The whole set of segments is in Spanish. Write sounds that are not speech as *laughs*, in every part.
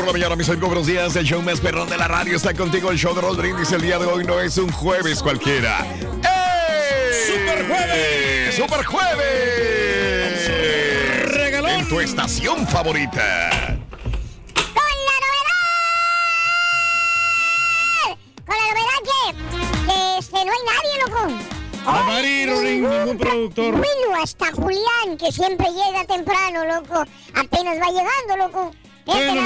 Por la mañana, mis amigos, buenos días. El show más perrón de la radio está contigo. El show de Roll Brindis el día de hoy no es un jueves cualquiera. ¡Ey! ¡Super jueves! ¡Super jueves! ¡Regalón! En tu estación favorita. Con la novedad. Con la novedad que, que este, no hay nadie, loco. A ningún productor. Bueno, hasta Julián, que siempre llega temprano, loco. Apenas va llegando, loco. Bueno,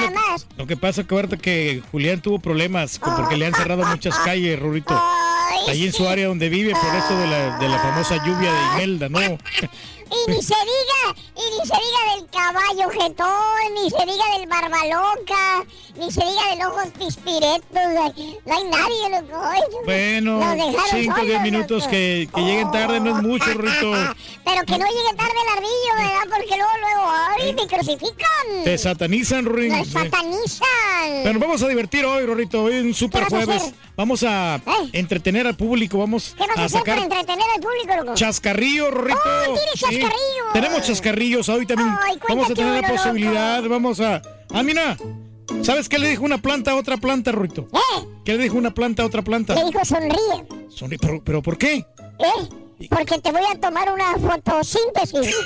lo, que pasa que ahorita que Julián tuvo problemas porque le han cerrado muchas calles, Rurito. Ahí en su área donde vive por eso de la, de la famosa lluvia de Imelda, ¿no? *laughs* Y ni se diga, y ni se diga del caballo jetón, ni se diga del barbaloca, ni se diga del ojos pispiretos. No hay nadie, loco. Bueno, nos dejaron 5 o 10 solos, minutos loco. que, que lleguen tarde no es mucho, Rurito. *laughs* Pero que no llegue tarde el ardillo, ¿verdad? Porque luego, luego, ay, me crucifican. Te satanizan, Rurín. Me satanizan. Pero nos vamos a divertir hoy, Rorrito. Hoy es un super jueves. hacer? Vamos a ¿Eh? entretener al público. Vamos ¿Qué vas a, a hacer para sacar entretener al público, loco? chascarrillos, Rorrito. ¡Oh, chascarrillos! Tenemos chascarrillos. Hoy también Ay, vamos a tener la posibilidad. loco. Vamos a. Ah, mira. ¿Sabes qué le dijo una planta a otra planta, Rorrito? ¿Eh? ¿Qué le dijo una planta a otra planta? Le dijo sonríe. Sonri- pero, pero ¿por qué? ¿Eh? Porque te voy a tomar una fotosíntesis. *laughs*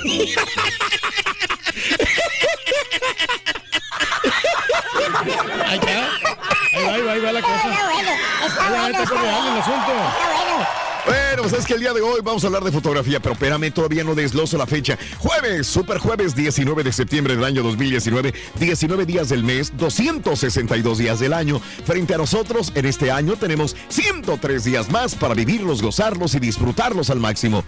Ahí está. Ahí va, ahí va, ahí va la Está cosa. bueno, está Ahí va, bueno, está está real el bueno. asunto. Está bueno. Bueno, pues es que el día de hoy vamos a hablar de fotografía, pero espérame, todavía no desgloso la fecha. Jueves, super jueves 19 de septiembre del año 2019, 19 días del mes, 262 días del año. Frente a nosotros, en este año tenemos 103 días más para vivirlos, gozarlos y disfrutarlos al máximo.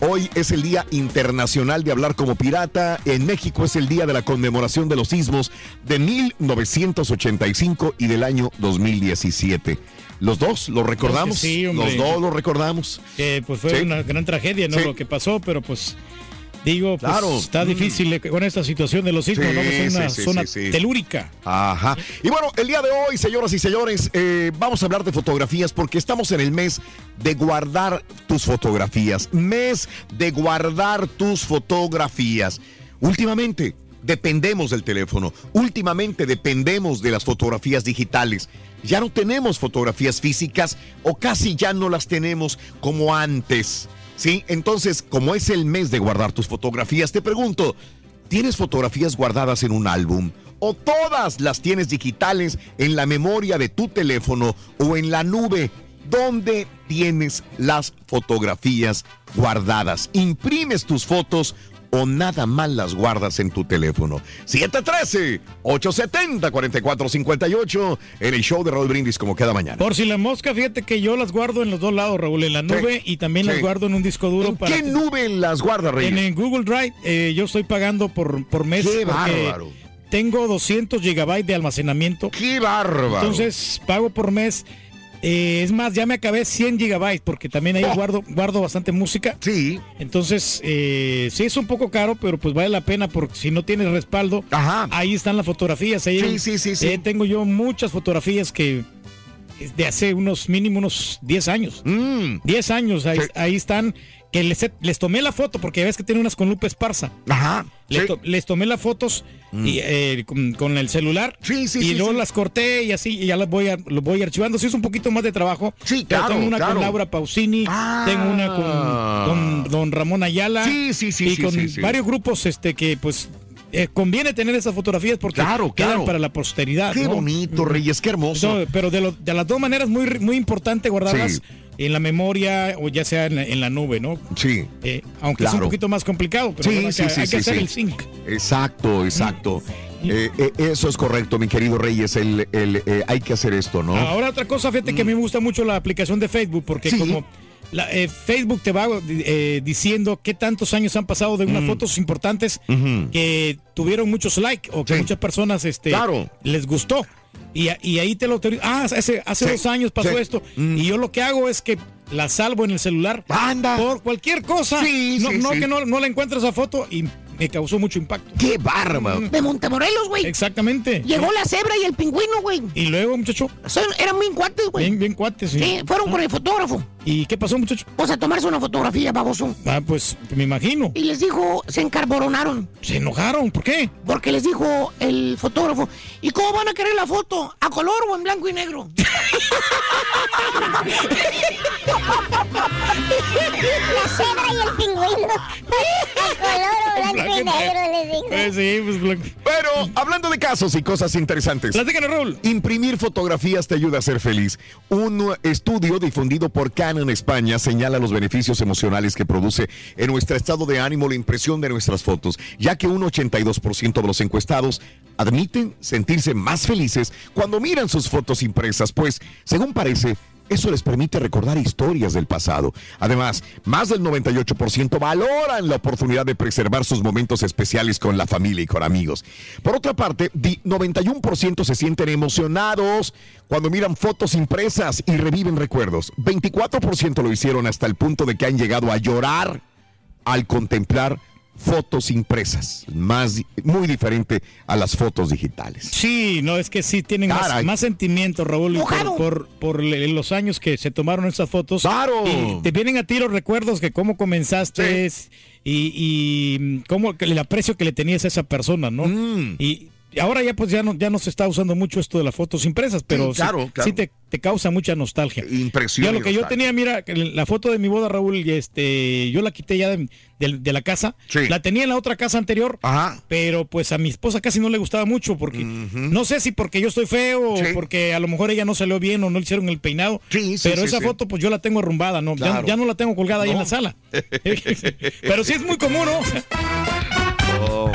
Hoy es el Día Internacional de Hablar como Pirata. En México es el Día de la Conmemoración de los Sismos de 1985 y del año 2017. Los dos los recordamos. sí, hombre. los dos los recordamos. Que pues fue Sí. una gran tragedia, ¿no? Sí. Lo que pasó, pero pues digo, pues Claro. está Mm. difícil eh, con esta situación de los sismos, Sí, ¿no? Es una sí, sí, zona telúrica. Ajá. Y bueno, el día de hoy, señoras y señores, eh, vamos a hablar de fotografías porque estamos en el mes de guardar tus fotografías. Mes de guardar tus fotografías. Últimamente dependemos del teléfono. Últimamente dependemos de las fotografías digitales. Ya no tenemos fotografías físicas o casi ya no las tenemos como antes. ¿Sí? Entonces, como es el mes de guardar tus fotografías, te pregunto, ¿Tienes fotografías guardadas en un álbum? ¿O todas las tienes digitales en la memoria de tu teléfono o en la nube? ¿Dónde tienes las fotografías guardadas? ¿Imprimes tus fotos o nada más las guardas en tu teléfono. 713-870-4458 en el show de Raúl Brindis como cada mañana. Por si la mosca, fíjate que yo las guardo en los dos lados, Raúl, en la nube y también las guardo en un disco duro ¿En para qué nube las guardas, Reyes? En Google Drive eh, yo estoy pagando por, por mes ¡Qué bárbaro! tengo 200 gigabytes de almacenamiento. ¡Qué bárbaro! Entonces pago por mes. Eh, es más, ya me acabé 100 gigabytes porque también ahí Oh. guardo, guardo bastante música. Sí. Entonces, eh, sí es un poco caro, pero pues vale la pena porque si no tienes respaldo, Ajá. ahí están las fotografías. Ahí, Sí, sí, sí, sí. eh, tengo yo muchas fotografías que de hace unos mínimo unos 10 años. Mm. 10 años, ahí, Sí. ahí están. Que les, les tomé la foto porque ves que tiene unas con lupa esparza. Ajá. Les, Sí. to- les tomé las fotos y, eh, con, con el celular Sí, sí, y luego las corté y así y ya las voy a, los voy archivando. Sí es un poquito más de trabajo. Sí, pero claro, Tengo una claro. con Laura Pausini, Ah. tengo una con, con don Ramón Ayala Sí, sí, sí, y con varios grupos este que pues eh, conviene tener esas fotografías porque Claro, quedan claro. para la posteridad. Qué ¿no? bonito, Reyes, qué hermoso. No, pero de, lo- de las dos maneras muy muy importante guardarlas Sí. En la memoria o ya sea en la, en la nube, ¿no? Sí. Eh, aunque es un poquito más complicado, pero Sí, bueno, hay sí, que, sí, hay que sí, hacer sí. el sync. Exacto, exacto. Eh, eh, eso es correcto, mi querido Reyes. El, el, eh, hay que hacer esto, ¿no? Ahora otra cosa, fíjate que a mí me gusta mucho la aplicación de Facebook porque Sí. como la, eh, Facebook te va eh, diciendo qué tantos años han pasado de unas fotos importantes que tuvieron muchos likes o que Sí. muchas personas este, Claro. les gustó. Y, ahí te lo autoriza. Ah, hace, hace Sí, dos años pasó sí. esto. Mm. Y yo lo que hago es que la salvo en el celular. Anda. Por cualquier cosa. Sí, no sí, no sí. que no, no la encuentres esa foto y me causó mucho impacto. ¡Qué bárbaro! De Montemorelos, güey. Exactamente. Llegó la cebra y el pingüino, güey. Y luego, muchacho, Eran bien cuates, güey. bien, bien cuates. sí. Sí, fueron con el fotógrafo. ¿Y qué pasó, muchacho? Pues a tomarse una fotografía, baboso. Ah, pues me imagino. Y les dijo, se encarboronaron. Se enojaron, ¿por qué? Porque les dijo el fotógrafo, ¿y cómo van a querer la foto? ¿A color o en blanco y negro? La cebra y el pingüino. A color o blanco y negro, les digo. Eh, sí, pues blanco. Pero hablando de casos y cosas interesantes. Platícanos, Raúl. Imprimir fotografías te ayuda a ser feliz. Un estudio difundido por Canon España señala los beneficios emocionales que produce en nuestro estado de ánimo la impresión de nuestras fotos, ya que un 82% de los encuestados admiten sentirse más felices cuando miran sus fotos impresas, pues, según parece, eso les permite recordar historias del pasado. Además, más del 98% valoran la oportunidad de preservar sus momentos especiales con la familia y con amigos. Por otra parte, di- 91% se sienten emocionados cuando miran fotos impresas y reviven recuerdos. 24% lo hicieron hasta el punto de que han llegado a llorar al contemplar fotos impresas. Más, muy diferente a las fotos digitales. Sí, no, es que sí tienen más, más sentimiento, Raúl, por, por, los años que se tomaron esas fotos. ¡Claro! Y te vienen a ti los recuerdos que cómo comenzaste y, y cómo el aprecio que le tenías a esa persona, ¿no? Mm. Y ahora ya pues ya no, ya no se está usando mucho esto de las fotos impresas, pero sí- claro, sí, claro. te, te causa mucha nostalgia. Impresión. Ya lo que yo tenía, mira, la foto de mi boda, Raúl, y este, yo la quité ya de, de- de la casa. Sí. La tenía en la otra casa anterior, Ajá. pero pues a mi esposa casi no le gustaba mucho porque no sé si porque yo estoy feo o porque a lo mejor ella no salió bien o no le hicieron el peinado. Sí, sí, pero esa foto pues yo la tengo arrumbada, no, Ya- Claro. ya, no la tengo colgada ahí en la sala. *laughs* *laughs* pero sí es muy común, ¿no? Oh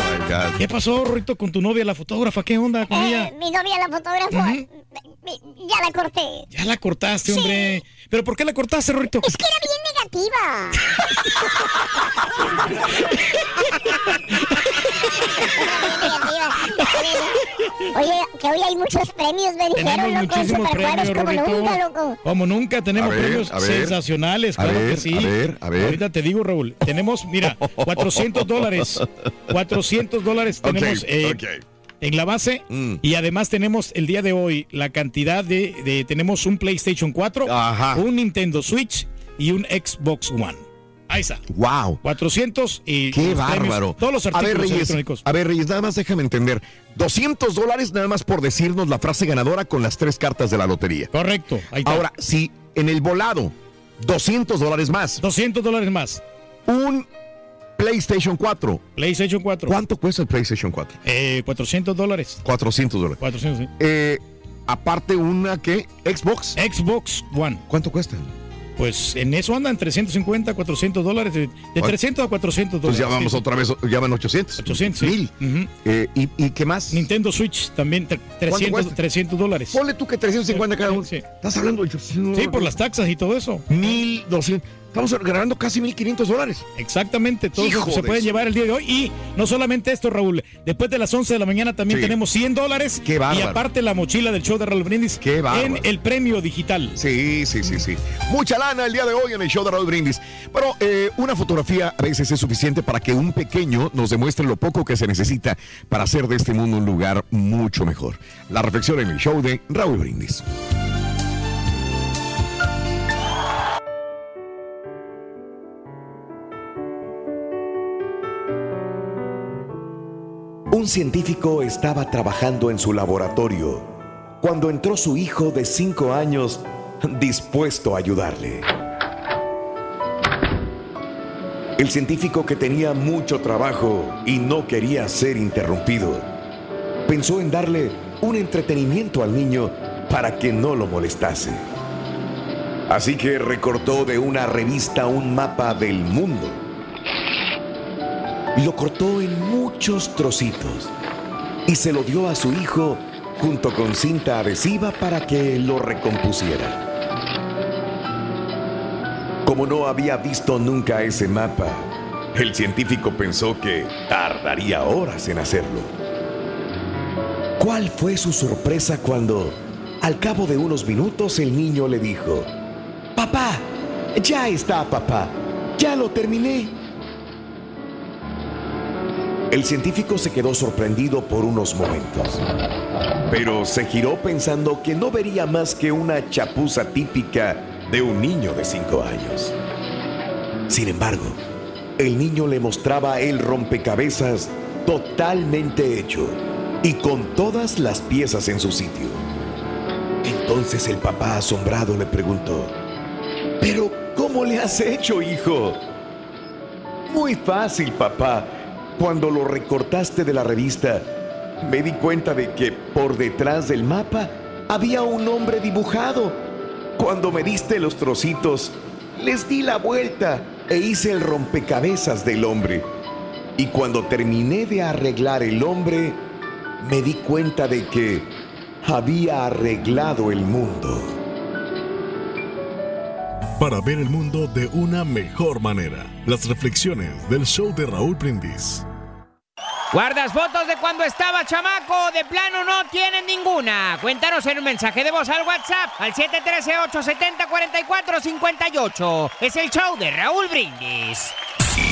¿Qué pasó, Rito, con tu novia, la fotógrafa? ¿Qué onda con Eh, ella? mi novia, la fotógrafa, ya la corté. Ya la cortaste, hombre. ¿Pero por qué la cortaste, Rito? Es que era bien negativa. *laughs* *laughs* Oye, que hoy hay muchos premios, me dijeron, Tenemos loco, muchísimos premios, como nunca, loco. Como nunca tenemos ver, premios sensacionales, A claro ver, que sí. a ver, a ver. Ahorita te digo, Raúl, tenemos, mira, *laughs* 400 dólares. 400 dólares tenemos Ok, eh, ok. en la base Mm. y además tenemos el día de hoy la cantidad de, de- tenemos un PlayStation 4, Ajá. un Nintendo Switch y un Xbox One. Ahí está. Wow. 400 y Qué los premios, bárbaro. todos los a artículos ver, Reyes, electrónicos. a ver, Reyes, nada más déjame entender. 200 dólares nada más por decirnos la frase ganadora con las tres cartas de la lotería. Correcto. Ahí está. Ahora, si en el volado, 200 dólares más, 200 dólares más. un PlayStation 4. PlayStation 4. ¿Cuánto cuesta el PlayStation 4? Eh, 400 dólares. 400 dólares. 400, sí. Eh, aparte una que Xbox. Xbox One. ¿Cuánto cuesta? Pues en eso andan 350, 400 dólares, de, de 300 a 400 Pues dólares. ya vamos sí, otra vez, ya van 800. 800, sí. Mil. Ujú. Eh, ¿y, y qué más? Nintendo Switch también, tre- 300, cuesta? 300 dólares. Ponle tú que 350 cada uno. Sí. Estás hablando de 800 Sí, por las taxas y todo eso. 1200. Estamos ganando casi 1500 dólares. Exactamente, todo eso Hijo se de puede su- llevar el día de hoy. Y no solamente esto, Raúl, después de las 11 de la mañana también Sí. tenemos 100 dólares. Qué bárbaro. Y aparte la mochila del show de Raúl Brindis Qué bárbaro. en el premio digital. Sí, sí, sí, sí. Mucha lana el día de hoy en el show de Raúl Brindis. Pero eh, una fotografía a veces es suficiente para que un pequeño nos demuestre lo poco que se necesita para hacer de este mundo un lugar mucho mejor. La reflexión en el show de Raúl Brindis. Un científico estaba trabajando en su laboratorio cuando entró su hijo de cinco años dispuesto a ayudarle. El científico que tenía mucho trabajo y no quería ser interrumpido, pensó en darle un entretenimiento al niño para que no lo molestase. Así que recortó de una revista un mapa del mundo lo cortó en muchos trocitos y se lo dio a su hijo junto con cinta adhesiva para que lo recompusiera. Como no había visto nunca ese mapa, el científico pensó que tardaría horas en hacerlo. ¿Cuál fue su sorpresa cuando, al cabo de unos minutos, el niño le dijo, Papá, ya está, papá, ya lo terminé. El científico se quedó sorprendido por unos momentos, pero se giró pensando que no vería más que una chapuza típica de un niño de cinco años. Sin embargo, el niño le mostraba el rompecabezas totalmente hecho y con todas las piezas en su sitio. Entonces el papá asombrado le preguntó, ¿pero cómo le has hecho, hijo? Muy fácil, papá. Cuando lo recortaste de la revista, me di cuenta de que por detrás del mapa había un hombre dibujado. Cuando me diste los trocitos, les di la vuelta e hice el rompecabezas del hombre. Y cuando terminé de arreglar el hombre, me di cuenta de que había arreglado el mundo. Para ver el mundo de una mejor manera. Las reflexiones del show de Raúl Brindis. ¿Guardas fotos de cuando estaba chamaco? De plano no tienes ninguna. Cuéntanos en un mensaje de voz al WhatsApp al 713-870-4458. Es el show de Raúl Brindis.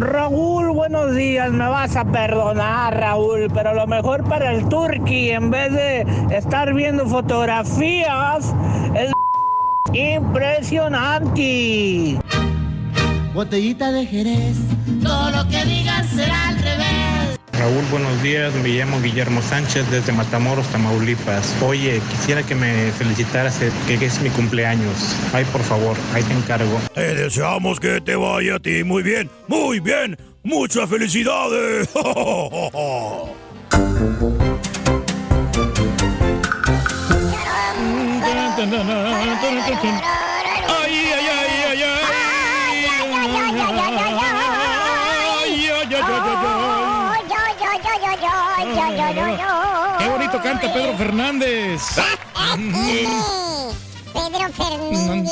Raúl, buenos días, me vas a perdonar, Raúl, pero lo mejor para el turqui, en vez de estar viendo fotografías, es impresionante. Botellita de Jerez. Todo lo que digas será al revés. Raúl, buenos días. Me llamo Guillermo Sánchez desde Matamoros, Tamaulipas. Oye, quisiera que me felicitaras eh, que es mi cumpleaños. Ay, por favor, ahí te encargo. Te deseamos que te vaya a ti muy bien, muy bien. Muchas felicidades. *laughs* Qué bonito canta Pedro Fernández. *laughs* Pedro Fernández.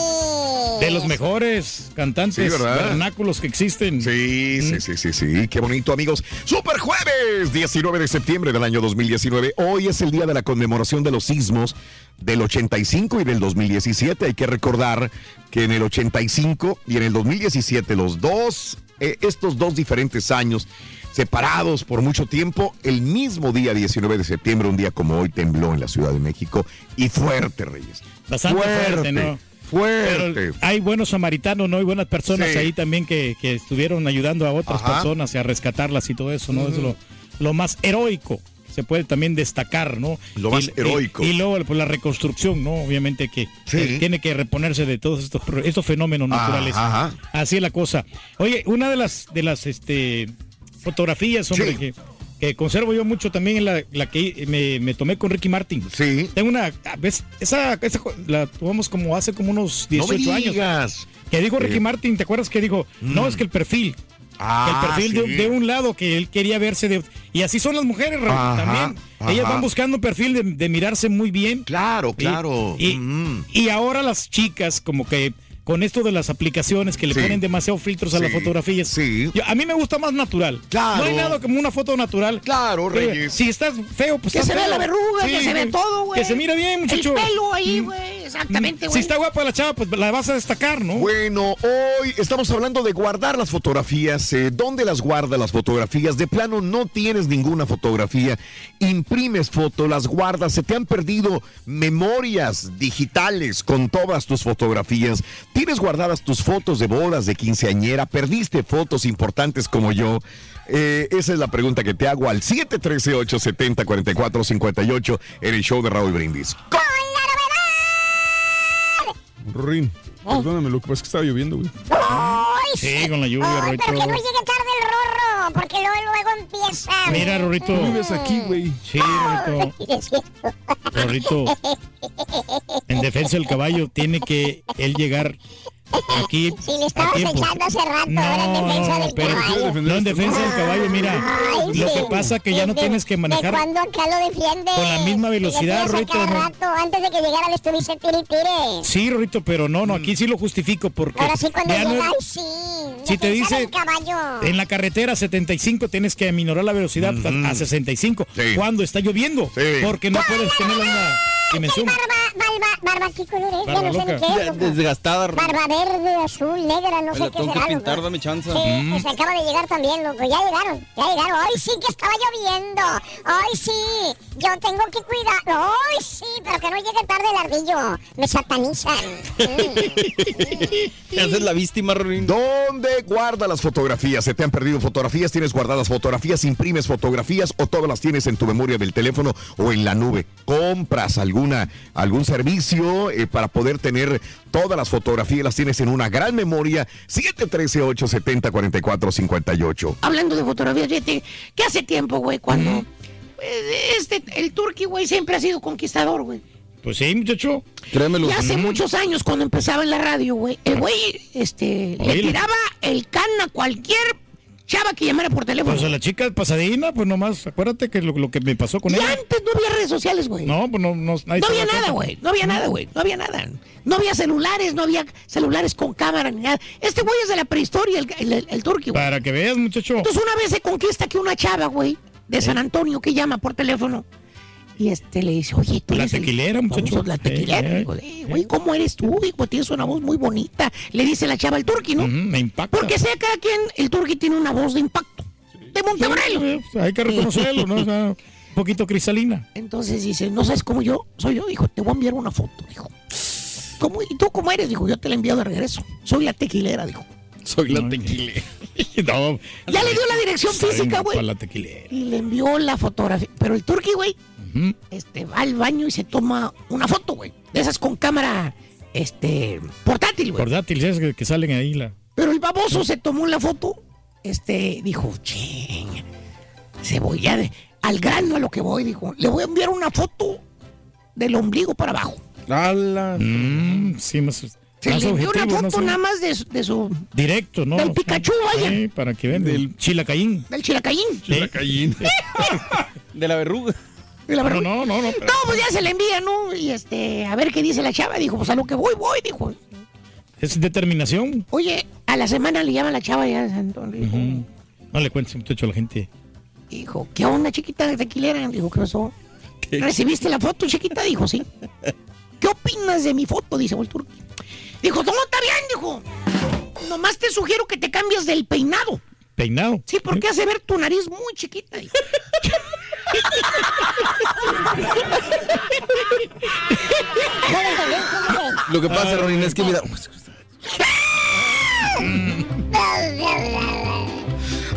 De los mejores cantantes Sí, vernáculos que existen. Sí, sí, sí, sí, sí. Qué bonito, amigos. Super jueves, 19 de septiembre del año 2019. Hoy es el día de la conmemoración de los sismos del 85 y del 2017. Hay que recordar que en el 85 y en el 2017, los dos, eh, estos dos diferentes años, separados por mucho tiempo, el mismo día 19 de septiembre, un día como hoy, tembló en la Ciudad de México y fuerte, Reyes. Bastante fuerte, ¿no? Fuerte. Pero hay buenos samaritanos, ¿no? Y buenas personas Sí. ahí también que, que estuvieron ayudando a otras Ajá. personas y a rescatarlas y todo eso, ¿no? Es lo, lo más heroico se puede también destacar, ¿no? Lo más Y- heroico. Y, luego pues, la reconstrucción, ¿no? Obviamente que tiene que reponerse de todos estos, estos fenómenos naturales. ajá. Así es la cosa. Oye, una de las de las este fotografías, hombre, que, que conservo yo mucho también la, la que me, me tomé con Ricky Martin. Sí. Tengo una, ah, ¿ves? Esa, esa la tomamos como hace como unos No me 18 años. Que dijo Ricky Eh. Martin, ¿te acuerdas que dijo? No, es que el perfil. Ah, el perfil de, sí. de un lado que él quería verse de y así son las mujeres Ajá, también ajá. ellas van buscando un perfil de, de mirarse muy bien claro claro y, y ahora las chicas como que con esto de las aplicaciones que le Sí. ponen demasiado filtros a las Sí, fotografías yo- a mí me gusta más natural Claro. no hay nada como una foto natural claro Reyes si estás feo pues Que estás se vea feo. la verruga, que Sí, se vea todo, güey. que se mira bien muchacho El pelo ahí, Mm. güey. Exactamente, si está guapa la chava pues la vas a destacar no Bueno, hoy estamos hablando de guardar las fotografías. eh, ¿Dónde las guardas las fotografías? De plano no tienes ninguna fotografía. Imprimes fotos, las guardas. Se te han perdido memorias digitales con todas tus fotografías. Tienes guardadas tus fotos de bodas, de quinceañera. Perdiste fotos importantes como yo. Eh, esa es la pregunta que te hago al 713-870-4458 en el show de Raúl Brindis. Rin, perdóname, lo que pasa es que estaba lloviendo, güey. ¡Ay, Sí, con la lluvia, Ay, pero que no llegue tarde el rorro, porque luego, luego empieza. Mira, Rorrito. Tú vives aquí, güey. Sí, Rorrito. *laughs* Rorrito, en defensa del caballo, tiene que él llegar aquí *laughs* Si le estabas echando hace rato, No, ahora en defensa del pero caballo. no en defensa del caballo, mira. Ay, Lo sí. que pasa que ya no De- tienes que ¿De manejar cuándo acá lo defiendes? con la misma velocidad, Rorito, no. rato, antes de que llegara le estuviste tire y tire. Sí, Rorito, pero no, no, aquí sí lo justifico porque Ahora sí cuando ya no- llega, ay sí. Si te dice caballo. en la carretera 75 tienes que aminorar la velocidad a 65 cuando está lloviendo, porque no puedes tener la misma dimensión. Barba, barba, barba, ¿qué color es? Ya no sé loca. ni qué es. Desgastada. Barba verde, azul, negra, no sé qué tengo que será, pintar, loco. dame chance. Sí, Mm. pues acaba de llegar también, loco. Ya llegaron, ya llegaron. Hoy sí que estaba lloviendo. Hoy sí. Yo tengo que cuidar. Hoy sí, pero que no llegue tarde el ardillo. Me satanizan. *laughs* Esa es la víctima, Rorín. ¿Dónde guarda las fotografías? ¿Se te han perdido fotografías? ¿Tienes guardadas fotografías? ¿Imprimes fotografías o todas las tienes en tu memoria del teléfono o en la nube? ¿Compras alguna, algún servicio eh, para poder tener todas las fotografías? Las tienes en una gran memoria. 713-870-4458. Hablando de fotografías, fíjate, que hace tiempo, güey, cuando eh, este, el turqui, güey, siempre ha sido conquistador, güey. Pues sí, muchacho. Créemelo. Y hace muchos años, cuando empezaba en la radio, güey, el güey, este, le tiraba el can a cualquier chava que llamara por teléfono. Pues a la chica pasadina, pues nomás, acuérdate que lo, lo que me pasó con y ella. antes no había redes sociales, güey. No, pues no, no, nadie No había da nada, güey. No había nada, güey. No había nada. No había celulares, no había celulares con cámara ni nada. Este güey es de la prehistoria, el, el, el, el turqui, güey. Para que veas, muchacho. Entonces una vez se conquista que una chava, güey, de San Antonio que llama por teléfono. Y este le dice, oye, tú La eres el- tequilera, muchacho. Vamos, La tequilera. Eh, Digo, "Eh, güey, ¿cómo eres tú? Digo, tienes una voz muy bonita. Le dice la chava al turqui, ¿no? Me impacta. Porque sea cada quien, el turqui tiene una voz de impacto. De Montemorelos. Sí, pues, hay que reconocerlo, ¿no? O sea, un poquito cristalina. Entonces dice, ¿no sabes cómo yo? Soy yo. Dijo, te voy a enviar una foto. Dijo, ¿cómo? ¿Y tú cómo eres? Dijo, yo te la envío de regreso. Soy la tequilera, dijo. Soy la tequilera. *laughs* no, Ya le dio la dirección física, güey. la tequilera. Y le envió la fotografía. Pero el turqui, güey, este, va al baño y se toma una foto, güey. De esas con cámara, este, portátil, güey. Portátil, ¿sabes? Que, que salen ahí la... Pero el baboso se tomó la foto, este, dijo, ching, se voy ya de, al grano a lo que voy, dijo, le voy a enviar una foto del ombligo para abajo. Mm, sí, más, Se más le envió una foto no nada más de, su- de su, Directo, ¿no? Del Pikachu, vaya. Sí, para que vean. Del chilacaín. del chilacaín. Chilacaín. *laughs* De la verruga. La No, no, no, no. No, pues ya se le envía, ¿no? Y este, a ver qué dice la chava, dijo, pues a lo que voy, voy, dijo. Es determinación. Oye, a la semana le llama la chava ya de San Antonio, dijo, Ujú. No le cuentes, muchacho, a la gente. dijo, ¿qué onda, chiquita de tequilera? Dijo, ¿qué pasó? ¿Recibiste la foto, chiquita? Dijo, sí. *laughs* ¿Qué opinas de mi foto? Dice el turqui. Dijo, no, está bien, dijo. Nomás te sugiero que te cambies del peinado. Peinado. Sí, porque hace ver tu nariz muy chiquita. dijo. *laughs* Lo que pasa, Rorín, es que mira.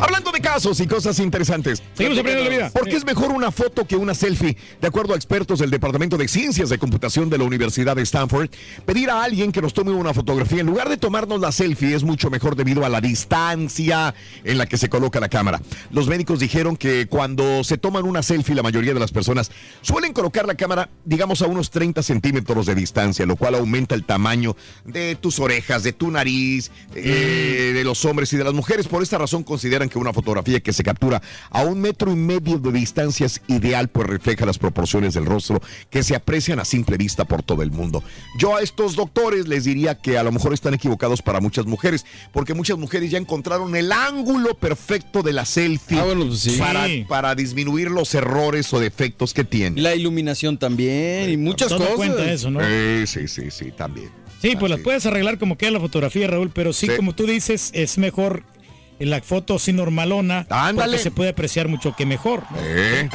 Hablando de casos y cosas interesantes. Seguimos aprendiendo la vida. ¿Por qué es mejor una foto que una selfie? De acuerdo a expertos del Departamento de Ciencias de Computación de la Universidad de Stanford, pedir a alguien que nos tome una fotografía en lugar de tomarnos la selfie es mucho mejor debido a la distancia en la que se coloca la cámara. Los médicos dijeron que cuando se toman una selfie, la mayoría de las personas suelen colocar la cámara, digamos, a unos 30 centímetros de distancia, lo cual aumenta el tamaño de tus orejas, de tu nariz, eh, de los hombres y de las mujeres. Por esta razón consideran que una fotografía que se captura a un metro y medio de distancia es ideal, pues refleja las proporciones del rostro que se aprecian a simple vista por todo el mundo. Yo a estos doctores les diría que a lo mejor están equivocados para muchas mujeres, porque muchas mujeres ya encontraron el ángulo perfecto de la selfie Ah, bueno, pues sí. para, para disminuir los errores o defectos que tiene. La iluminación también y muchas Todo cosas. cuenta eso, ¿no? Sí, sí, sí, sí, también. Sí, pues las puedes arreglar como queda la fotografía, Raúl, pero sí, Sí. como tú dices, es mejor en la foto sin normalona, Ándale. porque se puede apreciar mucho que mejor. ¿no? Eh,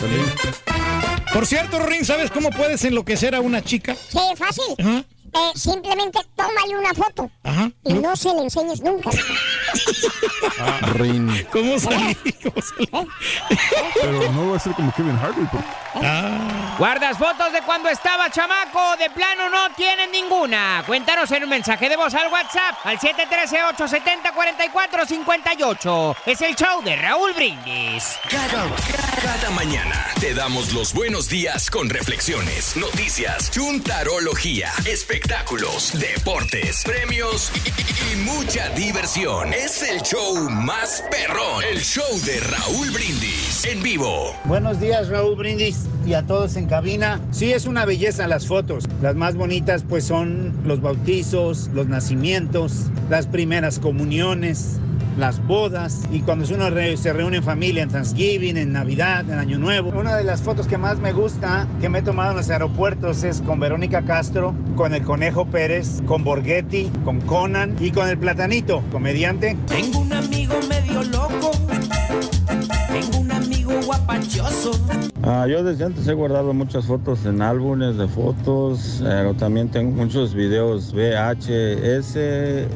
Por cierto, Rorín, ¿sabes cómo puedes enloquecer a una chica? Sí, fácil. Eh, simplemente tómale una foto Ajá. y no se le enseñes nunca. Rin. ¿Cómo salí? *laughs* ¿Cómo salí? Pero no va a ser como Kevin Hart, güey. porque- Ah. ¿Guardas fotos de cuando estaba chamaco? De plano no tienen ninguna. Cuéntanos en un mensaje de voz al WhatsApp al 713-870-4458. Es el show de Raúl Brindis. Cada, cada mañana te damos los buenos días con reflexiones, noticias, chuntarología, espectáculos, deportes, premios y mucha diversión. Es el show más perrón, el show de Raúl Brindis en vivo. Buenos días, Raúl Brindis, y a todos en cabina. Sí, es una belleza las fotos. Las más bonitas, pues, son los bautizos, los nacimientos, las primeras comuniones, las bodas, y cuando uno se reúne en familia en Thanksgiving, en Navidad, en Año Nuevo. Una de las fotos que más me gusta, que me he tomado en los aeropuertos, es con Verónica Castro, con el Conejo Pérez, con Borghetti, con Conan y con el Platanito, comediante. Tengo un amigo medio loco. Guapachoso. Ah, yo desde antes he guardado muchas fotos en álbumes de fotos, pero también tengo muchos videos VHS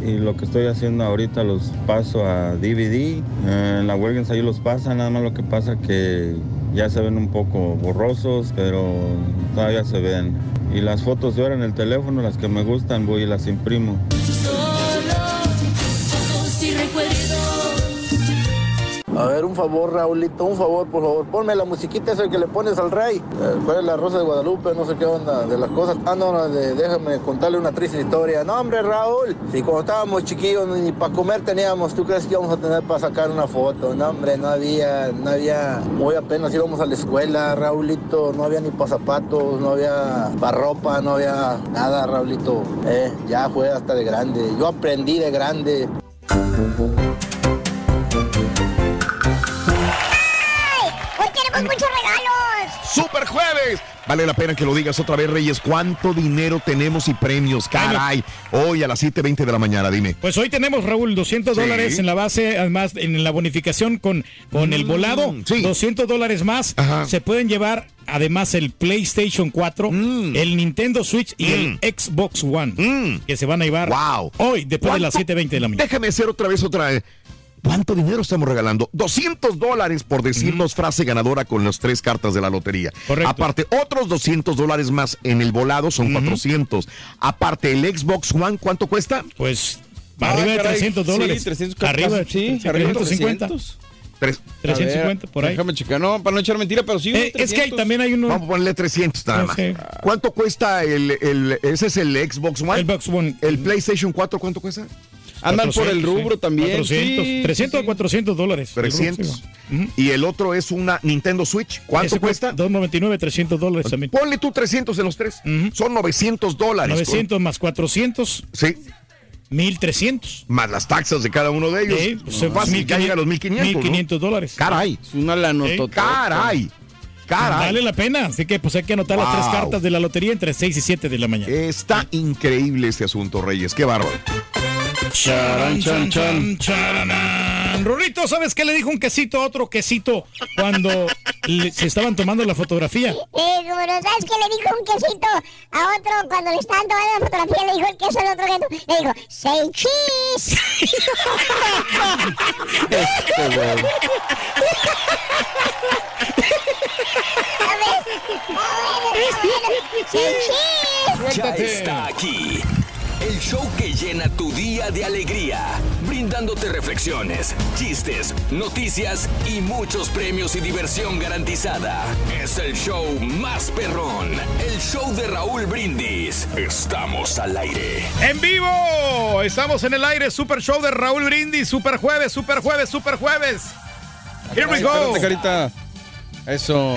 y lo que estoy haciendo ahorita los paso a DVD. En la Wilkins ahí los pasan, nada más lo que pasa que ya se ven un poco borrosos, pero todavía se ven. Y las fotos de ahora en el teléfono, las que me gustan, voy y las imprimo. A ver, un favor, Raulito, un favor, por favor. Ponme la musiquita esa que le pones al rey. Eh, ¿Cuál es la Rosa de Guadalupe? No sé qué onda de las cosas. Ah, no, déjame contarle una triste historia. No, hombre, Raúl, si cuando estábamos chiquillos ni para comer teníamos, ¿tú crees que íbamos a tener para sacar una foto? No, hombre, no había, no había. Muy apenas íbamos a la escuela, Raulito. No había ni para zapatos, no había para ropa, no había nada, Raulito. Eh, ya fue hasta de grande. Yo aprendí de grande. Tenemos muchos regalos. ¡Super jueves! Vale la pena que lo digas otra vez, Reyes. ¿Cuánto dinero tenemos y premios? Caray. Hoy a las 7.20 de la mañana, dime. Pues hoy tenemos, Raúl, 200 Sí. dólares en la base, además en la bonificación con, con el Mm, volado, sí. 200 dólares más. Se pueden llevar además el PlayStation 4, Mm. el Nintendo Switch y el Xbox One, que se van a llevar hoy después de las ¿Cuánto? 7.20 de la mañana. Déjame hacer otra vez otra. eh, ¿Cuánto dinero estamos regalando? 200 dólares por decirnos frase ganadora con las tres cartas de la lotería. Aparte, otros 200 dólares más en el volado son 400. Aparte, el Xbox One, ¿cuánto cuesta? Pues Ah, arriba de caray, 300 sí, dólares. 300 arriba de sí, 350. arriba de 350. 300. Tres- 350 por ahí. Déjame checar, no, para no echar mentira, pero sí. Eh, es que hay- también hay uno. Vamos a ponerle 300 nada más. sé. ¿Cuánto cuesta el, el- ese es el Xbox One? El Xbox One. ¿El PlayStation 4 cuánto cuesta? Andan por el 400, rubro sí. también. 400, sí, 300 sí, a 400 dólares. El rubro, 300. sí. Y el otro es una Nintendo Switch. ¿Cuánto Ese cuesta? 299, 300 dólares también. Ponle tú 300 en los tres. Son 900 dólares. 900 más 400. Sí. 1300. Más las taxas de cada uno de ellos. Sí, pues, No, fácil, ya llega a los 1500. 1500 dólares. Caray. Es una lanotota. Caray. Caray. Vale la pena. Así que pues hay que anotar las tres Wow. cartas de la lotería entre 6 y 7 de la mañana. Está increíble este asunto, Reyes. Qué bárbaro. Charan, chan, chan. Rorrito, ¿sabes qué le dijo un quesito a otro quesito cuando le- se estaban tomando la fotografía. Eh, como no sabes que le dijo un quesito a otro cuando le estaban tomando la fotografía, le dijo el queso al otro queso, le dijo, say cheese. Este, *laughs* güey. A ver, bueno, bueno, say cheese. Ya está aquí. El show que llena tu día de alegría, brindándote reflexiones, chistes, noticias y muchos premios y diversión garantizada. Es el show más perrón, el show de Raúl Brindis. Estamos al aire. En vivo, estamos en el aire, Super Show de Raúl Brindis, Super Jueves, Super Jueves, Super Jueves. Here we go. espérate, carita. Eso.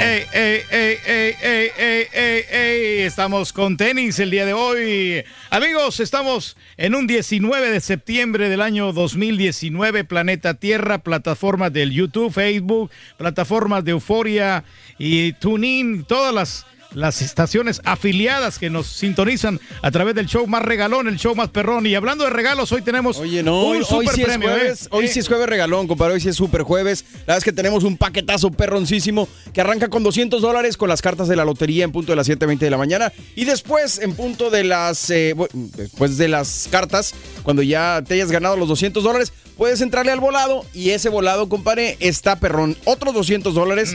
Estamos con tenis el día de hoy. Amigos, estamos en un 19 de septiembre del año 2019. Planeta Tierra, plataformas del YouTube, Facebook, plataformas de Euforia y TuneIn, todas las, las estaciones afiliadas que nos sintonizan a través del show más regalón, el show más perrón. Y hablando de regalos, hoy tenemos Oye, no, un hoy, hoy super sí es premio. jueves, ¿eh? hoy Eh, sí es jueves regalón, compadre, hoy sí es super jueves. La verdad es que tenemos un paquetazo perroncísimo que arranca con 200 dólares con las cartas de la lotería en punto de las 7.20 de la mañana. Y después, en punto de las, eh, después de las cartas, cuando ya te hayas ganado los 200 dólares, puedes entrarle al volado y ese volado, compadre, está perrón. Otros 200 dólares,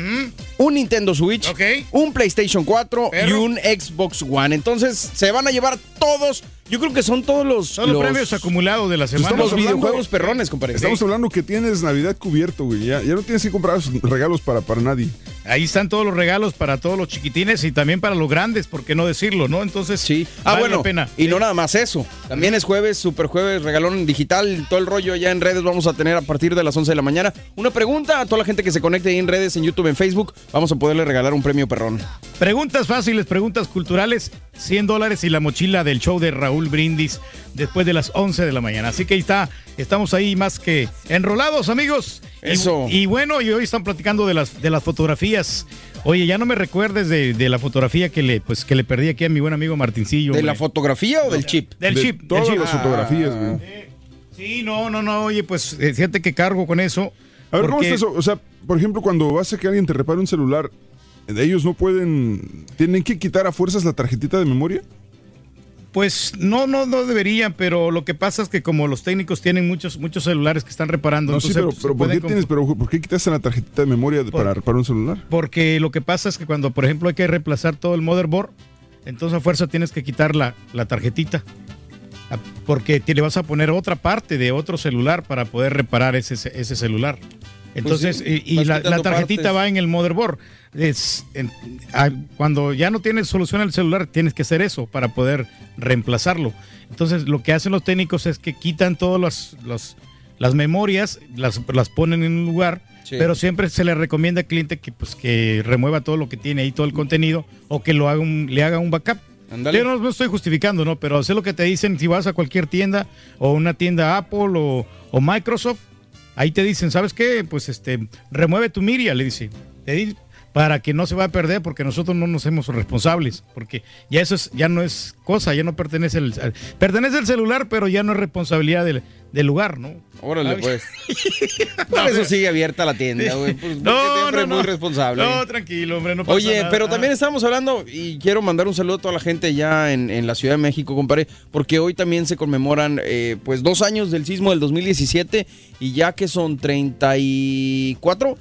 un Nintendo Switch, un PlayStation 4 y un Xbox One. Entonces, se van a llevar todos, yo creo que son todos los, Son los los- premios acumulados de la semana. Los videojuegos perrones, compadre. Estamos hablando que tienes Navidad cubierto, güey. Ya, ya no tienes que comprar regalos para, para nadie. Ahí están todos los regalos para todos los chiquitines y también para los grandes, ¿por qué no decirlo, no? Entonces, sí. Ah, vale bueno, la pena. y no nada más eso. También es jueves, super jueves, regalón digital, todo el rollo ya en redes vamos a tener a partir de las 11 de la mañana. Una pregunta a toda la gente que se conecte ahí en redes, en YouTube, en Facebook, vamos a poderle regalar un premio perrón. Preguntas fáciles, preguntas culturales, 100 dólares y la mochila del show de Raúl Brindis después de las 11 de la mañana. Así que ahí está, estamos ahí más que enrolados, amigos. Y- Eso. Y, bueno, y hoy están platicando de las, de las fotografías. Oye, ya no me recuerdes de, de la fotografía que le, pues, que le perdí aquí a mi buen amigo Martincillo. ¿De la fotografía o del chip? Del De chip. del Todas chip. las fotografías, güey. Sí, no, no, no, oye, pues eh, fíjate que cargo con eso. A ver, ¿cómo está eso? O sea, por ejemplo, cuando vas a que alguien te repare un celular, ellos no pueden. ¿Tienen que quitar a fuerzas la tarjetita de memoria? Pues no, no, no deberían, pero lo que pasa es que como los técnicos tienen muchos, muchos celulares que están reparando, No, sí, entonces pero, ¿por, pueden qué tienes, pero ¿por qué quitaste la tarjetita de memoria de- Por- para reparar un celular? Porque lo que pasa es que cuando, por ejemplo, hay que reemplazar todo el motherboard, entonces a fuerza tienes que quitar la, la tarjetita. Ah, Porque te le vas a poner otra parte de otro celular para poder reparar ese, ese celular. Entonces, Pues sí, y, la, tarjetita partes. va en el motherboard. Es, en- ah, cuando ya no tienes solución al celular, tienes que hacer eso para poder reemplazarlo. Entonces, lo que hacen los técnicos es que quitan todas las, las, las memorias, las, las ponen en un lugar, Sí. pero siempre se le recomienda al cliente que, pues, que remueva todo lo que tiene ahí, todo el contenido, o que lo haga un, le haga un backup. Ándale. Yo no, no estoy justificando, ¿no? Pero sé lo que te dicen si vas a cualquier tienda o una tienda Apple o, o Microsoft, ahí te dicen, ¿sabes qué? Pues este, remueve tu Miria, le dice. Te para que no se va a perder, porque nosotros no nos hacemos responsables, porque ya eso es, ya no es cosa, ya no pertenece al, al- pertenece al celular, pero ya no es responsabilidad del, del lugar, ¿no? Órale, ¿Sabes? pues. *laughs* Por eso sigue abierta la tienda, güey. Pues, No, siempre no, muy no. responsable. No, tranquilo, hombre, no pasa Oye, nada. pero también estamos hablando, y quiero mandar un saludo a toda la gente ya en, en la Ciudad de México, compadre, porque hoy también se conmemoran eh, pues dos años del sismo del 2017 y ya que son 34,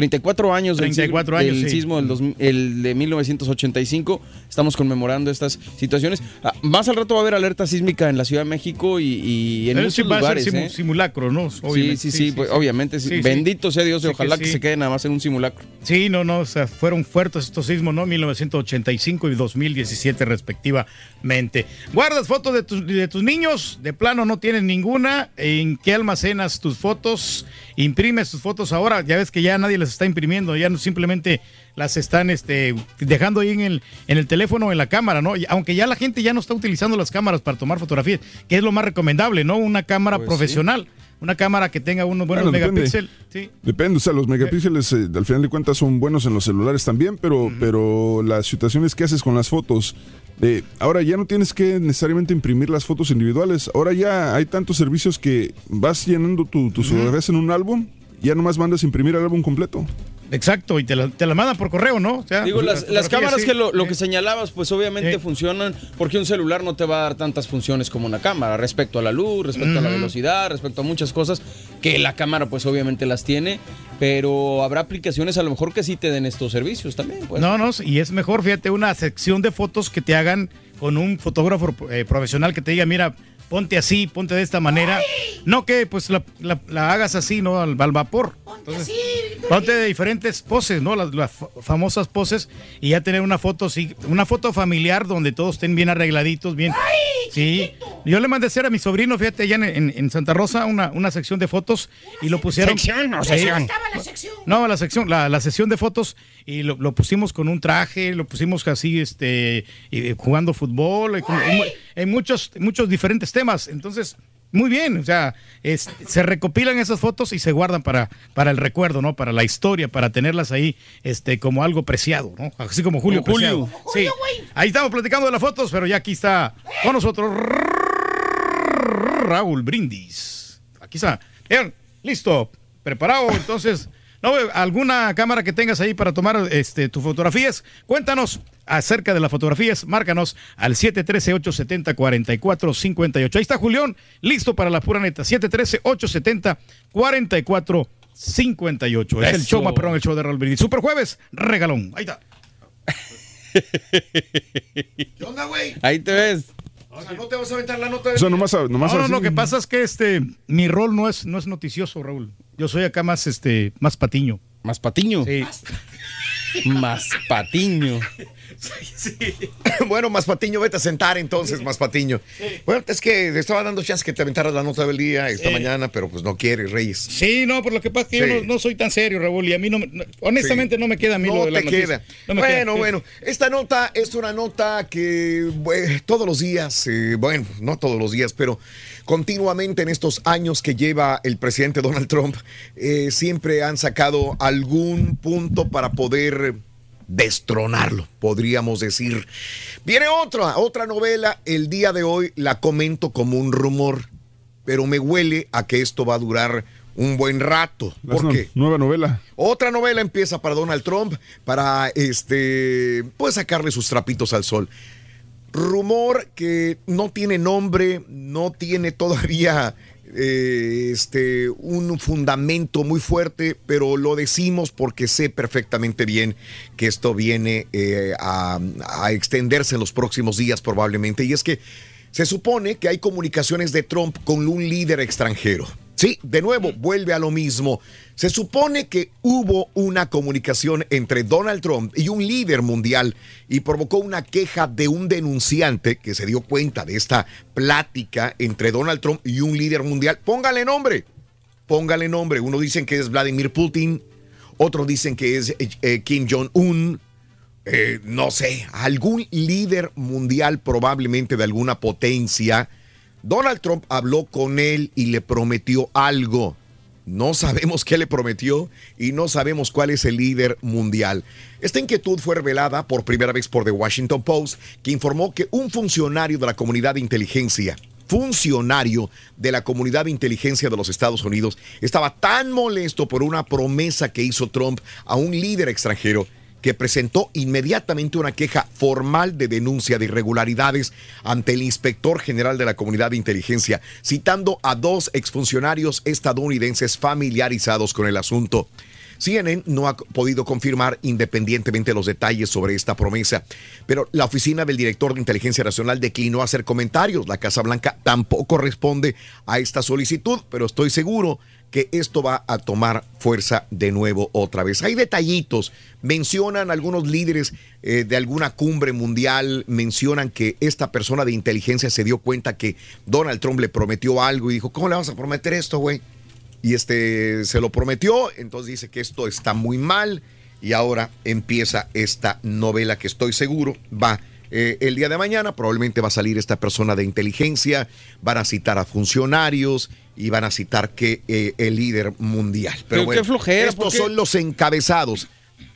34 años del, 34 sismo- años, del sí. sismo del 2000 el de 1985, estamos conmemorando estas situaciones. Ah, más al rato va a haber alerta sísmica en la Ciudad de México y, y en Pero muchos sí va a ser lugares. simu- ¿eh? simulacro, ¿no? Sí, sí, sí, pues, obviamente. Bendito sea Dios, y que ojalá que, se quede nada más en un simulacro. Sí, no, no, o sea, fueron fuertes estos sismos, ¿no? 1985 y 2017 respectivamente. ¿Guardas fotos de tus, de tus niños? De plano no tienes ninguna. ¿En qué almacenas tus fotos? ¿Imprimes tus fotos ahora? Ya ves que ya nadie las está imprimiendo, ya no simplemente las están este, dejando ahí en el, en el teléfono o en la cámara, ¿no? Y Aunque ya la gente ya no está utilizando las cámaras para tomar fotografías, que es lo más recomendable, ¿no? Una cámara Pues sí. profesional. Una cámara que tenga unos buenos Bueno, megapíxeles. Sí. Depende, o sea, los megapíxeles eh, al final de cuentas son buenos en los celulares también, pero, pero las situaciones que haces con las fotos, eh, ahora ya no tienes que necesariamente imprimir las fotos individuales, ahora ya hay tantos servicios que vas llenando tu- tus fotografías en un álbum, ya nomás mandas imprimir el álbum completo. Exacto, y te la, te la mandan por correo, ¿no? O sea, Digo, las, las fotografía, cámaras sí. que lo, que señalabas, pues obviamente Sí. funcionan porque un celular no te va a dar tantas funciones como una cámara, respecto a la luz, respecto a la velocidad, respecto a muchas cosas que la cámara pues obviamente las tiene, pero habrá aplicaciones a lo mejor que sí te den estos servicios también. Pues. No, no, y es mejor, fíjate, una sección de fotos que te hagan con un fotógrafo eh, profesional que te diga, mira, ponte así, ponte de esta manera. No que pues la, la- la hagas así, ¿no? Al, al vapor. Entonces, ponte de diferentes poses, ¿no? Las, las fa- famosas poses y ya tener una foto, sí, una foto familiar donde todos estén bien arregladitos, bien. Sí. Yo le mandé a hacer a mi sobrino, fíjate, allá en, en- en Santa Rosa, una, una sección de fotos y lo pusieron. ¿Sección o Sí. sesión? estaba la sección? No, la sección, la, la sesión de fotos y lo, lo pusimos con un traje, lo pusimos así, este, y jugando fútbol, y con- en, en muchos, muchos diferentes temas. Entonces, muy bien, o sea, es- se recopilan esas fotos y se guardan para, para el recuerdo, ¿no? Para la historia, para tenerlas ahí, este, como algo preciado, ¿no? Así como Julio Como Julio. Preciado. Sí. Ahí estamos platicando de las fotos, pero ya aquí está con nosotros Raúl Brindis. Aquí está. Bien, listo, preparado. Entonces, ¿no? ¿Alguna cámara que tengas ahí para tomar este, tus fotografías? Cuéntanos acerca de las fotografías. Márcanos al 713-870-4458. Ahí está Julián, listo para la pura neta. 713-870-4458. Es el show más perrón, el show de Raúl Brindis. Super jueves, regalón. Ahí está. ¿Qué onda, güey? Ahí te ves. O sea, no te vas a aventar la nota de O sea, nomás, nomás No, no, así. lo que pasa es que este mi rol no es no es noticioso, Raúl. Yo soy acá más este más patiño. ¿Más patiño? Sí. Más patiño. *laughs* bueno, más patiño, vete a sentar entonces, más patiño. Bueno, es que te estaba dando chance que te aventaras la nota del día esta Sí. mañana, pero pues no quieres, Reyes. Sí, no, por lo que pasa es que Sí. yo no, no soy tan serio, Raúl, y a mí no, me- no- honestamente Sí. no me queda a mí no lo de la te queda. No me bueno, queda. bueno. Esta nota es una nota que todos los días, eh, bueno, no todos los días, pero continuamente en estos años que lleva el presidente Donald Trump, eh, siempre han sacado algún punto para poder destronarlo, podríamos decir. Viene otra, otra novela. El día de hoy la comento como un rumor, pero me huele a que esto va a durar un buen rato. La ¿Por no- qué? nueva novela. Otra novela empieza para Donald Trump para este pues sacarle sus trapitos al sol. Rumor que no tiene nombre, no tiene todavía eh, este un fundamento muy fuerte, pero lo decimos porque sé perfectamente bien que esto viene eh, a, a extenderse en los próximos días probablemente. Y es que se supone que hay comunicaciones de Trump con un líder extranjero. Sí, de nuevo, vuelve a lo mismo. Se supone que hubo una comunicación entre Donald Trump y un líder mundial y provocó una queja de un denunciante que se dio cuenta de esta plática entre Donald Trump y un líder mundial. Póngale nombre, póngale nombre. Uno dicen que es Vladimir Putin, otros dicen que es eh, eh, Kim Jong-un, eh, no sé, algún líder mundial probablemente de alguna potencia. Donald Trump habló con él y le prometió algo. No sabemos qué le prometió y no sabemos cuál es el líder mundial. Esta inquietud fue revelada por primera vez por The Washington Post, que informó que un funcionario de la comunidad de inteligencia, funcionario de la comunidad de inteligencia de los Estados Unidos, estaba tan molesto por una promesa que hizo Trump a un líder extranjero que presentó inmediatamente una queja formal de denuncia de irregularidades ante el inspector general de la comunidad de inteligencia, citando a dos exfuncionarios estadounidenses familiarizados con el asunto. CNN no ha podido confirmar independientemente los detalles sobre esta promesa, pero la oficina del director de inteligencia nacional declinó hacer comentarios. La Casa Blanca tampoco responde a esta solicitud, pero estoy seguro que esto va a tomar fuerza de nuevo otra vez. Hay detallitos, mencionan algunos líderes eh, de alguna cumbre mundial, mencionan que esta persona de inteligencia se dio cuenta que Donald Trump le prometió algo y dijo, ¿cómo le vas a prometer esto, güey? Y este se lo prometió, entonces dice que esto está muy mal y ahora empieza esta novela que estoy seguro va eh, el día de mañana, probablemente va a salir esta persona de inteligencia, van a citar a funcionarios y van a citar que eh, el líder mundial. Pero, Pero qué bueno, flojera, estos ¿por qué? son los encabezados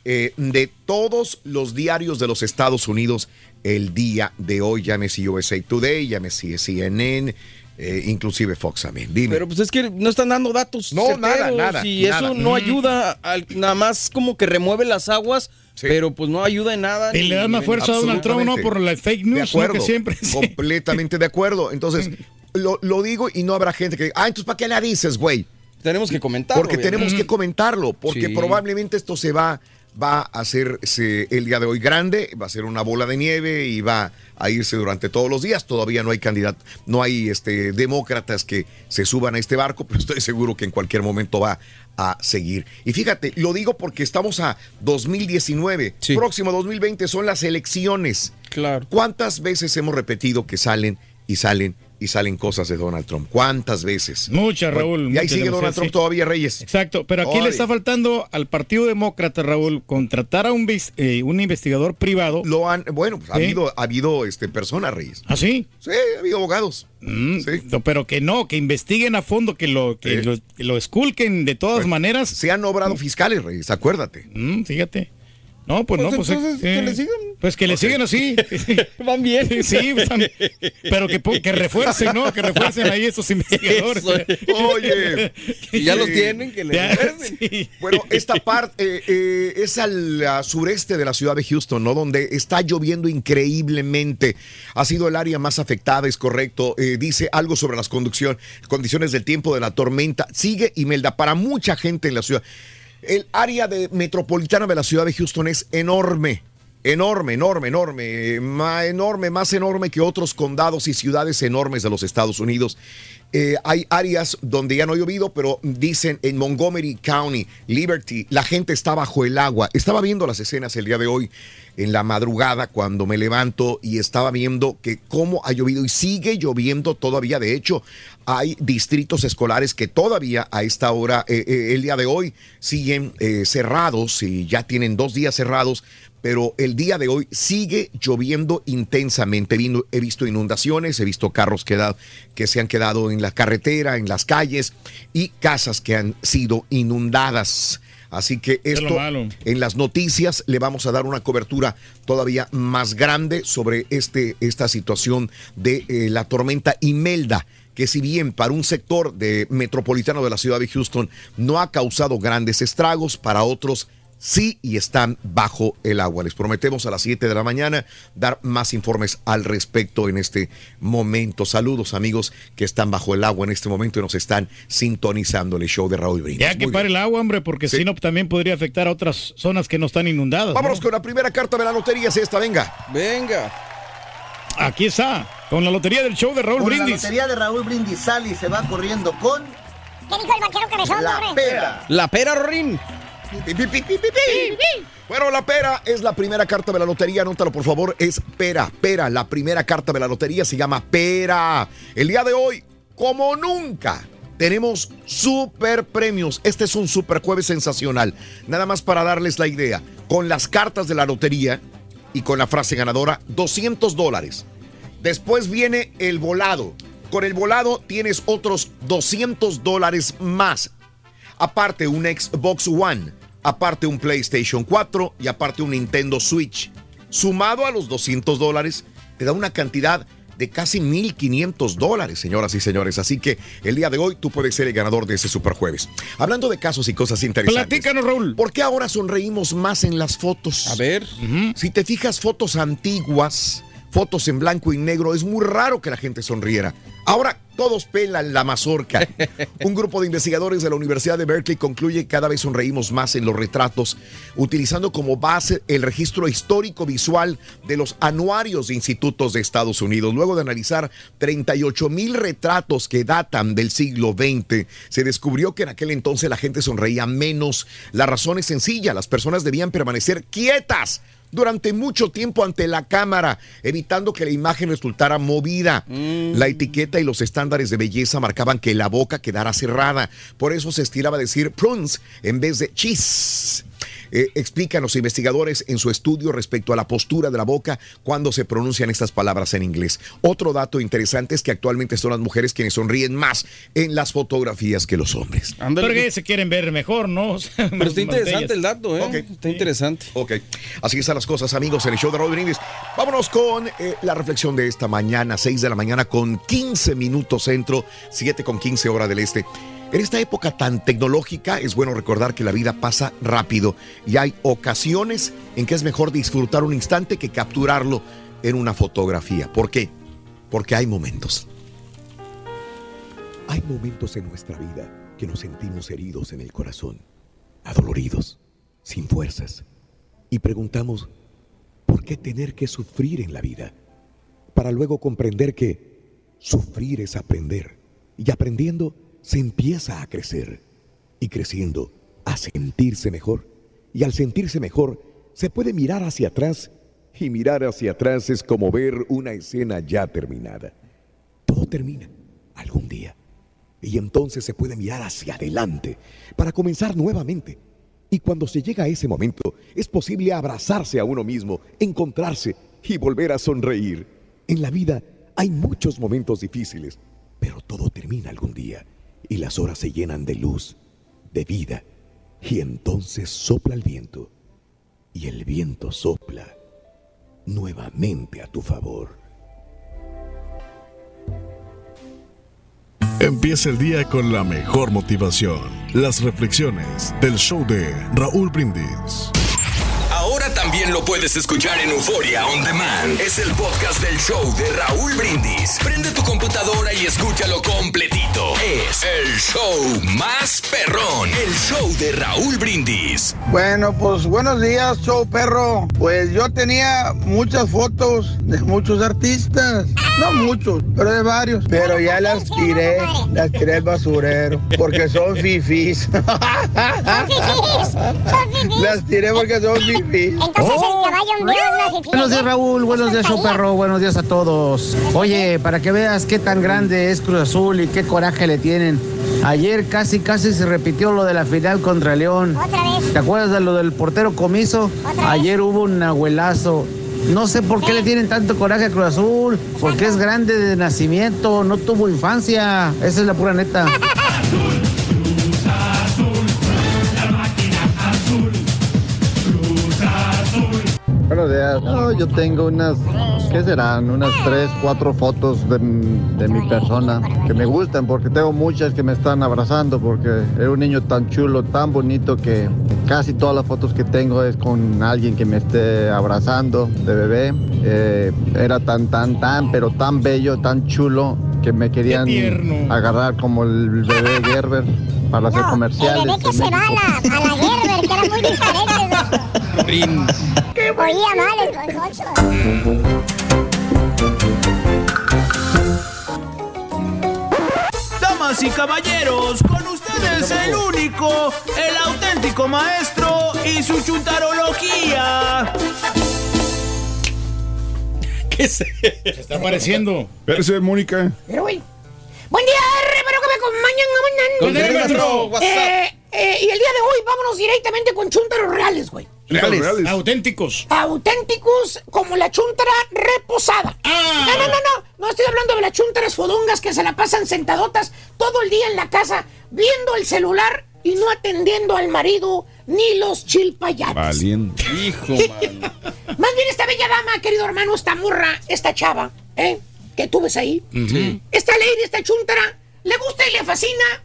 eh, de todos los diarios de los Estados Unidos el día de hoy. Llámese USA Today, llámese CNN, eh, inclusive Fox también. Dime. Pero pues es que no están dando datos. No, nada, certeros nada, Y nada. eso no Mm. ayuda, al- nada más como que remueve las aguas, pero pues no ayuda en nada. Y ni- le da más fuerza a Donald Trump, ¿no? Por la fake De news, Que siempre. completamente de acuerdo. Entonces, *laughs* lo, lo digo y no habrá gente que, ah, entonces ¿para qué la dices, güey? Tenemos que comentarlo. Porque obviamente. tenemos que comentarlo, porque Sí. probablemente esto se va, va a hacerse el día de hoy grande, va a ser una bola de nieve y va a irse durante todos los días. Todavía no hay candidato, no hay este, demócratas que se suban a este barco, *laughs* pero estoy seguro que en cualquier momento va a seguir. Y fíjate, lo digo porque estamos a 2019, próximo 2020 son las elecciones. Claro. ¿Cuántas veces hemos repetido que salen y salen y salen cosas de Donald Trump? ¿Cuántas veces? Muchas, Bueno, Raúl. Y ahí muchas sigue Donald Trump sí. todavía, Reyes. Exacto, pero aquí le está faltando al Partido Demócrata, Raúl, contratar a un, eh, un investigador privado. Lo han, bueno, pues ha Sí. habido, ha habido este, personas, Reyes. ¿Ah, sí? Sí, ha habido abogados. Mm, no, Pero que no, que investiguen a fondo, que lo, que Sí. lo, que lo esculquen de todas maneras. Se han obrado fiscales, Reyes, acuérdate. Mm, fíjate. No, pues, Pues no, pues, entonces, eh, que le sigan. Pues que le sigan así. *laughs* Van bien. *laughs* Sí, pues, pero que, que refuercen, ¿no? Que refuercen ahí esos investigadores. Oye, Si ya los Sí. tienen, que le Ya, refuercen. *laughs* sí. Bueno, esta parte eh, eh, es al sureste de la ciudad de Houston, ¿no? Donde está lloviendo increíblemente. Ha sido el área más afectada, es correcto. Eh, dice algo sobre las conducción, condiciones del tiempo de la tormenta. Sigue Imelda para mucha gente en la ciudad. El área de, metropolitana de la ciudad de Houston es enorme. Enorme, enorme, enorme, más enorme, más enorme que otros condados y ciudades enormes de los Estados Unidos. Eh, hay áreas donde ya no ha llovido, pero dicen en Montgomery County, Liberty, la gente está bajo el agua. Estaba viendo las escenas el día de hoy en la madrugada cuando me levanto y estaba viendo que cómo ha llovido y sigue lloviendo todavía. De hecho, hay distritos escolares que todavía a esta hora, eh, eh, el día de hoy, siguen cerrados y ya tienen dos días cerrados pero el día de hoy sigue lloviendo intensamente. He visto inundaciones, he visto carros que se han quedado en la carretera, en las calles y casas que han sido inundadas. Así que esto en las noticias le vamos a dar una cobertura todavía más grande sobre este, esta situación de eh, la tormenta Imelda que si bien para un sector de metropolitano de la ciudad de Houston no ha causado grandes estragos, para otros sí y están bajo el agua. Les prometemos a las 7 de la mañana dar más informes al respecto en este momento. Saludos amigos que están bajo el agua en este momento y nos están sintonizando el show de Raúl Brindis. Ya que Muy pare bien. el agua, hombre, porque si no también podría afectar a otras zonas que no están inundadas. ¿no? Vámonos con la primera carta de la lotería, es esta, venga. Venga. Aquí está, con la lotería del show de Raúl Con la Brindis. lotería de Raúl Brindis sale y se va corriendo con ¿Qué dijo el vaquero cabezón, la hombre? pera. La pera, Rorín. Bueno, la pera es la primera carta de la lotería, anótalo por favor, es pera, pera, la primera carta de la lotería se llama pera. El día de hoy, como nunca, tenemos super premios. Este es un super jueves sensacional. Nada más para darles la idea, con las cartas de la lotería y con la frase ganadora, 200 dólares. Después viene el volado. Con el volado tienes otros 200 dólares más. Aparte un Xbox One, aparte un PlayStation 4 y aparte un Nintendo Switch. Sumado a los 200 dólares, te da una cantidad de casi 1.500 dólares, señoras y señores. Así que el día de hoy tú puedes ser el ganador de ese super jueves. Hablando de casos y cosas interesantes. Platícanos, Raúl. ¿Por qué ahora sonreímos más en las fotos? A ver. Si te fijas fotos antiguas, fotos en blanco y negro, es muy raro que la gente sonriera. Ahora todos pelan la mazorca. *laughs* Un grupo de investigadores de la Universidad de Berkeley concluye que cada vez sonreímos más en los retratos, utilizando como base el registro histórico visual de los anuarios de institutos de Estados Unidos. Luego de analizar 38 mil retratos que datan del siglo XX, se descubrió que en aquel entonces la gente sonreía menos. La razón es sencilla, las personas debían permanecer quietas durante mucho tiempo ante la cámara, evitando que la imagen resultara movida. La etiqueta y los estándares de belleza marcaban que la boca quedara cerrada. Por eso se estiraba a decir prunes en vez de cheese. Eh, explican los investigadores en su estudio respecto a la postura de la boca cuando se pronuncian estas palabras en inglés. Otro dato interesante es que actualmente son las mujeres quienes sonríen más en las fotografías que los hombres. Porque se quieren ver mejor, ¿no? *laughs* O sea, Pero está interesante el dato, ¿eh? Está interesante. Ok, así están las cosas, amigos, en el show de Brindis. Vámonos con eh, la reflexión de esta mañana, 6 de la mañana, con 15 minutos centro, 7 con 15 hora del este. En esta época tan tecnológica es bueno recordar que la vida pasa rápido y hay ocasiones en que es mejor disfrutar un instante que capturarlo en una fotografía. ¿Por qué? Porque hay momentos. Hay momentos en nuestra vida que nos sentimos heridos en el corazón, adoloridos, sin fuerzas, y preguntamos, ¿por qué tener que sufrir en la vida? Para luego comprender que sufrir es aprender, y aprendiendo se empieza a crecer, y creciendo a sentirse mejor, y al sentirse mejor se puede mirar hacia atrás, y mirar hacia atrás es como ver una escena ya terminada. Todo termina algún día. Y entonces se puede mirar hacia adelante para comenzar nuevamente. Y cuando se llega a ese momento, es posible abrazarse a uno mismo, encontrarse y volver a sonreír. En la vida hay muchos momentos difíciles, pero todo termina algún día y las horas se llenan de luz, de vida. Y entonces sopla el viento y el viento sopla nuevamente a tu favor. Empieza el día con la mejor motivación. Las reflexiones del show de Raúl Brindis. También lo puedes escuchar en Euforia On Demand. Es el podcast del show de Raúl Brindis. Prende tu computadora y escúchalo completito. Es el show más perrón. El show de Raúl Brindis. Bueno, pues buenos días, show perro. Pues yo tenía muchas fotos de muchos artistas. No muchos, pero de varios. Pero ya las tiré, las tiré al basurero. Porque son fifis. *laughs* Las tiré porque son fifis. Entonces el caballo Buenos días, Raúl. Buenos días, show perro. Buenos días a todos. Oye, para que veas qué tan grande es Cruz Azul y qué coraje le tienen. Ayer casi, casi se repitió lo de la final contra León. Otra vez. ¿Te acuerdas de lo del portero comiso? Ayer hubo un abuelazo. No sé por qué le tienen tanto coraje a Cruz Azul, porque es grande de nacimiento, no tuvo infancia. Esa es la pura neta. *laughs* Buenos días. No, yo tengo unas, ¿qué serán? Unas tres, cuatro fotos de, de mi persona que me gustan porque tengo muchas que me están abrazando porque era un niño tan chulo, tan bonito que casi todas las fotos que tengo es con alguien que me esté abrazando de bebé. Eh, era tan, tan, tan, pero tan bello, tan chulo que me querían agarrar como el bebé Gerber para hacer El comerciales. bebé que en se va a México. la, a la Gerber, que era muy diferente. Oía mal el. Damas y caballeros, con ustedes el único, el auténtico maestro y su chuntarología. ¿Qué se, está apareciendo? Espérese, Mónica. Pero, güey. Buen día, R, espero que me acompañen mañana. Con el maestro, WhatsApp. Eh, eh, y el día de hoy vámonos directamente con chúntaros reales, güey. Reales. Auténticos. Auténticos como la chuntara reposada. Ah. No, no, no, no. No estoy hablando de las chuntaras fodongas que se la pasan sentadotas todo el día en la casa viendo el celular y no atendiendo al marido ni los chilpayates. Valiente. Hijo. *laughs* Más bien esta bella dama, querido hermano, esta morra, esta chava, ¿eh? Que tú ves ahí. Sí. Esta lady, esta chuntara, le gusta y le fascina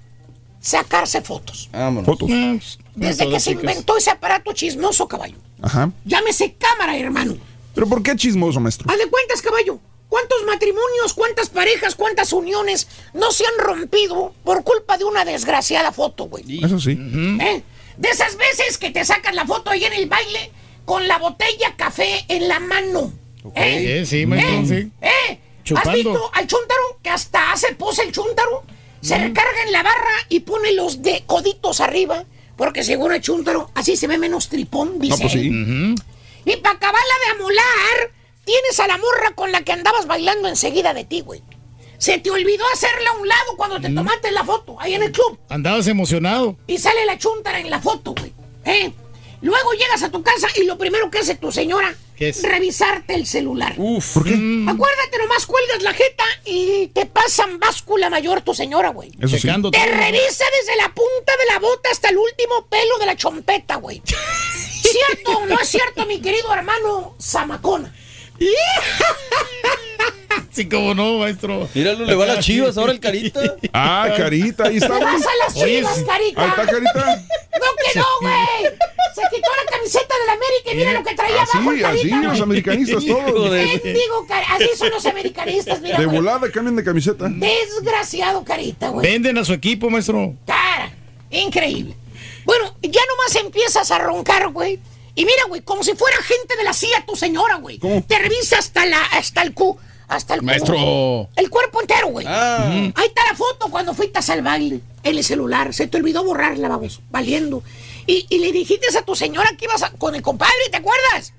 sacarse fotos. Vámonos. Fotos. Desde que se inventó ese aparato chismoso, caballo. Ajá. Llámese cámara, hermano. ¿Pero por qué chismoso, maestro? Haz de cuentas, caballo. ¿Cuántos matrimonios, cuántas parejas, cuántas uniones no se han rompido por culpa de una desgraciada foto, güey? Eso sí. ¿Eh? De esas veces que te sacan la foto ahí en el baile con la botella café en la mano. ¿Eh? Sí, sí, maestro, ¿Eh? sí. ¿Eh? ¿Has visto al chúntaro que hasta hace pose el chúntaro? Se recarga en la barra y pone los de coditos arriba. Porque según el chúntaro, así se ve menos tripón, dice. No, pues sí. Y para acabarla de amolar, tienes a la morra con la que andabas bailando enseguida de ti, güey. Se te olvidó hacerla a un lado cuando te tomaste la foto, ahí en el club. Andabas emocionado. Y sale la chuntara en la foto, güey. ¿Eh? Luego llegas a tu casa y lo primero que hace tu señora ¿Qué es? revisarte el celular. Uf. ¿Por qué? Acuérdate, nomás cuelgas la jeta y te pasan báscula mayor tu señora, güey. Eso sí. Te revisa desde la punta de la bota hasta el último pelo de la chompeta, güey. *laughs* ¿Cierto o no es cierto, mi querido hermano Zamacona? *laughs* *laughs* Sí, como no, maestro. Míralo, le va a las chivas ahora el carita. *laughs* Ah, carita, ahí ¿Le está, güey. vas a las chivas, carita? Ahí está, carita. No que no, güey. Se quitó la camiseta de la América y mira lo que traía abajo el Así, así, carita. los americanistas todos. Mendigo, car- así son los americanistas, mira. De volada cambian de camiseta. Desgraciado, carita, güey. Venden a su equipo, maestro. Cara, increíble. Bueno, ya nomás empiezas a roncar, güey. Y mira, güey, como si fuera gente de la CIA tu señora, güey. ¿Cómo? Te revisa hasta la, hasta el cu, hasta el Maestro. El cuerpo entero, güey. Ah. Ahí está la foto cuando fuiste al baile en el celular. Se te olvidó borrarla, vamos, valiendo. Y, y le dijiste a tu señora que ibas a- con el compadre, ¿te acuerdas?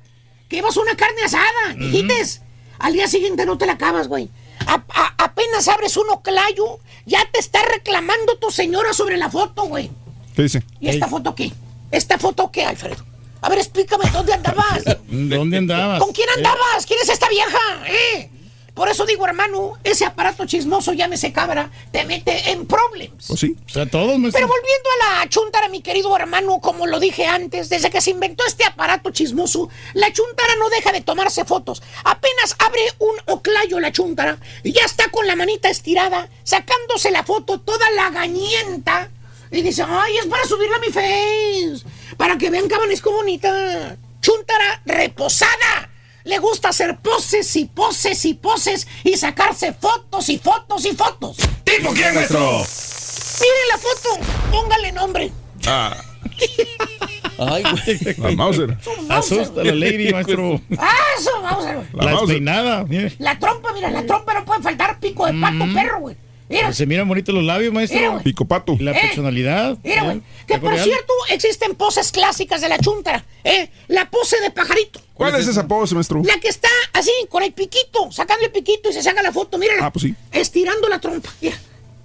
Que ibas a una carne asada. Dijiste. Al día siguiente no te la acabas, güey. A- a- apenas abres un oclayo, ya te está reclamando tu señora sobre la foto, güey. ¿Qué dice? ¿Y esta foto qué? ¿Esta foto qué, Alfredo? A ver, explícame, ¿dónde andabas? *laughs* ¿Dónde andabas? ¿Con quién andabas? ¿Quién es esta vieja? ¿Eh? Por eso digo, hermano, ese aparato chismoso, llámese cabra, te mete en problemas. Pues sí. O sea, todos, maestro. Pero volviendo a la chuntara, mi querido hermano, como lo dije antes, desde que se inventó este aparato chismoso, la chuntara no deja de tomarse fotos. Apenas abre un oclayo la chuntara y ya está con la manita estirada, sacándose la foto toda la gañienta. Y dice, ay, es para subirla a mi face, para que vean que amanezco bonita. Chuntara reposada. Le gusta hacer poses y poses y poses y sacarse fotos y fotos y fotos. ¿Tipo quién, maestro? Miren la foto, póngale nombre. Ah, *laughs* Ay, güey. la Mauser. Asusta la lady, *laughs* maestro. Ah, eso, vamos a ver. La La Mauser. Mire. La trompa, mira, la trompa no puede faltar pico de pato, perro, güey. Mira, Se miran bonitos los labios, Mira, maestro. güey. Picopato. Y la Eh. personalidad. mira, güey. Que por real. cierto, existen poses clásicas de la chuntara, ¿eh? La pose de pajarito. ¿Cuál es esa pose, maestro? La que está así, con el piquito, sacando el piquito y se saca la foto, mírala. Ah, pues sí. Estirando la trompa, mira.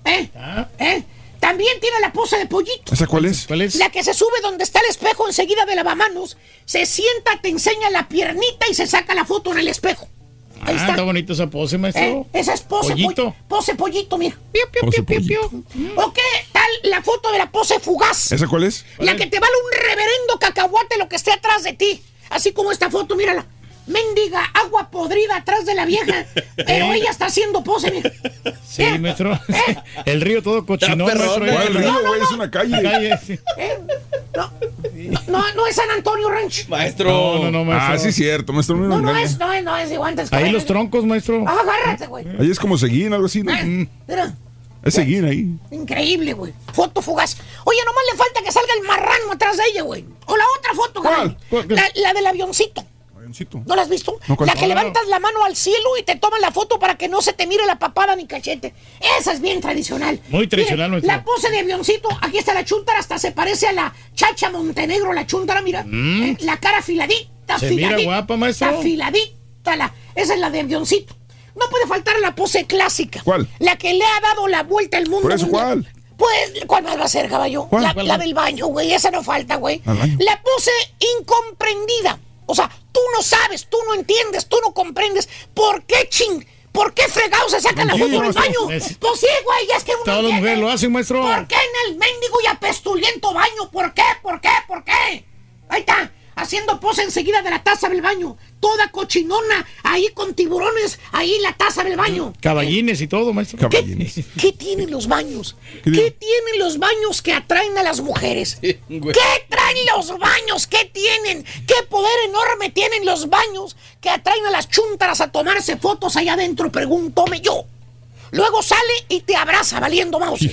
¿Eh? Ah. ¿Eh? También tiene la pose de pollito. ¿Esa cuál es? ¿Cuál es? La que se sube donde está el espejo enseguida de lavamanos, se sienta, te enseña la piernita y se saca la foto en el espejo. Ah, Ahí está está. bonito esa pose, maestro. ¿Eh? Esa es pose Pollito. pollito. Pose pollito, mira. Piu, piu, Pose piu, piu. ¿O qué tal la foto de la pose fugaz? ¿Esa cuál es? La que te vale un reverendo cacahuate lo que esté atrás de ti. Así como esta foto, mírala. Mendiga agua podrida atrás de la vieja. *laughs* Pero ella está haciendo pose, mira. Sí, maestro. *laughs* *laughs* El río todo cochinón, Está maestro. perrona. ¿Cuál Ahí en la- río, güey? Es una calle. calle, sí. ¿Eh? No, no, no es San Antonio Ranch. Maestro. No, no, no, maestro. Ah, sí, cierto, maestro. No, No, no es, no es, no es de guantes. Ahí los troncos, maestro. Ah, agárrate, güey. Ahí es como seguín, algo así, ¿no? Eh, Mira, Es seguín ahí. increíble, güey. Foto fugaz. Oye, nomás le falta que salga el marrano atrás de ella, güey. O la otra foto, güey. La, la del avioncito. Avioncito. ¿No la has visto? La que No, no, levantas la mano al cielo y te toman la foto para que no se te mire la papada ni cachete. Esa es bien tradicional. Muy tradicional, Mire, maestro. La pose de avioncito, aquí está la chuntara, hasta se parece a la chacha Montenegro, la chuntara, mira. Eh, la cara afiladita, Mm. Se mira afiladita. guapa, maestro. Afiladita, la, esa es la de avioncito. No puede faltar la pose clásica. ¿Cuál? La que le ha dado la vuelta al mundo. Por eso, mundial. ¿cuál? Pues, ¿cuál más va a ser, caballo? ¿Cuál? La, ¿Cuál? la del baño, güey. Esa no falta, güey. La pose incomprendida. O sea, tú no sabes, tú no entiendes, tú no comprendes. ¿Por qué, ching? ¿Por qué fregado se saca la foto del baño? Es- Pues sí, güey, es que uno lo maestro. ¿Por qué en el mendigo y apestuliento baño? ¿Por qué? ¿Por qué? ¿Por qué? Ahí está, haciendo pose enseguida de la taza del baño. Toda cochinona, ahí con tiburones, ahí la taza del baño. Caballines y todo, maestro. Caballines. ¿Qué tienen los baños? *laughs* ¿Qué ¿Qué, tiene? tienen los baños que atraen a las mujeres? ¿Qué traen los baños? ¿Qué tienen? ¿Qué poder enorme tienen los baños que atraen a las chúntaras a tomarse fotos allá adentro? Pregúntome yo. Luego sale y te abraza valiendo mouse.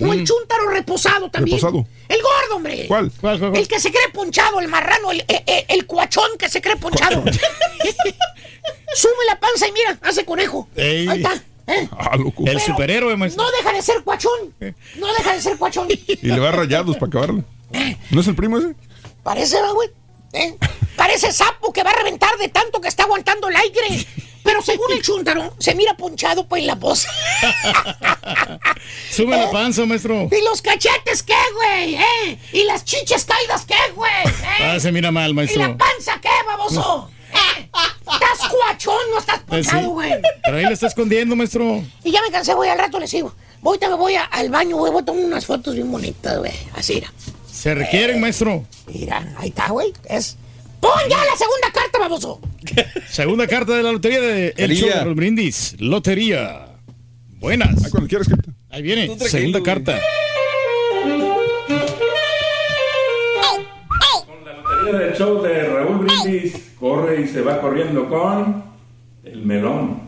O el chúntaro reposado también. Reposado. El gordo, hombre. ¿Cuál? ¿Cuál, cuál, cuál? El que se cree ponchado, el marrano, el, el- el- el cuachón que se cree ponchado. *laughs* Sube la panza y mira, hace conejo. Ey. Ahí está. ¿eh? Ah, loco. El superhéroe, maestro. No deja de ser cuachón. No deja de ser cuachón. Y le va rayados para acabarla. ¿No es el primo ese? Parece, ¿va, güey. ¿Eh? Parece sapo que va a reventar de tanto que está aguantando el aire. Pero según el chúntaro, se mira ponchado pues en la voz. *laughs* Sube la panza, maestro. ¿Y los cachetes qué, güey? ¿Eh? ¿Y las chiches caídas qué, güey? ¿Eh? Ah, se mira mal, ¿Y maestro. la panza qué, baboso? ¿Eh? ¿Estás cuachón no estás Eh, ponchado, güey? Pero ahí le está escondiendo, maestro. Y ya me cansé, güey, al rato le sigo. Ahorita me voy a- al baño, güey, voy a tomar unas fotos bien bonitas, güey. Así, mira. Se requieren, maestro. Mira, ahí está, güey. Es... ¡Pon ya la segunda carta, baboso! *laughs* Segunda carta de la lotería de El Lotería. Show de los Brindis. Lotería. Buenas. cuando quieras, Ahí viene. Tú tranquilo, Segunda güey. carta. del show de Raúl Brindis corre y se va corriendo con el melón.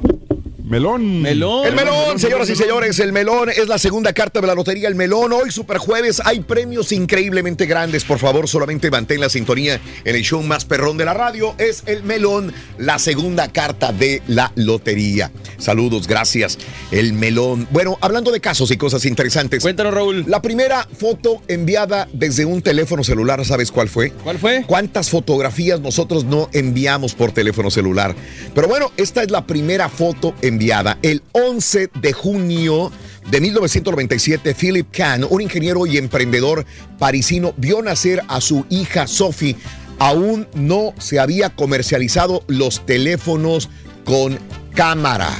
Melón. Melón. El melón, señoras y señores, el melón es la segunda carta de la lotería. El melón, hoy super jueves, hay premios increíblemente grandes. Por favor, solamente mantén la sintonía en el show más perrón de la radio. Es el melón, la segunda carta de la lotería. Saludos, gracias. El melón. Bueno, hablando de casos y cosas interesantes. Cuéntanos, Raúl. La primera foto enviada desde un teléfono celular, ¿sabes cuál fue? ¿Cuál fue? ¿Cuántas fotografías nosotros no enviamos por teléfono celular? Pero bueno, esta es la primera foto enviada. El 11 de junio de 1997, Philip Kahn, un ingeniero y emprendedor parisino, vio nacer a su hija Sophie. Aún no se había comercializado los teléfonos con cámara.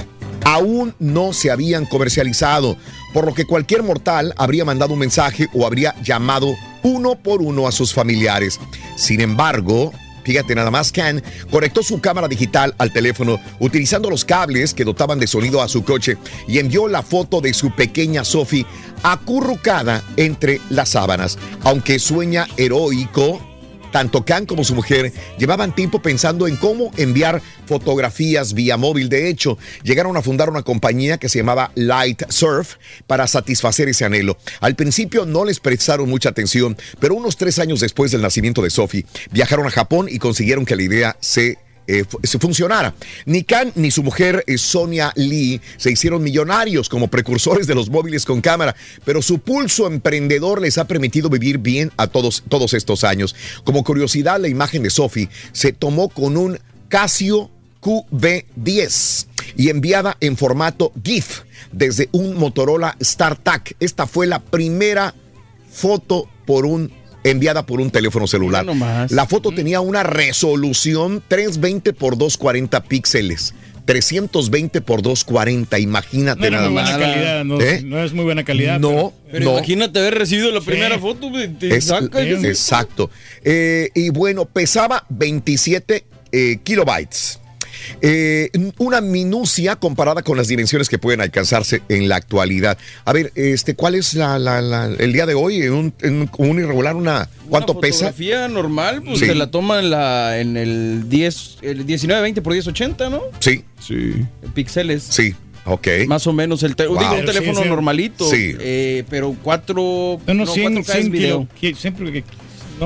Aún no se habían comercializado, por lo que cualquier mortal habría mandado un mensaje o habría llamado uno por uno a sus familiares. Sin embargo, fíjate nada más, Can conectó su cámara digital al teléfono utilizando los cables que dotaban de sonido a su coche y envió la foto de su pequeña Sophie acurrucada entre las sábanas. Aunque sueña heroico, tanto Khan como su mujer llevaban tiempo pensando en cómo enviar fotografías vía móvil. De hecho, llegaron a fundar una compañía que se llamaba Light Surf para satisfacer ese anhelo. Al principio no les prestaron mucha atención, pero unos tres años después del nacimiento de Sophie, viajaron a Japón y consiguieron que la idea se eh, funcionara. Ni Khan ni su mujer eh, Sonia Lee se hicieron millonarios como precursores de los móviles con cámara, pero su pulso emprendedor les ha permitido vivir bien a todos, todos estos años. Como curiosidad, la imagen de Sophie se tomó con un Casio QV10 y enviada en formato GIF desde un Motorola StarTAC. Esta fue la primera foto por un enviada por un teléfono celular. La foto tenía una resolución 320 por 240 píxeles. 320 por 240, imagínate No nada muy más. buena calidad, no, ¿Eh? no es muy buena calidad. No, Pero no. imagínate haber recibido la primera foto, güey, te Es- saca exacto. Eh, y bueno, pesaba 27 eh, kilobytes. Eh, una minucia comparada con las dimensiones que pueden alcanzarse en la actualidad. A ver, este, ¿cuál es la, la- la- el día de hoy? En un, en un- irregular, una, ¿cuánto Una pesa? fotografía normal, pues Sí. te la toma en, la, en el 10, el 1920 por 1080, ¿no? Sí. Sí. Píxeles. Sí. Ok. Más o menos el te- Wow. digo, un teléfono sí, sí. normalito. Sí. eh, pero 4 No, no, no, 100, 4K es 100 video. kilo- siempre que-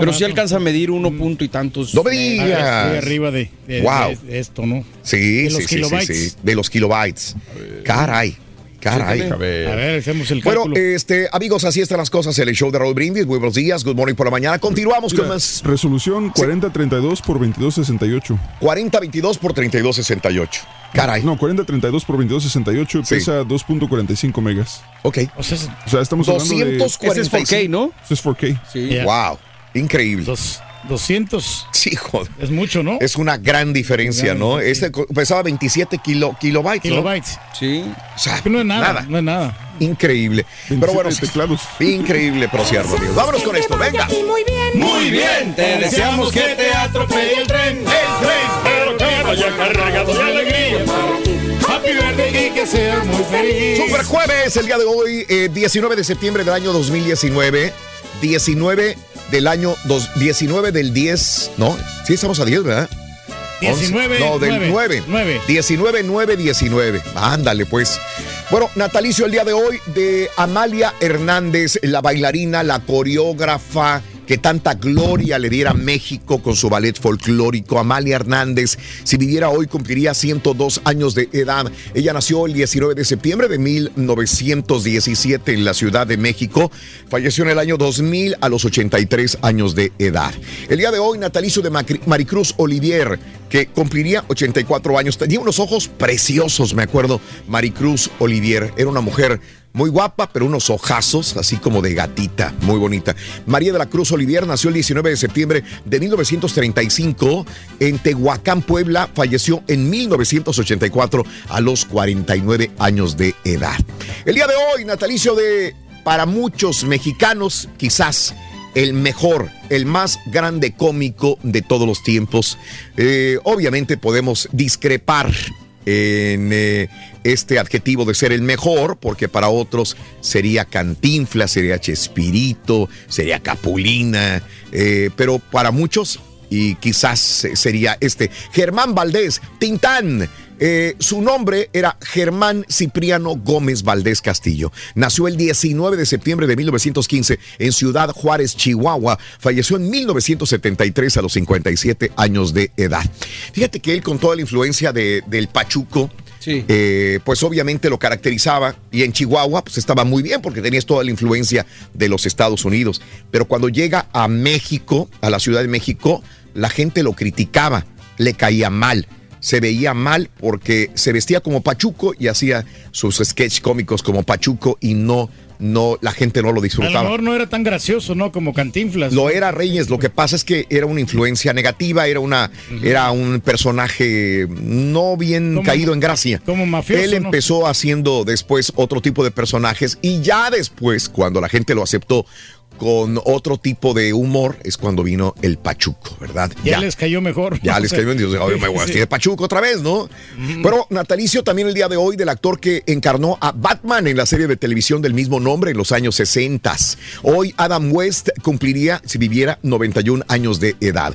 pero más, sí alcanza a medir uno punto y tantos. No me digas. Ah, Estoy arriba de, de- Wow. de- de esto, ¿no? Sí, De los sí, sí, sí, kilobytes. sí, de los kilobytes. Caray, caray. A ver, hacemos el Bueno, cálculo. este, amigos, así están las cosas en el show de Raúl Brindis. Muy buenos días, good morning por la mañana. Continuamos con Mira, más Resolución 4032 por 2268. 4022 por 3268. Caray. No, 4032 por 2268 Sí. pesa 2.45 megas. Ok. O sea, O sea, estamos hablando de... 245. Ese es 4K, ¿no? Eso es 4K. Sí. Ya. Wow, increíble. dos- 200 Sí, joder. es mucho, ¿no? Es una gran diferencia, Gran ¿no? diferencia. Este pesaba 27 kilo, kilobytes, ¿no? Kilobytes. Sí. O sea, Que no es nada, nada. no es nada. Increíble. Pero 27 bueno, teclados. increíble, pero cierto, amigos. Vámonos con esto, venga. Muy bien. Muy bien, te deseamos que te atropelle el tren, el tren, pero que vaya cargado de alegría. Happy birthday y que seas muy feliz. Super jueves, el día de hoy, eh, 19 de septiembre del año 2019. 19 del año dos- 19 del 10, ¿no? Sí, estamos a 10, ¿verdad? 19, 11, No, del 9. 9. 9. 19, 9, 19. Ándale, pues. Bueno, natalicio el día de hoy de Amalia Hernández, la bailarina, la coreógrafa, que tanta gloria le diera México con su ballet folclórico. Amalia Hernández, si viviera hoy, cumpliría 102 años de edad. Ella nació el 19 de septiembre de 1917 en la Ciudad de México. Falleció en el año 2000 a los 83 años de edad. El día de hoy, natalicio de Maricruz Olivier, que cumpliría 84 años. Tenía unos ojos preciosos, me acuerdo. Maricruz Olivier era una mujer muy guapa, pero unos ojazos así como de gatita, muy bonita. María de la Cruz Olivier nació el 19 de septiembre de 1935 en Tehuacán, Puebla. Falleció en 1984 a los 49 años de edad. El día de hoy, natalicio de, para muchos mexicanos, quizás el mejor, el más grande cómico de todos los tiempos. Eh, obviamente podemos discrepar en eh, este adjetivo de ser el mejor, porque para otros sería Cantinfla, sería Chespirito, sería Capulina, eh, pero para muchos, y quizás sería este, Germán Valdés, Tintán. Eh, su nombre era Germán Cipriano Gómez Valdés Castillo. Nació el 19 de septiembre de 1915 en Ciudad Juárez, Chihuahua. Falleció en 1973 a los 57 años de edad. Fíjate que él con toda la influencia de- del Pachuco, eh, pues obviamente lo caracterizaba y en Chihuahua pues estaba muy bien porque tenías toda la influencia de los Estados Unidos. Pero cuando llega a México, a la Ciudad de México, la gente lo criticaba, le caía mal. Se veía mal porque se vestía como Pachuco y hacía sus sketch cómicos como Pachuco y no, no, la gente no lo A lo disfrutaba. mejor no era tan gracioso, ¿no? Como Cantinflas. Lo era Reyes, lo que pasa es que era una influencia negativa, era una, era un personaje no bien Como- caído en gracia. como mafioso, Él ¿no? empezó haciendo después otro tipo de personajes y ya después, cuando la gente lo aceptó con otro tipo de humor, es cuando vino el Pachuco, ¿verdad? Ya, les cayó mejor. Ya les cayó en Dios, "Oye, me voy a *laughs* de Pachuco otra vez, ¿no? Pero natalicio también el día de hoy del actor que encarnó a Batman en la serie de televisión del mismo nombre en los años 60. Hoy Adam West cumpliría, si viviera, 91 años de edad.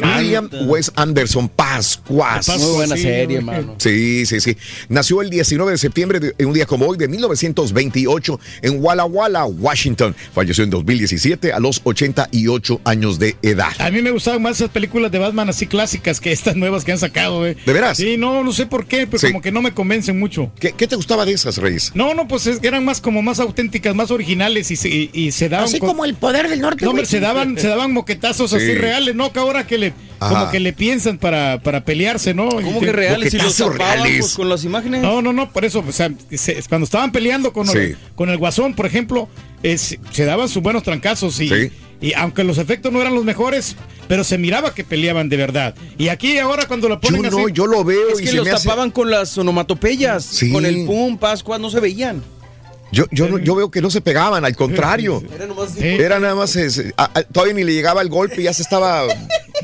William West Anderson Pascuas. Muy buena serie, hermano. Sí, sí, sí. Nació el 19 de septiembre, de, en un día como hoy, de 1928, en Walla Walla, Washington. Falleció en 2017 a los 88 años de edad. A mí me gustaban más esas películas de Batman así clásicas que estas nuevas que han sacado, ¿eh? ¿De veras? Sí, no, no sé por qué, pero Sí. como que no me convencen mucho. ¿Qué, qué te gustaba de esas, Reyes? No, no, pues es- eran más como más auténticas, más originales y se, y, y se daban. Así con- como el poder del norte. No, hombre, se daban, se daban moquetazos así Sí. reales, ¿no? Que ahora que le, Ajá. como que le piensan para, para pelearse, ¿no? ¿Cómo Y que reales? Si los tapaban reales. pues, con las imágenes. No, no, no, por eso, o sea, se- cuando estaban peleando con, Sí. el, con el guasón, por ejemplo, es- se daban sus buenos trancazos y, Sí. y aunque los efectos no eran los mejores, pero se miraba que peleaban de verdad. Y aquí ahora cuando lo Yo ponen no, así, yo lo veo Es y que se los me hace- tapaban con las onomatopeyas. Sí. Con el pum, Pascua, no se veían. Yo, yo, no- yo veo que no se pegaban, al contrario. Era nomás. Era nada más, es- a- a- todavía ni le llegaba el golpe y ya se estaba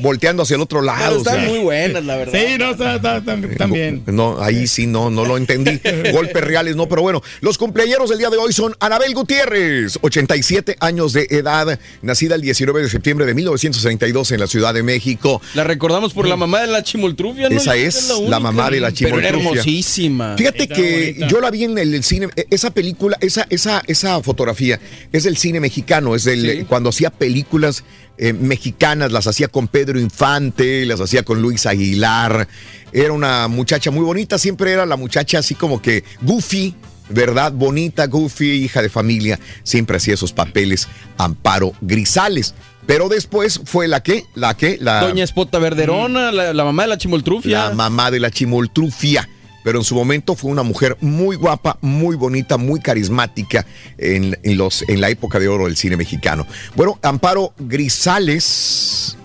volteando hacia el otro Pero lado. o están sea. muy buenas, la verdad. Sí, no, está, está- está- también. No, ahí sí no, no lo entendí. *laughs* Golpes reales, no, pero bueno. Los cumpleaños del día de hoy son Anabel Gutiérrez, 87 años de edad, nacida el 19 de septiembre de 1962 en la Ciudad de México. La recordamos por la mamá de la chimoltrufia, ¿no? Esa es la mamá de la Pero chimoltrufia. hermosísima. Fíjate Está que bonita. yo la vi en el, el cine, eh, esa película, esa, esa, esa fotografía es del cine mexicano, es del Sí. cuando hacía películas eh, mexicanas, las hacía con Pedro Infante, las hacía con Luis Aguilar. Era una muchacha muy bonita, siempre era la muchacha así como que goofy, ¿verdad? Bonita, goofy, hija de familia, siempre hacía esos papeles Amparo Grisales. Pero después fue la que, la que, la Doña Espota Verderona, la, la mamá de la chimoltrufia. la mamá de la chimoltrufia. Pero en su momento fue una mujer muy guapa, muy bonita, muy carismática en, en los, en la época de oro del cine mexicano. Bueno, Amparo Grisales.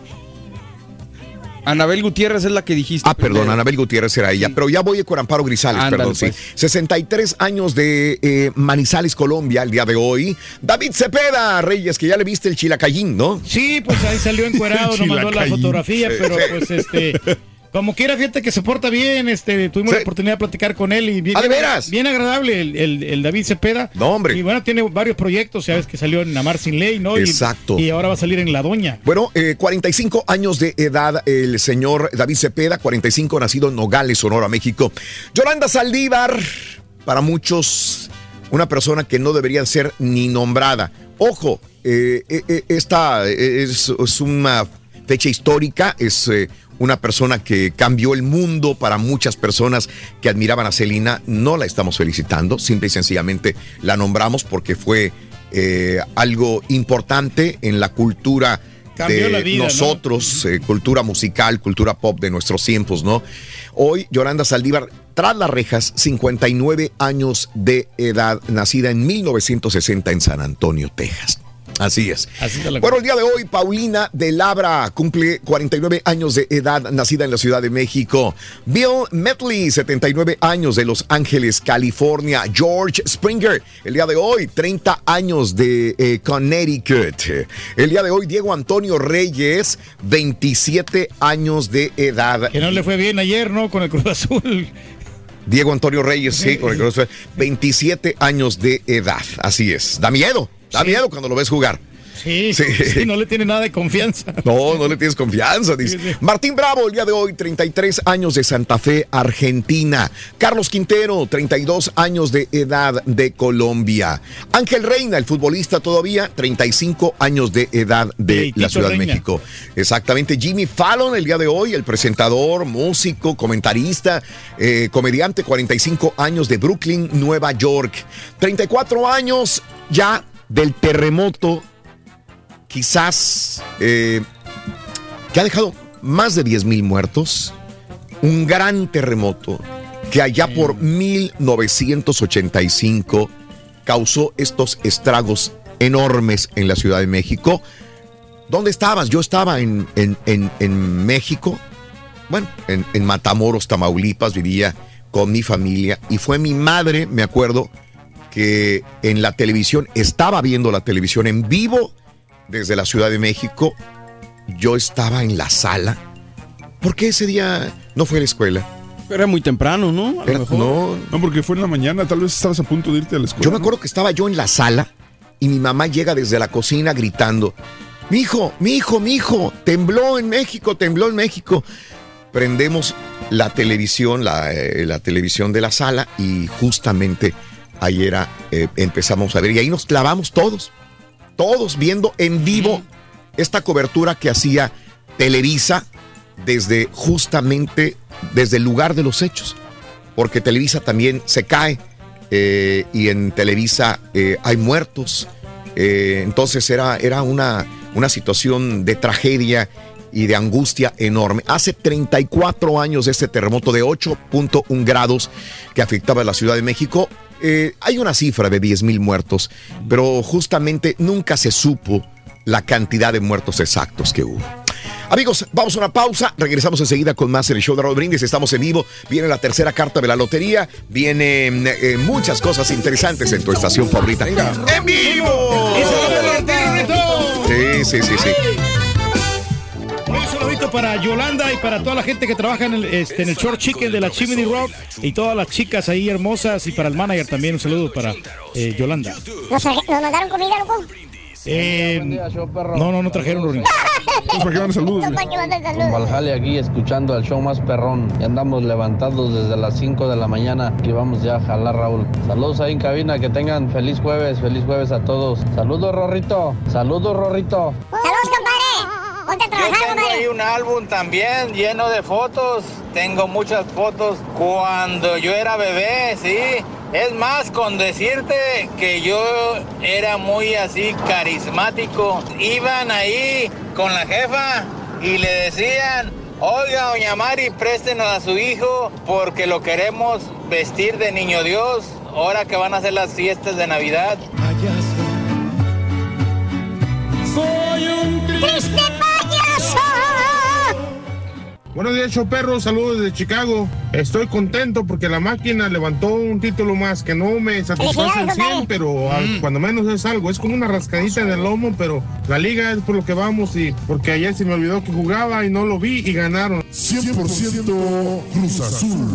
Anabel Gutiérrez es la que dijiste. Ah, perdón. Anabel Gutiérrez era ella. Pero ya voy con Amparo Grisales, Ándale, perdón, sí. pues. 63 años de eh, Manizales, Colombia, el día de hoy. David Cepeda, Reyes, que ya le viste el chilacayín, ¿no? Sí, pues ahí salió encuerado, *laughs* no mandó la fotografía, Sí, pero pues este. *laughs* Como quiera, fíjate que se porta bien, este, tuvimos Sí. la oportunidad de platicar con él y bien, ¿Ah, de veras? bien agradable el, el- el David Cepeda. No, hombre. Y bueno, tiene varios proyectos, sabes que salió en Amar sin ley, ¿no? Exacto. Y, ahora va a salir en La Doña. Bueno, eh, 45 años de edad el señor David Cepeda, 45 nacido en Nogales, Sonora, México. Yolanda Saldívar, para muchos una persona que no debería ser ni nombrada. Ojo, eh, eh, eh, esta es, es una fecha histórica, es eh, una persona que cambió el mundo para muchas personas que admiraban a Celina. No la estamos felicitando, simple y sencillamente la nombramos porque fue eh, algo importante en la cultura Cambió de la vida, ¿no? nosotros, eh, cultura musical, cultura pop de nuestros tiempos, ¿no? Hoy, Yolanda Saldívar, tras las rejas, 59 años de edad, nacida en 1960 en San Antonio, Texas. Así es. Bueno, el día de hoy, Paulina de Labra cumple 49 años de edad, nacida en la Ciudad de México. Bill Medley, 79 años de Los Ángeles, California. George Springer, el día de hoy, 30 años de eh, Connecticut. El día de hoy, Diego Antonio Reyes, 27 años de edad. Que no le fue bien ayer, ¿no? Con el Cruz Azul. Diego Antonio Reyes, sí, con el Cruz Azul, 27 años de edad. Así es. Da miedo, da miedo cuando lo ves jugar. Sí, Sí. *laughs* sí, no le tiene nada de confianza. *laughs* No, no le tienes confianza, dice. Martín Bravo, el día de hoy, 33 años de Santa Fe, Argentina. Carlos Quintero, 32 años de edad de Colombia. Ángel Reina, el futbolista todavía, 35 años de edad de la Ciudad de. México. Exactamente. Jimmy Fallon, el día de hoy, el presentador, músico, comentarista, eh, comediante, 45 años de Brooklyn, Nueva York. 34 años ya del terremoto quizás eh, que ha dejado más de 10 mil muertos, un gran terremoto que allá por 1985 causó estos estragos enormes en la Ciudad de México. ¿Dónde estabas? Yo estaba en, en- en- en México, bueno, en, en Matamoros, Tamaulipas, vivía con mi familia y fue mi madre, me acuerdo, que en la televisión, estaba viendo la televisión en vivo desde la Ciudad de México. Yo estaba en la sala. ¿Por qué ese día no fue a la escuela? Era muy temprano, ¿no? A lo Era- mejor. no, No, porque fue en la mañana, tal vez estabas a punto de irte a la escuela. Yo me acuerdo que estaba yo en la sala y mi mamá llega desde la cocina gritando, mi hijo, mi hijo, mi hijo, tembló en México, tembló en México. Prendemos la televisión, la, eh, la televisión de la sala y justamente ahí era, eh, empezamos a ver y ahí nos clavamos todos, todos viendo en vivo esta cobertura que hacía Televisa desde justamente desde el lugar de los hechos porque Televisa también se cae eh, y en Televisa eh, hay muertos. Entonces era, era una, una situación de tragedia y de angustia enorme. Hace 34 años de este terremoto de 8.1 grados que afectaba a la Ciudad de México. Eh, hay una cifra de 10 mil muertos, pero justamente nunca se supo la cantidad de muertos exactos que hubo. Amigos, vamos a una pausa. Regresamos enseguida con más en el show de Raúl Brindis. Estamos en vivo. Viene la tercera carta de la lotería. Vienen eh, muchas cosas interesantes en tu estación favorita. ¡En vivo! Sí, sí, sí, sí. Un saludito para Yolanda y para toda la gente que trabaja en el, este, en el Short Chicken de la Chimney Rock y todas las chicas ahí hermosas y para el manager también un saludo para eh, Yolanda. ¿Nos, nos mandaron comida, loco? Eh, no, no, no trajeron Rorín. ¿Para qué van saludos? Con aquí escuchando el show más perrón. Y andamos levantados desde las 5 de la mañana que vamos ya a jalar, Raúl. Saludos ahí en cabina, que tengan feliz jueves, feliz jueves a todos. Saludos, Rorrito. Saludos, Rorrito. Saludos, compadre. Ponte a Yo tengo compadre. ahí un álbum también lleno de fotos. Tengo muchas fotos cuando yo era bebé, sí. Es más, con decirte que yo era muy así carismático. Iban ahí con la jefa y le decían, oiga, doña Mari, préstenos a su hijo porque lo queremos vestir de niño Dios. Ahora que van a hacer las fiestas de Navidad. Soy un triste. Buenos días, perro. Saludos desde Chicago. Estoy contento porque la máquina levantó un título más que no me satisface al 100, pero al- cuando menos es algo. Es como una rascadita en el lomo, pero la liga es por lo que vamos y porque ayer se me olvidó que jugaba y no lo vi y ganaron. 100% Cruz Azul.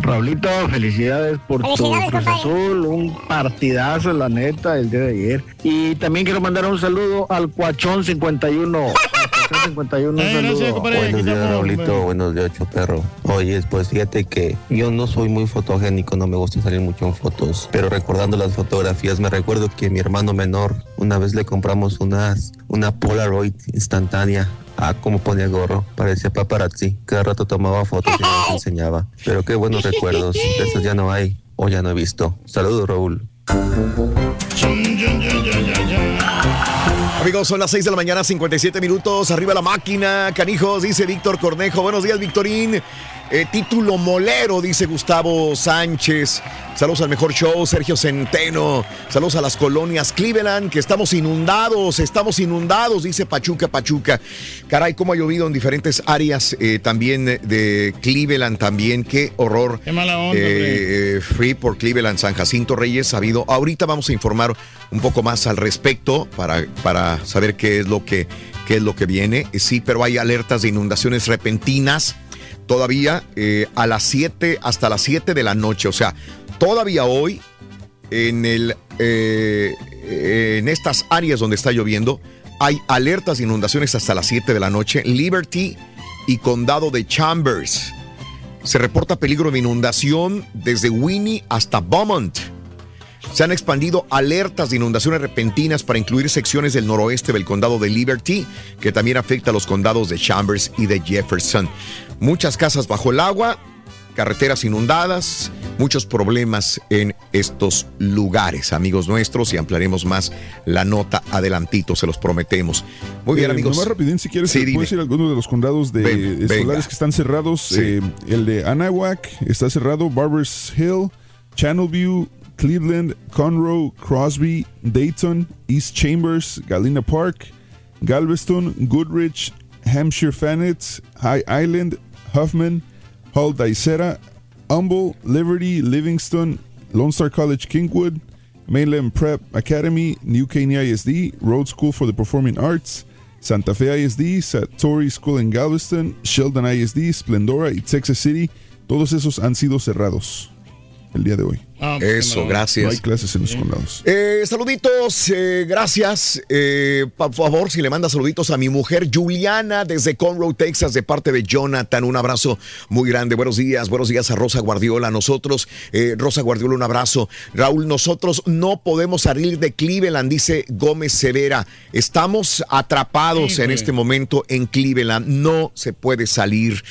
Raulito, felicidades por tu Felicidades, Cruz compadre. Azul, un partidazo la neta el día de ayer. Y también quiero mandar un saludo al Cuachón 51. *laughs* 51, Ay, un gracias, saludo. compadre, aquí Buenos días, Raulito. Buenos días, Choperro. Oye, pues fíjate que yo no soy muy fotogénico, no me gusta salir mucho en fotos. Pero recordando las fotografías, me recuerdo que mi hermano menor, una vez le compramos unas, una Polaroid instantánea. Ah, como ponía gorro, parecía paparazzi. Cada rato tomaba fotos y nos *laughs* enseñaba. Pero qué buenos recuerdos. De esos ya no hay o ya no he visto. Saludos, Raúl. Amigos, son las 6 de la mañana, 57 minutos. Arriba la máquina, canijos, dice Víctor Cornejo. Buenos días, Victorín. Eh, título molero, dice Gustavo Sánchez. Saludos al mejor show, Sergio Centeno. Saludos a las colonias Cleveland, que estamos inundados, estamos inundados, dice Pachuca, Pachuca. Caray, cómo ha llovido en diferentes áreas eh, también de Cleveland, también. Qué horror. Qué mala onda, Eh, eh, Free por Cleveland, San Jacinto Reyes ha habido. Ahorita vamos a informar un poco más al respecto para, para saber qué es lo que qué es lo que viene. Eh, Sí, pero hay alertas de inundaciones repentinas todavía eh, a las 7 hasta las 7 de la noche. O sea, todavía hoy en el eh, en estas áreas donde está lloviendo hay alertas de inundaciones hasta las 7 de la noche. Liberty y condado de Chambers. Se reporta peligro de inundación desde Winnie hasta Beaumont. Se han expandido alertas de inundaciones repentinas para incluir secciones del noroeste del condado de Liberty, que también afecta a los condados de Chambers y de Jefferson. Muchas casas bajo el agua, carreteras inundadas, muchos problemas en estos lugares, amigos nuestros, y ampliaremos más la nota adelantito, se los prometemos. Muy bien, Eh, amigos. nomás rapidín, si quieres, Sí, ¿puedes dime. decir algunos de los condados de Ven, escolares que están cerrados? Sí. Eh, el de Anahuac está cerrado, Barbers Hill, Channelview, Cleveland, Conroe, Crosby, Dayton, East Chambers, Galena Park, Galveston, Goodrich, Hampshire Fannet, High Island, Huffman, Hull Dicera, Humble, Liberty, Livingston, Lone Star College, Kingwood, Mainland Prep Academy, New Caney ISD, Road School for the Performing Arts, Santa Fe ISD, Satori School en Galveston, Sheldon ISD, Splendora y Texas City, todos esos han sido cerrados el día de hoy. Ah, pues, Eso, gracias. No hay clases en los condados. Eh, saluditos, eh, gracias. Eh, por favor, si le manda saluditos a mi mujer Juliana desde Conroe, Texas, de parte de Jonathan. Un abrazo muy grande. Buenos días, buenos días a Rosa Guardiola. Nosotros, eh, Rosa Guardiola, un abrazo. Raúl, nosotros no podemos salir de Cleveland, dice Gómez Severa. Estamos atrapados en este momento en Cleveland. No se puede salir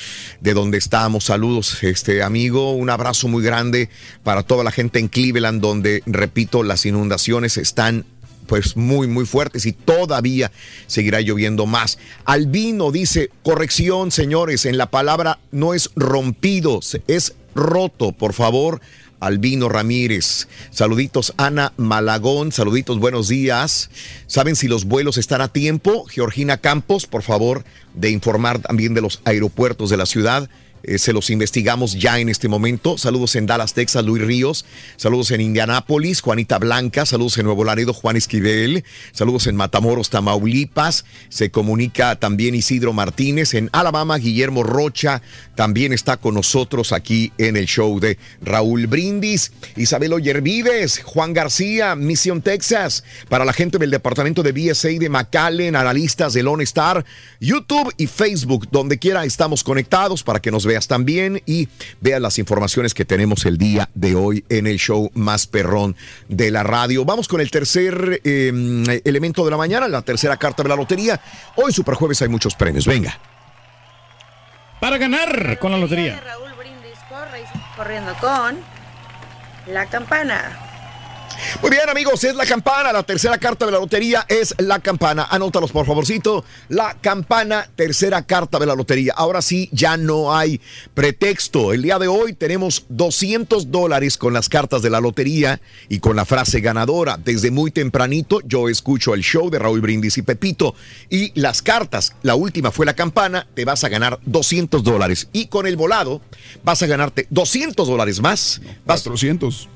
de donde estamos. Saludos, este amigo. Un abrazo muy grande para toda la gente en Cleveland, donde, repito, las inundaciones están pues muy, muy fuertes y todavía seguirá lloviendo más. Albino dice, corrección, señores, en la palabra no es rompido, es roto, por favor. Albino Ramírez. Saluditos Ana Malagón, saluditos, buenos días. ¿Saben si los vuelos están a tiempo? Georgina Campos, por favor, de informar también de los aeropuertos de la ciudad. Eh, se los investigamos ya en este momento. Saludos en Dallas, Texas, Luis Ríos. Saludos en Indianápolis, Juanita Blanca. Saludos en Nuevo Laredo, Juan Esquivel. Saludos en Matamoros, Tamaulipas. Se comunica también Isidro Martínez. En Alabama, Guillermo Rocha también está con nosotros aquí en el show de Raúl Brindis. Isabel Oyervives, Juan García, Mission Texas. Para la gente del departamento de BSA de McAllen, analistas de Lone Star, YouTube y Facebook, donde quiera estamos conectados para que nos veas también y veas las informaciones que tenemos el día de hoy en el show más perrón de la radio. Vamos con el tercer eh, elemento de la mañana, la tercera carta de la lotería. Hoy Superjueves hay muchos premios. Venga. Para ganar con la lotería. Raúl Brindis corre corriendo con la campana. Muy bien, amigos, es la campana. La tercera carta de la lotería es la campana. Anótalos, por favorcito. La campana, tercera carta de la lotería. Ahora sí, ya no hay pretexto. El día de hoy tenemos 200 dólares con las cartas de la lotería y con la frase ganadora. Desde muy tempranito yo escucho el show de Raúl Brindis y Pepito. Y las cartas, la última fue la campana, te vas a ganar 200 dólares. Y con el volado vas a ganarte 200 dólares más. Vas 400.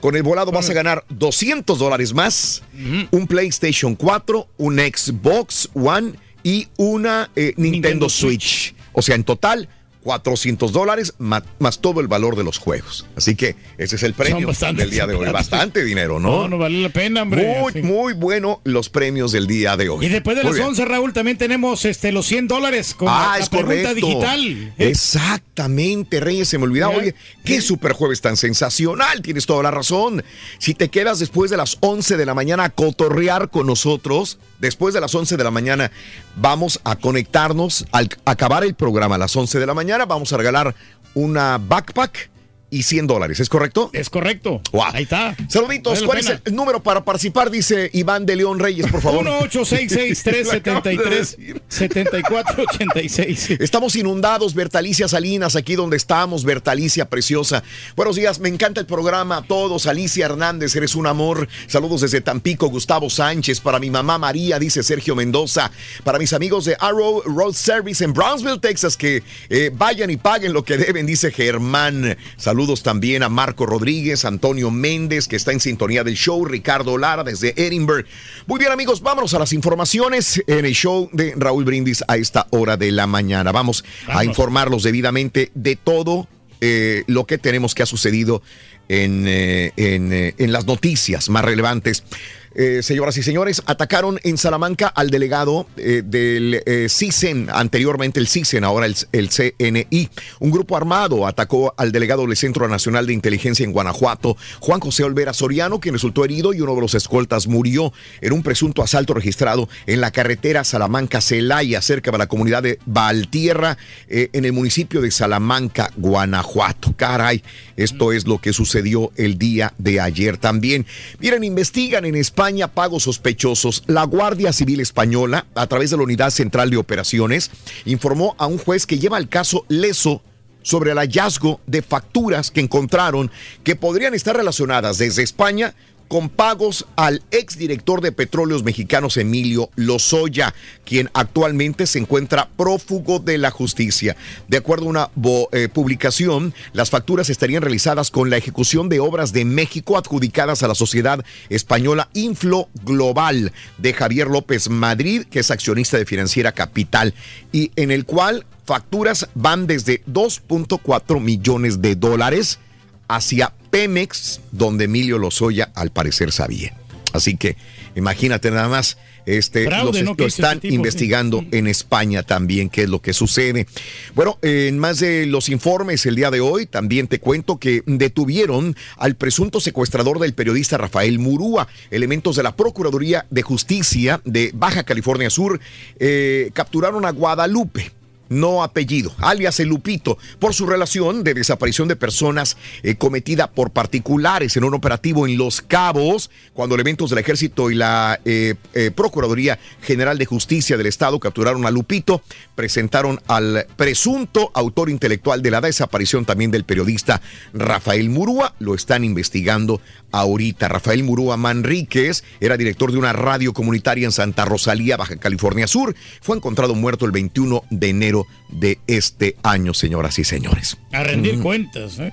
Con el volado vas a ganar 200 dólares más, un PlayStation 4, un Xbox One y una eh, Nintendo, Switch. O sea, en total, 400 dólares más, más todo el valor de los juegos. Así que ese es el premio del día de hoy. Bastante dinero, ¿no? No, no vale la pena, hombre. Muy, Sí. muy bueno los premios del día de hoy. Y después de Muy las bien. 11, Raúl, también tenemos este, los 100 dólares con ah, la, la es pregunta correcto. digital. Exactamente, Reyes, se me olvidaba. Oye, qué super jueves tan sensacional. Tienes toda la razón. Si te quedas después de las 11 de la mañana a cotorrear con nosotros, después de las 11 de la mañana vamos a conectarnos. Al acabar el programa a las 11 de la mañana, vamos a regalar una backpack y 100 dólares. ¿Es correcto? Es correcto. Ahí está. Saluditos. Vale ¿Cuál es el número para participar? Dice Iván de León Reyes, por favor. 1-866-373-7486. *laughs* Estamos inundados, Bertalicia Salinas, aquí donde estamos, Bertalicia preciosa. Buenos días, me encanta el programa a todos. Alicia Hernández, eres un amor. Saludos desde Tampico, Gustavo Sánchez. Para mi mamá María, dice Sergio Mendoza. Para mis amigos de Arrow Road Service en Brownsville, Texas, que eh, vayan y paguen lo que deben, dice Germán. Saludos también a Marco Rodríguez, Antonio Méndez, que está en sintonía del show, Ricardo Lara desde Edinburgh. Muy bien, amigos, vámonos a las informaciones en el show de Raúl Brindis a esta hora de la mañana. Vamos a informarlos debidamente de todo eh, lo que tenemos que ha sucedido en, eh, en, eh, en las noticias más relevantes. Eh, señoras y señores, atacaron en Salamanca al delegado eh, del eh, CISEN, anteriormente el CISEN, ahora el, el CNI. Un grupo armado atacó al delegado del Centro Nacional de Inteligencia en Guanajuato, Juan José Olvera Soriano, quien resultó herido y uno de los escoltas murió en un presunto asalto registrado en la carretera Salamanca-Celaya, cerca de la comunidad de Valtierra, eh, en el municipio de Salamanca, Guanajuato. Caray, esto es lo que sucedió el día de ayer también. Miren, investigan en España pagos sospechosos. La Guardia Civil Española, a través de la Unidad Central de Operaciones, informó a un juez que lleva el caso leso sobre el hallazgo de facturas que encontraron que podrían estar relacionadas desde España con pagos al exdirector de Petróleos Mexicanos Emilio Lozoya, quien actualmente se encuentra prófugo de la justicia. De acuerdo a una eh, publicación, las facturas estarían realizadas con la ejecución de obras de México adjudicadas a la sociedad española Inflo Global de Javier López Madrid, que es accionista de Financiera Capital, y en el cual facturas van desde 2.4 millones de dólares hacia Pemex, donde Emilio Lozoya al parecer sabía. Así que imagínate nada más, este, Fraude, los- lo ese están tipo, sí. investigando en España también qué es lo que sucede. Bueno, en más de los informes el día de hoy, también te cuento que detuvieron al presunto secuestrador del periodista Rafael Murúa. Elementos de la Procuraduría de Justicia de Baja California Sur eh, capturaron a Guadalupe no apellido, alias el Lupito, por su relación de desaparición de personas eh, cometida por particulares en un operativo en Los Cabos, cuando elementos del ejército y la eh, eh, Procuraduría General de Justicia del Estado capturaron a Lupito, presentaron al presunto autor intelectual de la desaparición también del periodista Rafael Murúa, lo están investigando ahorita. Rafael Murúa Manríquez era director de una radio comunitaria en Santa Rosalía, Baja California Sur, fue encontrado muerto el 21 de enero de este año, señoras y señores. A rendir cuentas. ¿eh?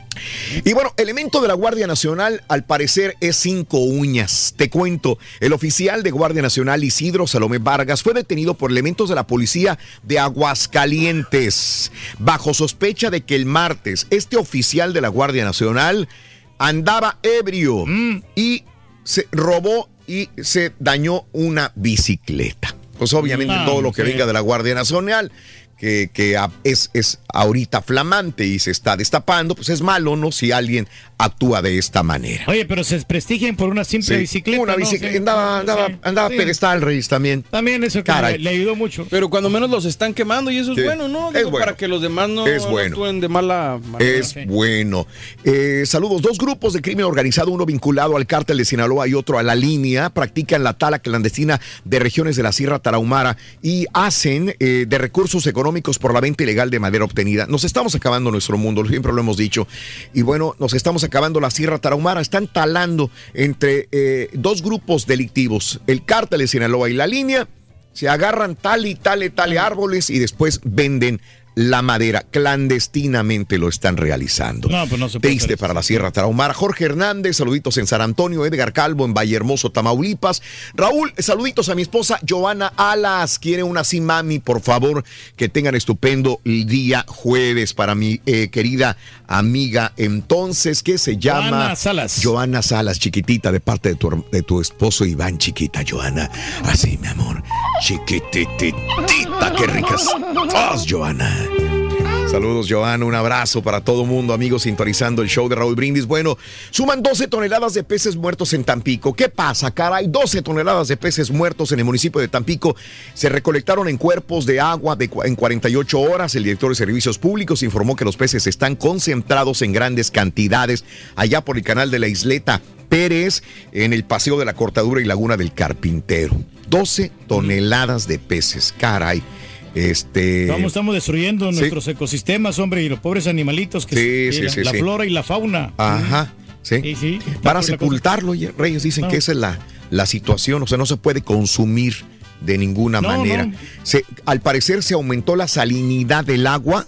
Y bueno, elemento de la Guardia Nacional al parecer es cinco uñas. Te cuento, el oficial de Guardia Nacional Isidro Salomé Vargas fue detenido por elementos de la policía de Aguascalientes bajo sospecha de que el martes este oficial de la Guardia Nacional andaba ebrio y se robó y se dañó una bicicleta. Pues obviamente Ah, todo lo que sí. venga de la Guardia Nacional que, que es, es ahorita flamante y se está destapando, pues es malo, ¿no? Si alguien actúa de esta manera. Oye, pero se desprestigian por una simple Sí, bicicleta. Una bicicleta. Andaba, andaba, Sí. andaba Sí. pedestal, Reyes, también. También eso que Caray. le, le ayudó mucho. Pero cuando menos los están quemando y eso es Sí. bueno, ¿no? Es Digo, bueno. Para que los demás no, Es bueno. actúen de mala manera. Es bueno. Eh, saludos. Dos grupos de crimen organizado, uno vinculado al cártel de Sinaloa y otro a la línea, practican la tala clandestina de regiones de la Sierra Tarahumara y hacen eh, de recursos económicos por la venta ilegal de madera obtenida. Nos estamos acabando nuestro mundo, siempre lo hemos dicho. Y bueno, nos estamos acabando la Sierra Tarahumara. Están talando entre eh, dos grupos delictivos, el cártel de Sinaloa y la línea. Se agarran tal y tal y tal árboles y después venden la madera. Clandestinamente lo están realizando. No, pues no se puede Triste hacer para la Sierra Tarahumara. Jorge Hernández, saluditos en San Antonio. Edgar Calvo en Vallehermoso, Tamaulipas. Raúl, saluditos a mi esposa Joana Alas. Quiere una así, mami, por favor. Que tengan estupendo el día jueves para mi eh, querida amiga. Entonces, ¿qué se llama? Joana Salas. Joana Salas, chiquitita, de parte de tu, de tu esposo Iván, chiquita, Joana. Así, mi amor. Chiquititita, qué ricas. *laughs* ¡Os, Joana! Saludos, Joana. Un abrazo para todo mundo, amigos, sintonizando el show de Raúl Brindis. Bueno, suman 12 toneladas de peces muertos en Tampico. ¿Qué pasa, caray? 12 toneladas de peces muertos en el municipio de Tampico. Se recolectaron en cuerpos de agua en 48 horas. El director de Servicios Públicos informó que los peces están concentrados en grandes cantidades allá por el canal de la isleta Pérez, en el paseo de la Cortadura y Laguna del Carpintero. 12 toneladas de peces, caray. Este. Vamos, estamos destruyendo Sí. nuestros ecosistemas, hombre, y los pobres animalitos que Sí, sí, la, flora y la fauna. Ajá, sí. Sí, sí. Para sepultarlo, Reyes, dicen No. que esa es la, la situación, o sea, no se puede consumir de ninguna No, manera. no. Se- al parecer se aumentó la salinidad del agua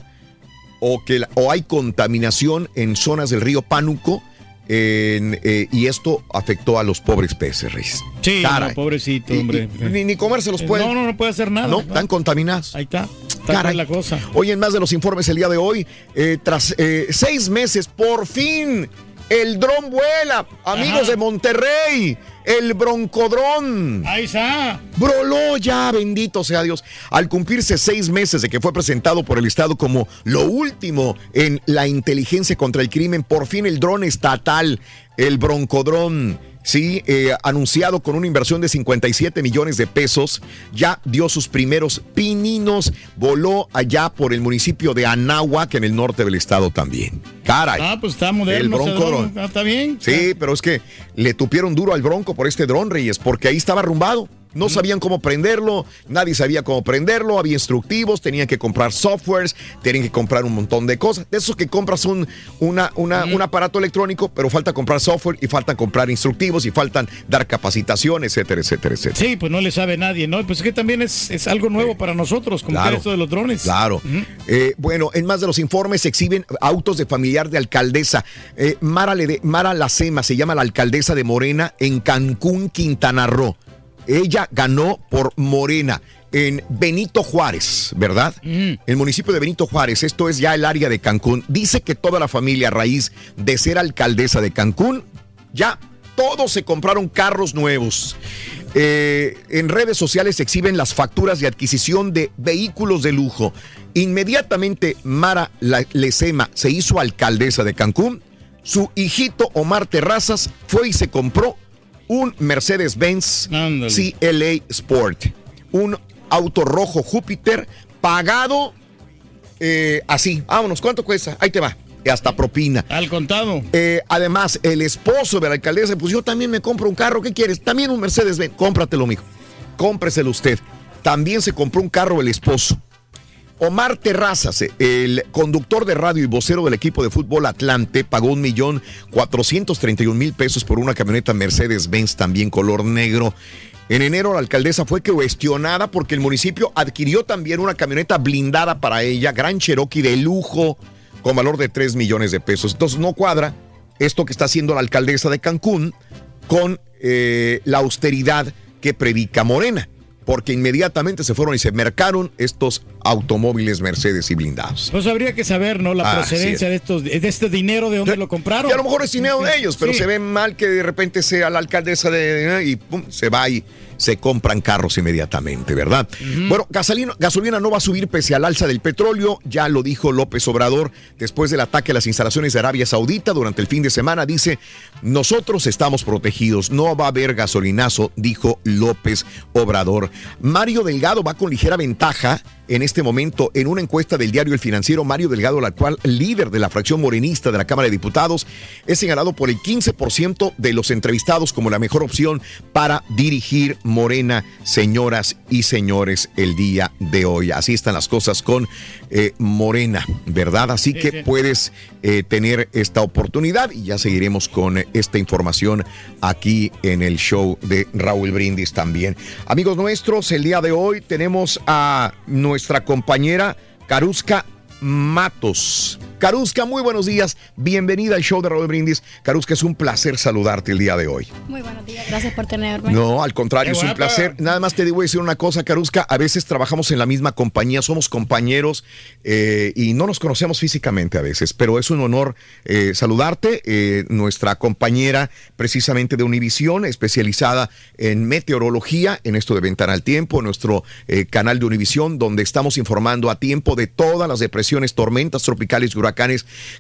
o, que, o hay contaminación en zonas del río Pánuco en, eh, y esto afectó a los pobres peces, Reyes. Sí, no, pobrecito, Y- hombre. y ni, ni comérselos Eh, puede. No, no, no puede hacer nada. No, están contaminados. Ahí está. La cosa. Hoy en más de los informes el día de hoy, eh, tras eh, seis meses, por fin, el dron vuela. Amigos Ajá. de Monterrey, el broncodrón. Ahí está. Broló ya, bendito sea Dios. Al cumplirse seis meses de que fue presentado por el Estado como lo último en la inteligencia contra el crimen, por fin el dron estatal, el broncodrón, sí, eh, anunciado con una inversión de 57 millones de pesos, ya dio sus primeros pininos, voló allá por el municipio de Anáhuac, en el norte del estado también. Caray. Ah, pues está moderno. El Bronco dron. Ah, Está bien. Sí, pero es que le tupieron duro al bronco por este dron, Reyes, porque ahí estaba arrumbado. No sabían cómo prenderlo, nadie sabía cómo prenderlo, había instructivos, tenían que comprar softwares, tenían que comprar un montón de cosas. De esos que compras un, una, una- un aparato electrónico, pero falta comprar software y faltan comprar instructivos y faltan dar capacitación, etcétera, etcétera, etcétera. Sí, pues no le sabe nadie, ¿no? Pues es que también es, es algo nuevo para nosotros, como Claro. esto de los drones. Claro. Eh, bueno, en más de los informes se exhiben autos de familiar de alcaldesa. Eh, Mara, Lede- Mara Lacema se llama la alcaldesa de Morena en Cancún, Quintana Roo. Ella ganó por Morena en Benito Juárez, ¿verdad? El municipio de Benito Juárez, esto es ya el área de Cancún. Dice que toda la familia a raíz de ser alcaldesa de Cancún, ya todos se compraron carros nuevos. Eh, en redes sociales se exhiben las facturas de adquisición de vehículos de lujo. Inmediatamente Mara Lecema se hizo alcaldesa de Cancún. Su hijito Omar Terrazas fue y se compró un Mercedes-Benz CLA Sport. Un auto rojo Júpiter pagado eh, así. Vámonos, ¿cuánto cuesta? Ahí te va. Hasta propina. Al contado. Eh, además, el esposo de la alcaldesa, pues yo también me compro un carro. ¿Qué quieres? También un Mercedes-Benz. Cómpratelo, mijo. Cómpreselo usted. También se compró un carro el esposo. Omar Terrazas, el conductor de radio y vocero del equipo de fútbol Atlante, pagó un millón mil pesos por una camioneta Mercedes-Benz también color negro. En enero la alcaldesa fue cuestionada porque el municipio adquirió también una camioneta blindada para ella, Gran Cherokee de lujo, con valor de 3 millones de pesos. Entonces no cuadra esto que está haciendo la alcaldesa de Cancún con eh, la austeridad que predica Morena, porque inmediatamente se fueron y se mercaron estos automóviles Mercedes y blindados. Pues habría que saber, ¿no? La procedencia de estos, de este dinero, de dónde lo compraron. Y a lo mejor es dinero de ellos, pero Sí. se ve mal que de repente sea la alcaldesa de, y pum, se va y se compran carros inmediatamente, ¿verdad? Bueno, gasolina, gasolina no va a subir pese al alza del petróleo, ya lo dijo López Obrador después del ataque a las instalaciones de Arabia Saudita durante el fin de semana. Dice, nosotros estamos protegidos, no va a haber gasolinazo, dijo López Obrador. Mario Delgado va con ligera ventaja en este momento en una encuesta del diario El Financiero, Mario Delgado, la cual líder de la fracción morenista de la Cámara de Diputados, es señalado por el 15% de los entrevistados como la mejor opción para dirigir Morena, señoras y señores, el día de hoy. Así están las cosas con eh, Morena, ¿verdad? Así Sí, que puedes eh, tener esta oportunidad y ya seguiremos con esta información aquí en el show de Raúl Brindis también. Amigos nuestros, el día de hoy tenemos a nuestra compañera Caruska Matos. Carusca, muy buenos días. Bienvenida al show de Raúl Brindis. Carusca, es un placer saludarte el día de hoy. Muy buenos días, gracias por tenerme. No, al contrario, Qué es un guapa. placer. Nada más te digo decir una cosa, Carusca. A veces trabajamos en la misma compañía, somos compañeros eh, y no nos conocemos físicamente a veces, pero es un honor eh, saludarte. Eh, nuestra compañera precisamente de Univisión, especializada en meteorología, en esto de Ventana al Tiempo, nuestro eh, canal de Univisión, donde estamos informando a tiempo de todas las depresiones, tormentas tropicales y huracanes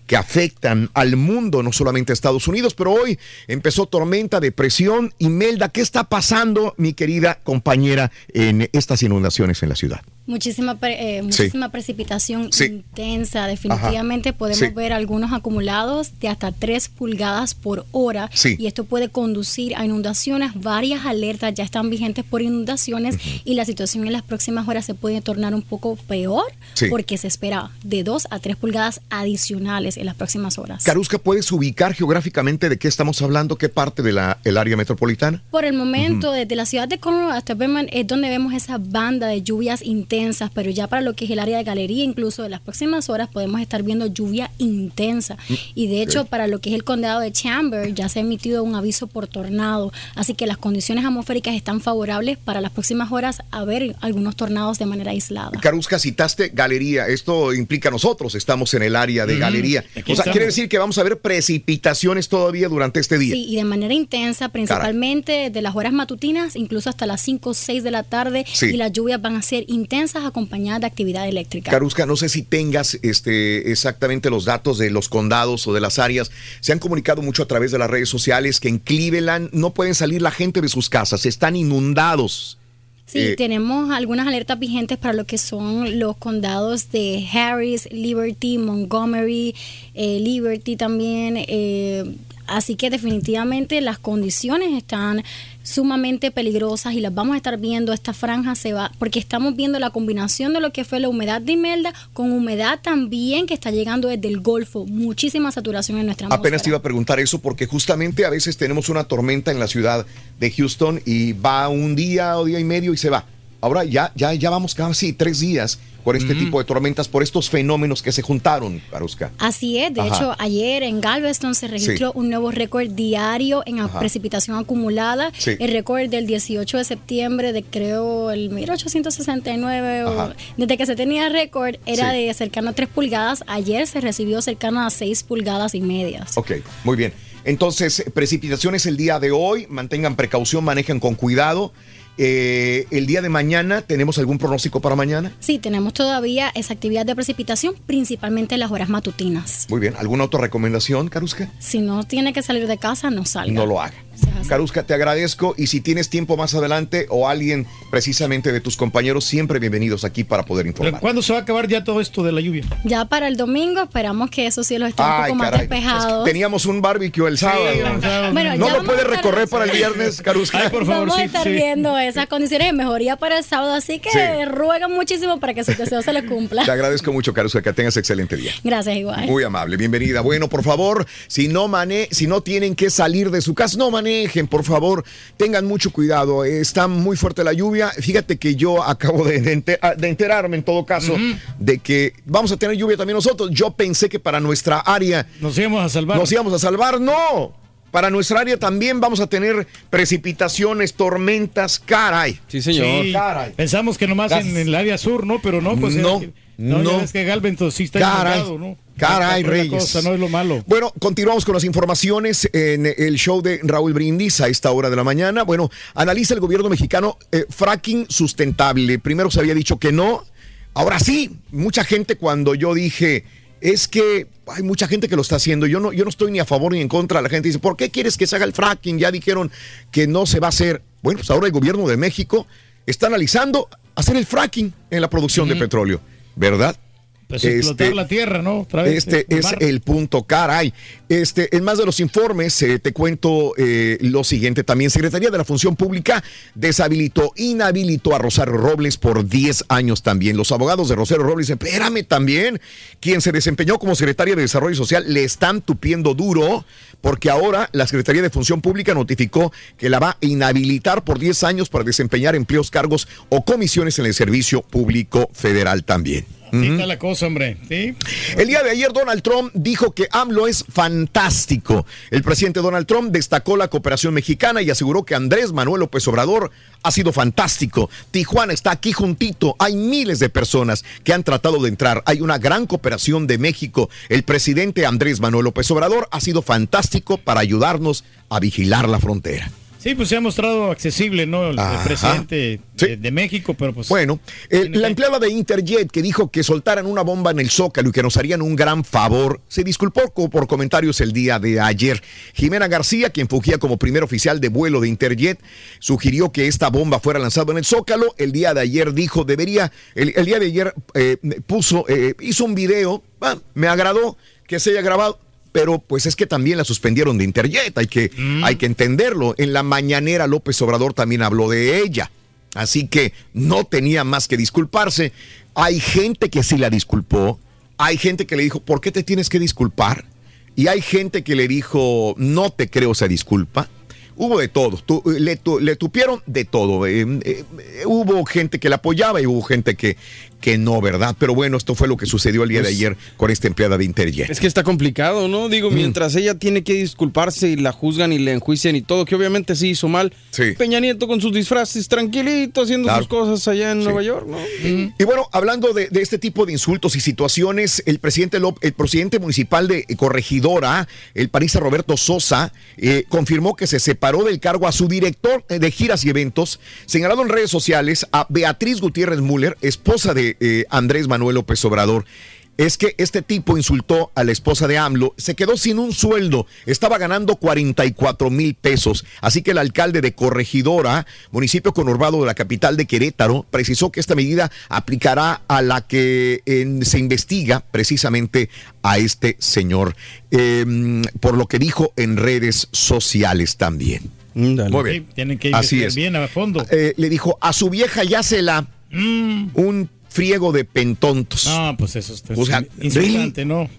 que afectan al mundo, no solamente a Estados Unidos, pero hoy empezó tormenta, depresión. Imelda, ¿qué está pasando, mi querida compañera, en estas inundaciones en la ciudad? Muchísima, pre- eh, muchísima precipitación Sí. intensa. Definitivamente podemos Sí. ver algunos acumulados de hasta 3 pulgadas por hora. Sí. Y esto puede conducir a inundaciones. Varias alertas ya están vigentes por inundaciones y la situación en las próximas horas se puede tornar un poco peor Sí. porque se espera de 2 a 3 pulgadas adicionales en las próximas horas. Carusca, ¿puedes ubicar geográficamente de qué estamos hablando? ¿Qué parte del área metropolitana? Por el momento, desde la ciudad de Conroe hasta Berman es donde vemos esa banda de lluvias intensas, pero ya para lo que es el área de galería, incluso de las próximas horas, podemos estar viendo lluvia intensa. Y de hecho, para lo que es el condado de Chamber, ya se ha emitido un aviso por tornado. Así que las condiciones atmosféricas están favorables para las próximas horas a ver algunos tornados de manera aislada. Carusca, citaste galería. Esto implica nosotros, estamos en el área de Mm, galería. aquí O sea, estamos. quiere decir que vamos a ver precipitaciones todavía durante este día. Sí, y de manera intensa, principalmente de las horas matutinas, incluso hasta las 5 o 6 de la tarde, Sí. y las lluvias van a ser intensas acompañadas de actividad eléctrica. Carusca, no sé si tengas este, exactamente los datos de los condados o de las áreas. Se han comunicado mucho a través de las redes sociales que en Cleveland no pueden salir la gente de sus casas, están inundados. Sí, Eh, tenemos algunas alertas vigentes para lo que son los condados de Harris, Liberty, Montgomery, eh, Liberty también. eh, así que definitivamente las condiciones están sumamente peligrosas y las vamos a estar viendo. Esta franja se va, porque estamos viendo la combinación de lo que fue la humedad de Imelda con humedad también que está llegando desde el Golfo. Muchísima saturación en nuestra atmósfera. Apenas te iba a preguntar eso porque justamente a veces tenemos una tormenta en la ciudad de Houston y va un día o día y medio y se va. Ahora ya, ya, ya vamos casi tres días con este tipo de tormentas por estos fenómenos que se juntaron, Carusca. Así es, de Ajá. hecho ayer en Galveston se registró Sí. un nuevo récord diario en Ajá. precipitación acumulada, Sí. el récord del 18 de septiembre de creo el 1869, o- Ajá. desde que se tenía récord era Sí. de cercano a 3 pulgadas, ayer se recibió cercano a 6 pulgadas y medias. Ok, muy bien. Entonces, precipitaciones el día de hoy, mantengan precaución, manejen con cuidado. Eh, el día de mañana, ¿tenemos algún pronóstico para mañana? Sí, tenemos todavía esa actividad de precipitación, principalmente en las horas matutinas. Muy bien. ¿Alguna otra recomendación, Carusca? Si no tiene que salir de casa, no salga. No lo haga. Carusca, te agradezco y si tienes tiempo más adelante o alguien precisamente de tus compañeros, siempre bienvenidos aquí para poder informar. ¿Cuándo se va a acabar ya todo esto de la lluvia? Ya para el domingo esperamos que esos cielos estén un Ay, poco más caray. despejados. Teníamos un barbecue el sábado. Bueno, no lo vamos puede a estar- recorrer para el viernes, Carusca. Vamos a estar viendo esas condiciones de mejoría para el sábado, así que Sí. ruegan muchísimo para que su deseo se les cumpla. Te agradezco mucho, Carusca, que tengas excelente día. Gracias, igual. Muy amable, bienvenida. Bueno, por favor, si no mane si no tienen que salir de su casa, no manejen, por favor, tengan mucho cuidado. Eh, Está muy fuerte la lluvia. Fíjate que yo acabo de, ah, enterarme en todo caso de que vamos a tener lluvia también nosotros. Yo pensé que para nuestra área Nos íbamos a salvar. nos íbamos a salvar, no. Para nuestra área también vamos a tener precipitaciones, tormentas, caray. Sí, Sí, Pensamos que nomás en el área sur, ¿no? Pero no, pues. No, eh, no. no. ves que Galveston sí está Caray, ¿no? caray, Otra Reyes. cosa, no es lo malo. Bueno, continuamos con las informaciones en el show de Raúl Brindis a esta hora de la mañana. Bueno, analiza el gobierno mexicano eh, fracking sustentable. Primero se había dicho que no, ahora sí. Mucha gente cuando yo dije es que hay mucha gente que lo está haciendo. Yo no, yo no estoy ni a favor ni en contra. La gente dice, ¿por qué quieres que se haga el fracking? Ya dijeron que no se va a hacer. Bueno, pues ahora el gobierno de México está analizando hacer el fracking en la producción de petróleo, ¿verdad? Pues explotar Este, la tierra, ¿no? Otra vez, este el es el punto, caray. Este, en más de los informes, eh, te cuento eh, lo siguiente también. Secretaría de la Función Pública deshabilitó, inhabilitó a Rosario Robles por 10 años también. Los abogados de Rosario Robles, dicen, espérame también, quien se desempeñó como secretaria de Desarrollo Social, le están tupiendo duro porque ahora la Secretaría de Función Pública notificó que la va a inhabilitar por 10 años para desempeñar empleos, cargos o comisiones en el Servicio Público Federal también. Está la cosa, hombre. Sí. El día de ayer Donald Trump dijo que AMLO es fantástico. El presidente Donald Trump destacó la cooperación mexicana y aseguró que Andrés Manuel López Obrador ha sido fantástico. Tijuana está aquí juntito. Hay miles de personas que han tratado de entrar. Hay una gran cooperación de México. El presidente Andrés Manuel López Obrador ha sido fantástico para ayudarnos a vigilar la frontera. Sí, pues se ha mostrado accesible, ¿no? El, Ajá. presidente de, de México, pero pues. Bueno, el- la empleada de Interjet que dijo que soltaran una bomba en el Zócalo y que nos harían un gran favor, se disculpó por comentarios el día de ayer. Jimena García, quien fungía como primer oficial de vuelo de Interjet, sugirió que esta bomba fuera lanzada en el Zócalo. El día de ayer dijo, debería, el, el día de ayer eh, puso, eh, hizo un video, ah, me agradó que se haya grabado. Pero pues es que también la suspendieron de Interjet, hay que, hay que entenderlo. En la mañanera López Obrador también habló de ella. Así que no tenía más que disculparse. Hay gente que sí la disculpó. Hay gente que le dijo, ¿por qué te tienes que disculpar? Y hay gente que le dijo, no te creo esa disculpa. Hubo de todo, tu- le, tu- le tupieron de todo. Eh, eh, hubo gente que la apoyaba y hubo gente que, que no, ¿verdad? Pero bueno, esto fue lo que sucedió el día de Pues- ayer con esta empleada de Interjet. Es que está complicado, ¿no? Mm. Digo, mientras ella tiene que disculparse y la juzgan y le enjuician y todo, que obviamente sí hizo mal. Peña Nieto con sus disfraces, tranquilito, haciendo Claro. sus cosas allá en Nueva York, ¿no? Y bueno, hablando de, de este tipo de insultos y situaciones, el presidente, Lop- el presidente municipal de Corregidora, el parisa Roberto Sosa, eh, confirmó que se separó del cargo a su director de giras y eventos, señalado en redes sociales a Beatriz Gutiérrez Müller, esposa de eh, Andrés Manuel López Obrador. Es que este tipo insultó a la esposa de AMLO, se quedó sin un sueldo, estaba ganando 44 mil pesos. Así que el alcalde de Corregidora, municipio conurbado de la capital de Querétaro, precisó que esta medida aplicará a la que eh, se investiga precisamente a este señor, eh, por lo que dijo en redes sociales también. Muy bien. Sí, tienen que Así es. bien a fondo. Eh, le dijo, a su vieja ya se la... Un friego de pentontos. No, pues eso está O sea, insultante, ¿no?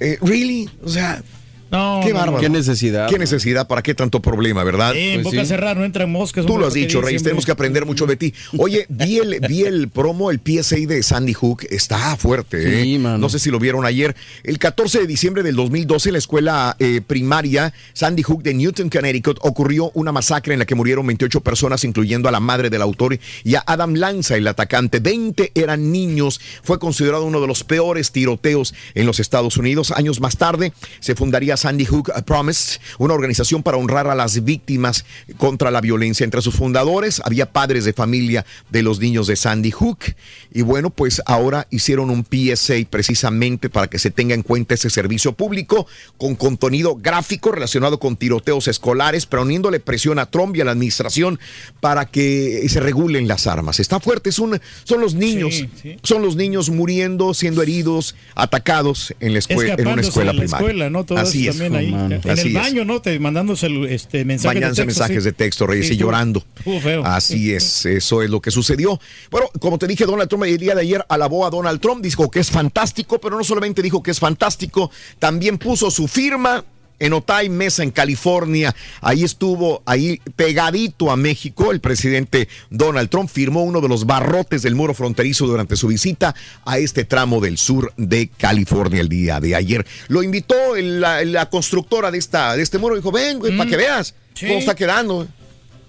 Eh, ¿Really? O sea, No, qué no, bárbaro. Qué necesidad. ¿Qué necesidad? ¿Para qué tanto problema, verdad? Sí, en boca cerrada no entran moscas. Tú lo has ¿para qué dicho, Reyes, tenemos que aprender mucho de ti. Oye, vi el, vi el promo, el PSA de Sandy Hook, está fuerte, ¿eh? No sé si lo vieron ayer. El 14 de diciembre del 2012, en la escuela eh, primaria Sandy Hook de Newton, Connecticut, ocurrió una masacre en la que murieron 28 personas, incluyendo a la madre del autor y a Adam Lanza, el atacante. 20 eran niños. Fue considerado uno de los peores tiroteos en los Estados Unidos. Años más tarde, se fundaría Sandy Hook Promise, una organización para honrar a las víctimas contra la violencia. Entre sus fundadores había padres de familia de los niños de Sandy Hook. Y bueno, pues ahora hicieron un PSA precisamente para que se tenga en cuenta ese servicio público con contenido gráfico relacionado con tiroteos escolares, pero poniéndole presión a Trump y a la administración para que se regulen las armas. Está fuerte, es un- son los niños, Sí, sí. son los niños muriendo, siendo heridos, atacados en la escuela, en una escuela la primaria. escuela, ¿no? Todo Así eso es. también ahí. En Así el es. baño, ¿no? Te mandándose este, mensajes Bañándose de texto. mensajes sí. de texto, Reyes, Sí, y llorando. feo. Así es, eso es lo que sucedió. Bueno, como te dije, Donald Trump el día de ayer alabó a Donald Trump, dijo que es fantástico, pero no solamente dijo que es fantástico, también puso su firma en Otay Mesa, en California. Ahí estuvo, ahí pegadito a México, el presidente Donald Trump firmó uno de los barrotes del muro fronterizo durante su visita a este tramo del sur de California el día de ayer. Lo invitó el- la, la constructora de, esta, de este muro, dijo, ven, güey, para que veas sí. cómo está quedando.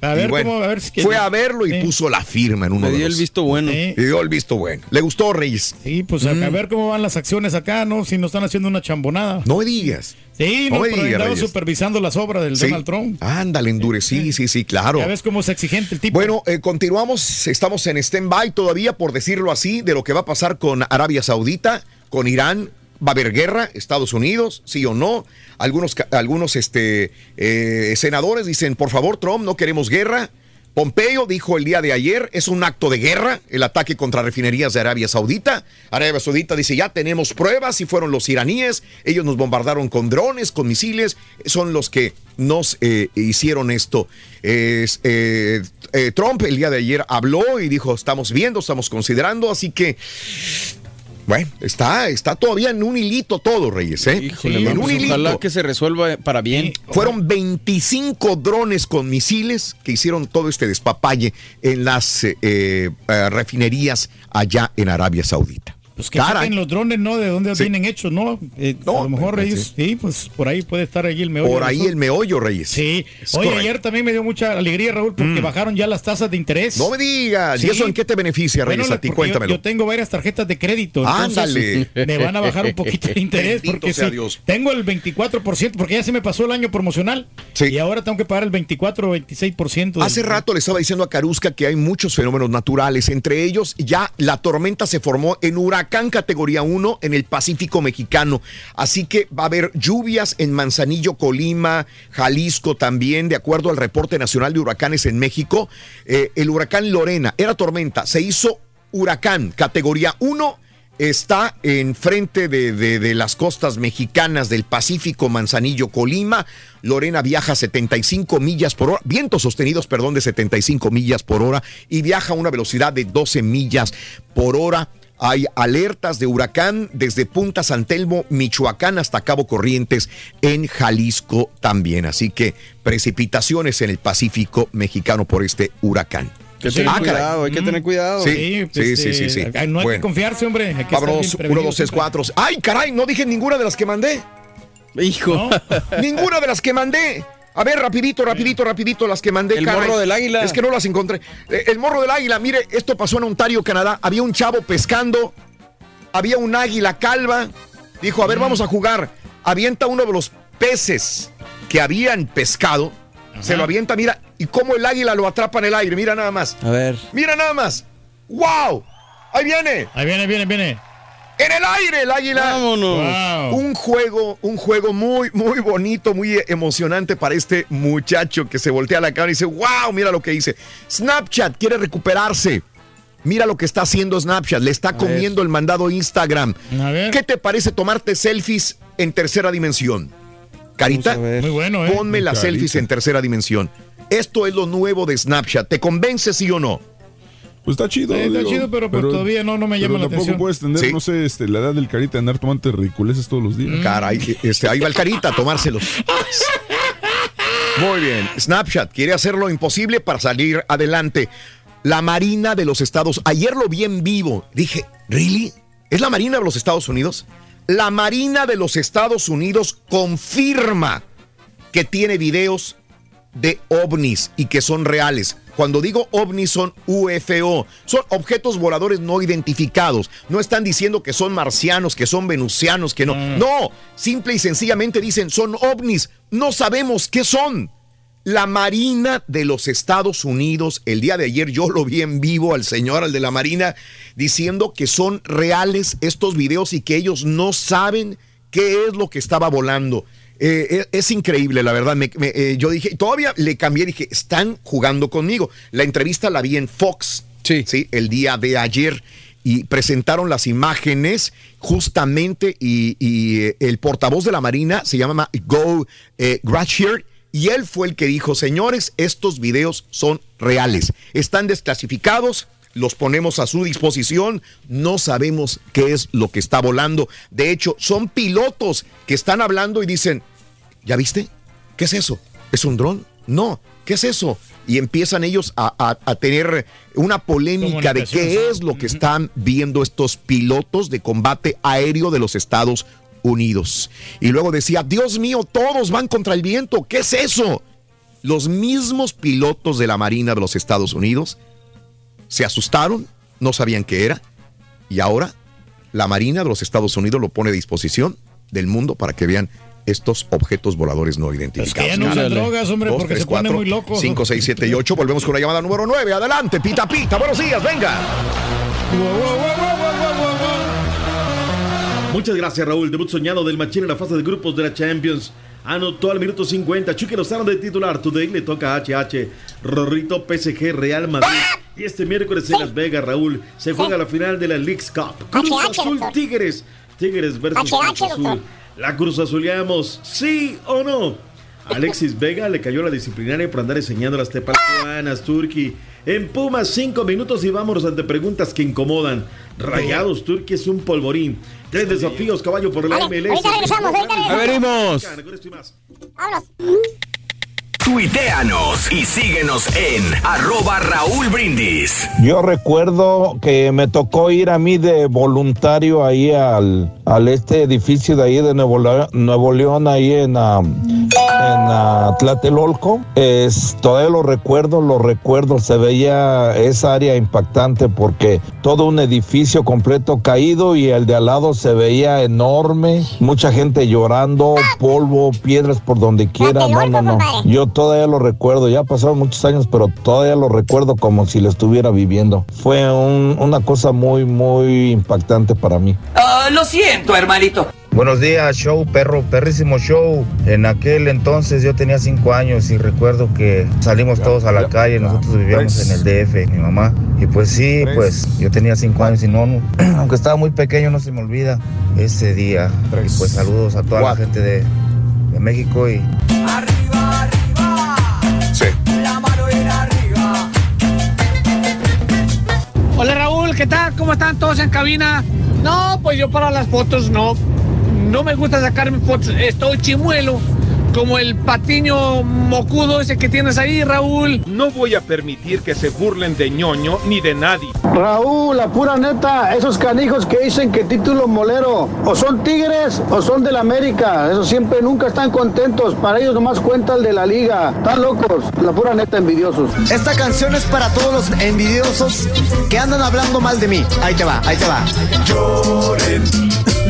A ver bueno, cómo, a ver si fue a verlo y Sí. puso la firma en uno Le de dio los. el visto bueno. Le dio el visto bueno. ¿Le gustó, Reyes? Sí, pues a- a ver cómo van las acciones acá, ¿no? Si nos están haciendo una chambonada. No me digas. Sí, No no, pero digas, andaba Reyes. supervisando las obras del Sí. Donald Trump. Ándale, endurecí, sí, sí, claro. Ya ves cómo es exigente el tipo. Bueno, eh, continuamos, estamos en stand-by todavía, por decirlo así, de lo que va a pasar con Arabia Saudita, con Irán. ¿Va a haber guerra? ¿Estados Unidos? ¿Sí o no? Algunos, algunos este, eh, senadores dicen, por favor, Trump, no queremos guerra. Pompeo dijo el día de ayer, es un acto de guerra el ataque contra refinerías de Arabia Saudita. Arabia Saudita dice, ya tenemos pruebas y fueron los iraníes, ellos nos bombardaron con drones, con misiles, son los que nos eh, hicieron esto. Es, eh, eh, Trump el día de ayer habló y dijo, estamos viendo, estamos considerando, así que... Bueno, está, está todavía en un hilito todo, Reyes, ¿eh? Híjole, en man, un hilito. ojalá que se resuelva para bien. Fueron 25 drones con misiles que hicieron todo este despapalle en las eh, eh, refinerías allá en Arabia Saudita. Pues que saquen los drones, ¿no? De dónde vienen hechos, ¿no? Eh, a lo mejor pues, ellos, sí. pues por ahí puede estar allí el meollo. Por ahí el meollo, Reyes. Sí. Es Oye, correcto. ayer también me dio mucha alegría, Raúl, porque Mm. bajaron ya las tasas de interés. No me digas. ¿Y Sí. eso en qué te beneficia, Reyes? Bueno, a ti, yo- cuéntamelo. Yo, tengo varias tarjetas de crédito. Ándale. *laughs* Me van a bajar un poquito de *laughs* interés porque sea sí, Dios. tengo el 24%, porque ya se me pasó el año promocional. Y ahora tengo que pagar el 24 o 26%. Hace rato le estaba diciendo a Carusca que hay muchos fenómenos naturales. Entre ellos, ya la tormenta se formó en huracán categoría 1 en el Pacífico mexicano. Así que va a haber lluvias en Manzanillo, Colima, Jalisco también, de acuerdo al reporte nacional de huracanes en México. Eh, el huracán Lorena era tormenta, se hizo huracán categoría 1 está enfrente de, de, de las costas mexicanas del Pacífico, Manzanillo, Colima. Lorena viaja a 75 millas por hora, vientos sostenidos, perdón, de 75 millas por hora y viaja a una velocidad de 12 millas por hora. Hay alertas de huracán desde Punta San Telmo, Michoacán, hasta Cabo Corrientes, en Jalisco también. Así que precipitaciones en el Pacífico mexicano por este huracán. Que tener Ah, caray. cuidado, hay que tener cuidado. Sí, Sí, sí, pues, sí, sí, eh, sí. No hay Bueno. que confiarse, hombre. Hay que Vámonos, bien 1, prevenido 2, 3, siempre. 4. ¡Ay, caray! No dije ninguna de las que mandé. Hijo. *laughs* Ninguna de las que mandé. A ver, rapidito, rapidito, rapidito, las que mandé. El caray. morro del águila. Es que no las encontré. Eh, El morro del águila, mire, esto pasó en Ontario, Canadá. Había un chavo pescando, había un águila calva. Dijo, a ver, vamos a jugar. Avienta uno de los peces que habían pescado. Se lo avienta, mira, y cómo el águila lo atrapa en el aire. Mira nada más. A ver. Mira nada más. ¡Wow! Ahí viene. Ahí viene, viene, viene. En el aire, el águila. Vámonos. Wow. Un juego, un juego muy, muy bonito, muy emocionante para este muchacho que se voltea a la cámara y dice, wow, mira lo que hice. Snapchat quiere recuperarse. Mira lo que está haciendo Snapchat. Le está comiendo el mandado Instagram. A ver. ¿Qué te parece tomarte selfies en tercera dimensión? Carita, Muy bueno, ¿eh? ponme las Carita. selfies en tercera dimensión. Esto es lo nuevo de Snapchat. ¿Te convence sí o no? Pues está chido. Sí, está digo, chido, pero, pues, todavía no- no me pero llama la tampoco atención. puedes tener, Sí. no sé, este, la edad del carita de andar tomando ridiculeces todos los días. Caray, este, ahí va el carita a tomárselos. Muy bien. Snapchat quiere hacer lo imposible para salir adelante. La Marina de los Estados. Ayer lo vi en vivo. Dije, ¿really? ¿Es la Marina de los Estados Unidos? La Marina de los Estados Unidos confirma que tiene videos de ovnis y que son reales. Cuando digo ovnis son UFO, son objetos voladores no identificados. No están diciendo que son marcianos, que son venusianos, que no. No, simple y sencillamente dicen son ovnis. No sabemos qué son. La Marina de los Estados Unidos, el día de ayer yo lo vi en vivo al señor, al de la Marina, diciendo que son reales estos videos y que ellos no saben qué es lo que estaba volando. Eh, es, es increíble, la verdad. Me- me- eh, yo dije, todavía le cambié, dije, están jugando conmigo. La entrevista la vi en Fox, sí, el día de ayer. Y presentaron las imágenes justamente y, y, eh, el portavoz de la Marina se llama Go eh, y él fue el que dijo, señores, estos videos son reales, están desclasificados, los ponemos a su disposición, no sabemos qué es lo que está volando. De hecho, son pilotos que están hablando y dicen, ¿ya viste? ¿Qué es eso? ¿Es un dron? No, ¿qué es eso? Y empiezan ellos a, a- a tener una polémica de qué es lo que están viendo estos pilotos de combate aéreo de los Estados Unidos. Y luego decía, Dios mío, todos van contra el viento, ¿qué es eso? Los mismos pilotos de la Marina de los Estados Unidos se asustaron, no sabían qué era, y ahora la Marina de los Estados Unidos lo pone a disposición del mundo para que vean estos objetos voladores no identificados. que ya no drogas, hombre, Dos, porque tres, se ponen cuatro, muy locos. cinco, seis, siete y 8. Volvemos con la llamada número 9. Adelante, pita, pita. Buenos días, venga. Muchas gracias, Raúl. Debut soñado del Machín en la fase de grupos de la Champions. Anotó al minuto 50. Chucky Lozano de titular. Today le toca a HH. Rorrito PSG Real Madrid. Y este miércoles en Las Vegas, Raúl, se juega la final de la Leagues Cup. Cruz Azul. Tigres. Tigres versus Cruz Azul. La Cruz Azuleamos, ¿sí o no? Alexis Vega le cayó la disciplinaria por andar enseñando las tepalcuanas, Turki. En Pumas, cinco minutos y vámonos ante preguntas que incomodan. Rayados, Turki es un polvorín. Tres desafíos, caballo por la Vale, MLS. ahorita regresamos, ahorita regresamos. Vámonos. Tuiteanos y síguenos en arroba Raúl Brindis. Yo recuerdo que me tocó ir a mí de voluntario ahí al, al este edificio de ahí de Nuevo, Nuevo León, ahí en, en ah, Tlatelolco. Es, todavía lo recuerdo, lo recuerdo. Se veía esa área impactante porque todo un edificio completo caído y el de al lado se veía enorme. Mucha gente llorando, polvo, piedras por donde quiera. No, no, no. Yo todavía lo recuerdo. Ya pasaron muchos años, pero todavía lo recuerdo como si lo estuviera viviendo. Fue un- una cosa muy, muy impactante para mí. Ah, lo siento, hermanito. Buenos días, show, perro, perrísimo show. En aquel entonces yo tenía cinco años y recuerdo que salimos todos a la calle, nosotros vivíamos en el DF, mi mamá. Y pues sí, pues yo tenía cinco años y no, no, *clears throat* aunque estaba muy pequeño, no se me olvida ese día. Y pues saludos a toda la gente de, de México y Sí. Hola Raúl, ¿qué tal? ¿Cómo están todos en cabina? No, pues yo para las fotos no. No me gusta sacarme fotos. Estoy chimuelo. Como el patiño mocudo ese que tienes ahí, Raúl. No voy a permitir que se burlen de ñoño ni de nadie. Raúl, la pura neta, esos canijos que dicen que título molero, o son tigres o son del América, esos siempre nunca están contentos, para ellos nomás cuenta el de la liga, están locos, la pura neta envidiosos. Esta canción es para todos los envidiosos que andan hablando mal de mí. Ahí te va, ahí te va. Lloren.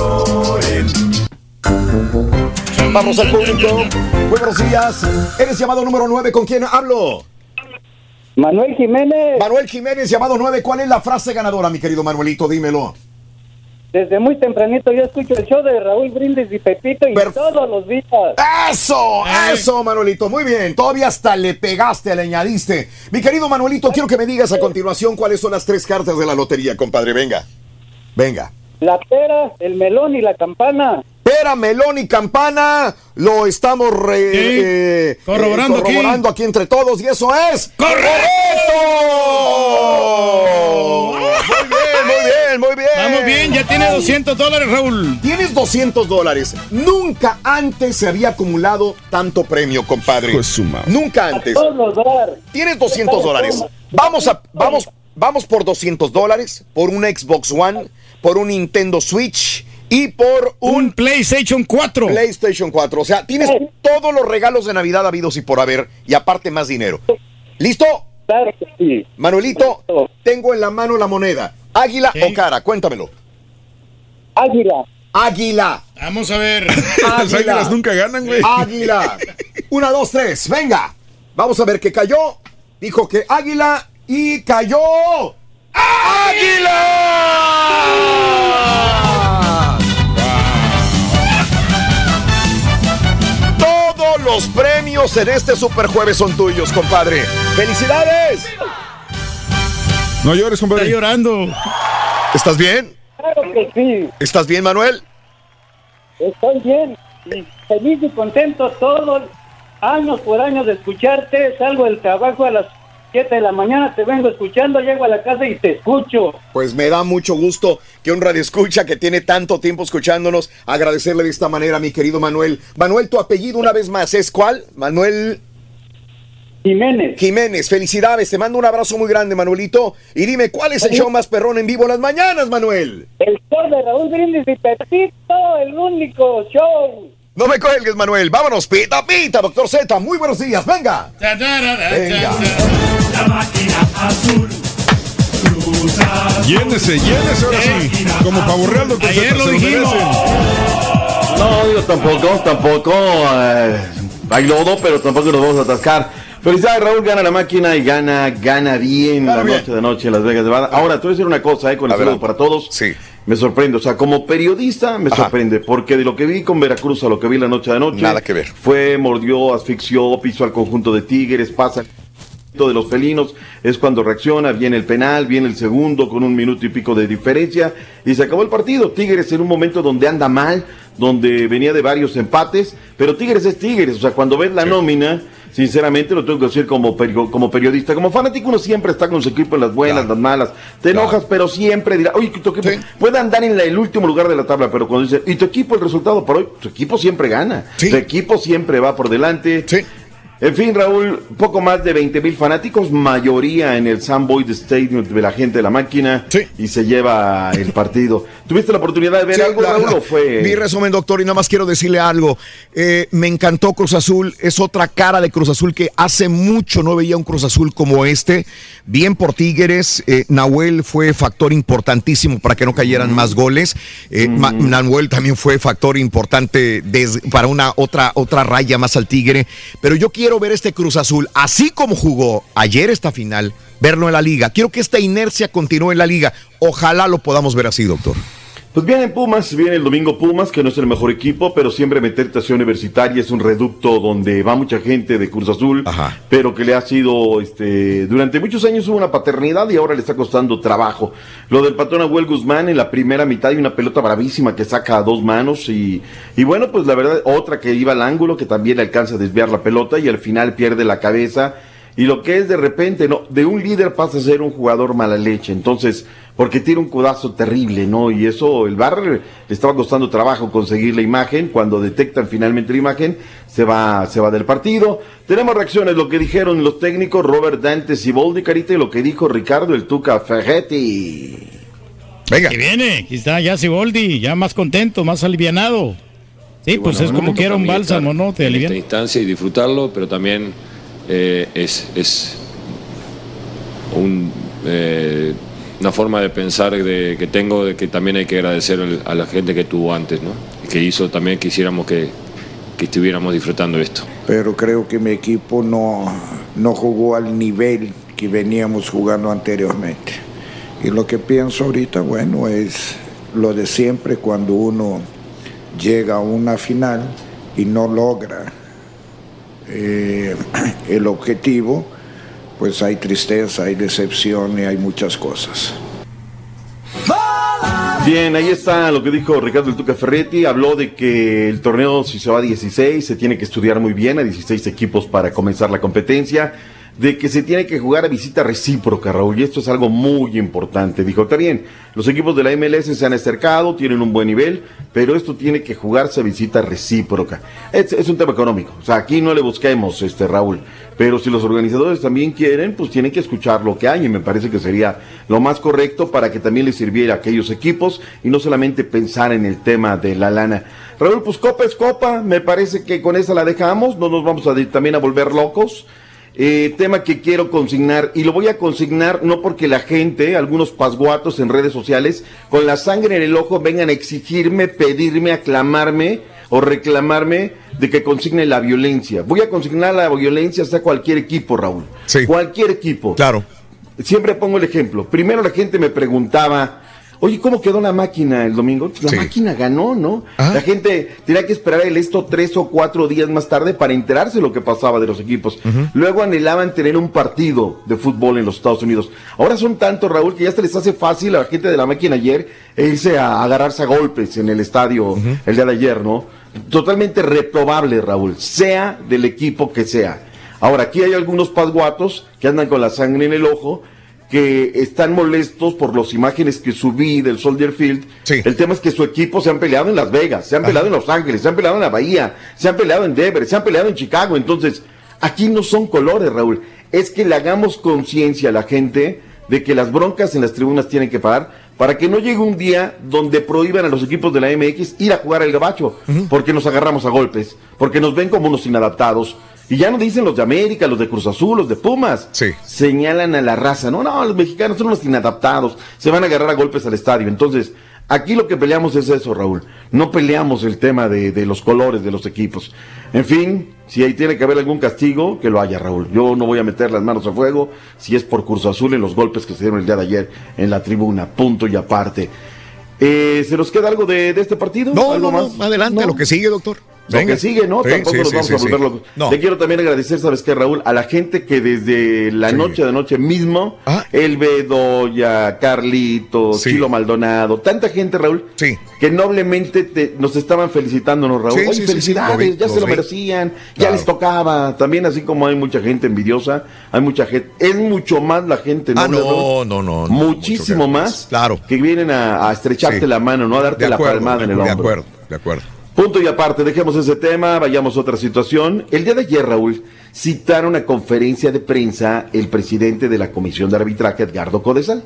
Lloren. Vamos al público. Buenos días. Eres llamado número 9. ¿Con quién hablo? Manuel Jiménez. Manuel Jiménez, llamado 9. ¿Cuál es la frase ganadora, mi querido Manuelito? Dímelo. Desde muy tempranito yo escucho el show de Raúl Brindis y Pepito y todos los días. ¡Eso! ¡Eso, Manuelito! Muy bien. Todavía hasta le pegaste, le añadiste. Mi querido Manuelito, quiero que me digas a continuación cuáles son las tres cartas de la lotería, compadre. Venga. Venga. La pera, el melón y la campana. Pera, melón y campana. Lo estamos re- eh, corroborando eh, aquí. corroborando aquí. entre todos. Y eso es. ¡Correcto! Muy bien, muy bien, muy bien. Vamos bien, ya tiene 200 dólares, Raúl. Tienes 200 dólares. Nunca antes se había acumulado tanto premio, compadre. Nunca antes. Tienes 200 dólares. Vamos a, vamos, vamos por 200 dólares, por un Xbox One, por un Nintendo Switch y por un, PlayStation 4. PlayStation 4. O sea, tienes todos los regalos de Navidad habidos y por haber, y aparte más dinero. ¿Listo? Claro que sí. Manuelito, tengo en la mano la moneda. ¿Águila o cara? Cuéntamelo. Águila. Águila. Vamos a ver. *laughs* Las águilas nunca ganan, güey. Águila. Una, dos, tres. Venga. Vamos a ver qué cayó. Dijo que águila y cayó. ¡Águila! Todos los premios en este Super Jueves son tuyos, compadre. ¡Felicidades! No llores, compadre. Está llorando. ¿Estás bien? Claro que sí. ¿Estás bien, Manuel? Estoy bien. Y feliz y contento todos años por años de escucharte. Salgo del trabajo a las 7 de la mañana, te vengo escuchando, llego a la casa y te escucho. Pues me da mucho gusto que un radio escucha que tiene tanto tiempo escuchándonos, agradecerle de esta manera mi querido Manuel. Manuel, tu apellido una vez más es cuál? Manuel Jiménez. Jiménez, felicidades, te mando un abrazo muy grande, Manuelito. Y dime, ¿cuál es el show más perrón en vivo en las mañanas, Manuel? El show de Raúl Brindis y Pepito, el único show. No me cuelgues, Manuel. Vámonos, pita, pita, doctor Z. Muy buenos días, venga. Venga. Llénese, llénese ahora sí. Como pavo real, doctor Ayer lo dijimos. No, digo, tampoco, tampoco. eh, hay lodo, pero tampoco nos vamos a atascar. Felicidades, Raúl, gana la máquina y gana, gana bien la noche de noche en Las Vegas, Nevada. Ahora, te voy a decir una cosa, eh, con el saludo para todos. Sí. Me sorprende, o sea, como periodista me sorprende, porque de lo que vi con Veracruz a lo que vi la noche de anoche. Nada que ver. Fue, mordió, asfixió, pisó al conjunto de Tigres, pasa de los felinos, es cuando reacciona, viene el penal, viene el segundo con un minuto y pico de diferencia y se acabó el partido. Tigres en un momento donde anda mal, donde venía de varios empates, pero Tigres es Tigres, o sea, cuando ves la nómina, sinceramente lo tengo que decir como, perio- como periodista. Como fanático uno siempre está con su equipo en las buenas, las malas. Te enojas, pero siempre dirá, oye, tu equipo puede andar en la- el último lugar de la tabla, pero cuando dice, ¿y tu equipo el resultado por hoy? Tu equipo siempre gana. Tu equipo siempre va por delante. En fin, Raúl, poco más de 20 mil fanáticos, mayoría en el Sam Boyd Stadium de la gente de la máquina, y se lleva el partido. ¿Tuviste la oportunidad de ver Sí, algo, la- Raúl, la- o fue...? Mi resumen, doctor, y nada más quiero decirle algo. Eh, me encantó Cruz Azul, es otra cara de Cruz Azul que hace mucho no veía un Cruz Azul como este. Bien por Tigres, eh, Nahuel fue factor importantísimo para que no cayeran más goles. Eh, Ma- Nahuel también fue factor importante des- para una otra, otra raya más al Tigre. Pero yo quiero ver este Cruz Azul, así como jugó ayer esta final, verlo en la liga. Quiero que esta inercia continúe en la liga. Ojalá lo podamos ver así, doctor. Pues viene Pumas, viene el domingo Pumas, que no es el mejor equipo, pero siempre meterte a Ciudad Universitaria es un reducto donde va mucha gente de Cruz Azul, pero que le ha sido, este, durante muchos años hubo una paternidad y ahora le está costando trabajo. Lo del patrón Abuel Guzmán en la primera mitad hay una pelota bravísima que saca a dos manos y, y bueno, pues la verdad, otra que iba al ángulo que también le alcanza a desviar la pelota y al final pierde la cabeza. Y lo que es de repente, ¿no? De un líder pasa a ser un jugador mala leche. Entonces, porque tiene un codazo terrible, ¿no? Y eso, el bar le estaba costando trabajo conseguir la imagen. Cuando detectan finalmente la imagen, se va, se va del partido. Tenemos reacciones, lo que dijeron los técnicos, Robert Dante Siboldi, Carita, y lo que dijo Ricardo el Tuca Ferretti. Venga. Que viene, aquí está ya Siboldi, ya más contento, más alivianado. Sí, pues bueno, es como nos que era un bálsamo, ¿no? Te en esta instancia y disfrutarlo, pero también eh, es, es un, eh, una forma de pensar de, que tengo de que también hay que agradecer a la gente que tuvo antes, ¿no? Que hizo también que hiciéramos que, que estuviéramos disfrutando esto. pero creo que mi equipo no, no jugó al nivel que veníamos jugando anteriormente. Y lo que pienso ahorita, bueno, es lo de siempre cuando uno llega a una final y no logra eh, *clears throat* el objetivo, pues hay tristeza, hay decepción y hay muchas cosas. Bien, ahí está lo que dijo Ricardo el Tuca Ferretti. Habló de que el torneo, si se va a 16, se tiene que estudiar muy bien a 16 equipos para comenzar la competencia. De que se tiene que jugar a visita recíproca, Raúl. Y esto es algo muy importante. Dijo, está bien, los equipos de la MLS se han acercado, tienen un buen nivel, pero esto tiene que jugarse a visita recíproca. Es, un tema económico. O sea, aquí no le busquemos, este Raúl. Pero si los organizadores también quieren, pues tienen que escuchar lo que hay y me parece que sería lo más correcto para que también les sirviera a aquellos equipos y no solamente pensar en el tema de la lana. Raúl, pues copa es copa, me parece que con esa la dejamos, no nos vamos a también a volver locos. Eh, tema que quiero consignar y lo voy a consignar no porque la gente, algunos pasguatos en redes sociales, con la sangre en el ojo vengan a exigirme, pedirme, aclamarme o reclamarme de que consigne la violencia. Voy a consignar la violencia hasta cualquier equipo, Raúl. Cualquier equipo. Claro. Siempre pongo el ejemplo. Primero la gente me preguntaba, oye, ¿cómo quedó la máquina el domingo? Pues La máquina ganó, ¿no? La gente tenía que esperar el esto tres o cuatro días más tarde para enterarse de lo que pasaba de los equipos. Luego anhelaban tener un partido de fútbol en los Estados Unidos. Ahora son tantos, Raúl, que ya se les hace fácil a la gente de la máquina ayer e irse a agarrarse a golpes en el estadio el día de ayer, ¿no? Totalmente reprobable, Raúl, sea del equipo que sea. Ahora, aquí hay algunos pasguatos que andan con la sangre en el ojo, que están molestos por las imágenes que subí del Soldier Field. El tema es que su equipo se han peleado en Las Vegas, se han peleado en Los Ángeles, se han peleado en la Bahía, se han peleado en Denver, se han peleado en Chicago. Entonces, aquí no son colores, Raúl. Es que le hagamos conciencia a la gente de que las broncas en las tribunas tienen que parar para que no llegue un día donde prohíban a los equipos de la MX ir a jugar al gabacho, porque nos agarramos a golpes, porque nos ven como unos inadaptados. Y ya no dicen los de América, los de Cruz Azul, los de Pumas. Señalan a la raza. No, no, los mexicanos son los inadaptados. Se van a agarrar a golpes al estadio. Entonces, aquí lo que peleamos es eso, Raúl. No peleamos el tema de, de los colores de los equipos. En fin, si ahí tiene que haber algún castigo, que lo haya, Raúl. Yo no voy a meter las manos a fuego si es por Cruz Azul en los golpes que se dieron el día de ayer en la tribuna. Punto y aparte. Eh, ¿Se nos queda algo de, de este partido? No, ¿Algo no, no, más? adelante, No. lo que sigue, doctor. Lo que sigue, ¿no? Sí, Tampoco sí, nos vamos sí, a volver locos. No. Le quiero también agradecer, ¿sabes qué, Raúl? A la gente que desde la noche de noche mismo, Ah. el Bedoya, Carlitos, Chilo Maldonado, tanta gente, Raúl, que noblemente te- nos estaban felicitándonos, Raúl. Oye, felicidades, vi, ya se lo vi. merecían, ya les tocaba. También así como hay mucha gente envidiosa, hay mucha gente, es mucho más la gente, Ah, no, Raúl. no, no, no, Muchísimo mucho que- más. Claro. Que vienen a, a estrecharte la mano, ¿no? A darte De la palmada en el de hombro. acuerdo, de acuerdo. Punto y aparte, dejemos ese tema, vayamos a otra situación. El día de ayer, Raúl, citaron a conferencia de prensa el presidente de la Comisión de Arbitraje, Edgardo Codesal.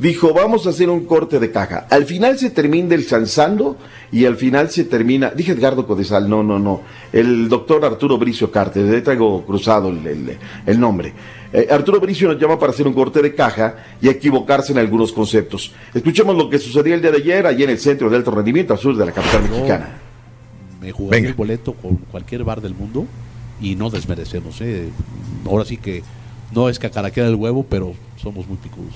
Dijo, vamos a hacer un corte de caja. Al final se termina el Sansando y al final se termina, dije Edgardo Codesal, no, no, no, el doctor Arturo Bricio Cárter, le traigo cruzado el, el- el nombre. Eh, Arturo Bricio nos llama para hacer un corte de caja y equivocarse en algunos conceptos. Escuchemos lo que sucedió el día de ayer, allí en el Centro de Alto Rendimiento, al sur de la capital mexicana. Me jugaría el boleto con cualquier bar del mundo y no desmerecemos. ¿eh? Ahora sí que no es cacaraquear el huevo, pero somos muy picudos.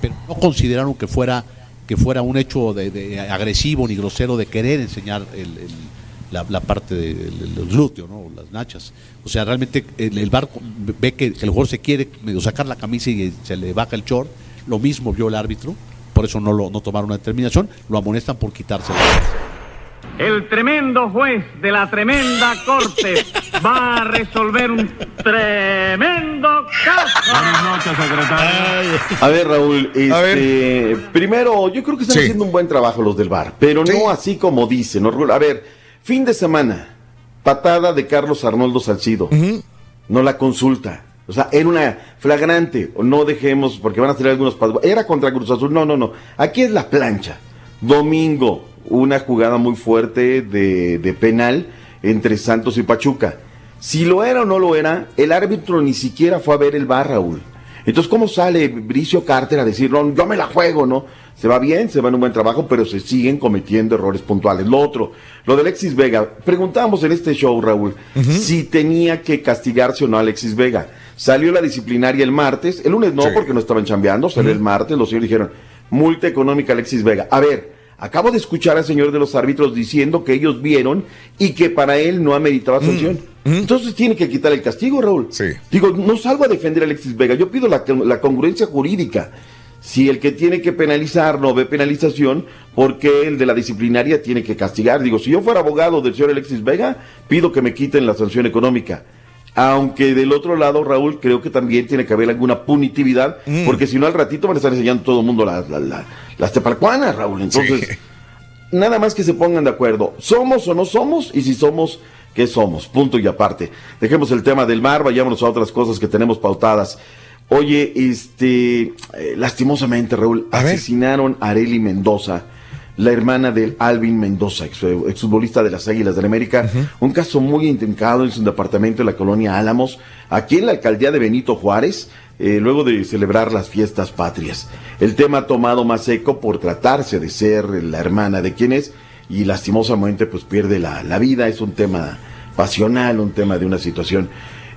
Pero no consideraron que fuera que fuera un hecho de, de agresivo ni grosero de querer enseñar el- el- la, la parte del del glúteo, ¿no? las nachas. O sea, realmente el, el bar ve que, que el jugador se quiere medio sacar la camisa y se le baja el short. Lo mismo vio el árbitro, por eso no, lo, no tomaron una determinación, lo amonestan por quitarse la camisa. El tremendo juez de la tremenda corte va a resolver un tremendo caso. Buenas noches, secretario. A ver, Raúl, este, primero, yo creo que están haciendo un buen trabajo los del bar, pero no así como dicen, ¿no, Raúl? A ver, fin de semana, patada de Carlos Arnoldo Salcido, no la consulta. O sea, era una flagrante, no dejemos, porque van a salir algunos Era contra Cruz Azul, no, no, no. Aquí es la plancha. Domingo, una jugada muy fuerte de, de penal entre Santos y Pachuca. Si lo era o no lo era, el árbitro ni siquiera fue a ver el bar, Raúl. Entonces, ¿cómo sale Bricio Carter a decir, no, yo me la juego, no? Se va bien, se va en un buen trabajo, pero se siguen cometiendo errores puntuales. Lo otro, lo de Alexis Vega. Preguntábamos en este show, Raúl, si tenía que castigarse o no a Alexis Vega. Salió la disciplinaria el martes, el lunes no, porque no estaban chambeando, salió el martes, los señores dijeron, multa económica a Alexis Vega. A ver, acabo de escuchar al señor de los árbitros diciendo que ellos vieron y que para él no ameritaba sanción. Entonces tiene que quitar el castigo, Raúl. Digo, no salgo a defender a Alexis Vega, yo pido la, la congruencia jurídica. Si el que tiene que penalizar no ve penalización, ¿por qué el de la disciplinaria tiene que castigar? Digo, si yo fuera abogado del señor Alexis Vega, pido que me quiten la sanción económica. Aunque del otro lado, Raúl, creo que también tiene que haber alguna punitividad, porque si no al ratito van a estar enseñando todo el mundo las, las, las, las tepalcuanas, Raúl. Entonces, nada más que se pongan de acuerdo. ¿Somos o no somos? Y si somos, ¿qué somos? Punto y aparte. Dejemos el tema del mar, vayámonos a otras cosas que tenemos pautadas. Oye, este, eh, lastimosamente, Raúl, asesinaron a Areli Mendoza, la hermana del Alvin Mendoza, ex- exfutbolista de las Águilas del América. Un caso muy intrincado en su departamento de la colonia Álamos, aquí en la alcaldía de Benito Juárez, eh, luego de celebrar las fiestas patrias. El tema ha tomado más eco por tratarse de ser la hermana de quien es y lastimosamente pues pierde la, la vida. Es un tema pasional, un tema de una situación.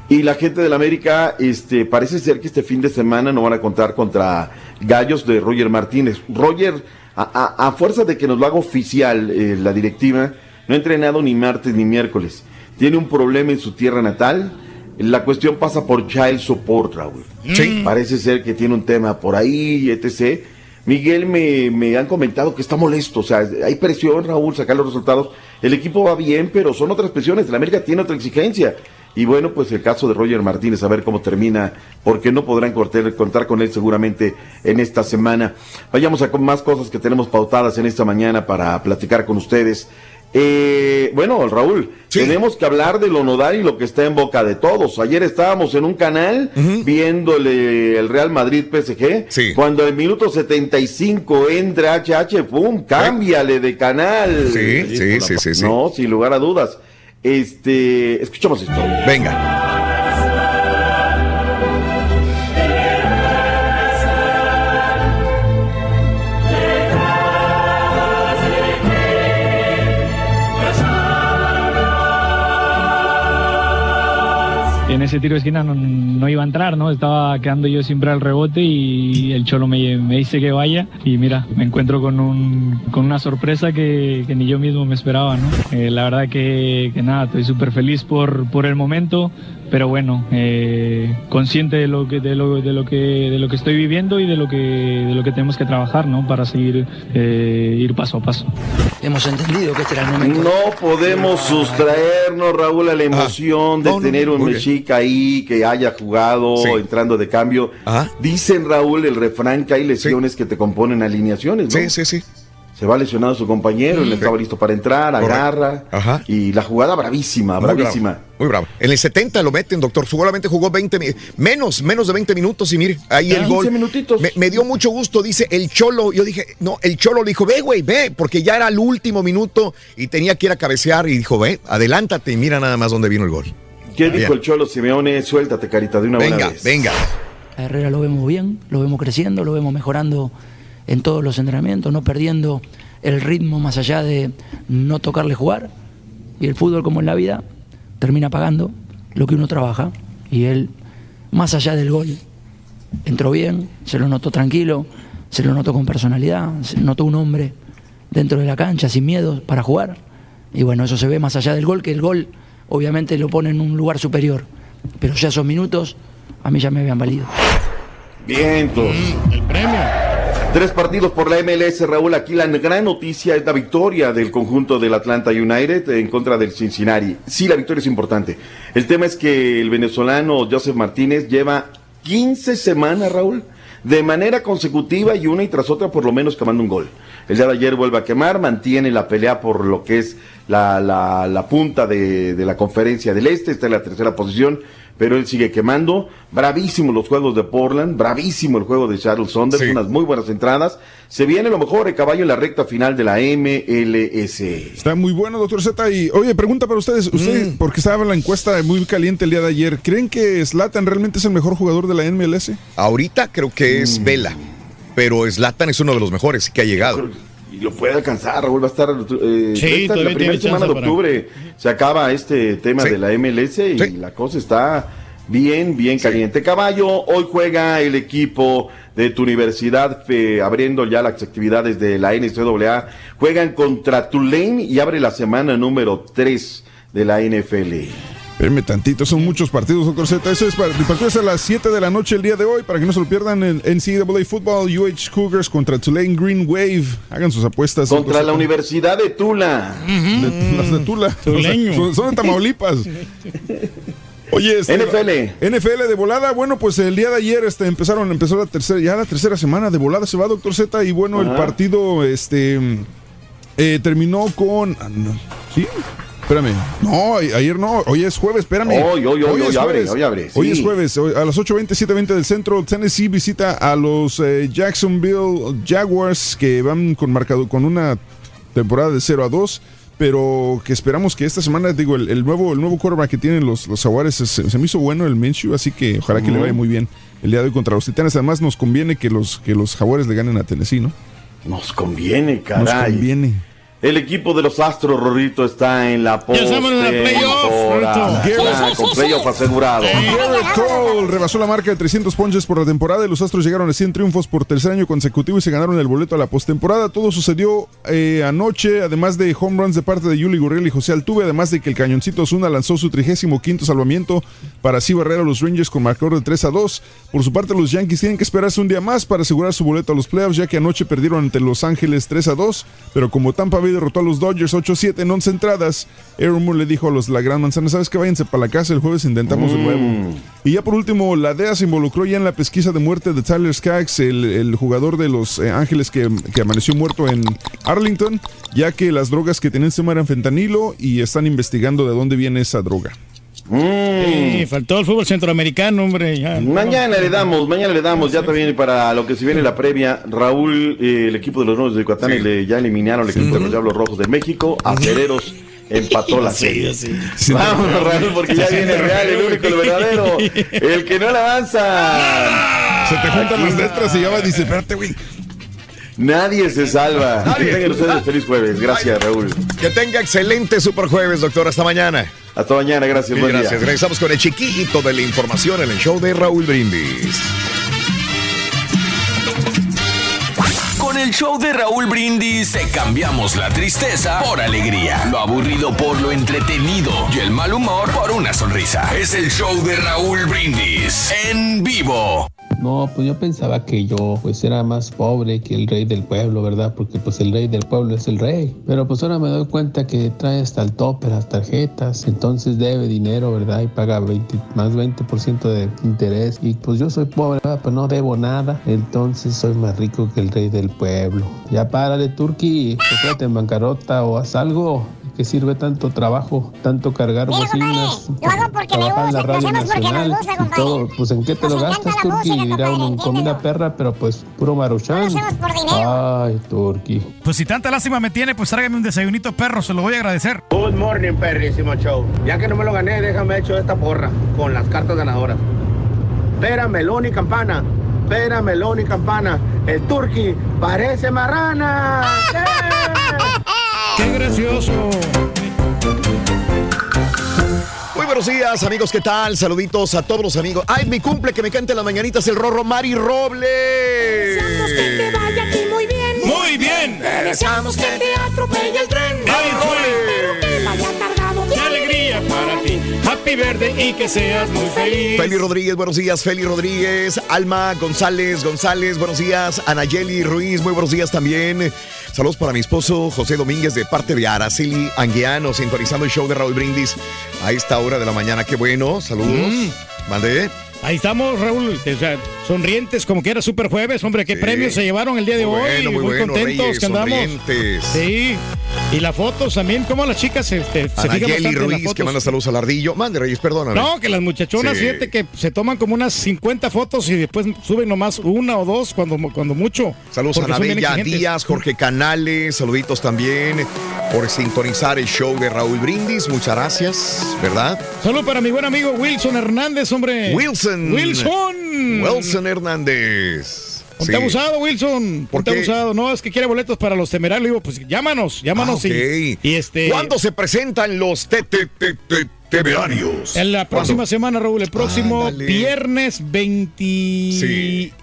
Y la gente del América, este, parece ser que este fin de semana no van a contar contra Gallos de Roger Martínez. Roger, a, a- a fuerza de que nos lo haga oficial eh, la directiva, no ha entrenado ni martes ni miércoles. Tiene un problema en su tierra natal. La cuestión pasa por child support, Raúl. Sí. Parece ser que tiene un tema por ahí, etc. Miguel me, me han comentado que está molesto, o sea, hay presión, Raúl, sacar los resultados. El equipo va bien, pero son otras presiones. El América tiene otra exigencia. Y bueno, pues el caso de Roger Martínez, a ver cómo termina, porque no podrán cortar- contar con él seguramente en esta semana. Vayamos a con más cosas que tenemos pautadas en esta mañana para platicar con ustedes. Eh, bueno, Raúl, tenemos que hablar de lo nodal y lo que está en boca de todos. Ayer estábamos en un canal viéndole el Real Madrid PSG. Cuando en minuto 75 entra HH, ¡pum! ¡Cámbiale de canal! Sí, sí, sí, sí, sí. No, sin lugar a dudas. Este, escuchamos esto. Venga. En ese tiro de esquina no, no iba a entrar, ¿no? Estaba quedando yo siempre al rebote y el Cholo me, me dice que vaya y mira, me encuentro con, un, con una sorpresa que, ni yo mismo me esperaba, ¿no? Eh, la verdad que, que nada, estoy súper feliz por, por el momento, pero bueno, eh, consciente de lo que de lo, de lo que de lo que estoy viviendo y de lo que de lo que tenemos que trabajar, ¿no? Para seguir eh, ir paso a paso. Hemos entendido que este era el momento. No podemos sustraernos, Raúl, a la emoción de tener un mexica ahí que haya jugado entrando de cambio. Dicen, Raúl, el refrán que hay lesiones que te componen alineaciones, ¿no? Sí, sí, sí. Se va lesionado su compañero, él estaba listo para entrar, agarra. Y la jugada bravísima, Muy bravísima. bravo, muy bravo. En el 70 lo meten, doctor. Seguramente jugó 20 mi- menos, menos de 20 minutos y mire, ahí el 15 gol. minutitos. Me, me dio mucho gusto, dice el Cholo. Yo dije, no, el Cholo le dijo, ve, güey, ve, porque ya era el último minuto y tenía que ir a cabecear y dijo, ve, adelántate y mira nada más dónde vino el gol. ¿Qué dijo Bien. el Cholo Simeone? Suéltate, carita, de una buena Venga, vez. venga. A Herrera lo vemos bien, lo vemos creciendo, lo vemos mejorando en todos los entrenamientos, no perdiendo el ritmo más allá de no tocarle jugar. Y el fútbol, como en la vida, termina pagando lo que uno trabaja. Y él, más allá del gol, entró bien, se lo notó tranquilo, se lo notó con personalidad, se notó un hombre dentro de la cancha, sin miedo, para jugar. Y bueno, eso se ve más allá del gol, que el gol obviamente lo pone en un lugar superior. Pero ya esos minutos a mí ya me habían valido. Vientos. el premio. Tres partidos por la MLS, Raúl. Aquí la gran noticia es la victoria del conjunto del Atlanta United en contra del Cincinnati. Sí, la victoria es importante. El tema es que el venezolano Joseph Martínez lleva 15 semanas, Raúl, de manera consecutiva y una y tras otra por lo menos quemando un gol. El día de ayer vuelve a quemar, mantiene la pelea por lo que es la, la, la punta de, de la conferencia del Este, está en la tercera posición, pero él sigue quemando. Bravísimo los juegos de Portland, bravísimo el juego de Charles Saunders, unas muy buenas entradas. Se viene lo mejor el caballo en la recta final de la MLS. Está muy bueno, doctor Z. Y oye, pregunta para ustedes, ustedes, porque estaba la encuesta muy caliente el día de ayer, ¿creen que Zlatan realmente es el mejor jugador de la MLS? Ahorita creo que es Vela, pero Zlatan es uno de los mejores que ha llegado. Y lo puede alcanzar, Raúl, va a estar eh, Sí, esta- la primera semana de para- octubre. Se acaba este tema de la MLS y la cosa está bien, bien caliente. Caballo, hoy juega el equipo de tu universidad fe- abriendo ya las actividades de la NCAA. Juegan contra Tulane y abre la semana número 3 de la NFL. Espérenme tantito, son muchos partidos, doctor Z. Eso es para, el partido es a las 7 de la noche el día de hoy, para que no se lo pierdan en NCAA Football, UH Cougars contra Tulane Green Wave. Hagan sus apuestas. Contra la. Universidad de Tula. De- las de Tula. Tuleño. Son, son de Tamaulipas. *laughs* Oye, este, NFL. NFL de volada, bueno, pues el día de ayer este, empezaron, empezó la tercera, ya la tercera semana de volada se va Doctor Z y bueno, el partido este eh, terminó con ah, ¿Sí? Espérame. No, ayer no, hoy es jueves, espérame. Hoy, hoy, hoy, es hoy abre, jueves. hoy abre, Hoy sí. es jueves, hoy- a las 8.20, 7.20 del centro, Tennessee visita a los eh, Jacksonville Jaguars que van con marcado con una temporada de 0 a 2, pero que esperamos que esta semana, digo, el, el nuevo el nuevo quarterback que tienen los, los Jaguares se, se me hizo bueno el Minshew, así que ojalá que le vaya muy bien el día de hoy contra los Titanes. Además nos conviene que los que los Jaguares le ganen a Tennessee, ¿no? Nos conviene, Nos caray. conviene. El equipo de los Astros, Rorrito, está en la Ya estamos en la playoff. Ya, Con playoff asegurado. Garrett Cole rebasó la marca de 300 ponches por la temporada y los Astros llegaron a 100 triunfos por tercer año consecutivo y se ganaron el boleto a la postemporada. Todo sucedió eh, anoche, además de home runs de parte de Yuli Gurriel y José Altuve, además de que el cañoncito Osuna lanzó su 35 quinto salvamiento para así barrer a los Rangers con marcador de 3 a 2. Por su parte, los Yankees tienen que esperarse un día más para asegurar su boleto a los playoffs, ya que anoche perdieron ante Los Ángeles 3 a 2, pero como Tampa Bay derrotó a los Dodgers 8-7 en 11 entradas, Aaron Moore le dijo a los La Gran Manzana, ¿sabes qué? Váyanse para la casa, el jueves intentamos de nuevo. Y ya por último, la DEA se involucró ya en la pesquisa de muerte de Tyler Skaggs, el, el jugador de los eh, Ángeles que, que amaneció muerto en Arlington, ya que las drogas que tenían encima eran fentanilo y están investigando de dónde viene esa droga. Sí, faltó el fútbol centroamericano, hombre. ya. Mañana le damos, mañana le damos, ya también para lo que se viene la previa. Raúl, eh, el equipo de los Nuevos de Yucatán le, ya eliminaron al equipo de los Diablos Rojos de México. Acereros empató la serie. Vámonos, Raúl, porque ya viene el real, el único, el verdadero. El que no le avanza. Se te juntan las letras y ya va, dice, espérate, güey. Nadie se salva. Que tengan ustedes feliz jueves. Gracias, Raúl. Que tenga excelente Super Jueves, doctor. Hasta mañana. Hasta mañana, gracias. Bien, buen día. gracias. Regresamos con el chiquito de la información en el show de Raúl Brindis. Con el show de Raúl Brindis te cambiamos la tristeza por alegría, lo aburrido por lo entretenido y el mal humor por una sonrisa. Es el show de Raúl Brindis en vivo. No, pues yo pensaba que yo pues era más pobre que el rey del pueblo, ¿verdad? Porque pues el rey del pueblo es el rey. Pero pues ahora me doy cuenta que trae hasta el tope las tarjetas, entonces debe dinero, ¿verdad? Y paga 20, más 20% de interés. Y pues yo soy pobre, ¿verdad? Pues no debo nada, entonces soy más rico que el rey del pueblo. Ya párale, Turki, pues quédate en bancarrota o haz algo. ¿Qué sirve tanto trabajo, tanto cargar bocinas? Lo hago porque me trabajar en la gusta, lo radio hacemos porque nos nacional gusta, todo, pues en qué te Nos lo gastas, la Turki? Dirá uno en comida perra, pero pues puro maruchan. Lo hacemos por dinero. Ay, Turki. Pues si tanta lástima me tiene, pues tráigame un desayunito perro, se lo voy a agradecer. Good morning, perrísimo show. Ya que no me lo gané, déjame hecho esta porra con las cartas ganadoras. Pera, melón y campana. Pera, melón y campana. El turqui parece marrana. *laughs* ¡Qué gracioso! Muy buenos días, amigos, ¿qué tal? Saluditos a todos los amigos. ¡Ay, mi cumple! Que me cante las mañanitas el Rorro Mari Robles. Deseamos que te vaya aquí muy bien. Muy bien. Te deseamos que te atropelle el tren. Pero que verde y que seas muy feliz. Feli Rodríguez, buenos días. Feli Rodríguez. Alma González, González, buenos días. Anayeli Ruiz, muy buenos días también. Saludos para mi esposo José Domínguez de parte de Araceli Anguiano, sintonizando el show de Raúl Brindis a esta hora de la mañana. Qué bueno, saludos. Mm. Mandé. Ahí estamos, Raúl, o sea, sonrientes como que era Super Jueves, hombre, qué Sí. premios se llevaron el día de Muy hoy, bueno, muy muy, bueno, contentos Reyes, que andamos. sonrientes. Sí, y las fotos también, como las chicas se, se, se fijan Ruiz, que manda saludos al ardillo. Mande, Reyes, perdóname. No, que las muchachonas, Sí. fíjate que se toman como unas 50 fotos y después suben nomás una o dos cuando, cuando mucho. Saludos a Anabella. Díaz, Jorge Canales, saluditos también por sintonizar el show de Raúl Brindis. Muchas gracias, ¿verdad? Saludos para mi buen amigo Wilson Hernández, hombre. Wilson. Wilson. Wilson Hernández. Ponte Sí. abusado, Wilson. ¿Por Ponte qué? abusado. No, es que quiere boletos para los temerarios. Digo, pues llámanos, llámanos Ah, y- y, este. ¿Cuándo se presentan los te- te- te- te- temerarios? En la próxima ¿Cuándo? semana, Raúl, el próximo viernes 20... Sí.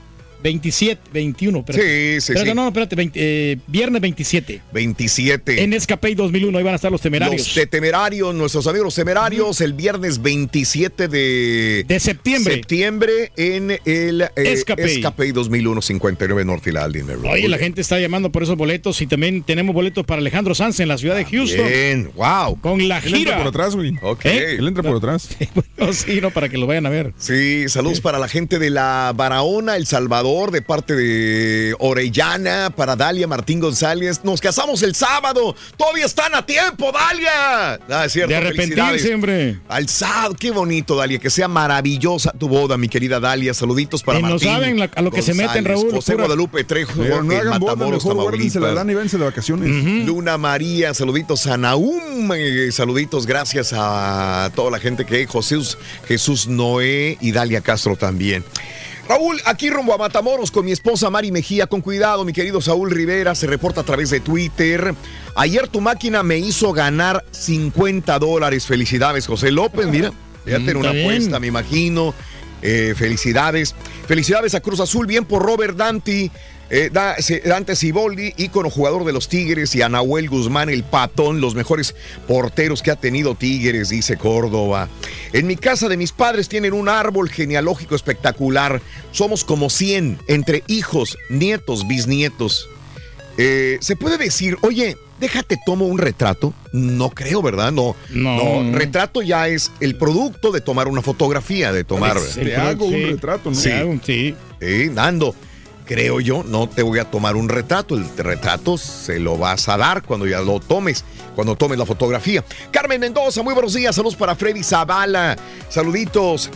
27, 21. espérate. Sí, sí, Espérate, sí. No, espérate, 20, eh, viernes 27. 27. En Escape 2001, ahí van a estar los temerarios. Los de temerarios, nuestros amigos los temerarios, el viernes 27 de, de septiembre. septiembre en el eh, Escape. Escape 2001, 59 North Philadelphia. Oye, la gente está llamando por esos boletos y también tenemos boletos para Alejandro Sanz en la ciudad de Houston. Bien, wow. Con la Él entra gira. por atrás, güey. Ok. ¿Eh? Él entra por atrás. *laughs* No, sí, no, para que lo vayan a ver. Sí, saludos para la gente de la Barahona, El Salvador, de parte de Orellana, para Dalia Martín González. Nos casamos el sábado. Todavía están a tiempo, Dalia. Ah, es cierto. De arrepentirse, hombre. Al sábado, qué bonito, Dalia. Que sea maravillosa tu boda, mi querida Dalia. Saluditos para Y no Martín. saben la- a lo que se meten, Raúl, José pura- Guadalupe Trejo, Pero no hagan boda, Matamoros, mejor guárdense la lana y váyanse de vacaciones. Luna María, saluditos a Naum, eh, saluditos gracias a toda la gente que Jesús, Jesús Noé y Dalia Castro también. Raúl, aquí rumbo a Matamoros con mi esposa Mari Mejía. Con cuidado, mi querido Saúl Rivera, se reporta a través de Twitter. Ayer tu máquina me hizo ganar 50 dólares. Felicidades, José López. Mira, ya Mm, tiene una bien. apuesta, me imagino. Eh, felicidades. Felicidades a Cruz Azul, bien por Robert Dante. eh, Dante Siboldi, ícono jugador de los Tigres, y a Nahuel Guzmán, el patón, los mejores porteros que ha tenido Tigres, dice Córdoba. En mi casa de mis padres tienen un árbol genealógico espectacular. Somos como 100, entre hijos, nietos, bisnietos. Eh, ¿Se puede decir, oye, déjate tomo un retrato? No creo, ¿verdad? No, No. Retrato ya es el producto de tomar una fotografía, de tomar. Te hago un sí. retrato, ¿no? Sí. Sí. Eh, Nando, creo yo, no te voy a tomar un retrato. El retrato se lo vas a dar cuando ya lo tomes, cuando tomes la fotografía. Carmen Mendoza, muy buenos días. Saludos para Freddy Zavala. Saluditos.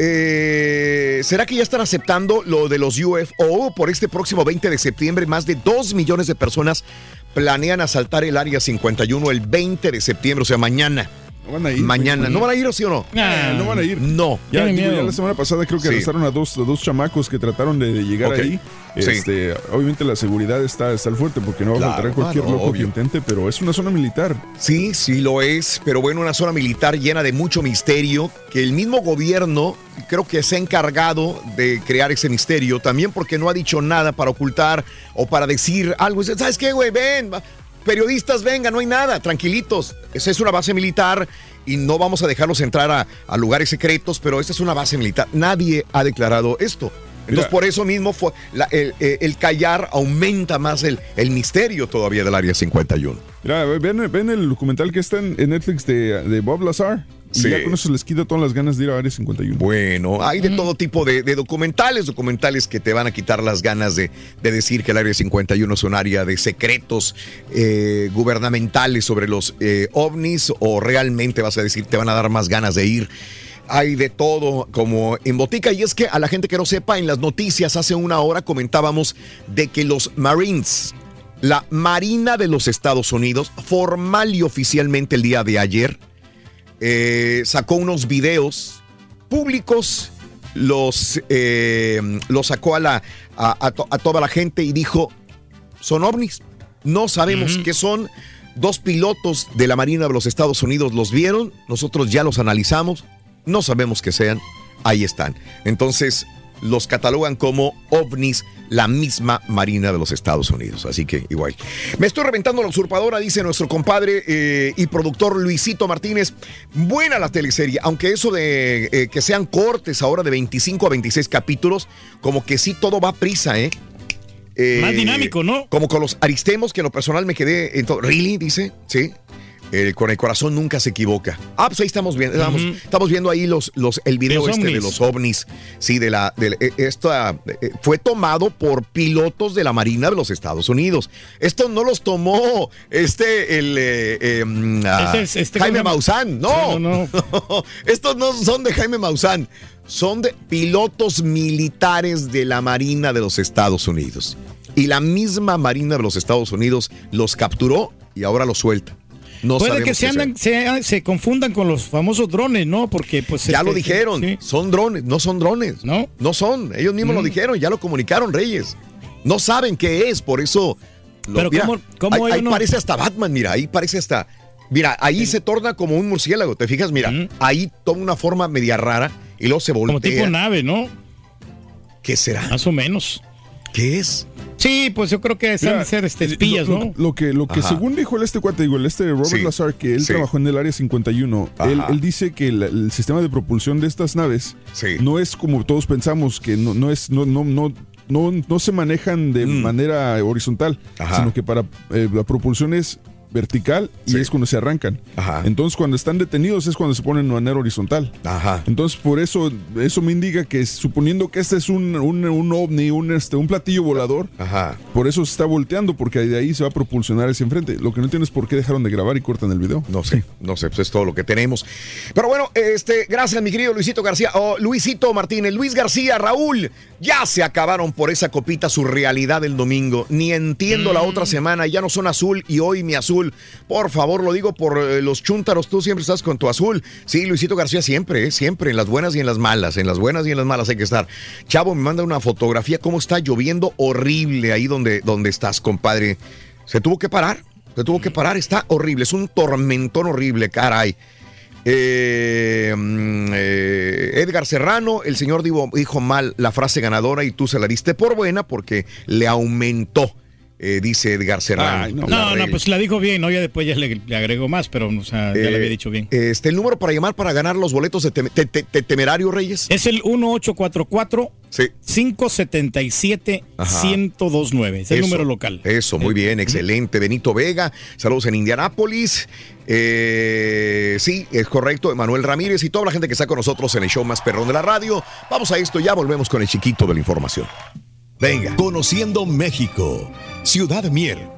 Eh, ¿Será que ya están aceptando lo de los UFO? Por este próximo 20 de septiembre, más de 2 millones de personas planean asaltar el área 51 el 20 de septiembre, o sea, mañana. Van a ir, mañana. ¿No van a ir o sí o no? No van a ir. No. Ya, digo, la semana pasada creo que Sí. arrestaron a dos, a dos chamacos que trataron de, de llegar ahí. Sí. Este, Obviamente la seguridad está, está al fuerte porque no va a Claro, faltar cualquier claro, loco obvio. que intente, pero es una zona militar. Sí, sí lo es, pero bueno, una zona militar llena de mucho misterio, que el mismo gobierno creo que se ha encargado de crear ese misterio, también porque no ha dicho nada para ocultar o para decir algo. ¿Sabes qué, güey? Ven, va- periodistas, venga, no hay nada, tranquilitos. Esa es una base militar y no vamos a dejarlos entrar a, a lugares secretos, pero esta es una base militar. Nadie ha declarado esto. Entonces, Mira. por eso mismo fue la- el, eh, el callar aumenta más el, el misterio todavía del Área 51. Mira, ven, ven el documental que está en, en Netflix de, de Bob Lazar. Y Sí. ya con eso les quita todas las ganas de ir a Área 51. Bueno, hay de todo tipo de, de documentales, documentales que te van a quitar las ganas de, de decir que el Área 51 es un área de secretos eh, gubernamentales sobre los eh, ovnis o realmente vas a decir te van a dar más ganas de ir. Hay de todo como en botica y es que a la gente que no sepa, en las noticias hace una hora comentábamos de que los Marines, la Marina de los Estados Unidos, formal y oficialmente el día de ayer, eh, sacó unos videos públicos, los, eh, los sacó a, la, a, a to- a toda la gente y dijo, son ovnis, no sabemos qué son. Dos pilotos de la Marina de los Estados Unidos los vieron, nosotros ya los analizamos, no sabemos qué sean, ahí están. Entonces los catalogan como ovnis la misma Marina de los Estados Unidos. Así que igual. Me estoy reventando la usurpadora, dice nuestro compadre eh, y productor Luisito Martínez. Buena la teleserie, aunque eso de eh, que sean cortes ahora de 25 a 26 capítulos, como que sí todo va a prisa, ¿eh? Eh, Más dinámico, ¿no? Como con los aristemos, que en lo personal me quedé. en todo- ¿Really? Dice, sí. Eh, con el corazón nunca se equivoca. Ah, pues ahí estamos viendo, estamos, viendo ahí los, los, el video Los este de los ovnis. Sí, de la, de, eh, esta, eh, fue tomado por pilotos de la Marina de los Estados Unidos. Esto no los tomó este, el eh, mm, ah, Este es- este Jaime. Maussan. No, Sí, no, *laughs* estos no son de Jaime Maussan. Son de pilotos militares de la Marina de los Estados Unidos. Y la misma Marina de los Estados Unidos los capturó y ahora los suelta. No Puede que se, andan, se, se confundan con los famosos drones, ¿no? Porque pues... Ya este, lo dijeron, sí. son drones, no son drones. ¿No? No son, ellos mismos lo Mm. dijeron, ya lo comunicaron Reyes. No saben qué es, por eso... lo- Pero mira, ¿cómo- cómo ahí, ahí no- parece hasta Batman, mira, ahí parece hasta... Mira, ahí se torna como un murciélago, ¿te fijas? Mira, ahí toma una forma media rara y luego se voltea. Como tipo nave, ¿no? ¿Qué será? Más o menos. ¿Qué es? Sí, pues yo creo que Mira, han de ser este, espías, lo, ¿no? Lo, lo que, lo que Ajá. según dijo el este cuate, digo, el este Robert Sí. Lazar, que él Sí. trabajó en el área 51, él, él dice que el, el sistema de propulsión de estas naves Sí. no es como todos pensamos, que no, no es, no, no, no, no, no se manejan de manera horizontal, Mm. Ajá. sino que para eh, la propulsión es vertical y Sí. es cuando se arrancan. Ajá. Entonces cuando están detenidos es cuando se ponen de manera horizontal. Ajá. Entonces por eso eso me indica que suponiendo que este es un, un, un ovni, un, este, un platillo volador, Ajá. por eso se está volteando, porque de ahí se va a propulsionar hacia enfrente. Lo que no entiendo es por qué dejaron de grabar y cortan el video. No sé, no sé, pues es todo lo que tenemos. Pero bueno, este, gracias mi querido Luisito García, o Luisito Martínez, Luis García, Raúl, ya se acabaron por esa copita su realidad el domingo. Ni entiendo la otra semana, ya no son azul y hoy mi azul. Por favor, lo digo por eh, los chúntaros, tú siempre estás con tu azul. Sí, Luisito García siempre, eh, siempre, en las buenas y en las malas, en las buenas y en las malas hay que estar. Chavo me manda una fotografía, cómo está lloviendo horrible ahí donde, donde estás, compadre. Se tuvo que parar. Se tuvo que parar, está horrible, es un tormentón horrible, caray. Eh, mm, Edgar Serrano, el señor dijo mal la frase ganadora y tú se la diste por buena porque le aumentó, eh, dice Edgar Serrano. Ay, no. No, pues la dijo bien, ¿no? Ya después ya le, le agregó más, pero o sea, ya Eh, le había dicho bien. Este, el número para llamar para ganar los boletos de Tem- Te- Te- Te- Temerario Reyes. Es el 1844 Sí. 577 Ajá. 1029. Es el Eso, número local. Eso, muy bien, excelente. Benito Vega, saludos en Indianápolis. Eh, sí, es correcto. Emanuel Ramírez y toda la gente que está con nosotros en el show más perrón de la radio. Vamos a esto, ya volvemos con el chiquito de la información. Venga. Conociendo México, Ciudad Mier,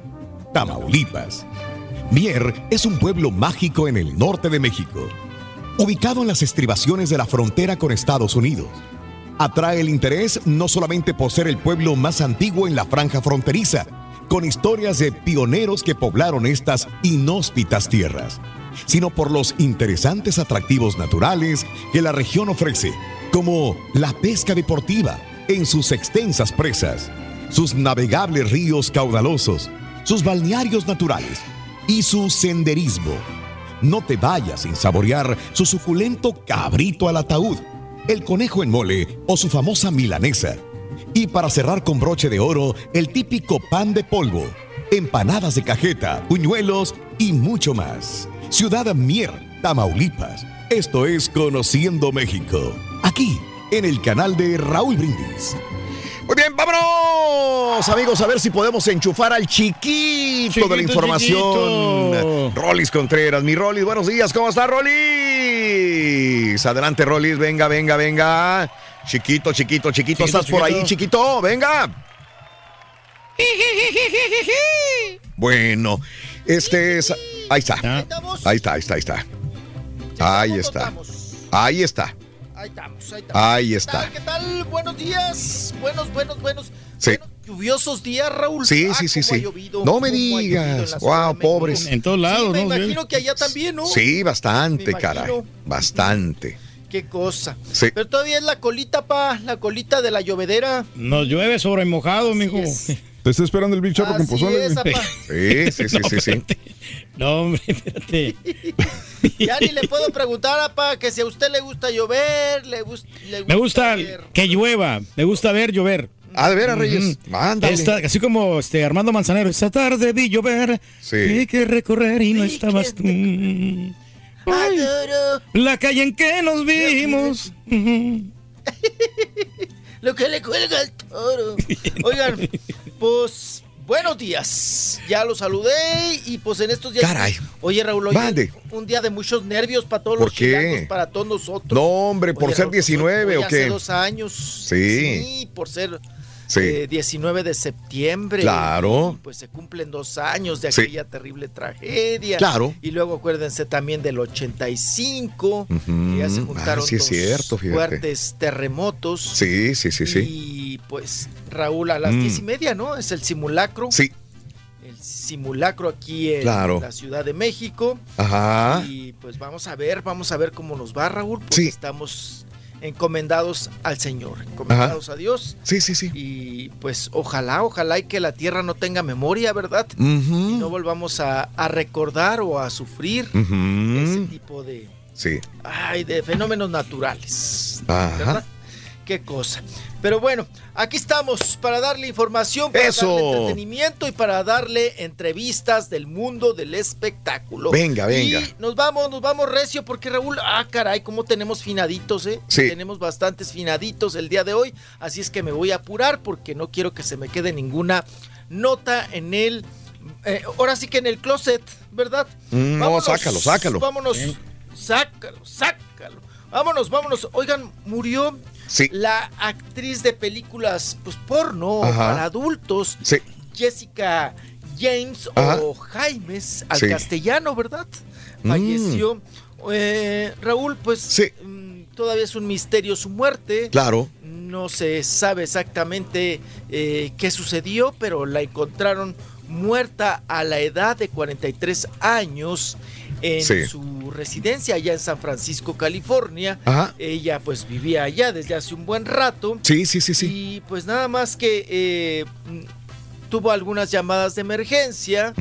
Tamaulipas. Mier es un pueblo mágico en el norte de México, ubicado en las estribaciones de la frontera con Estados Unidos. Atrae el interés no solamente por ser el pueblo más antiguo en la franja fronteriza, con historias de pioneros que poblaron estas inhóspitas tierras, sino por los interesantes atractivos naturales que la región ofrece, como la pesca deportiva en sus extensas presas, sus navegables ríos caudalosos, sus balnearios naturales y su senderismo. No te vayas sin saborear su suculento cabrito al ataúd, el conejo en mole o su famosa milanesa. Y para cerrar con broche de oro, el típico pan de polvo, empanadas de cajeta, puñuelos y mucho más. Ciudad Mier, Tamaulipas. Esto es Conociendo México. Aquí, en el canal de Raúl Brindis. Muy bien, vámonos, amigos, a ver si podemos enchufar al chiquito, de la información. chiquito. Rolis Contreras, mi Rolis, buenos días, ¿cómo está Rolis? Adelante, Rolis, venga, venga, venga. Chiquito, chiquito, chiquito, Chiquito, ¿estás por ahí, chiquito. chiquito? Venga. Bueno, este es. Ahí está. Ahí está, ahí está, ahí está. Ahí está. Ahí está. Ahí estamos, ahí estamos. Ahí está. ¿Qué tal? Buenos días. Buenos, buenos, buenos. Sí. Lluviosos días, Raúl. Sí, Ah, sí, sí, sí. llovido, No me digas. Wow, pobres. En todos lados, Sí, me ¿no? imagino que allá también, ¿no? Sí, bastante, Me caray. Bastante. Qué cosa. Sí. Pero todavía es la colita, pa, la colita de la llovedera. Nos llueve sobre mojado, mijo. Te está esperando el Big Charro con pozole. es. Sí, sí, sí, No, sí, sí. No, hombre, espérate. *laughs* Ya ni le puedo preguntar, apa, que si a usted le gusta llover, le, gus- le Me gusta ver. que llueva, me gusta ver llover. Ah, de veras, Reyes. Esta- así como este Armando Manzanero, esta tarde vi llover, Sí. hay que recorrer y no estabas tú. Ay, la calle en que nos vimos. Lo que le cuelga al toro. *laughs* Oigan, pues buenos días. Ya los saludé y pues en estos días. Caray. Oye, Raúl, hoy Mande. un día de muchos nervios para todos ¿Por los qué? chilangos, para todos nosotros. No, hombre, por Oye, ser Raúl, pues, 19 hoy o Hace qué. dos años. Sí. Sí, por ser Sí. eh, 19 de septiembre. Claro. Y, pues se cumplen dos años de Sí. aquella terrible tragedia. Claro. Y luego acuérdense también del 85, que ya se Ujú. juntaron Ah, sí dos cierto, fuertes terremotos. Sí, sí, sí, sí. Y pues, Raúl, a las Mm. diez y media, ¿no? Es el simulacro. Sí. El simulacro aquí en Claro. la Ciudad de México. Ajá. Y pues vamos a ver, vamos a ver cómo nos va, Raúl, porque Sí. estamos encomendados al Señor, encomendados a Dios. Sí, sí, sí. Y pues ojalá, ojalá y que la tierra no tenga memoria, ¿verdad? Y no volvamos a, a recordar o a sufrir ese tipo de, Sí. ay, de fenómenos naturales. Ajá. ¿verdad? Qué cosa. Pero bueno, aquí estamos para darle información, para Eso. darle entretenimiento y para darle entrevistas del mundo del espectáculo. Venga, venga. Y nos vamos, nos vamos recio porque Raúl, ah, caray, cómo tenemos finaditos, ¿eh? Sí. Tenemos bastantes finaditos el día de hoy, así es que me voy a apurar porque no quiero que se me quede ninguna nota en el eh, ahora sí que en el closet, ¿verdad? Mm, no, sácalo, sácalo. Vámonos. Sácalo, sácalo. Vámonos, vámonos. Oigan, murió Sí. la actriz de películas pues porno Ajá. para adultos, Sí. Jessica James Ajá. o Jaimes al Sí. castellano, ¿verdad? Mm. Falleció. Eh, Raúl, pues mm, todavía es un misterio su muerte. Claro. No se sabe exactamente eh, qué sucedió, pero la encontraron muerta a la edad de 43 años en Sí. su residencia allá en San Francisco, California. Ajá. Ella pues vivía allá desde hace un buen rato. Sí, sí, sí, sí. Y pues nada más que eh, tuvo algunas llamadas de emergencia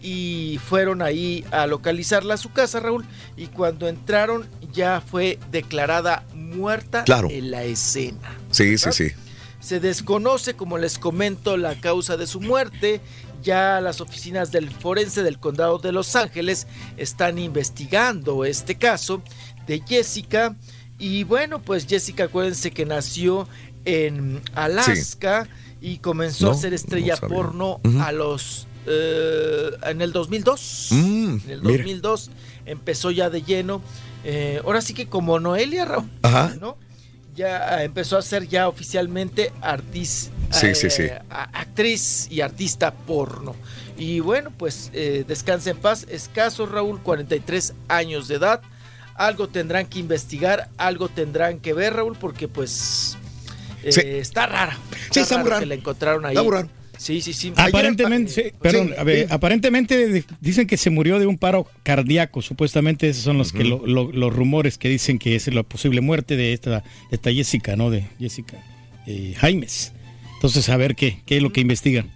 y fueron ahí a localizarla a su casa, Raúl. Y cuando entraron ya fue declarada muerta Claro. en la escena. Sí, sí, sí. Se desconoce, como les comento, la causa de su muerte. Ya las oficinas del forense del condado de Los Ángeles están investigando este caso de Jessica. Y bueno, pues Jessica, acuérdense que nació en Alaska y comenzó No, a ser estrella no porno a los eh, en el 2002. Mm, en el mira. 2002 empezó ya de lleno. Eh, ahora sí que como Noelia Raúl. Ya empezó a ser ya oficialmente artis- Sí, eh, sí, sí. a- actriz y artista porno. Y bueno, pues eh, descansa en paz. Escaso Raúl, 43 años de edad. Algo tendrán que investigar, algo tendrán que ver, Raúl, porque pues eh, Sí. está rara. Sí, está raro raro. que la encontraron ahí Está muy raro. Sí, sí, sí. Aparentemente, sí, perdón, sí, a ver, sí. aparentemente dicen que se murió de un paro cardíaco. Supuestamente esos son los que lo- lo- los rumores que dicen que es la posible muerte de esta, de esta Jessica, ¿no? De Jessica eh, Jaimes. Entonces, a ver qué, qué es lo que investigan.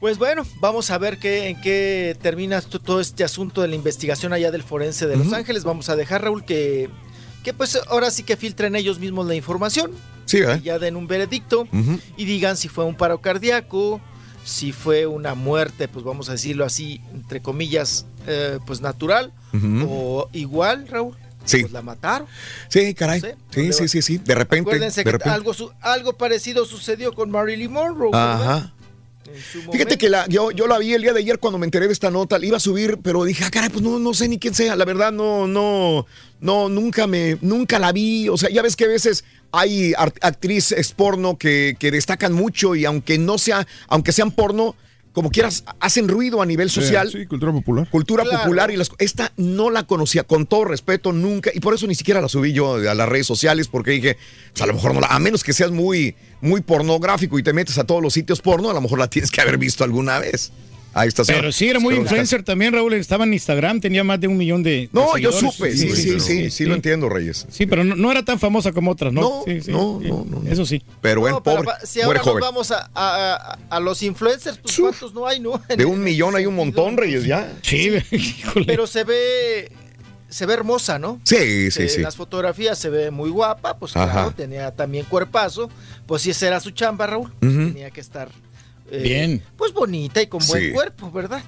Pues bueno, vamos a ver qué, en qué termina todo este asunto de la investigación allá del forense de Los Ángeles. Vamos a dejar, Raúl, que, que pues ahora sí que filtren ellos mismos la información. Sí, ¿verdad? y ya den un veredicto y digan si fue un paro cardíaco, si fue una muerte, pues vamos a decirlo así, entre comillas, eh, pues natural, o igual, Raúl. Sí. Pues la mataron. Sí, caray. No sé, Sí, sí, sí, sí. De repente. Acuérdense de que repente. algo, algo parecido sucedió con Marilyn Monroe. Ajá. Fíjate que la, yo, yo la vi el día de ayer cuando me enteré de esta nota, la iba a subir, pero dije, ah, caray, pues no, no sé ni quién sea. La verdad, no, no, no, nunca me, nunca la vi. O sea, ya ves que a veces hay actrices porno que, que destacan mucho y aunque no sea, aunque sean porno, como quieras, hacen ruido a nivel social. Sí, cultura popular. Cultura Claro. popular y las, esta no la conocía, con todo respeto, nunca, y por eso ni siquiera la subí yo a las redes sociales, porque dije, pues a lo mejor no la, a menos que seas muy, muy pornográfico y te metes a todos los sitios porno, a lo mejor la tienes que haber visto alguna vez. Ahí está. Pero sí, era muy Pero- influencer también, Raúl. Estaba en Instagram, tenía más de un millón de. de No, yo supe, sí, sí, sí, sí, lo entiendo, Reyes. Sí, pero no, no era tan famosa como otras, ¿no? No, Sí, sí, no, sí. no, no, Eso sí. Pero pero pobre, si muere ahora nos joven. vamos a, a- a- a los influencers, pues cuántos no hay, ¿no? De un millón hay un montón, Reyes, ya. Sí, *laughs* Pero se ve, se ve hermosa, ¿no? Sí, sí, Eh, sí. Las fotografías se ve muy guapa, pues Ajá. claro, tenía también cuerpazo. Pues si esa era su chamba, Raúl, Ujú. tenía que estar eh, Bien. Pues bonita y con buen Sí. cuerpo, ¿verdad?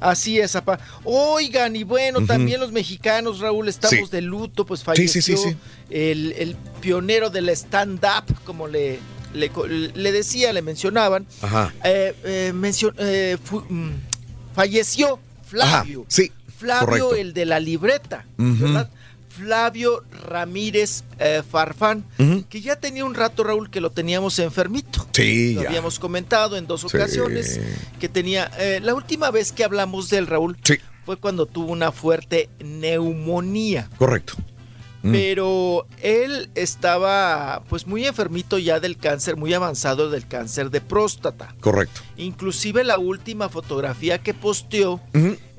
Así es, apa. Oigan, y bueno, también los mexicanos, Raúl, estamos Sí. de luto, pues falleció sí. El, el pionero del stand-up, como le, le, decía, le mencionaban. Ajá. Eh, eh, fu- mm, falleció Flavio. Ajá, sí, Flavio, correcto. el de la libreta. ¿verdad? Flavio Ramírez eh, Farfán, que ya tenía un rato, Raúl, que lo teníamos enfermito. Sí, Lo ya. habíamos comentado en dos Sí. ocasiones que tenía. eh, la última vez que hablamos del Raúl Sí. fue cuando tuvo una fuerte neumonía. Correcto. Mm. Pero él estaba pues muy enfermito ya del cáncer, muy avanzado del cáncer de próstata. Correcto. Inclusive la última fotografía que posteó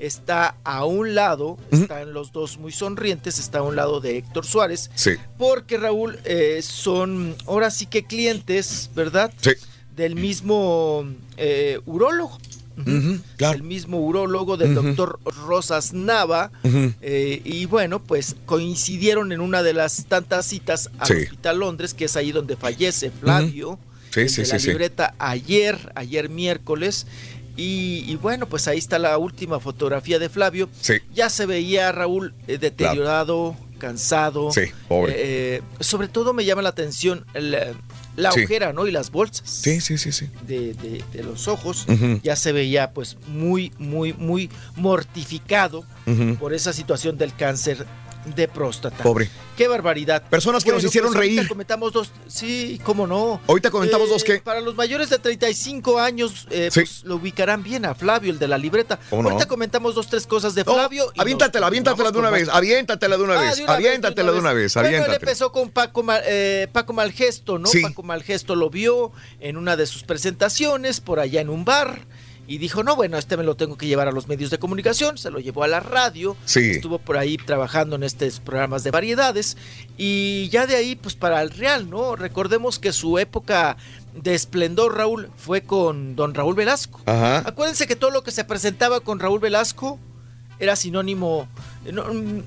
está a un lado, están los dos muy sonrientes, está a un lado de Héctor Suárez, Sí. porque Raúl eh, son ahora sí que clientes, ¿verdad? Sí. Del mismo eh, urólogo. Claro. El mismo urólogo del doctor Rosas Nava. Eh, y bueno, pues coincidieron en una de las tantas citas al Sí. Hospital Londres, que es ahí donde fallece Flavio. Sí, el sí, de sí, la libreta ayer, ayer miércoles. Y, y bueno, pues ahí está la última fotografía de Flavio. Sí. Ya se veía Raúl eh, deteriorado, cansado. Sí, pobre. Eh, sobre todo me llama la atención la, la Sí. ojera, ¿no? Y las bolsas Sí, sí, sí, sí. de, de- de los ojos. Ya se veía pues muy, muy, muy mortificado por esa situación del cáncer de próstata. Pobre. Qué barbaridad. Personas que nos hicieron ahorita reír. comentamos dos, sí, cómo no. Ahorita comentamos Eh, dos que. Para los mayores de 35 años, eh, Sí. pues lo ubicarán bien a Flavio, el de la libreta. ¿Cómo no? Ahorita comentamos dos, tres cosas de No, Flavio. y aviéntatela, aviéntatela vamos de una vez, aviéntatela de una Ah, vez, aviéntatela de una vez, Bueno, él empezó con Paco, Mal- eh, Paco Malgesto, ¿no? Sí. Paco Malgesto lo vio en una de sus presentaciones por allá en un bar y dijo, no, bueno, este me lo tengo que llevar a los medios de comunicación, se lo llevó a la radio, Sí. estuvo por ahí trabajando en estos programas de variedades y ya de ahí, pues para el Real, ¿no? Recordemos que su época de esplendor, Raúl, fue con don Raúl Velasco. Ajá. Acuérdense que todo lo que se presentaba con Raúl Velasco era sinónimo no,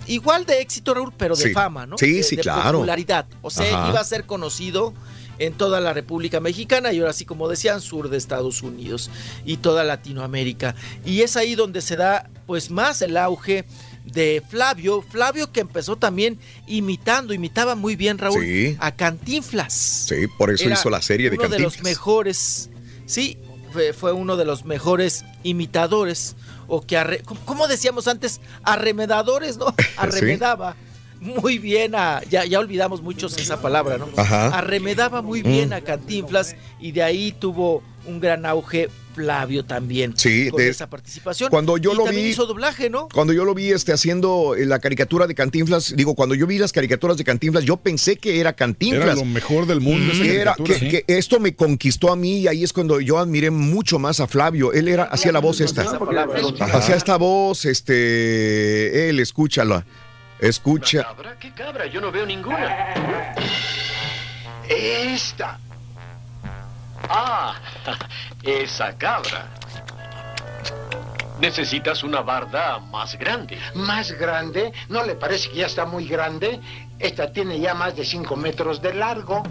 igual de éxito, Raúl, pero de Sí. fama, ¿no? Sí, De- sí, de claro. popularidad. O sea, Ajá. iba a ser conocido en toda la República Mexicana y ahora sí, como decían, sur de Estados Unidos y toda Latinoamérica. Y es ahí donde se da, pues, más el auge de Flavio. Flavio que empezó también imitando, imitaba muy bien, Raúl, Sí. a Cantinflas. Sí, por eso Era hizo la serie de uno de los mejores, sí, fue, fue uno de los mejores imitadores, o que, arre- ¿cómo- ¿cómo decíamos antes? Arremedadores, ¿no? *laughs* Arremedaba muy bien a, ya, ya olvidamos muchos esa palabra, ¿no? Ajá. Arremedaba muy bien a Cantinflas y de ahí tuvo un gran auge Flavio también Sí, con de- esa participación. Cuando yo Y lo también vi- hizo doblaje, ¿no? Cuando yo lo vi este, haciendo eh, la caricatura de Cantinflas, digo, cuando yo vi las caricaturas de Cantinflas, yo pensé que era Cantinflas. Era lo mejor del mundo esa Que, era- que esto me conquistó a mí y ahí es cuando yo admiré mucho más a Flavio. Él era, hacía la voz esta. Hacía esta voz, este, él, escúchala. Escucha. ¿Cabra? ¿Qué cabra? Yo no veo ninguna. Esta. Ah, esa cabra. Necesitas una barda más grande. ¿Más grande? ¿No le parece que ya está muy grande? Esta tiene ya más de 5 metros de largo.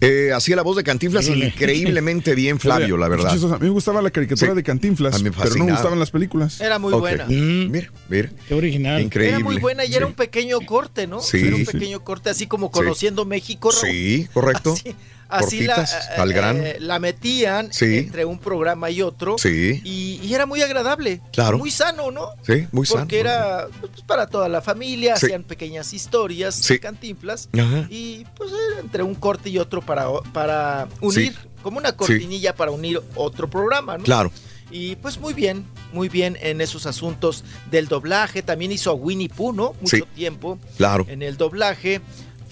Eh, hacía la voz de Cantinflas Híjole. increíble bien, Flavio, la verdad. A mí me gustaba la caricatura Sí. de Cantinflas, pero no me gustaban las películas. Era muy buena. Mira, mira. Qué original. Increíble. Era muy buena y era un pequeño corte, ¿no? Sí. Era un Sí. pequeño corte, así como conociendo México. Sí, correcto. *laughs* Así, así la, Cortitas, eh, al grano. eh, la metían Sí. entre un programa y otro. Sí. Y, y era muy agradable. Claro. Muy sano, ¿no? Sí, muy sano. Porque era pues, para toda la familia, Sí. hacían pequeñas historias, cantinflas. Ajá. Y pues era entre un corte y otro para, para unir, como una cortinilla para unir otro programa, ¿no? Claro. Y pues muy bien, muy bien en esos asuntos del doblaje. También hizo a Winnie Pooh, ¿no? Mucho tiempo. Claro. En el doblaje.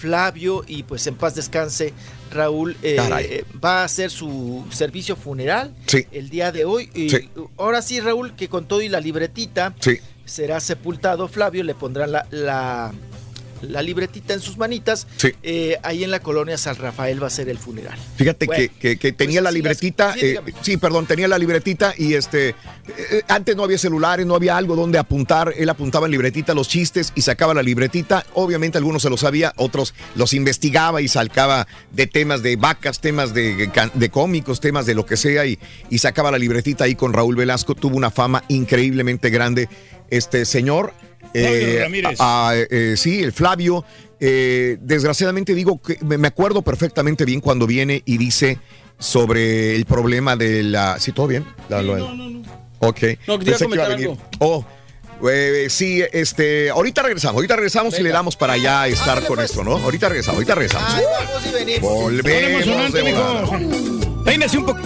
Flavio, y pues en paz descanse, Raúl eh, va a hacer su servicio funeral Sí. el día de hoy. Y Sí. ahora sí, Raúl, que con todo y la libretita Sí. será sepultado. Flavio le pondrán la, la, la libretita en sus manitas. Sí. Eh, ahí en la colonia San Rafael va a ser el funeral. Fíjate Bueno, que, que- que tenía la libretita, sí, eh, sí, perdón, tenía la libretita y este, eh, antes no había celulares, no había algo donde apuntar, él apuntaba en libretita los chistes y sacaba la libretita, obviamente algunos se los sabía, otros los investigaba y sacaba de temas de vacas, temas de, de cómicos, temas de lo que sea y, y sacaba la libretita ahí con Raúl Velasco, tuvo una fama increíblemente grande este señor. Flavio Ramírez. a- a, eh, sí, el Flavio. eh, desgraciadamente digo que me acuerdo perfectamente bien cuando viene y dice sobre el problema de la. ¿Sí, todo bien? La- lo- Ok. No, quería Pensé que iba a comentar venir. algo. Oh, eh, sí, este, ahorita regresamos, ahorita regresamos y le damos para allá estar con esto, ¿no? Ahorita regresamos, ahorita regresamos. Ahí vamos y venimos. Volvemos emocionante, de mijo. Peínese un poco.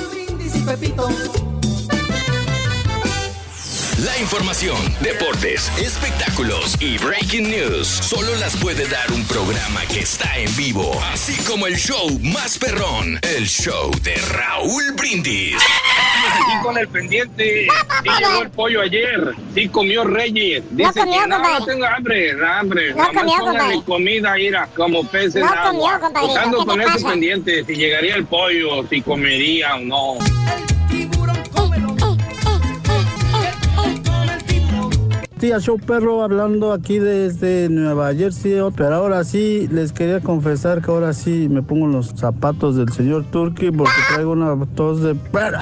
La información, deportes, espectáculos y breaking news solo las puede dar un programa que está en vivo, así como el show más perrón, el show de Raúl Brindis. Aquí con el pendiente. Sí *laughs* llegó el pollo ayer. Sí comió Reyes. Dice comió, que no, compadre. no tengo hambre, no hambre. No Nomás comió, compadre. comida, ira, como peces No en agua. comió, compadrito, Buscando ¿qué te con ese pendiente, si llegaría el pollo, si comería o no. Tía Show Perro hablando aquí desde Nueva Jersey, pero ahora sí les quería confesar que ahora sí me pongo los zapatos del señor Turkey porque traigo una tos de perro.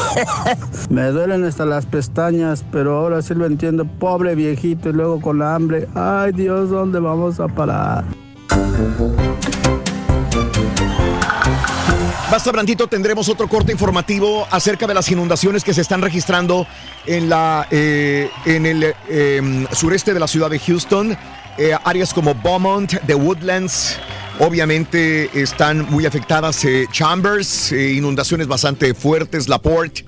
*laughs* Me duelen hasta las pestañas, pero ahora sí lo entiendo, pobre viejito y luego con la hambre. Ay Dios, ¿dónde vamos a parar? Basta Brantito, tendremos otro corte informativo acerca de las inundaciones que se están registrando en, la, eh, en el eh, sureste de la ciudad de Houston. Eh, áreas como Beaumont, The Woodlands, obviamente están muy afectadas. eh, Chambers, inundaciones bastante fuertes, Laporte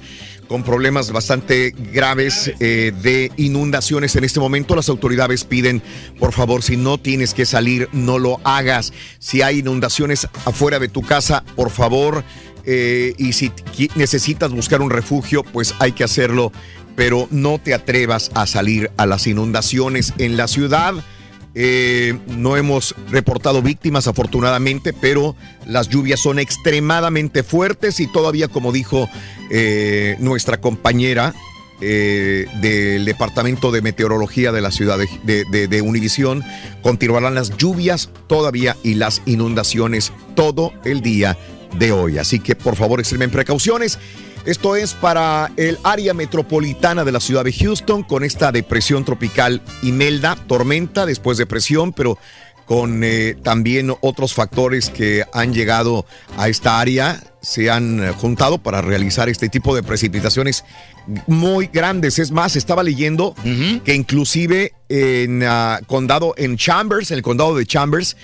con problemas bastante graves eh, de inundaciones en este momento. Las autoridades piden, por favor, si no tienes que salir, no lo hagas. Si hay inundaciones afuera de tu casa, por favor, eh, y si necesitas buscar un refugio, pues hay que hacerlo, pero no te atrevas a salir a las inundaciones en la ciudad. Eh, no hemos reportado víctimas afortunadamente, pero las lluvias son extremadamente fuertes y todavía, como dijo eh, nuestra compañera eh, del Departamento de Meteorología de la ciudad de, de, de- de Univisión, continuarán las lluvias todavía y las inundaciones todo el día de hoy. Así que por favor extremen precauciones. Esto es para el área metropolitana de la ciudad de Houston con esta depresión tropical Imelda, tormenta después depresión, pero con eh, también otros factores que han llegado a esta área, se han eh, juntado para realizar este tipo de precipitaciones muy grandes. Es más, estaba leyendo que inclusive en ah, condado, en Chambers, en el condado de Chambers,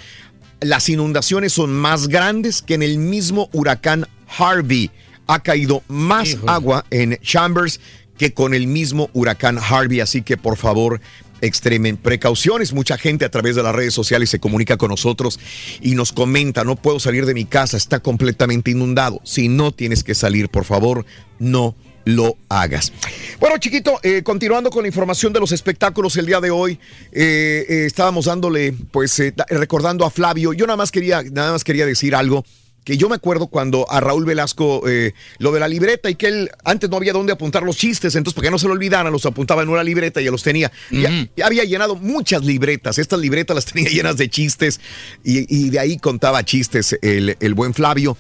las inundaciones son más grandes que en el mismo huracán Harvey ha caído más agua en Chambers que con el mismo huracán Harvey. Así que por favor, extremen precauciones. Mucha gente a través de las redes sociales se comunica con nosotros y nos comenta, no puedo salir de mi casa, está completamente inundado. Si no tienes que salir, por favor, no lo hagas. Bueno, chiquito, eh, continuando con la información de los espectáculos el día de hoy, eh, eh, estábamos dándole, pues, da- recordando a Flavio. Yo nada más quería, nada más quería decir algo que yo me acuerdo cuando a Raúl Velasco eh, lo de la libreta y que él antes no había dónde apuntar los chistes, entonces para que no se lo olvidaran, los apuntaba en una libreta y ya los tenía. Ya- ya, había llenado muchas libretas, estas libretas las *laughs* tenía llenas de chistes y, y de ahí contaba chistes el, el buen Flavio.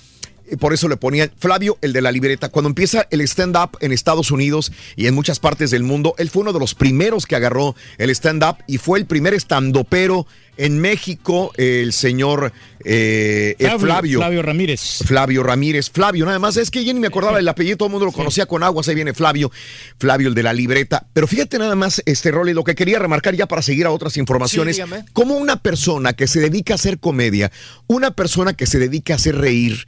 Y Por eso le ponían Flavio, el de la libreta. Cuando empieza el stand-up en Estados Unidos y en muchas partes del mundo, él fue uno de los primeros que agarró el stand-up y fue el primer stand-upero en México, el señor eh, eh, Flavio, Flavio. Flavio Ramírez. Flavio Ramírez. Flavio, nada más. Es que yo ni me acordaba del apellido, todo el mundo lo conocía con aguas. Ahí viene Flavio. Flavio, el de la libreta. Pero fíjate nada más, este Rolly, lo que quería remarcar ya para seguir a otras informaciones. Sí, como una persona que se dedica a hacer comedia, una persona que se dedica a hacer reír,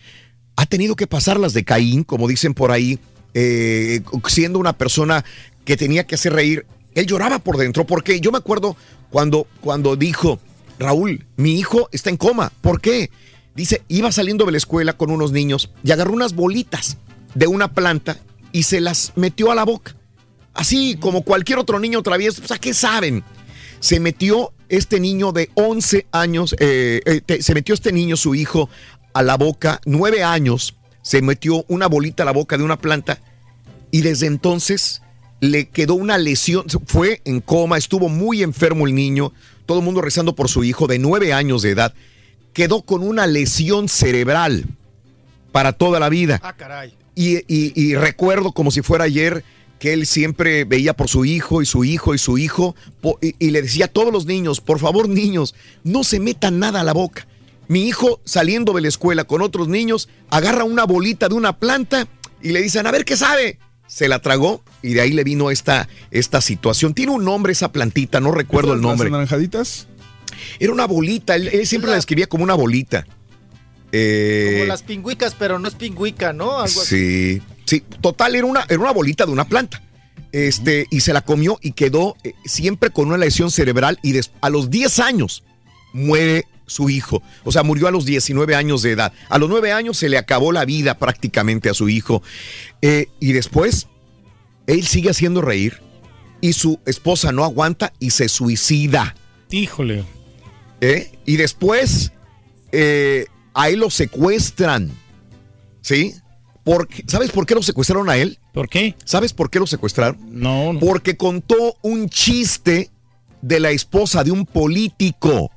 ha tenido que pasar las de Caín, como dicen por ahí, eh, siendo una persona que tenía que hacer reír. Él lloraba por dentro, porque yo me acuerdo cuando, cuando dijo, Raúl, mi hijo está en coma. ¿Por qué? Dice, iba saliendo de la escuela con unos niños y agarró unas bolitas de una planta y se las metió a la boca. Así como cualquier otro niño travieso, o sea, ¿qué saben? Se metió este niño de 11 años, eh, eh, se metió este niño, su hijo, a la boca, 9 años, se metió una bolita a la boca de una planta y desde entonces le quedó una lesión, fue en coma, estuvo muy enfermo el niño, todo el mundo rezando por su hijo de 9 años de edad, quedó con una lesión cerebral para toda la vida. Ah, caray. Y, y- y recuerdo como si fuera ayer que él siempre veía por su hijo y su hijo y su hijo y le decía a todos los niños, por favor niños, no se metan nada a la boca. Mi hijo saliendo de la escuela con otros niños agarra una bolita de una planta y le dicen, a ver qué sabe. Se la tragó y de ahí le vino esta, esta situación. Tiene un nombre esa plantita, no recuerdo el ¿Las nombre. naranjaditas? Era una bolita, él, él siempre la describía como una bolita. Eh, Como las pingüicas, pero no es pingüica, ¿no? Algo así. Sí, sí, total, era una, era una bolita de una planta. Este, y se la comió y quedó eh, siempre con una lesión cerebral y a los 10 años muere su hijo. O sea, murió a los 19 años de edad. A los 9 años se le acabó la vida prácticamente a su hijo. Eh, y después, él sigue haciendo reír y su esposa no aguanta y se suicida. Híjole. ¿eh? Y después eh, a él lo secuestran. ¿Sí? Porque, ¿Sabes por qué lo secuestraron a él? ¿Por qué? ¿Sabes por qué lo secuestraron? No, no. Porque contó un chiste de la esposa de un político.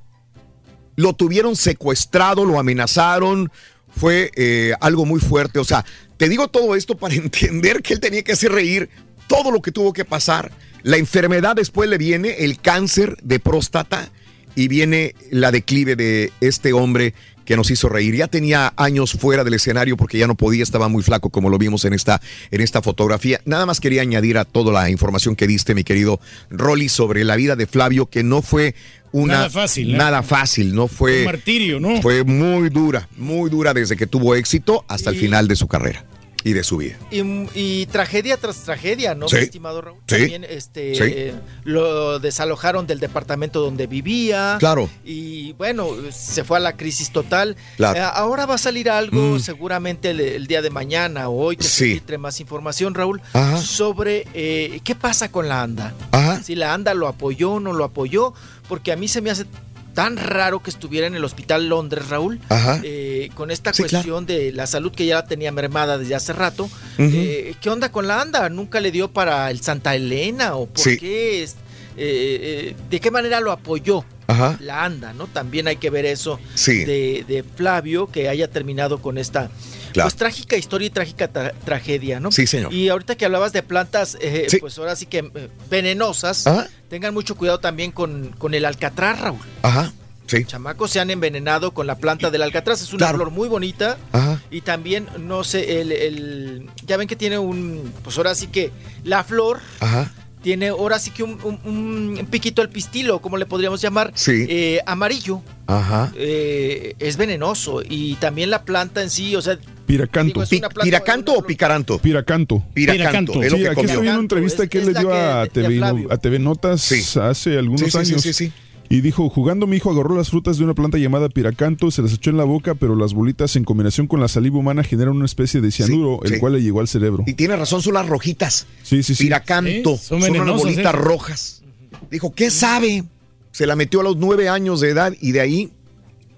Lo tuvieron secuestrado, lo amenazaron. Fue eh, algo muy fuerte. O sea, te digo todo esto *laughs* para entender que él tenía que hacer reír todo lo que tuvo que pasar. La enfermedad después le viene, el cáncer de próstata, y viene la declive de este hombre que nos hizo reír. Ya tenía años fuera del escenario porque ya no podía, estaba muy flaco como lo vimos en esta, en esta fotografía. Nada más quería añadir a toda la información que diste, mi querido Rolly, sobre la vida de Flavio, que no fue una... Nada fácil, ¿eh? Nada fácil, no fue... Un martirio, ¿no? Fue muy dura, muy dura desde que tuvo éxito hasta el final de su carrera y de su vida. Y, y tragedia tras tragedia, ¿no, Sí. mi estimado Raúl? Sí. También este, Sí. eh, lo desalojaron del departamento donde vivía. Claro. Y bueno, se fue a la crisis total. Claro. Eh, ahora va a salir algo Mm. seguramente el, el día de mañana o hoy que se Sí. filtre más información, Raúl, Ajá. sobre eh, qué pasa con la ANDA. Ajá. Si la ANDA lo apoyó o no lo apoyó, porque a mí se me hace tan raro que estuviera en el hospital Londres, Raúl, Ajá. eh, con esta Sí, cuestión de la salud que ya la tenía mermada desde hace rato. Eh, ¿Qué onda con la ANDA? ¿Nunca le dio para el Santa Elena? ¿O por Sí. qué? es- eh, eh, ¿De qué manera lo apoyó? Ajá. La ANDA, ¿no? También hay que ver eso Sí. de, de Flavio, que haya terminado con esta Claro. pues trágica historia y trágica tra- tragedia, ¿no? Sí, señor. Y ahorita que hablabas de plantas, eh, Sí. pues ahora sí que eh, venenosas, Ajá. tengan mucho cuidado también con, con el alcatraz, Raúl. Ajá. Sí. Chamacos se han envenenado con la planta del alcatraz, es una Claro. flor muy bonita. Ajá. Y también, no sé, el, el- ya ven que tiene un, pues ahora sí que la flor Ajá. tiene ahora sí que un, un- un piquito al pistilo, como le podríamos llamar, Sí. eh, amarillo. Ajá. Eh, es venenoso y también la planta en sí, o sea, Piracanto. Pi- ¿Piracanto o picaranto? Piracanto. Piracanto, es lo Sí, que aquí estoy viendo una entrevista que él le dio a TV, No- a TV Notas hace algunos Sí, sí, sí, años. sí, sí. Y dijo, jugando mi hijo agarró las frutas de una planta llamada piracanto, se las echó en la boca, pero las bolitas en combinación con la saliva humana generan una especie de cianuro, el sí. cual le llegó al cerebro. Y tiene razón, son las rojitas. Sí, sí, sí. Piracanto. Sí, son son unas bolitas rojas. Dijo, ¿qué sabe? Se la metió a los nueve años de edad y de ahí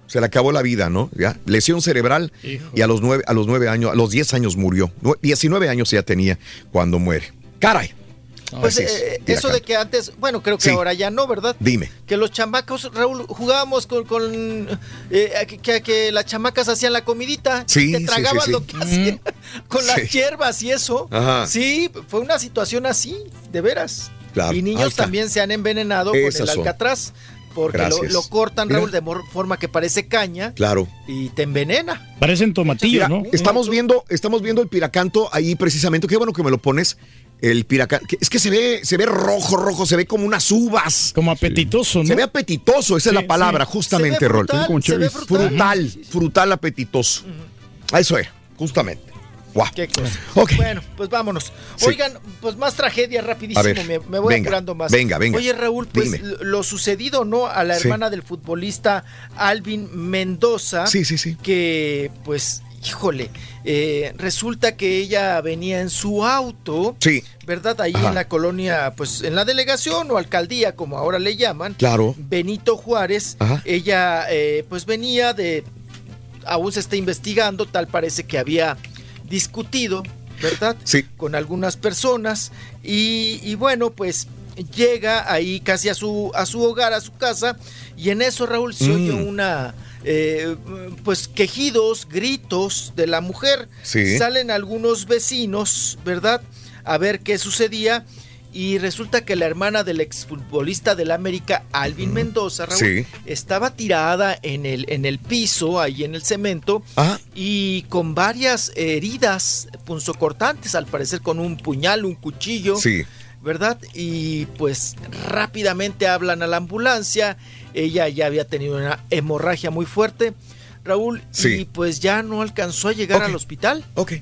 se le acabó la vida, ¿no? Ya, lesión cerebral y a los nueve, a los nueve años, a los diez años murió. Nue- 19 años ya tenía cuando muere. Caray. Pues Así es, eh, eso de que antes, bueno, creo que Sí. ahora ya no, ¿verdad? Dime. Que los chamacos, Raúl, jugábamos con, con eh, que, las chamacas hacían la comidita, Sí, te tragaban sí, sí. lo que hacían *laughs* con Sí. las hierbas y eso. Ajá. Sí, fue una situación así, de veras. Claro. Y niños también se han envenenado con el son. Porque lo, cortan, Mira. Raúl, de forma que parece caña Claro. y te envenena. Parecen tomatillos, Mira, ¿no? Estamos viendo, estamos viendo el piracanto ahí precisamente. Qué bueno que me lo pones. El piracanto. Es que se ve, se ve rojo, rojo, se ve como unas uvas. Como apetitoso, ¿no? Se ve apetitoso, esa es la palabra, sí. justamente, Rol. frutal, frutal. Frutal, apetitoso. A Eso es, justamente. Guau. Qué cosa. Bueno, pues vámonos. Sí. Oigan, pues más tragedia rapidísimo, ver, me, me voy venga, apurando más. venga, venga. Oye, Raúl, pues Dime. lo sucedido, ¿no? A la Sí. hermana del futbolista Alvin Mendoza. Sí, sí, sí. Que, pues, híjole, eh, resulta que ella venía en su auto. Sí. ¿Verdad? Ahí Ajá. en la colonia, pues en la delegación o alcaldía, como ahora le llaman. Claro. Benito Juárez. Ajá. Ella, eh, pues venía de. Aún se está investigando, tal parece que había discutido, ¿verdad? Sí. Con algunas personas. Y, y bueno, pues llega ahí casi a su, a su hogar, a su casa. Y en eso, Raúl, se oye Mm. una. eh, pues quejidos, gritos de la mujer. Sí. Salen algunos vecinos, ¿verdad? A ver qué sucedía. Y resulta que la hermana del exfutbolista del América, Alvin Mendoza, Raúl, Sí. estaba tirada en el, en el piso, ahí en el cemento, Ajá. y con varias heridas punzocortantes, al parecer con un puñal, un cuchillo. Sí. ¿Verdad? Y pues rápidamente hablan a la ambulancia. Ella ya había tenido una hemorragia muy fuerte, Raúl, Sí. y pues ya no alcanzó a llegar al hospital. Ok.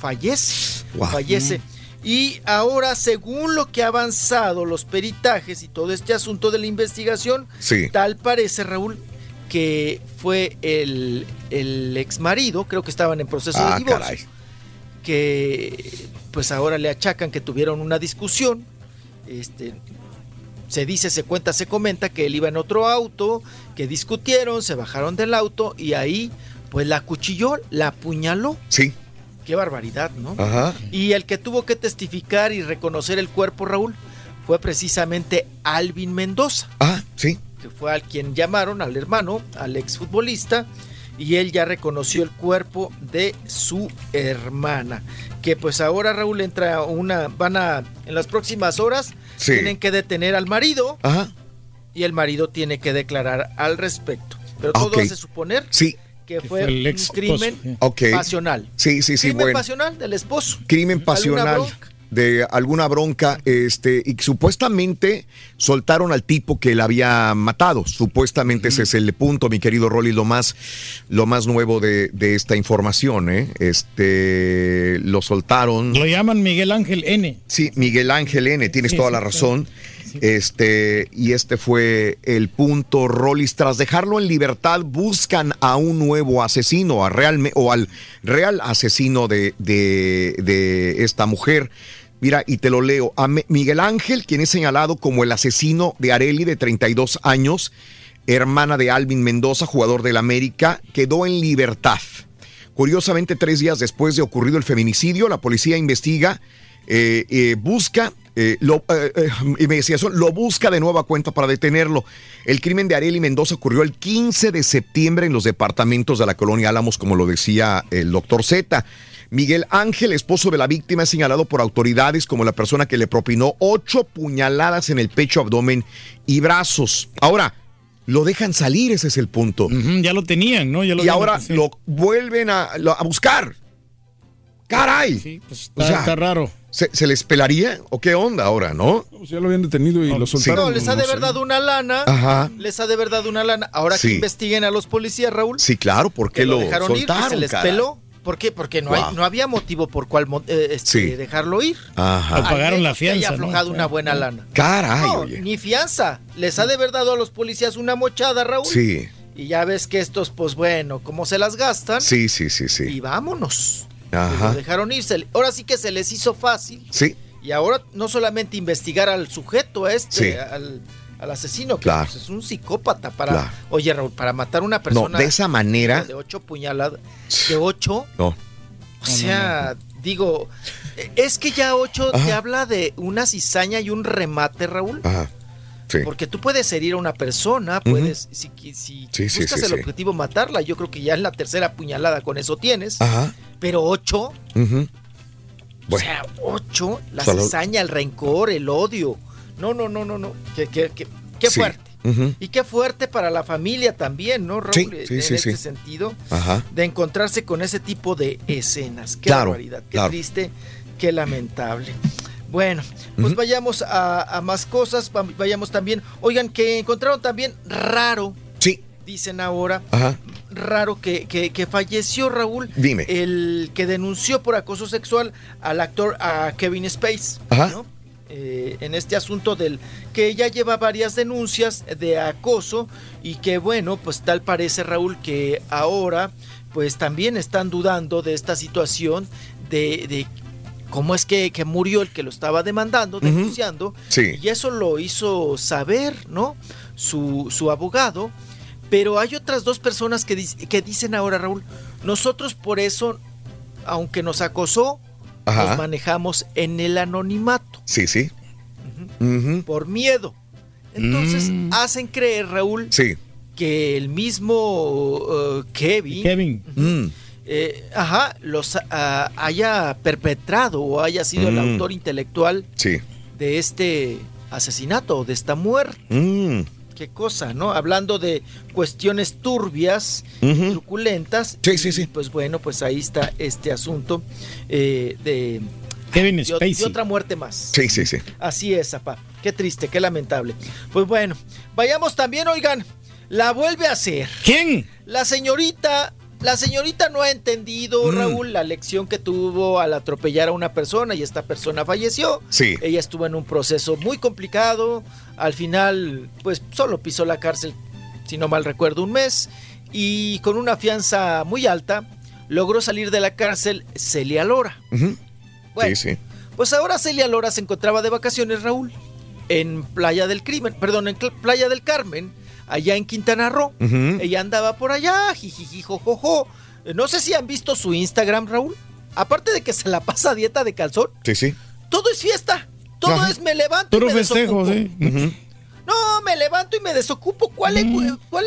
Fallece. Fallece. Y ahora, según lo que ha avanzado los peritajes y todo este asunto de la investigación, Sí. tal parece, Raúl, que fue el, el ex marido, creo que estaban en proceso Ah, de divorcio, caray. que pues ahora le achacan que tuvieron una discusión. Este, se dice, se cuenta, se comenta que él iba en otro auto, que discutieron, se bajaron del auto y ahí pues la cuchilló, la apuñaló. Sí. Qué barbaridad, ¿no? Ajá. Y el que tuvo que testificar y reconocer el cuerpo, Raúl, fue precisamente Alvin Mendoza, Ah, sí. que fue al quien llamaron, al hermano, al exfutbolista, y él ya reconoció el cuerpo de su hermana. Que pues ahora, Raúl, entra una, van a, en las próximas horas, Sí. tienen que detener al marido Ajá. y el marido tiene que declarar al respecto. Pero todo ok. hace suponer Sí. Que fue fue el un ex crimen pasional. Sí, sí, sí, crimen bueno. pasional del esposo. crimen ¿Alguna pasional de alguna bronca este y que supuestamente soltaron al tipo que la había matado supuestamente ese es el punto mi querido Rolly lo más lo más nuevo de, de esta información ¿eh? este lo soltaron Lo llaman Miguel Ángel N. Sí, Miguel Ángel N, tienes Sí, toda sí, la sí. Este, y este fue el punto, Rollis. Tras dejarlo en libertad, buscan a un nuevo asesino, a real, o al real asesino de, de, esta mujer. Mira, y te lo leo. A Miguel Ángel, quien es señalado como el asesino de Areli, de 32 años, hermana de Alvin Mendoza, jugador del América, quedó en libertad. Curiosamente, tres días después de ocurrido el feminicidio, la policía investiga, eh, eh, busca, eh, lo, eh, eh, investigación, lo busca de nueva cuenta para detenerlo. El crimen de Areli Mendoza ocurrió el 15 de septiembre en los departamentos de la colonia Álamos, como lo decía el doctor Z. Miguel Ángel, esposo de la víctima, es señalado por autoridades como la persona que le propinó ocho puñaladas en el pecho, abdomen y brazos. Ahora, lo dejan salir, ese es el punto. Ya lo tenían, ¿no? Ya lo y ahora lo vuelven a, a buscar. ¡Caray! está- está raro. ¿se, se les pelaría? ¿O qué onda ahora, no? Pues ya lo habían detenido y lo soltaron. No, les ha de no verdad una lana. Ajá. Les ha de verdad una lana. Ahora Sí. que investiguen a los policías, Raúl. Sí, claro, ¿por qué que lo, lo, dejaron ir, que soltaron? se les caray? peló. ¿Por qué? Porque no, Wow. hay, no había motivo por cual mo- eh, este, Sí. dejarlo ir. Ajá. O pagaron la fianza, ¿no? aflojado una buena lana. Caray, No, oye. ni fianza. Les ha de haber dado a los policías una mochada, Raúl. Sí, Y ya ves que estos, pues bueno, como se las gastan. sí, sí, sí, sí. Y vámonos. Lo Ajá. dejaron irse. Ahora sí que se les hizo fácil. Sí, Y ahora no solamente investigar al sujeto este, Sí. al, al asesino, que Claro. pues, es un psicópata para, Claro. oye Raúl, para matar a una no, persona de esa manera, de ocho puñaladas, de ocho, no. o sea, digo, es que ya ocho te habla de una cizaña y un remate, Raúl. Ajá. Sí. Porque tú puedes herir a una persona, puedes, si, si sí, buscas sí, el objetivo matarla, yo creo que ya en la tercera puñalada con eso tienes. Ajá. Pero ocho, o sea, ocho, la Salud. cizaña, el rencor, el odio. No, no, no, no, no. Qué, qué, qué, qué fuerte. Y qué fuerte para la familia también, ¿no, Raúl? Sí, En sí, sí, este sí. sentido, Ajá. de encontrarse con ese tipo de escenas. Qué Claro, barbaridad, qué claro. triste, qué lamentable. Bueno, pues vayamos a, a más cosas, va- vayamos también. Oigan, que encontraron también raro, Sí. dicen ahora, Ajá. raro que, que- que falleció Raúl. Dime. El que denunció por acoso sexual al actor a Kevin Space. Ajá. ¿no? Eh, en este asunto del que ya lleva varias denuncias de acoso y que bueno, pues tal parece Raúl que ahora pues también están dudando de esta situación de, de cómo es que, que murió el que lo estaba demandando, denunciando. Sí. Y eso lo hizo saber, ¿no? Su, su abogado. Pero hay otras dos personas que, que dicen ahora, Raúl, nosotros por eso, aunque nos acosó, Ajá. nos manejamos en el anonimato, Sí, sí. Por miedo. Entonces Mm. hacen creer, Raúl, Sí. que el mismo eh, Kevin, Kevin. Mm. Eh, ajá, los ah, haya perpetrado o haya sido el Mm. autor intelectual Sí. de este asesinato, de esta muerte. Mm. Qué cosa, ¿no? Hablando de cuestiones turbias, Ujú. truculentas. Sí, sí, sí. Y, pues bueno, pues ahí está este asunto eh, de, Kevin de, Spacey. de otra muerte más. Sí, sí, sí. Así es, papá. Qué triste, qué lamentable. Pues bueno, vayamos también, oigan, la vuelve a hacer. ¿Quién? La señorita, la señorita no ha entendido, Mm. Raúl, la lección que tuvo al atropellar a una persona y esta persona falleció. Sí. Ella estuvo en un proceso muy complicado. Al final, pues solo pisó la cárcel, si no mal recuerdo, un mes. Y con una fianza muy alta, logró salir de la cárcel Celia Lora. Bueno, Sí, sí. pues ahora Celia Lora se encontraba de vacaciones, Raúl, en Playa del Crimen, perdón, en Playa del Carmen, allá en Quintana Roo. Ella andaba por allá, jijiji, jojojo. No sé si han visto su Instagram, Raúl. Aparte de que se la pasa a dieta de calzón, Sí, sí. todo es fiesta. Todo Ajá. es me levanto y Puro me festejo, desocupo. sí. Ujú. No, me levanto y me desocupo. ¿Cuál es, cuál,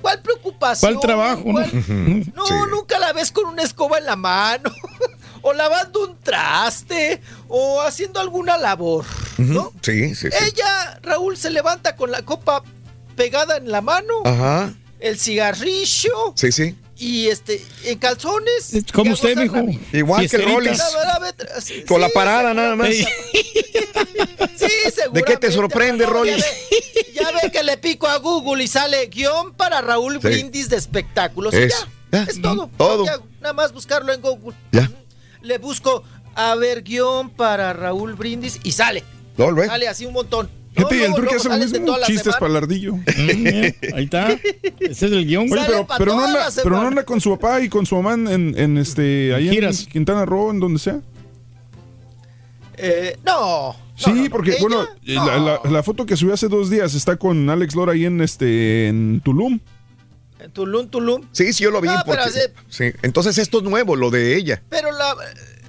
cuál preocupación? ¿Cuál trabajo? no? ¿Cuál-. No, Sí. nunca la ves con una escoba en la mano, *laughs* o lavando un traste, o haciendo alguna labor, ¿no? Sí, sí, sí. Ella, Raúl, se levanta con la copa pegada en la mano, Ajá. el cigarrillo, Sí, sí. y este, en calzones. Es como usted, mijo. Igual que el. Rollis. Sí, Con la sí, parada nada más. Sí, ¿De qué te sorprende, Rolly? Ya ve, ya ve que le pico a Google y sale guion para Raúl Sí. Brindis de espectáculos. Es. Y ya, Ya. es todo. Nada más buscarlo en Google. Ya. Le busco a ver guion para Raúl Brindis y sale. No. Sale así un montón. Fíjate, y el turque hace lo mismo. Chistes para el ardillo. Mm, mira, ahí está. Ese es el guion. Oye, pero, pero, no anda, la pero no anda con su papá y con su mamá en, en este ahí Giras. en Quintana Roo, en donde sea. Eh, no. Sí, no, no, no. porque Ella, bueno, eh, la, la- la foto que subió hace dos días está con Alex Lora ahí en este en Tulum. En Tulum, Tulum. Sí, sí, yo lo vi. No, pero porque- sí. sí. Entonces esto es nuevo, lo de ella. Pero la,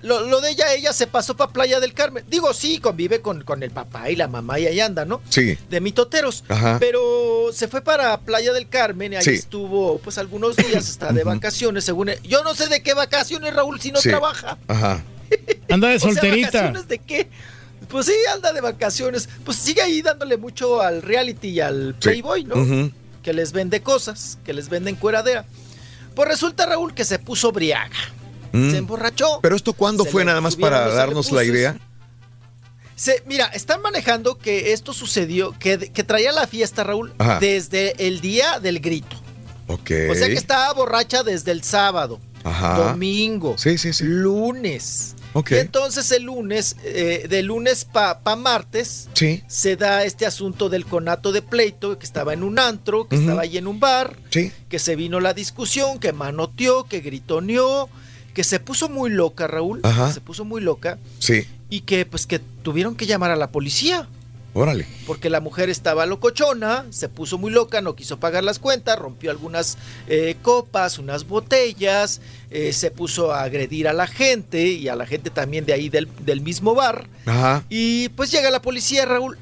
lo, lo de ella, ella se pasó para Playa del Carmen. Digo, sí, convive con, con el papá y la mamá y ahí anda, ¿no? Sí. De mitoteros. Ajá. Pero se fue para Playa del Carmen y ahí Sí. estuvo pues algunos días, está de vacaciones, según él. Yo no sé de qué vacaciones, Raúl, si no Sí. trabaja. Ajá. *laughs* Anda de O sea, solterita. ¿vacaciones de qué? Pues sí, anda de vacaciones. Pues sigue ahí dándole mucho al reality y al Sí. Playboy, ¿no? Ujú. Que les vende cosas, que les venden cueradera. Pues resulta, Raúl, que se puso briaga. Mm. Se emborrachó. Pero esto cuándo Se fue nada más para darnos la idea. Se, mira, están manejando que esto sucedió, que, que traía la fiesta, Raúl, Ajá. desde el día del grito. Ok. O sea que estaba borracha desde el sábado. Ajá. domingo, Sí, sí, sí. lunes. Ok. Y entonces el lunes, eh, de lunes para martes, Sí. se da este asunto del conato de pleito, que estaba en un antro, que estaba ahí en un bar, Sí. que se vino la discusión, que manoteó, que gritoneó, que se puso muy loca, Raúl, Ajá. se puso muy loca, Sí. y que pues que tuvieron que llamar a la policía. Órale. Porque la mujer estaba locochona, se puso muy loca, no quiso pagar las cuentas, rompió algunas eh, copas, unas botellas, eh, se puso a agredir a la gente y a la gente también de ahí del, del mismo bar. Ajá. Y pues llega la policía, Raúl,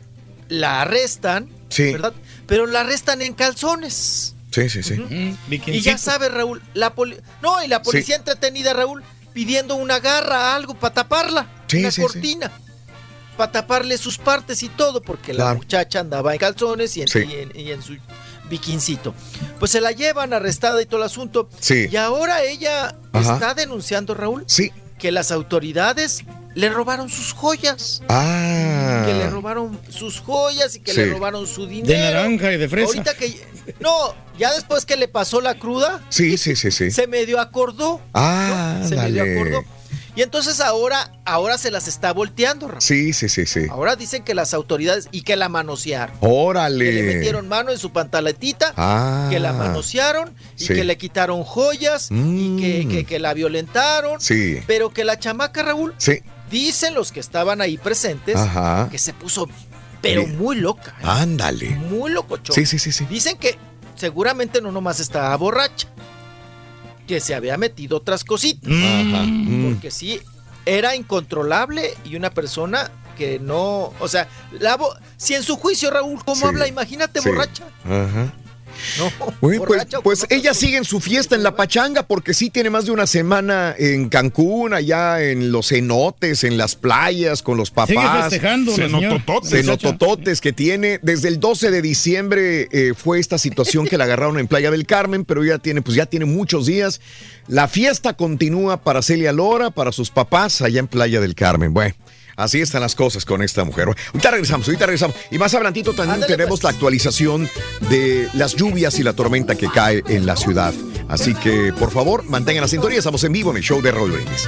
la arrestan, Sí. ¿verdad? Pero la arrestan en calzones. Sí, sí, sí. Y ya sabe, Raúl, la poli- no, y la policía entretenida, Raúl, pidiendo una garra, algo para taparla, Sí, una sí, sí. cortina. Para taparle sus partes y todo, porque la Claro. muchacha andaba en calzones y en, Sí. y en- y en su biquincito. Pues se la llevan arrestada y todo el asunto. Sí. Y ahora ella Ajá. está denunciando, Raúl, Sí. Que las autoridades le robaron sus joyas. Ah. Que le robaron sus joyas y que Sí. le robaron su dinero. De naranja y de fresa. Ahorita que. No, ya después que le pasó la cruda, Sí, sí, sí, sí. se medio acordó. Ah, Se medio dale. acordó. Y entonces ahora, ahora se las está volteando, Raúl. Sí, sí, sí, sí. Ahora dicen que las autoridades y que la manosearon. Órale. Que le metieron mano en su pantaletita, Ah. que la manosearon y Sí. que le quitaron joyas y que, que- que la violentaron. Sí. Pero que la chamaca, Raúl, Sí. dicen los que estaban ahí presentes, Ajá. que se puso, pero muy loca. ¿eh? Ándale. Muy locochón. Sí, sí, sí, sí. Dicen que seguramente no nomás estaba borracha, que se había metido otras cositas. Ajá. Mm. Porque sí, era incontrolable y una persona que no, o sea, la si en su juicio Raúl, ¿cómo Sí. habla? Imagínate Sí. borracha. Ajá. No, pues, pues ella sigue en su fiesta en la pachanga porque sí tiene más de una semana en Cancún, allá en los cenotes, en las playas, con los papás. Sigue festejando. Cenotototes. Cenotototes que tiene. Desde el 12 de diciembre eh, fue esta situación que la agarraron en Playa del Carmen, pero ya tiene, pues ya tiene muchos días. La fiesta continúa para Celia Lora, para sus papás allá en Playa del Carmen. Bueno. Así están las cosas con esta mujer. Ahorita regresamos, ahorita regresamos. Y más adelantito también Ándale, tenemos pues. la actualización de las lluvias y la tormenta que cae en la ciudad. Así que, por favor, mantengan la sintonía. Estamos en vivo en el show de Brindis.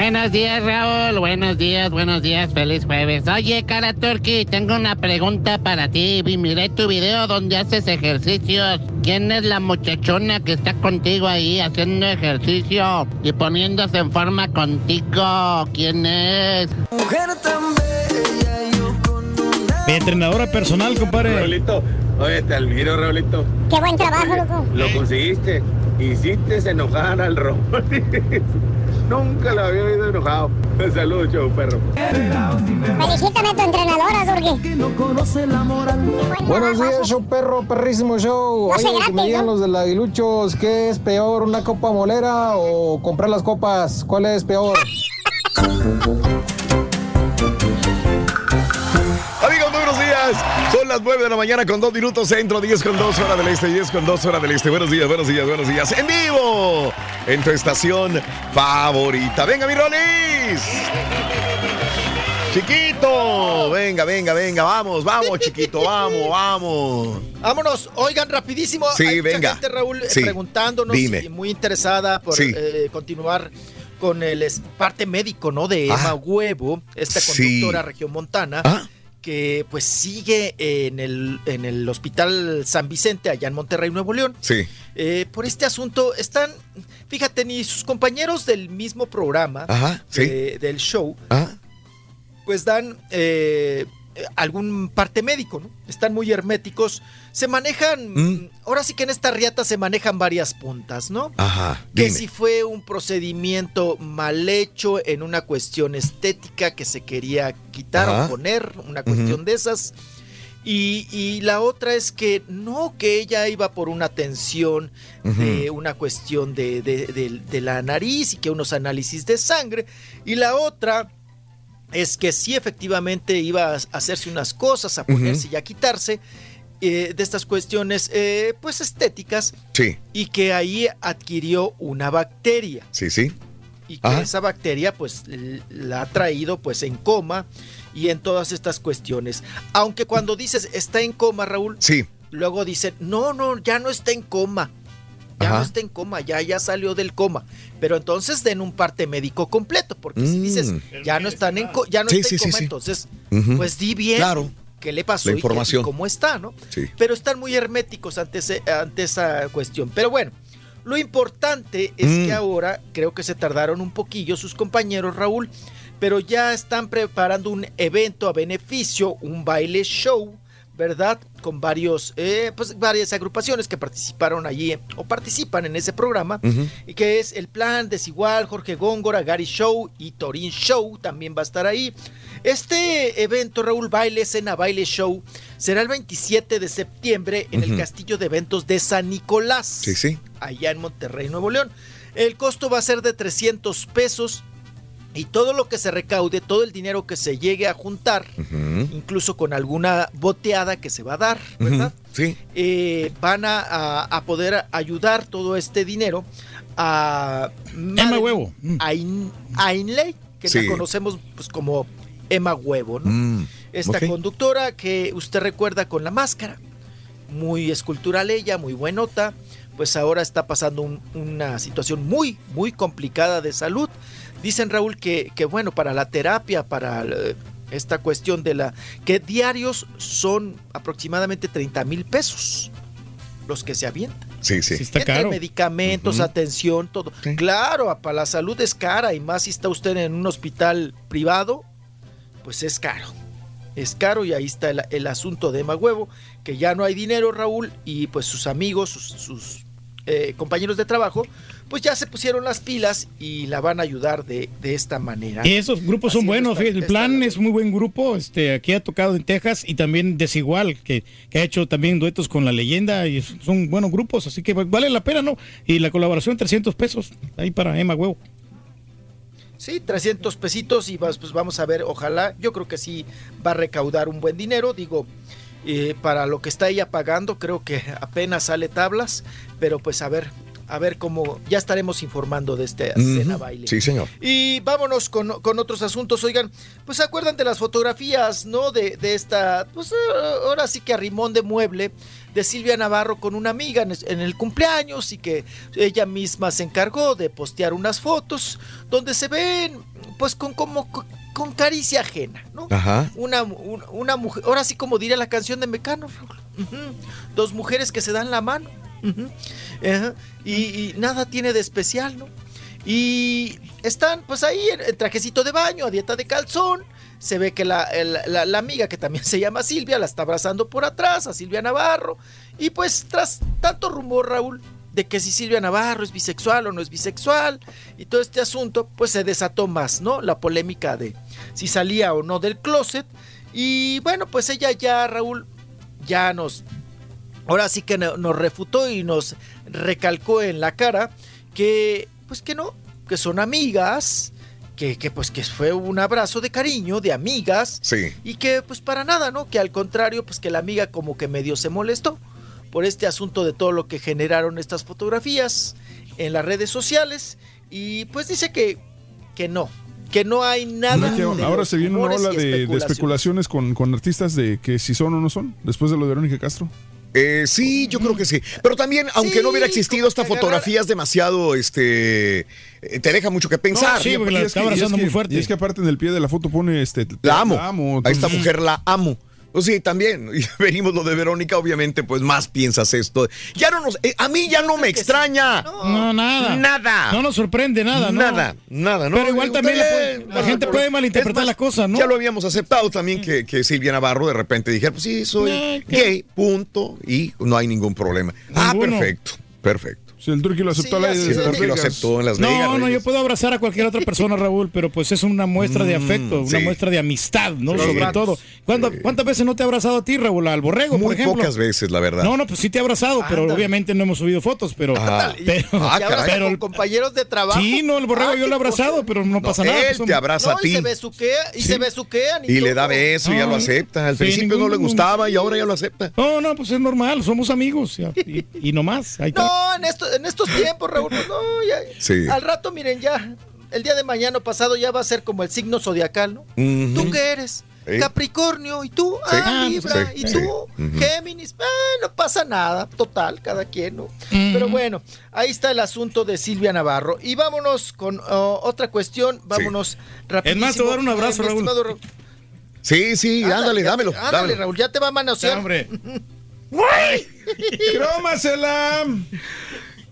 Buenos días, Raúl. Buenos días, buenos días. Feliz jueves. Oye, cara Turkey, tengo una pregunta para ti. Vi- Miré tu video donde haces ejercicios. ¿Quién es la muchachona que está contigo ahí haciendo ejercicio y poniéndose en forma contigo? ¿Quién es? Mujer tan bella, yo Mi entrenadora personal, compadre. Raulito, oye, te admiro, Raulito. Qué buen trabajo, loco. Lo conseguiste. Hiciste enojar al Rolis. *laughs* Nunca lo había oído enojado. *laughs* Saludos, show, perro. Felicítame a tu entrenadora, la moral. Buenos días, show perro, perrísimo show. No Oye, que me gratis, digan ¿no? los del Aguiluchos, ¿qué es peor, una copa molera o comprar las copas? ¿Cuál es peor? *laughs* Son las 9 de la mañana con 2 minutos centro, 10 con 2 hora del este, 10 con 2 hora del este. Buenos días, buenos días, buenos días. En vivo, en tu estación favorita. Venga, mi Rolis. Chiquito, venga, venga, venga, vamos, vamos, chiquito, vamos, vamos. Vámonos, oigan rapidísimo. Sí, Hay mucha venga. gente, Raúl, eh, Sí, preguntándonos dime. y muy interesada por Sí. eh, continuar con el parte médico, ¿no? De Emma Ah. Huevo, esta Sí. conductora regiomontana. Ah. Que pues sigue en el, en el Hospital San Vicente, allá en Monterrey, Nuevo León. Sí. Eh, por este asunto están, fíjate, ni sus compañeros del mismo programa, Ajá, sí. de- del show, Ah. pues dan eh, eh, algún parte médico, ¿no? Están muy herméticos. Se manejan, Mm. ahora sí que en esta riata se manejan varias puntas, ¿no? Ajá, Que si fue un procedimiento mal hecho en una cuestión estética que se quería quitar Ajá. o poner, una cuestión de esas. Y, y la otra es que no, que ella iba por una tensión de una cuestión de, de- de- de la nariz y que unos análisis de sangre. Y la otra es que sí efectivamente iba a hacerse unas cosas, a ponerse y a quitarse eh, de estas cuestiones eh, pues estéticas Sí, y que ahí adquirió una bacteria sí, sí. y que Ajá. esa bacteria pues la ha traído pues en coma y en todas estas cuestiones. Aunque cuando dices está en coma, Raúl, Sí. luego dicen, no, no, ya no está en coma. Ya Ajá. no está en coma, ya, ya salió del coma. Pero entonces den un parte médico completo, porque si dices, ya no están en co- ya no Mm. Sí, está sí, en coma, sí. entonces, pues di bien Claro. qué le pasó La información. y cómo está, ¿no? Sí. Pero están muy herméticos ante, ese- ante esa cuestión. Pero bueno, lo importante es Mm. que ahora creo que se tardaron un poquillo sus compañeros, Raúl, pero ya están preparando un evento a beneficio, un baile show, ¿verdad? Con varios, eh, pues varias agrupaciones que participaron allí eh, o participan en ese programa, y que es el Plan, Desigual, Jorge Góngora, Gary Show y Torín Show también va a estar ahí. Este evento, Raúl Baile, Cena Baile Show, será el 27 de septiembre en el. Castillo de Eventos de San Nicolás Sí, sí. allá en Monterrey, Nuevo León. El costo va a ser de 300 pesos y todo lo que se recaude, todo el dinero que se llegue a juntar, incluso con alguna boteada que se va a dar, ¿verdad? Sí. Eh, van a, a- a poder ayudar todo este dinero a Emma Huevo. Mm. Ain- Ainley, que Sí. la conocemos pues como Emma Huevo, ¿no? Mm, Esta conductora que usted recuerda con la máscara, muy escultural ella, muy buenota, pues ahora está pasando un- una situación muy, muy complicada de salud. Dicen Raúl que, que bueno, para la terapia, para eh, esta cuestión de la... que diarios son aproximadamente 30 mil pesos los que se avientan. Sí, sí. Entre medicamentos, Ujú. atención, todo. Claro, para la salud es cara y más si está usted en un hospital privado, pues es caro. Es caro y ahí está el, el asunto de Emma Huevo, que ya no hay dinero, Raúl, y pues sus amigos, sus, sus, eh, compañeros de trabajo, pues ya se pusieron las pilas y la van a ayudar de, de esta manera. Y esos grupos son buenos, el plan es muy buen grupo, este, aquí ha tocado en Texas y también Desigual, que, que ha hecho también duetos con la leyenda y son buenos grupos, así que vale la pena, ¿no? Y la colaboración 300 pesos ahí para Emma Huevo. Sí, 300 pesitos y pues vamos a ver, ojalá, yo creo que sí va a recaudar un buen dinero, digo, eh, para lo que está ella pagando, creo que apenas sale tablas, pero pues a ver, a ver cómo, ya estaremos informando de este cena Ujú. baile. Sí, señor. Y vámonos con, con otros asuntos. Oigan, pues se acuerdan de las fotografías, ¿no? De, de esta, pues eh, ahora sí que arrimón de mueble de Silvia Navarro con una amiga en, el cumpleaños y que ella misma se encargó de postear unas fotos donde se ven, pues con como con, caricia ajena, ¿no? Ajá. Una, un- una mujer, ahora sí como diría la canción de Mecano, dos mujeres que se dan la mano. Y, nada tiene de especial, ¿no? Y están pues ahí en, en trajecito de baño, a dieta de calzón. Se ve que la, la- la amiga que también *laughs* se llama Silvia la está abrazando por atrás a Silvia Navarro. Y pues tras tanto rumor, Raúl, de que si Silvia Navarro es bisexual o no es bisexual y todo este asunto, pues se desató más, ¿no? La polémica de si salía o no del closet. Y bueno, pues ella ya, Raúl, ya nos ahora sí que no- nos refutó y nos recalcó en la cara que pues que no, que son amigas, que, que, pues que fue un abrazo de cariño, de amigas, Sí. y que pues para nada, ¿no? Que al contrario, pues que la amiga como que medio se molestó por este asunto de todo lo que generaron estas fotografías en las redes sociales y pues dice que, que no, que no hay nada. Que de ahora se viene una ola de, especulaciones con, con artistas de que si son o no son, después de lo de Verónica Castro. Eh, sí, yo creo que sí. Pero también, aunque no hubiera existido esta fotografía, es demasiado, este, eh, te deja mucho que pensar. Y es que- y es que- Y es que aparte en el pie de la foto pone este. La amo. a esta mujer la amo. Pues sí, también. *laughs* Y venimos lo de Verónica, obviamente, pues más piensas esto. Ya no nos. eh, a mí ya no me extraña. No, nada. Nada. No nos sorprende nada, ¿no? Nada, nada, ¿no? Pero igual también la, puede- la gente puede malinterpretar más, las cosas, ¿no? Ya lo habíamos aceptado también que, que Silvia Navarro de repente dijera, pues sí, soy gay, punto, y no hay ningún problema. Ah, perfecto, perfecto. Si el Turqui lo aceptó Sí, la así Sí, es. el Turqui lo aceptó en Las Vegas. No, no, yo puedo abrazar a cualquier otra persona, Raúl, pero pues es una muestra de Mm, afecto, una sí. muestra de amistad, ¿no? Sí. Sobre todo. ¿Cuánto- ¿Cuántas veces no te ha abrazado a ti, Raúl? Al borrego, por Muy ejemplo. pocas veces, la verdad. No, no, pues sí te ha abrazado, pero obviamente no hemos subido fotos, pero. Ah. pero Ah, y con compañeros de trabajo. sí, no, el borrego Ah, yo lo he abrazado, pero no, pasa nada. él pues, te abraza No, a y ti. se besuquea, y Sí. se besuquean. Y le da beso y ya lo Ah, acepta. Al principio no le gustaba y ahora ya lo acepta. No, no, pues es normal, somos amigos. y, y *laughs* no más. Ahí está. No, en, esto, en estos tiempos, Raúl, pues no, ya. Sí. Al rato, miren, ya. El día de mañana pasado ya va a ser como el signo zodiacal, ¿no? ¿Tú qué eres? Sí. Capricornio, ¿y tú? Sí. Ah, Libra, sí, ¿y sí. tú? Géminis, ah, no pasa nada, total, cada quien, ¿no? Pero bueno, ahí está el asunto de Silvia Navarro. Y vámonos con oh, otra cuestión, vámonos rapidísimo. Es más, te voy a dar un abrazo, Eh, Raúl. estimado. Sí, sí, ándale, dámelo. Ándale, dámelo. Raúl, ya te va a manosear. Hombre. *laughs* *laughs* ¡Crómasela!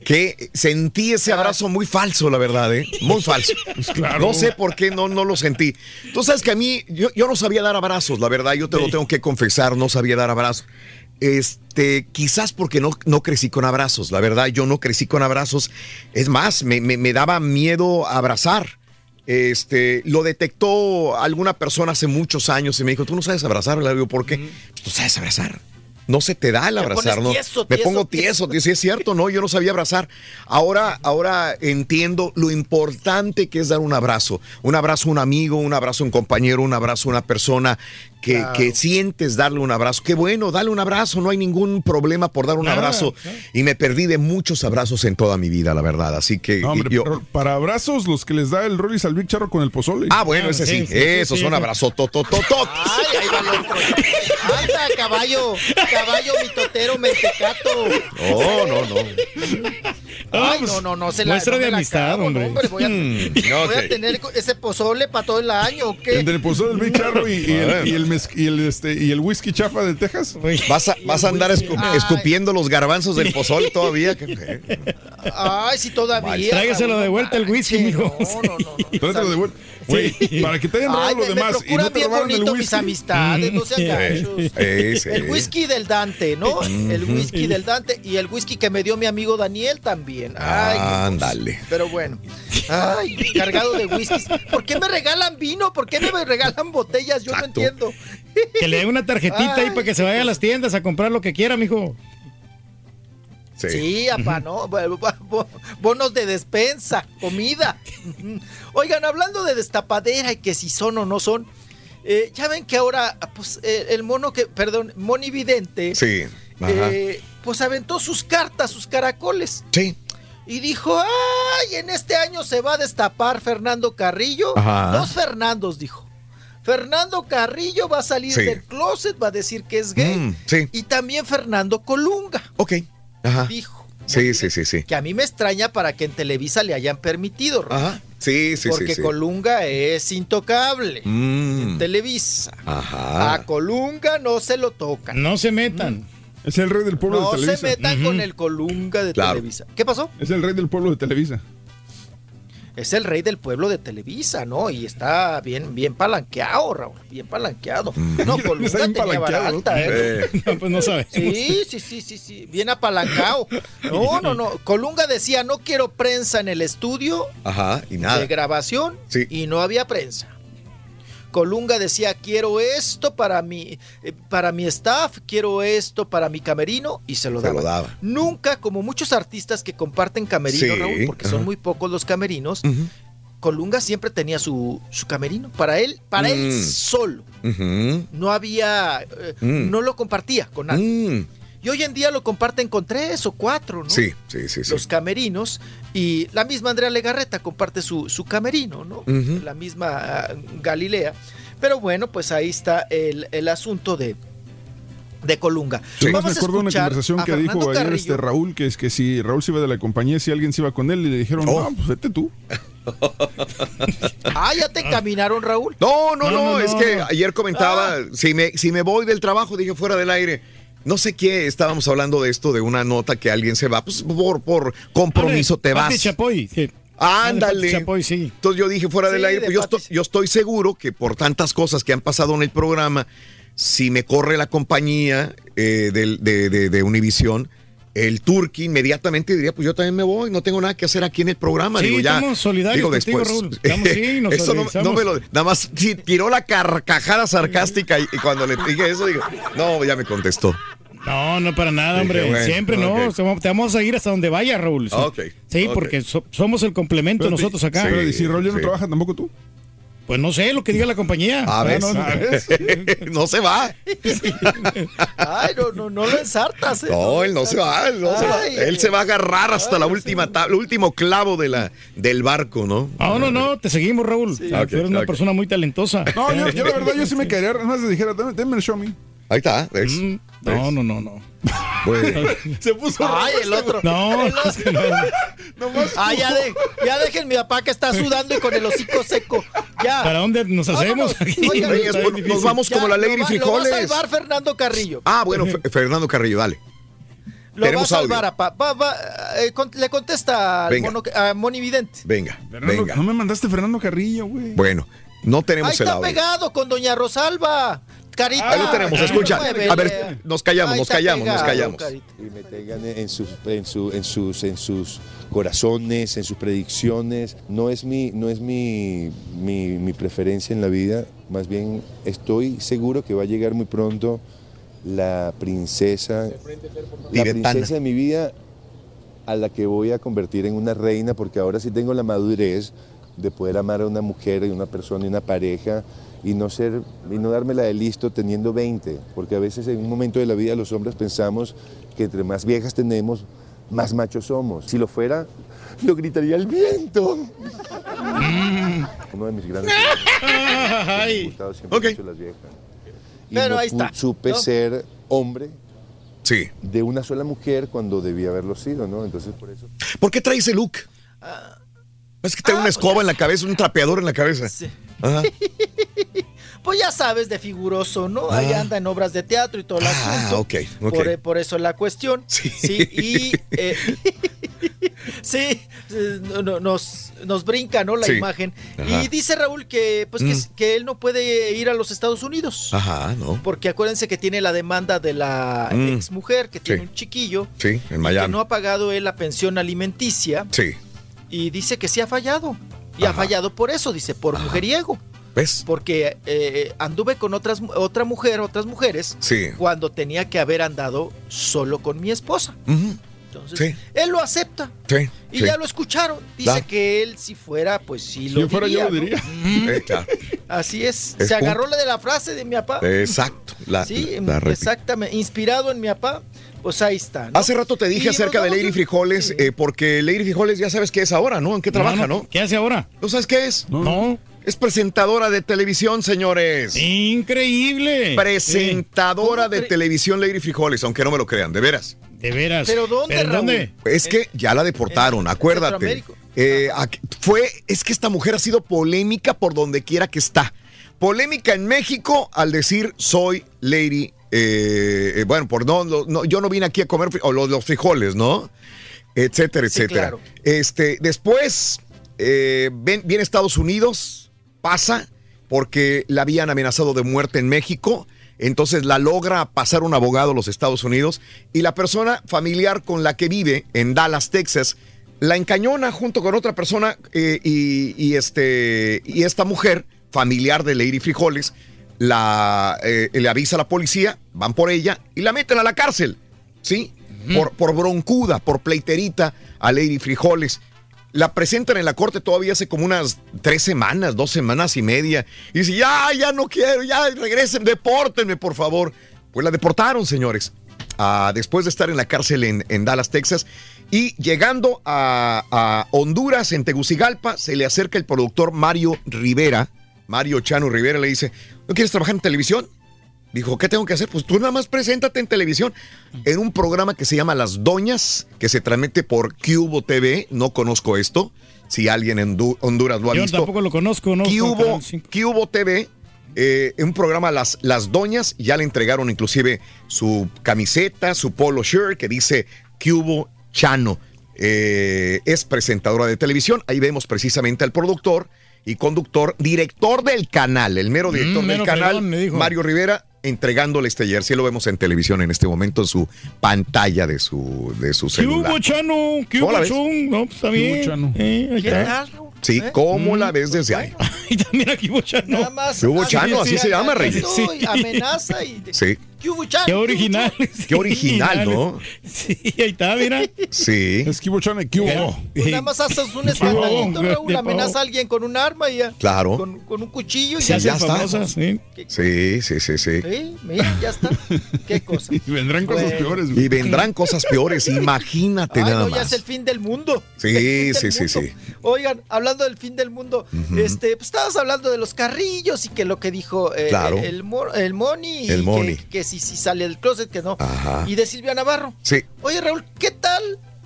Que sentí ese abrazo muy falso, la verdad, ¿eh? Muy falso. *laughs* claro. No sé por qué no, no lo sentí. Tú sabes que a mí, yo, yo no sabía dar abrazos, la verdad, yo te lo tengo que confesar, no sabía dar abrazos. Este, quizás porque no, no crecí con abrazos, la verdad, yo no crecí con abrazos. Es más, me, me- me daba miedo abrazar. Este, lo detectó alguna persona hace muchos años y me dijo, tú no sabes abrazar, le digo, ¿por qué? Tú sabes abrazar. No se te da el abrazar, ¿no? tieso, me tieso, pongo tieso, sí es cierto, no, yo no sabía abrazar. Ahora, ahora entiendo lo importante que es dar un abrazo. Un abrazo a un amigo, un abrazo a un compañero, un abrazo a una persona que, Claro. que sientes darle un abrazo. Qué bueno, dale un abrazo, no hay ningún problema por dar un Nada, abrazo. Y me perdí de muchos abrazos en toda mi vida, la verdad. Así que No, hombre, yo. para abrazos, los que les da el Rollis al Big Charro con el pozole. Ah, bueno, Ah, ese sí, sí, sí, sí, esos sí. son abrazos totototot. Ay, ahí va el otro. Anda, caballo, caballo mitotero mentecato. No, no, no. Ay, pues, no, no, no se la muestra no de la amistad, acabo, hombre. no, voy, a, Mm, voy a ok. tener ese pozole para todo el año, ¿o qué? Entre el pozole del Big Charro y, y A ver. el, y, el mez- y el, este, y el whisky chafa de Texas. Vas a, vas a andar escu- Ay. escupiendo los garbanzos del pozol todavía. Ay, sí, todavía. Tráigaselo de vuelta el whisky, mijo. No, no, no. no. Trátelo de vuelta. Güey, para que te hayan robado Ay, lo me, me demás y no te bien robaron el bonito mis amistades, no sean gachos. El whisky del Dante, ¿no? El whisky del Dante y el whisky que me dio mi amigo Daniel también. Ay, Ándale. Pero bueno, ay, cargado de whiskies. ¿Por qué me regalan vino? ¿Por qué me regalan botellas? Yo no entiendo. Que le dé una tarjetita ahí Ay. para que se vaya a las tiendas a comprar lo que quiera, mijo. Sí. Sí, apá, ¿no? *laughs* Bo- bo- Bonos de despensa, comida. *laughs* Oigan, hablando de destapadera y que si son o no son, eh, ya ven que ahora, pues, eh, el mono que, perdón, monividente, Sí. Eh, pues aventó sus cartas, sus caracoles. Sí. Y dijo, ay, en este año se va a destapar Fernando Carrillo. Ajá. Dos Fernandos, dijo. Fernando Carrillo va a salir Sí. del closet, va a decir que es gay. Mm, sí. Y también Fernando Colunga, Ok. Ajá. dijo. Sí, sí, sí, sí. Que a mí me extraña para que en Televisa le hayan permitido, Ajá. Sí, sí, porque sí. sí. Colunga es intocable. Mm. En Televisa. Ajá. A Colunga no se lo tocan. No se metan. Es el rey del pueblo No de se Televisa. metan con el Colunga de Claro. Televisa. ¿Qué pasó? Es el rey del pueblo de Televisa. Es el rey del pueblo de Televisa, ¿no? Y está bien, bien palanqueado, Raúl, bien palanqueado. No, *laughs* Está Colunga bien tenía vara palanqueado, alta, ¿eh? Eh, No, pues no sabemos. Sí, sí, sí, sí, sí, bien apalancado. No, no, no. Colunga decía, no quiero prensa en el estudio Ajá. Y nada. de grabación Sí. y no había prensa. Colunga decía, quiero esto para mi, eh, para mi staff, quiero esto para mi camerino y se lo Se daba. lo daba. Nunca, como muchos artistas que comparten camerino, Sí, Raúl, porque son muy pocos los camerinos. Colunga siempre tenía su, su camerino para él, para él Mm. solo. No había, eh, Mm. no lo compartía con nadie. Mm. Y hoy en día lo comparten con tres o cuatro, ¿no? Sí, sí, sí, sí. Los camerinos. Y la misma Andrea Legarreta comparte su, su camerino, ¿no? La misma ah, Galilea. Pero bueno, pues ahí está el, el asunto de, de Colunga. Yo más Vamos me a acuerdo de una conversación a que dijo ayer Carrillo. este Raúl, que es que si Raúl se iba de la compañía, si alguien se iba con él, y le dijeron, Oh. no, pues vete tú. Ah, ya te encaminaron, Raúl. No, no, no, No, no, es no. que ayer comentaba, Ah. si, me, si me voy del trabajo, dije fuera del aire, no sé qué, estábamos hablando de esto, de una nota que alguien se va, pues por, por compromiso te Pati vas. Chapoy. sí. Ándale. Pati Chapoy, sí. Entonces yo dije fuera del Sí, aire, de pues yo, estoy, yo estoy seguro que por tantas cosas que han pasado en el programa, si me corre la compañía eh, del- de, de, de Univisión, el Turqui inmediatamente diría, pues yo también me voy, no tengo nada que hacer aquí en el programa. Sí, digo, ya, estamos solidarios digo contigo, después. Raúl. Estamos, sí, *laughs* nos eso no, me lo, nada más sí, tiró la carcajada sarcástica y, y cuando le dije eso, digo, no, ya me contestó. No, no para nada, hombre. bueno, Siempre no. Te vamos- a seguir hasta donde vaya, Raúl. Sí, Sí, porque so- somos el complemento Pero nosotros acá. Pero ¿y si Rollo no sí. trabaja tampoco tú? Pues no sé lo que diga la compañía. A Ah, ver, no, no. no *laughs* se va. Ay, no, no, no lo ensartas. ¿eh? No, él no se va, él no se va. Ay, Él se va a agarrar hasta la última tabla, el último clavo de la, del barco, ¿no? No, no, no, te seguimos, Raúl. Ok, Tú eres una persona muy talentosa. No, yo, yo la verdad, yo sí me *laughs* quedaría, nada más le dijera, dame, dame el show me. Ahí está, ¿ves? Mm, No, no, no, no. Bueno. *laughs* Se puso Ay, rojo el este otro. No, El otro. es que no. *laughs* Nomás Ah, ya, de, ya dejen mi papá que está sudando y con el hocico seco. Ya. ¿Para dónde nos hacemos Vámonos. aquí? Oigan, Reyes, Está bien nos vamos como la ley y Lo va a salvar Fernando Carrillo. Ah, bueno, Fe- *laughs* Fernando Carrillo, dale. Lo va a tenemos salvar audio. a pa- va- va, eh, con- le contesta al Venga. mono, a Moni Vidente. Venga, Fernando, venga. No me mandaste Fernando Carrillo, güey. Bueno, no Ahí tenemos el está audio. pegado con Doña Rosalba. Carita. Ahí lo tenemos, escucha. A ver, nos callamos, nos callamos, nos callamos. Y me tengan en sus, en, su- en sus, en sus corazones, en sus predicciones. No es, mi, no es mi, mi, mi preferencia en la vida, más bien estoy seguro que va a llegar muy pronto la princesa, la princesa de mi vida a la que voy a convertir en una reina, porque ahora sí tengo la madurez de poder amar a una mujer y una persona y una pareja y no ser y no dármela de listo teniendo 20, porque a veces en un momento de la vida los hombres pensamos que entre más viejas tenemos, más machos somos. Si lo fuera, *laughs* lo gritaría el viento. Uno de mis grandes *laughs* Ay. gustado siempre Ok. mucho las viejas. Y Pero no ahí está, supe ¿no? ser hombre Sí. de una sola mujer cuando debía haberlo sido, ¿no? Entonces por eso ¿Por qué trae ese look? Es que Ah, una pues escoba en la cabeza, un trapeador en la cabeza. Sí. Ajá. *laughs* Pues ya sabes, de figuroso, ¿no? Ahí Ah. anda en obras de teatro y todo el Ah, asunto. ok, ok. Por, eh, por eso la cuestión. Sí. y eh, *laughs* sí, no- no- nos, nos brinca, ¿no? La Sí. imagen. Ajá. Y dice Raúl que, pues, que, Mm. que él no puede ir a los Estados Unidos. Ajá, no. Porque acuérdense que tiene la demanda de la Mm. ex mujer que tiene Sí. un chiquillo. Sí, en Que Miami. no ha pagado él la pensión alimenticia. Sí. Y dice que sí ha fallado. Y ha fallado por eso, dice, por mujeriego. ¿Ves? Porque eh, anduve con otras, otra mujer, otras mujeres, Sí. cuando tenía que haber andado solo con mi esposa. Entonces, Sí. él lo acepta. Sí. Y sí. ya lo escucharon. Dice que él, si fuera, pues sí Si lo yo fuera yo lo ¿no? diría. Eh, claro. *laughs* Así es. Es Se agarró la de la frase de mi papá. Exacto. La, sí, la- la réplica. exactamente. Inspirado en mi papá, pues ahí está. ¿no? Hace rato te dije Y acerca de Lady a- Frijoles, sí. eh, porque Lady Frijoles ya sabes qué es ahora, ¿no? ¿En qué trabaja, no? ¿Qué hace ahora? ¿No sabes qué es? No. Es presentadora de televisión, señores. Increíble. Presentadora ¿Cómo de cre- televisión Lady Frijoles, aunque no me lo crean, de veras. De veras. ¿Pero dónde, ¿Pero Raúl? dónde? Es que ya la deportaron, en acuérdate. Eh, aquí- fue, es que esta mujer ha sido polémica por donde quiera que está. Polémica en México al decir soy Lady. Eh, bueno, por no, yo no vine aquí a comer o los, los frijoles, ¿no? Etcétera, Sí, etcétera. claro. Este, después eh, ven- viene Estados Unidos, pasa porque la habían amenazado de muerte en México. Entonces la logra pasar un abogado a los Estados Unidos y la persona familiar con la que vive en Dallas, Texas, la encañona junto con otra persona eh, y, y este, y esta mujer, familiar de Lady Frijoles, la, eh, le avisa a la policía, van por ella y la meten a la cárcel, ¿sí? por, por broncuda, por pleiterita a Lady Frijoles. La presentan en la corte todavía hace como unas tres semanas, dos semanas y media. Y dice, ya, ya no quiero, ya regresen, depórtenme, por favor. Pues la deportaron, señores. Ah, después de estar en la cárcel en, en Dallas, Texas. Y llegando a, a Honduras, en Tegucigalpa, se le acerca el productor Mario Rivera. Mario Chano Rivera le dice, ¿no quieres trabajar en televisión? Dijo, ¿qué tengo que hacer? Pues tú nada más preséntate en televisión en un programa que se llama Las Doñas, que se transmite por Cubo TV. No conozco esto. Si alguien en Du- Honduras lo ha Yo visto. tampoco lo conozco, ¿no? Cubo. Cubo TV, eh, un programa Las, Las Doñas, ya le entregaron inclusive su camiseta, su polo shirt que dice Cubo Chano. Eh, es presentadora de televisión. Ahí vemos precisamente al productor y conductor, director del canal, el mero director Mm, del mero canal, fregón, me dijo. Mario Rivera, entregándole este jersey. Lo vemos en televisión en este momento en su pantalla de su, de su ¿Qué celular. hubo, Chano? ¿Qué ¿Cómo hubo? Chon? No, pues está bien. Eh, ¿Qué? Sí, ¿Eh? ¿cómo la ves desde ahí? *laughs* Y también aquí hubo Chano. Nada más. ¿Qué hubo, Chano? Así se llama, Rey. Rey. Amenaza y. Sí, ¿Qué hubo, Chano? Qué original. qué original, ¿no? Sí, ahí está, mira. Sí. Es que Chane, ¿qué hubo? Pues nada más haces un escandalito, Raúl. Amenaza a alguien con un arma y ya. Claro. Con, con un cuchillo y Se ya hacen está. famosas, sí. Sí, sí, sí, sí. Sí, mira, ya está. Qué cosa. *laughs* Y vendrán cosas Bueno. peores, güey. Y vendrán cosas peores, *laughs* imagínate Ay, nada no, ya más. es el fin del mundo. Sí, *laughs* El sí, del sí, mundo. sí. Oigan, hablando del fin del mundo, este, pues estabas hablando de los carrillos y que lo que dijo eh, Claro. el, Mo- el Moni, y El que- Moni. Que, si, si sale del closet, que no. Ajá. Y de Silvia Navarro. Sí. Oye, Raúl, ¿qué tal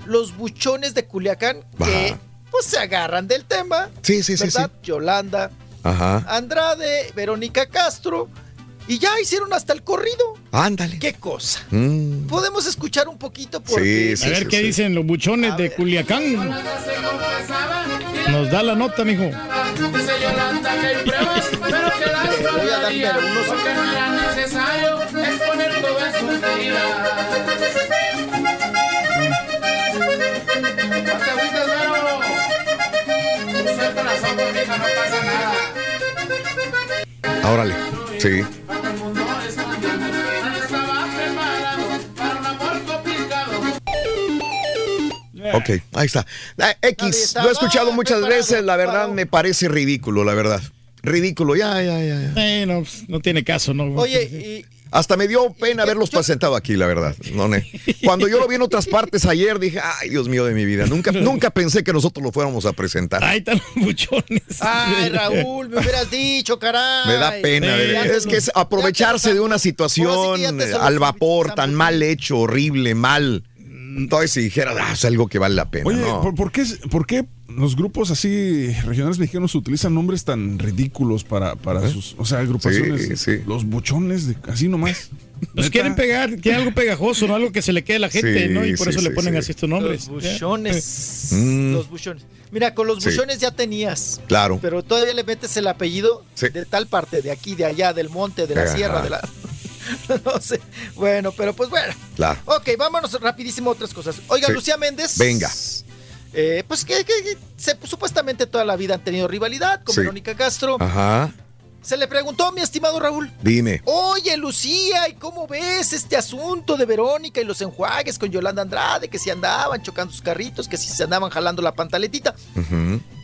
los buchones de Culiacán que pues se agarran del tema? Sí, sí, sí, ¿verdad? Yolanda, Ajá. Andrade, Verónica Castro, y ya hicieron hasta el corrido. Ándale. ¿Qué cosa? Mm. Podemos escuchar un poquito porque Sí, A ver qué dicen los buchones de Culiacán. Nos da la nota, mijo. Voy a dar todavía, pero unos- nada. Órale. Sí. Ok, ahí está. Ah, X, lo he escuchado muchas veces, la verdad me parece ridículo, la verdad. Ridículo, ya, ya, ya. ya. Eh, no, pues, no tiene caso, ¿no? Oye, y, Hasta me dio pena haberlos presentado aquí, la verdad. No, ne. Cuando yo lo vi en otras partes ayer, dije, ay, Dios mío de mi vida. Nunca, *laughs* nunca pensé que nosotros lo fuéramos a presentar. Ahí están los *laughs* buchones. Ay, Raúl, me hubieras dicho, caray. Me da pena. es que es aprovecharse de una situación eh, al vapor, tan mal hecho, horrible, mal. Entonces, si dijera, ah, es algo que vale la pena. Oye, no. ¿por, por qué, por qué los grupos así regionales mexicanos utilizan nombres tan ridículos para, para sus, o sea, agrupaciones? Sí, sí. Los buchones, de, así nomás. Nos quieren pegar, quieren algo pegajoso, ¿no? Algo que se le quede a la gente, Sí, ¿no? Y por sí, eso le ponen sí. así estos nombres. Los buchones. Mm. Los buchones. Mira, con los Sí. buchones ya tenías. Claro. Pero todavía le metes el apellido Sí. de tal parte, de aquí, de allá, del monte, de la Ajá. sierra, de la. *laughs* no sé. Bueno, pero pues bueno. Claro. Ok, vámonos rapidísimo a otras cosas. Oiga, Sí. Lucía Méndez. Venga. Eh, pues que, que- que se- supuestamente toda la vida han tenido rivalidad con Sí. Verónica Castro. Ajá. Se le preguntó, mi estimado Raúl. Dime. Oye, Lucía, ¿y cómo ves este asunto de Verónica y los enjuagues con Yolanda Andrade? Que si andaban chocando sus carritos, que si se andaban jalando la pantaletita.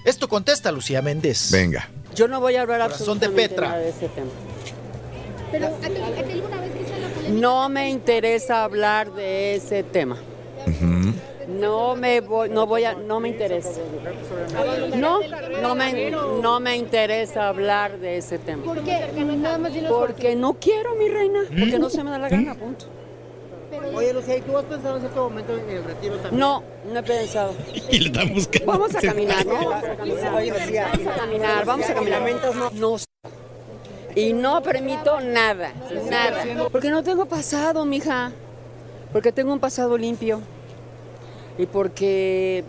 Esto contesta Lucía Méndez. Venga. Yo no voy a hablar Corazón de absolutamente Petra. nada de ese tema. No me interesa hablar de ese tema. No me voy, no voy a, no me interesa. No, no me, no me interesa hablar de ese tema. ¿Por qué? Porque no quiero, mi reina, porque no se me da la gana, punto. Oye, Lucía, ¿y tú has pensado en cierto momento en el retiro también? No, no he pensado. *laughs* Y le están buscando. Vamos a caminar, ¿no? Vamos a caminar. Oye, Lucía, Vamos a caminar, vamos a caminar. No, y no permito nada, nada. Porque no tengo pasado, mija. Porque tengo un pasado limpio. Y porque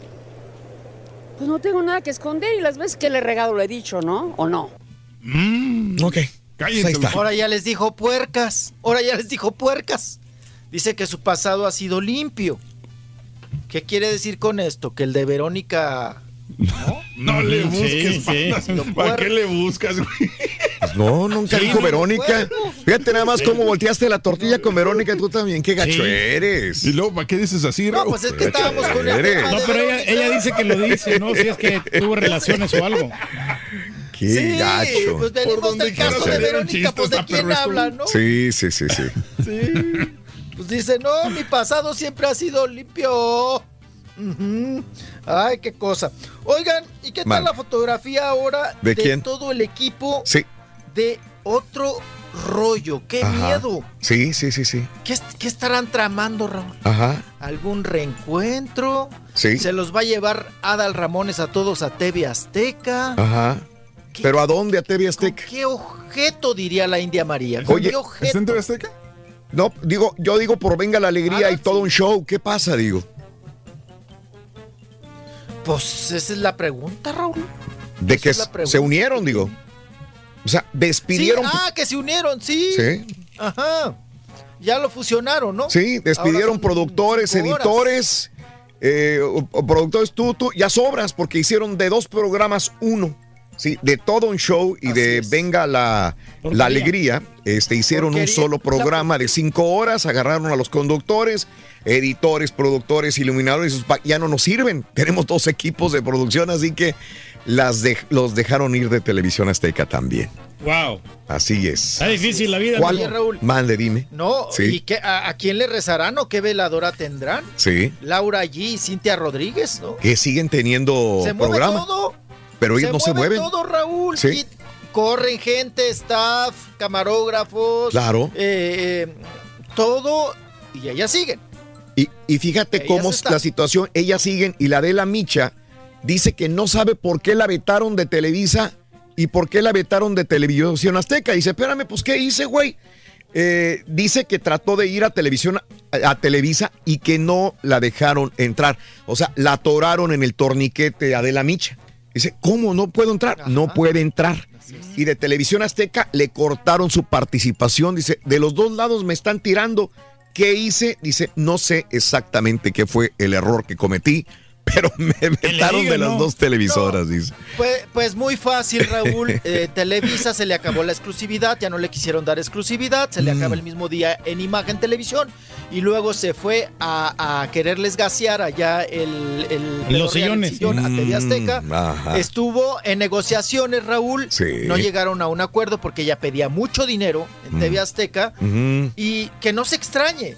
pues no tengo nada que esconder y las veces que le he regado lo he dicho, ¿no? ¿O no? ok. Cállense, Ahí está. Ahora ya les dijo puercas. Ahora ya les dijo puercas. Dice que su pasado ha sido limpio. ¿Qué quiere decir con esto? Que el de Verónica. No le Sí, busques, sí. ¿Para qué le buscas, güey? Pues no, nunca Sí, dijo no, Verónica. bueno. Fíjate nada más cómo volteaste la tortilla con Verónica, tú también. Qué gacho Sí. eres. Y luego, ¿para qué dices así, No, pues es que estábamos con tema No, pero ella, dice que lo dice, ¿no? Si es que tuvo *laughs* relaciones o algo. Qué Sí, gacho. pues del quiera caso de Verónica, pues de quién habla, ¿no? Sí, sí, sí, sí. Sí. Pues dice, no, mi pasado siempre ha sido limpio. Ay, qué cosa. Oigan, ¿y qué tal Mal. la fotografía ahora ¿De quién? todo el equipo Sí. de otro rollo? ¡Qué Ajá. miedo! Sí, sí, sí, sí. ¿Qué, est- qué estarán tramando, Raúl? Ajá. ¿Algún reencuentro? Sí. ¿Se los va a llevar Adal Ramones a todos a TV Azteca? Ajá. ¿Pero a dónde? ¿A TV Azteca? ¿Qué objeto diría la India María? ¿Con Oye, ¿qué objeto? ¿Está en TV Azteca? No, digo, yo digo por venga la alegría Ah, y todo sí. un show. ¿Qué pasa, digo? Pues esa es la pregunta, Raúl. De Esa que se unieron, digo. O sea, Sí, despidieron. ah, que se unieron, sí. Sí. Ajá. Ya lo fusionaron, ¿no? Sí, despidieron productores, editores, eh, productores, tú, tú, ya sobras, porque hicieron de dos programas uno. Sí, de todo un show y de Venga la, la Alegría, este, hicieron un solo programa de cinco horas, agarraron a los conductores, editores, productores, iluminadores, ya no nos sirven. *laughs* Tenemos dos equipos de producción, así que las de- los dejaron ir de Televisión Azteca también. Wow. Así es. Está difícil la vida. ¿Cuál? Oye, Raúl. Mande, dime. No, Sí. ¿y qué, a, a quién le rezarán o qué veladora tendrán? Sí. Laura G y Cintia Rodríguez, ¿no? Que siguen teniendo se mueve programa. todo. Pero ellos no se mueve mueven. todo, Raúl. Sí. Corren gente, staff, camarógrafos. Claro. eh, eh, todo. Y ellas siguen. Y, y fíjate Ellas cómo es la situación. Ellas siguen y la de la Micha dice que no sabe por qué la vetaron de Televisa y por qué la vetaron de Televisión Azteca. Dice, espérame, pues ¿qué hice, güey? Eh, dice que trató de ir a televisión a, a Televisa y que no la dejaron entrar. O sea, la atoraron en el torniquete a de la Micha. Dice, ¿cómo no puedo entrar? No puede entrar. Y de Televisión Azteca le cortaron su participación. Dice, de los dos lados me están tirando. ¿Qué hice? Dice, no sé exactamente qué fue el error que cometí, pero me vetaron de las ¿no? dos televisoras, dice. Pues, pues muy fácil, Raúl. *laughs* Eh, Televisa se le acabó la exclusividad, ya no le quisieron dar exclusividad, se le acaba el mismo día en Imagen Televisión y luego se fue a, a quererles gasear allá el, el Los sillones. sillón a TV Azteca. Mm, ajá. Estuvo en negociaciones, Raúl. Sí. No llegaron a un acuerdo porque ella pedía mucho dinero en Mm. TV Azteca y que no se extrañe.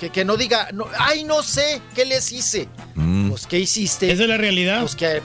Que, que no diga, no, ay, no sé, ¿qué les hice? Mm. Pues, ¿qué hiciste? Esa es la realidad. Pues, que,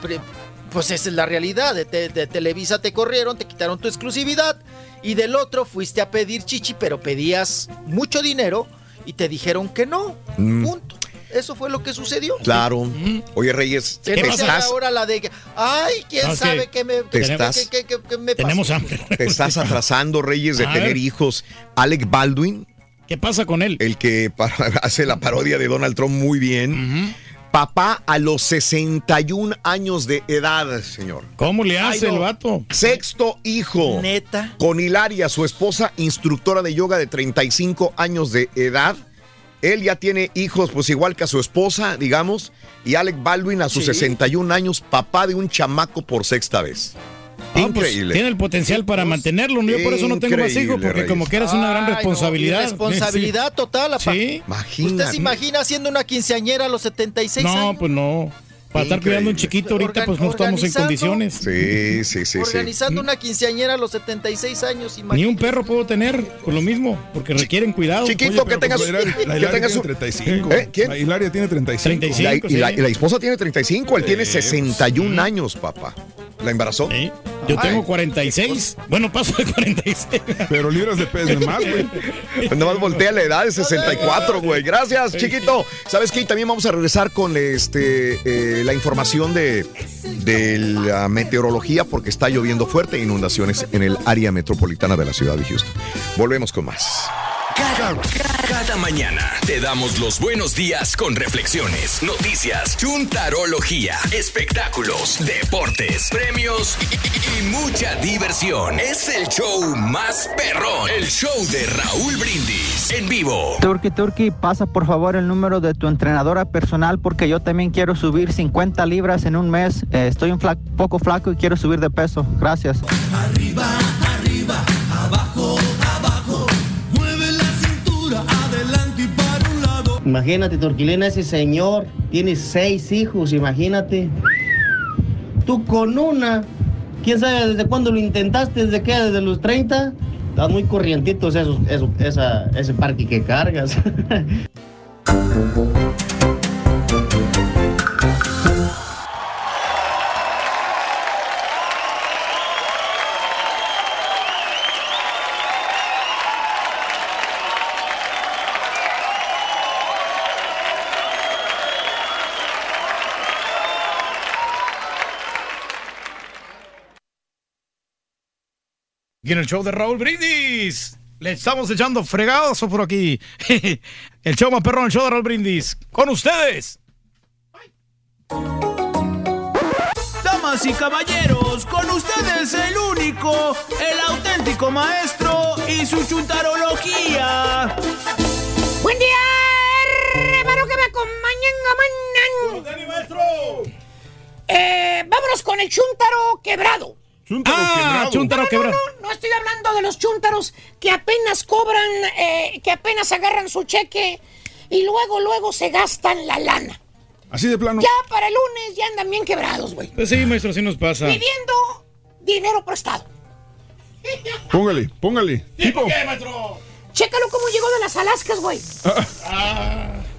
pues esa es la realidad. De, de- de Televisa te corrieron, te quitaron tu exclusividad. Y del otro fuiste a pedir chichi, pero pedías mucho dinero y te dijeron que no. Mm. Punto. Eso fue lo que sucedió. Claro. Oye, Reyes, Que te estás, ahora la de que, ay, quién No, sabe que qué me, te qué- estás- qué- qué- qué me pasó? Tenemos hambre. te estás atrasando, Reyes, de A tener ver. hijos. Alec Baldwin, ¿Qué pasa con él? el que *laughs* hace la parodia de Donald Trump muy bien. Papá a los 61 años de edad, señor. ¿Cómo le Ay, hace no. el vato? Sexto hijo. Neta. Con Hilaria, su esposa, instructora de yoga de 35 años de edad. Él ya tiene hijos, pues igual que a su esposa, digamos. Y Alec Baldwin a sus Sí. 61 años, papá de un chamaco por sexta vez. Ah, pues, tiene el potencial para mantenerlo. Yo por eso no tengo más hijos, porque Reyes. como que eres una gran Ay, no, responsabilidad. responsabilidad *laughs* total. Sí. Imagínate. ¿Usted se imagina haciendo una quinceañera a los 76 No, años? pues no. Para estar cuidando a un chiquito ahorita, pues no estamos en condiciones. Sí, sí, sí, sí. Organizando una quinceañera a los 76 años, Ni imagínate. un perro puedo tener, por lo mismo, porque requieren cuidado. Chiquito, que Pero, tengas, pues, la Hilaria- la tengas tiene un- 35. ¿Eh? ¿Quién? La Hilaria tiene 35. 35. Y la, y la- sí. y la esposa tiene 35, él tiene Sí. 61 años, papá. ¿La embarazó? Sí. Yo Ay. tengo 46. Bueno, paso de 46. Pero libras de peso más, güey. *laughs* Pues Nada más voltea la edad de 64, güey. Gracias, chiquito. ¿Sabes qué? Y También vamos a regresar con este eh, la información de, de la meteorología porque está lloviendo fuerte inundaciones en el área metropolitana de la ciudad de Houston. Volvemos con más. Cada, cada mañana te damos los buenos días con reflexiones, noticias, chuntarología, espectáculos, deportes, premios y, y- y mucha diversión. Es el show más perrón, el show de Raúl Brindis en vivo. Turki Turki, pasa por favor el número de tu entrenadora personal porque yo también quiero subir 50 libras en un mes. Eh, estoy un fla- poco flaco y quiero subir de peso. Gracias. Imagínate, Torquilena, ese señor tiene seis hijos, imagínate. Tú con una, quién sabe desde cuándo lo intentaste, desde qué, desde los 30. Estás muy corrientitos esos, eso- esa, ese parque que cargas. *laughs* Y en el show de Raúl Brindis. Le estamos echando fregados por aquí. *laughs* El show más perrón, el show de Raúl Brindis. Con ustedes. Damas y caballeros, con ustedes el único, el auténtico maestro y su chuntarología. Buen día, hermano que me acompañan. mañana. maestro! Eh, vámonos con el chúntaro quebrado. Chúntaro Ah, quebrado. chúntaro no, quebrado. No, no, no estoy hablando de los chúntaros que apenas cobran, eh, que apenas agarran su cheque y luego, luego se gastan la lana. Así de plano. Ya para el lunes ya andan bien quebrados, güey. Pues sí, maestro, sí nos pasa. Pidiendo dinero prestado. *laughs* Póngale, póngale. Tipo. Chécalo cómo llegó de las Alaskas, güey.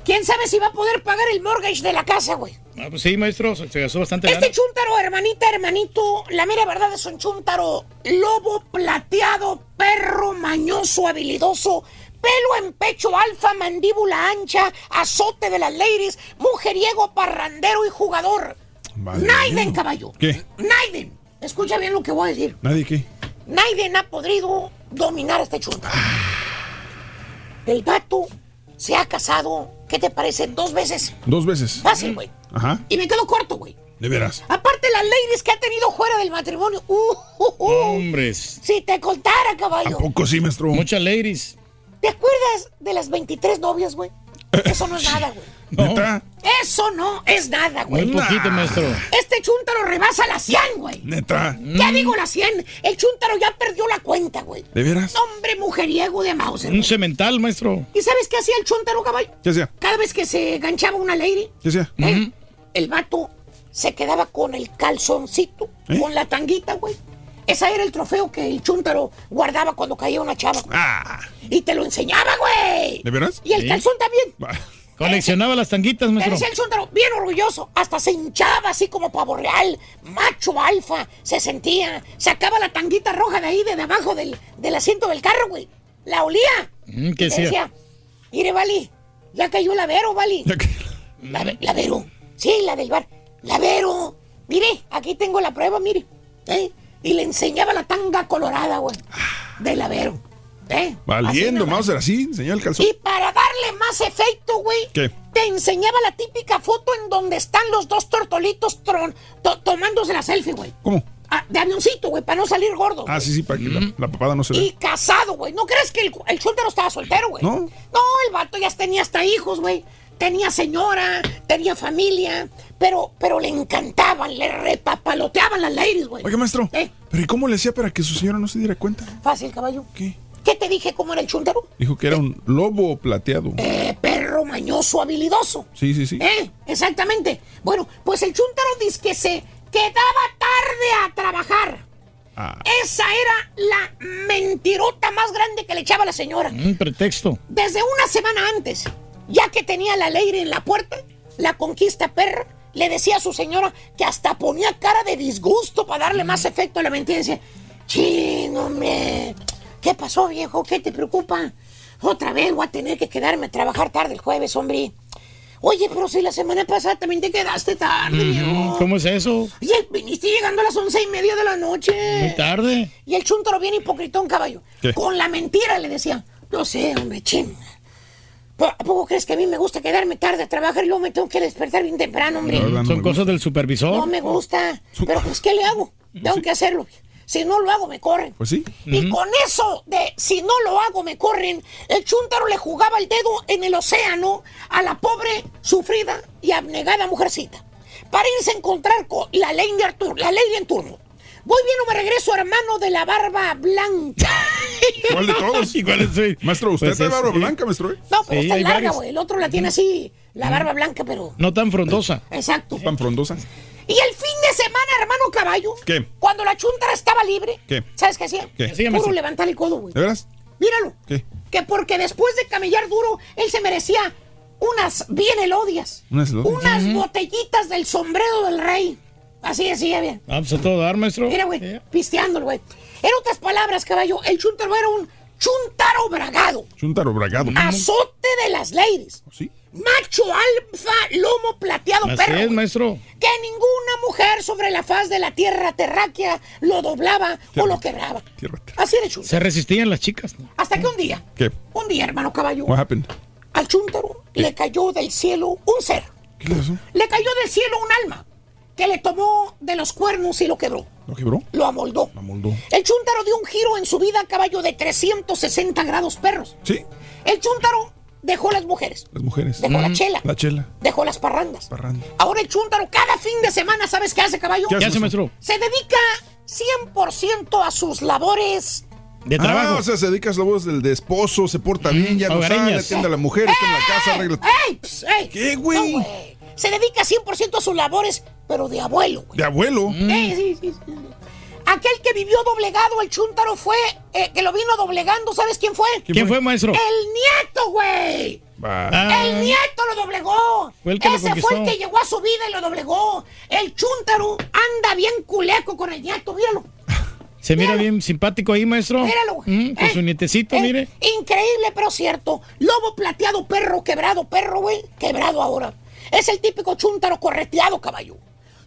¿Quién sabe si va a poder pagar el mortgage de la casa, güey? Ah, pues sí, maestro, se se gastó bastante Este lana. chúntaro, hermanita, hermanito, la mera verdad es un chúntaro lobo plateado, perro mañoso, habilidoso, pelo en pecho alfa, mandíbula ancha, azote de las ladies, mujeriego, parrandero y jugador. Naiden, caballo. ¿Qué? Naiden. Escucha bien lo que voy a decir. ¿Nadie qué? Naiden ha podido dominar a este chúntaro. El vato se ha casado, ¿qué te parece? Dos veces. Dos veces. Fácil, güey. Ajá. Y me quedo corto, güey. De veras. Aparte las ladies que ha tenido fuera del matrimonio. Uh, uh, uh. Hombres. Si te contara, caballo. Poco sí, maestro. Muchas ladies. ¿Te acuerdas de las 23 novias, güey? Eso no es nada, güey. ¿Neta? Eso no es nada, güey. Muy poquito, maestro. Este chúntaro rebasa la 100, güey. ¿Neta? Ya digo la 100. El chúntaro ya perdió la cuenta, güey. ¿De veras? Hombre mujeriego de Mauser. Un cemental, maestro. ¿Y sabes qué hacía el chúntaro, caballo? ¿Qué hacía? Cada vez que se ganchaba una lady, ¿Qué hacía? ¿eh? el vato se quedaba con el calzoncito, ¿Eh? con la tanguita, güey. Ese era el trofeo que el chúntaro guardaba cuando caía una chava. Ah. Y te lo enseñaba, güey. ¿De veras? Y el Sí. calzón también. Coleccionaba las tanguitas, maestro. decía el chúntaro, bien orgulloso. Hasta se hinchaba así como pavo real. Macho alfa. Se sentía. Sacaba la tanguita roja de ahí, de debajo del, del asiento del carro, güey. La olía. Mm, Y ¿Qué te decía? mire, Vali, ya cayó la Vero, Vali. La, Ve- la Vero. Sí, la del bar. La Vero. Mire, aquí tengo la prueba, mire. ¿Eh? Y le enseñaba la tanga colorada, güey. De la Vero. ¿Eh? Así Valiendo, nomás. Mauser, así, enseñó el calzón. Y para darle más efecto, güey, ¿Qué? te enseñaba la típica foto en donde están los dos tortolitos tron- to- tomándose la selfie, güey. ¿Cómo? Ah, de avioncito, güey, para no salir gordo. Ah, sí, sí, para que la, la papada no se Y vea. casado, güey. ¿No crees que el, el chúntaro estaba soltero, güey? No. No, el vato ya tenía hasta hijos, güey. Tenía señora, tenía familia, pero, pero le encantaban, le repapaloteaban las ladies, güey. Oiga, maestro, ¿Eh? ¿pero y cómo le hacía para que su señora no se diera cuenta? Fácil, caballo. ¿Qué? ¿Qué te dije cómo era el chúntaro? Dijo que era un lobo plateado. Eh, perro mañoso, habilidoso. Sí, sí, sí. ¿Eh? Exactamente. Bueno, pues el chúntaro dice que se quedaba tarde a trabajar. Ah. Esa era la mentirota más grande que le echaba la señora. Un pretexto. Desde una semana antes, ya que tenía la ley en la puerta, la conquista perra le decía a su señora que hasta ponía cara de disgusto para darle más efecto a la mentira. Decía, chino, hombre, ¿qué pasó, viejo? ¿Qué te preocupa? Otra vez voy a tener que quedarme a trabajar tarde el jueves, hombre. Oye, pero si la semana pasada también te quedaste tarde, viejo. Mm, ¿Cómo es eso? Y el- viniste llegando a las once y media de la noche. Muy tarde. Y el chúntaro bien hipocritón, caballo. ¿Qué? Con la mentira le decía, no sé, hombre, chin. ¿A poco crees que a mí me gusta quedarme tarde a trabajar y luego me tengo que despertar bien temprano, hombre? Son cosas del supervisor. No me gusta. Pero pues, ¿qué le hago? Tengo que hacerlo. Si no lo hago, me corren. Pues sí. Y con eso de si no lo hago, me corren, el chúntaro le jugaba el dedo en el océano a la pobre, sufrida y abnegada mujercita. Para irse a encontrar con la ley de Arturo, la ley en turno. Voy bien o me regreso, hermano de la barba blanca. *laughs* ¿Cuál de todos? Maestro, usted Pues es- barba sí. blanca, maestro. ¿eh? No, pero Sí, está larga, güey. El otro la tiene así, la barba blanca, pero. No tan frondosa. Exacto. Tan frondosa. Y el fin de semana, hermano caballo, ¿Qué? cuando la chuntara estaba libre, ¿Qué? ¿sabes qué hacía? ¿Qué? Hacía, Puro levantar el codo, güey. ¿De veras? Míralo. ¿Qué? Que porque después de camellar duro, él se merecía unas bien elodias. Unas elodias. Unas botellitas del sombrero del rey. Así decía bien. Ah, pues a todo dar, maestro. Mira, güey, pisteando, güey. En otras palabras, caballo, el chuntaro era un chuntaro bragado. Chuntaro bragado. Azote de las ladies. ¿Sí? Macho alfa, lomo plateado, Así perro. es, maestro. Que ninguna mujer sobre la faz de la tierra terráquea lo doblaba o lo quebraba. Tierra, Así era chuntaro. Se resistían las chicas. Hasta que un día, ¿Qué? un día, hermano caballo, What happened? al chuntaro le cayó del cielo un ser. ¿Qué le pasó? Le cayó del cielo un alma. Que le tomó de los cuernos y lo quebró. ¿Lo quebró? Lo amoldó. Lo moldó. El chúntaro dio un giro en su vida a caballo de 360 grados perros. Sí, El chúntaro dejó las mujeres, las mujeres. Dejó la chela. La chela. dejó las parrandas. Parranda. Ahora el chúntaro cada fin de semana, ¿sabes qué hace caballo? ¿Qué hace, ¿Qué hace, maestro? Se dedica 100% a sus labores De trabajo. Ah, o sea, se dedica a las labores del de esposo, se porta bien, ya no sale, atiende a la mujer, está en la casa, arregla. ¡Ey! ey! ¿Qué, güey? No, Se dedica 100% a sus labores, pero de abuelo. güey. De abuelo. Eh, sí, sí, sí. Aquel que vivió doblegado el chúntaro fue, eh, que lo vino doblegando, ¿sabes quién fue? ¿Quién fue, maestro? El nieto, güey. Ah. El nieto lo doblegó. Fue el que lo Ese fue el que llegó a su vida y lo doblegó. El chúntaro anda bien culeco con el nieto, míralo. Se mira bien simpático ahí, maestro. Míralo. Mm, con Eh, su nietecito, eh, mire. Increíble, pero cierto. Lobo plateado, perro quebrado, perro, güey. Quebrado ahora. Es el típico chúntaro correteado, caballo.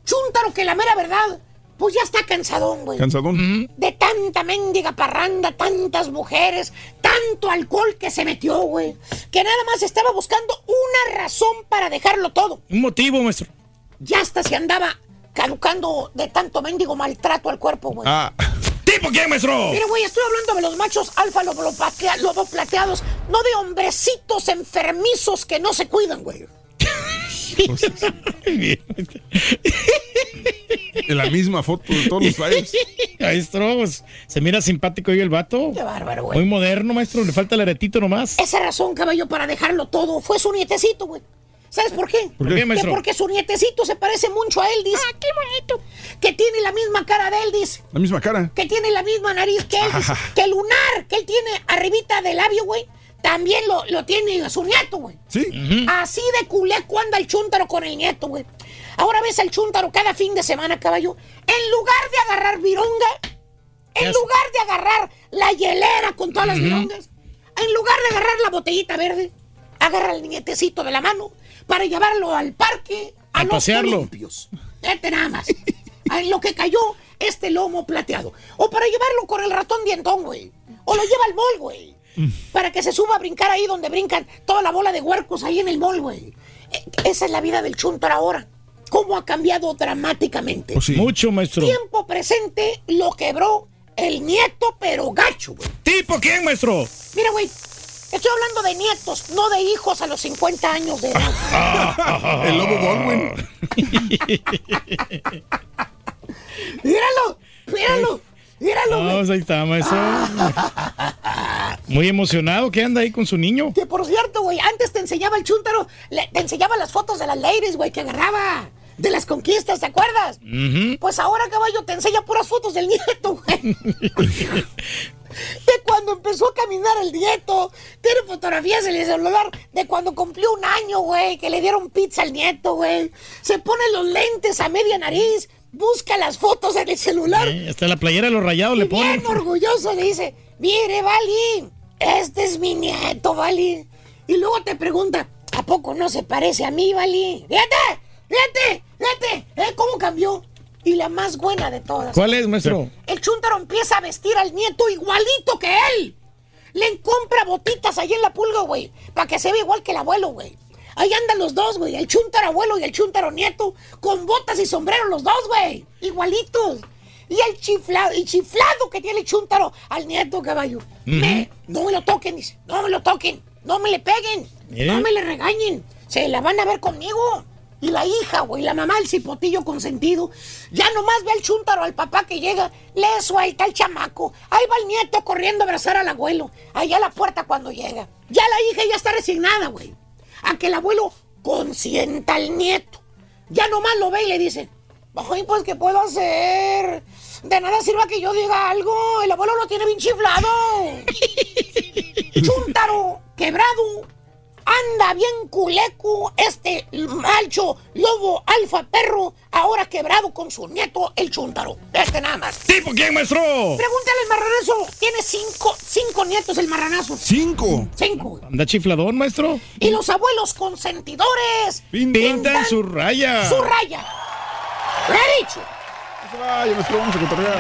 Chúntaro que la mera verdad, pues ya está cansadón, güey. Cansadón. De tanta mendiga parranda, tantas mujeres, tanto alcohol que se metió, güey. Que nada más estaba buscando una razón para dejarlo todo. Un motivo, maestro. Ya hasta se andaba caducando de tanto mendigo maltrato al cuerpo, güey. Ah. ¿Tipo quién, maestro? Mira, güey, estoy hablando de los machos alfa lobo, platea- lobo plateados, no de hombrecitos enfermizos que no se cuidan, güey. En la misma foto de todos los flyers. Maestro, pues, se mira simpático ahí el vato. Qué bárbaro, güey. Muy moderno, maestro. Le falta el aretito nomás. Esa razón, caballo, para dejarlo todo fue su nietecito, güey. ¿Sabes por qué? ¿Por qué, Que maestro? porque su nietecito se parece mucho a Eldis. ¡Ah, qué bonito! Que tiene la misma cara de Eldis. La misma cara. Que tiene la misma nariz que Eldis. *laughs* que el lunar que él tiene arribita del labio, güey. También lo, lo tiene su nieto, güey. Sí. Así de culeco anda el chúntaro con el nieto, güey. Ahora ves al chúntaro cada fin de semana, caballo. En lugar de agarrar vironga, en lugar de agarrar la hielera con todas las Ujú. virongas, en lugar de agarrar la botellita verde, agarra al nietecito de la mano para llevarlo al parque a, A los pasearlo. columpios. Vete nada más. En lo que cayó este lomo plateado. O para llevarlo con el ratón dientón, güey. O lo lleva al mall, güey. Para que se suba a brincar ahí donde brincan toda la bola de huercos ahí en el mall, güey. Eh, Esa es la vida del chuntar ahora. ¿Cómo ha cambiado dramáticamente? Mucho, maestro. Tiempo presente lo quebró el nieto, pero gacho, güey. ¿Tipo quién, maestro? Mira, güey. Estoy hablando de nietos, no de hijos a los 50 años de edad. *laughs* El lobo Baldwin. *laughs* ¡Míralo! ¡Míralo! ¡Míralo! güey! Vamos, ahí está, maestro. Muy emocionado que anda ahí con su niño. Que por cierto, güey, antes te enseñaba el chúntaro, le- te enseñaba las fotos de las ladies, güey, que agarraba. De las conquistas, ¿te acuerdas? Pues ahora, caballo, te enseña puras fotos del nieto, güey. de cuando empezó a caminar el nieto. Tiene fotografías en el celular de cuando cumplió un año, güey, que le dieron pizza al nieto, güey. Se pone los lentes a media nariz, busca las fotos en el celular. Eh, hasta la playera de los rayados le pone. Bien orgulloso le dice, mire, Vali, este es mi nieto, Vali. Y luego te pregunta, ¿a poco no se parece a mí, Vali? Fíjate, fíjate, fíjate, ¿eh? ¿Cómo cambió? Y la más buena de todas. ¿Cuál es, maestro? El chúntaro empieza a vestir al nieto igualito que él. Le compra botitas ahí en la pulga, güey, para que se vea igual que el abuelo, güey. Ahí andan los dos, güey, el chúntaro abuelo y el chúntaro nieto, con botas y sombrero los dos, güey, igualitos. Y el chiflado, y chiflado que tiene el chúntaro al nieto, caballo. Me- no me lo toquen, dice, no me lo toquen, no me le peguen, ¿Eh? no me le regañen, se la van a ver conmigo. Y la hija, güey, la mamá, el cipotillo consentido, ya nomás ve al chúntaro al papá que llega, le suelta el chamaco. Ahí va el nieto corriendo a abrazar al abuelo, allá a la puerta cuando llega. Ya la hija ya está resignada, güey, a que el abuelo consienta al nieto. Ya nomás lo ve y le dice, ay, pues, ¿qué puedo hacer? De nada sirva que yo diga algo, el abuelo lo tiene bien chiflado. *laughs* Chúntaro, quebrado, anda bien culeco este macho lobo alfa perro, ahora quebrado con su nieto el chúntaro. Este nada más. ¿Tipo quién, maestro? Pregúntale al marranazo, tiene cinco, cinco nietos el marranazo. ¿Cinco? Cinco. ¿Anda chifladón, maestro? Y los abuelos consentidores Pintan su raya. su raya. Lo he dicho. Ay, nuestro vamos a cotorrear.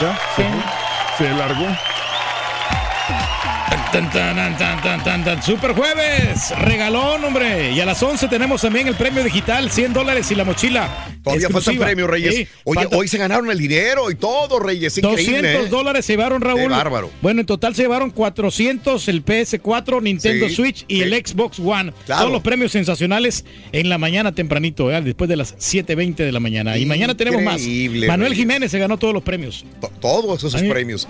¿Ya? ¿Se, fue? se largó. Tan, tan, tan, tan, tan, tan, tan. Super jueves, regalón, hombre. Y a las 11 tenemos también el premio digital, 100 dólares y la mochila. Todavía faltan exclusiva. premios, Reyes. Sí, Oye, falta- hoy se ganaron el dinero y todo, Reyes. Increíble. 200 ¿eh? dólares se llevaron, Raúl. Qué bárbaro. Bueno, en total se llevaron 400 el PS4, Nintendo Sí, Switch y sí. el Xbox One. Claro. Todos los premios sensacionales en la mañana tempranito, ¿eh? después de las 7.20 de la mañana. Y mañana tenemos más. Manuel Reyes. Jiménez se ganó todos los premios. To- Todos esos Ay. premios.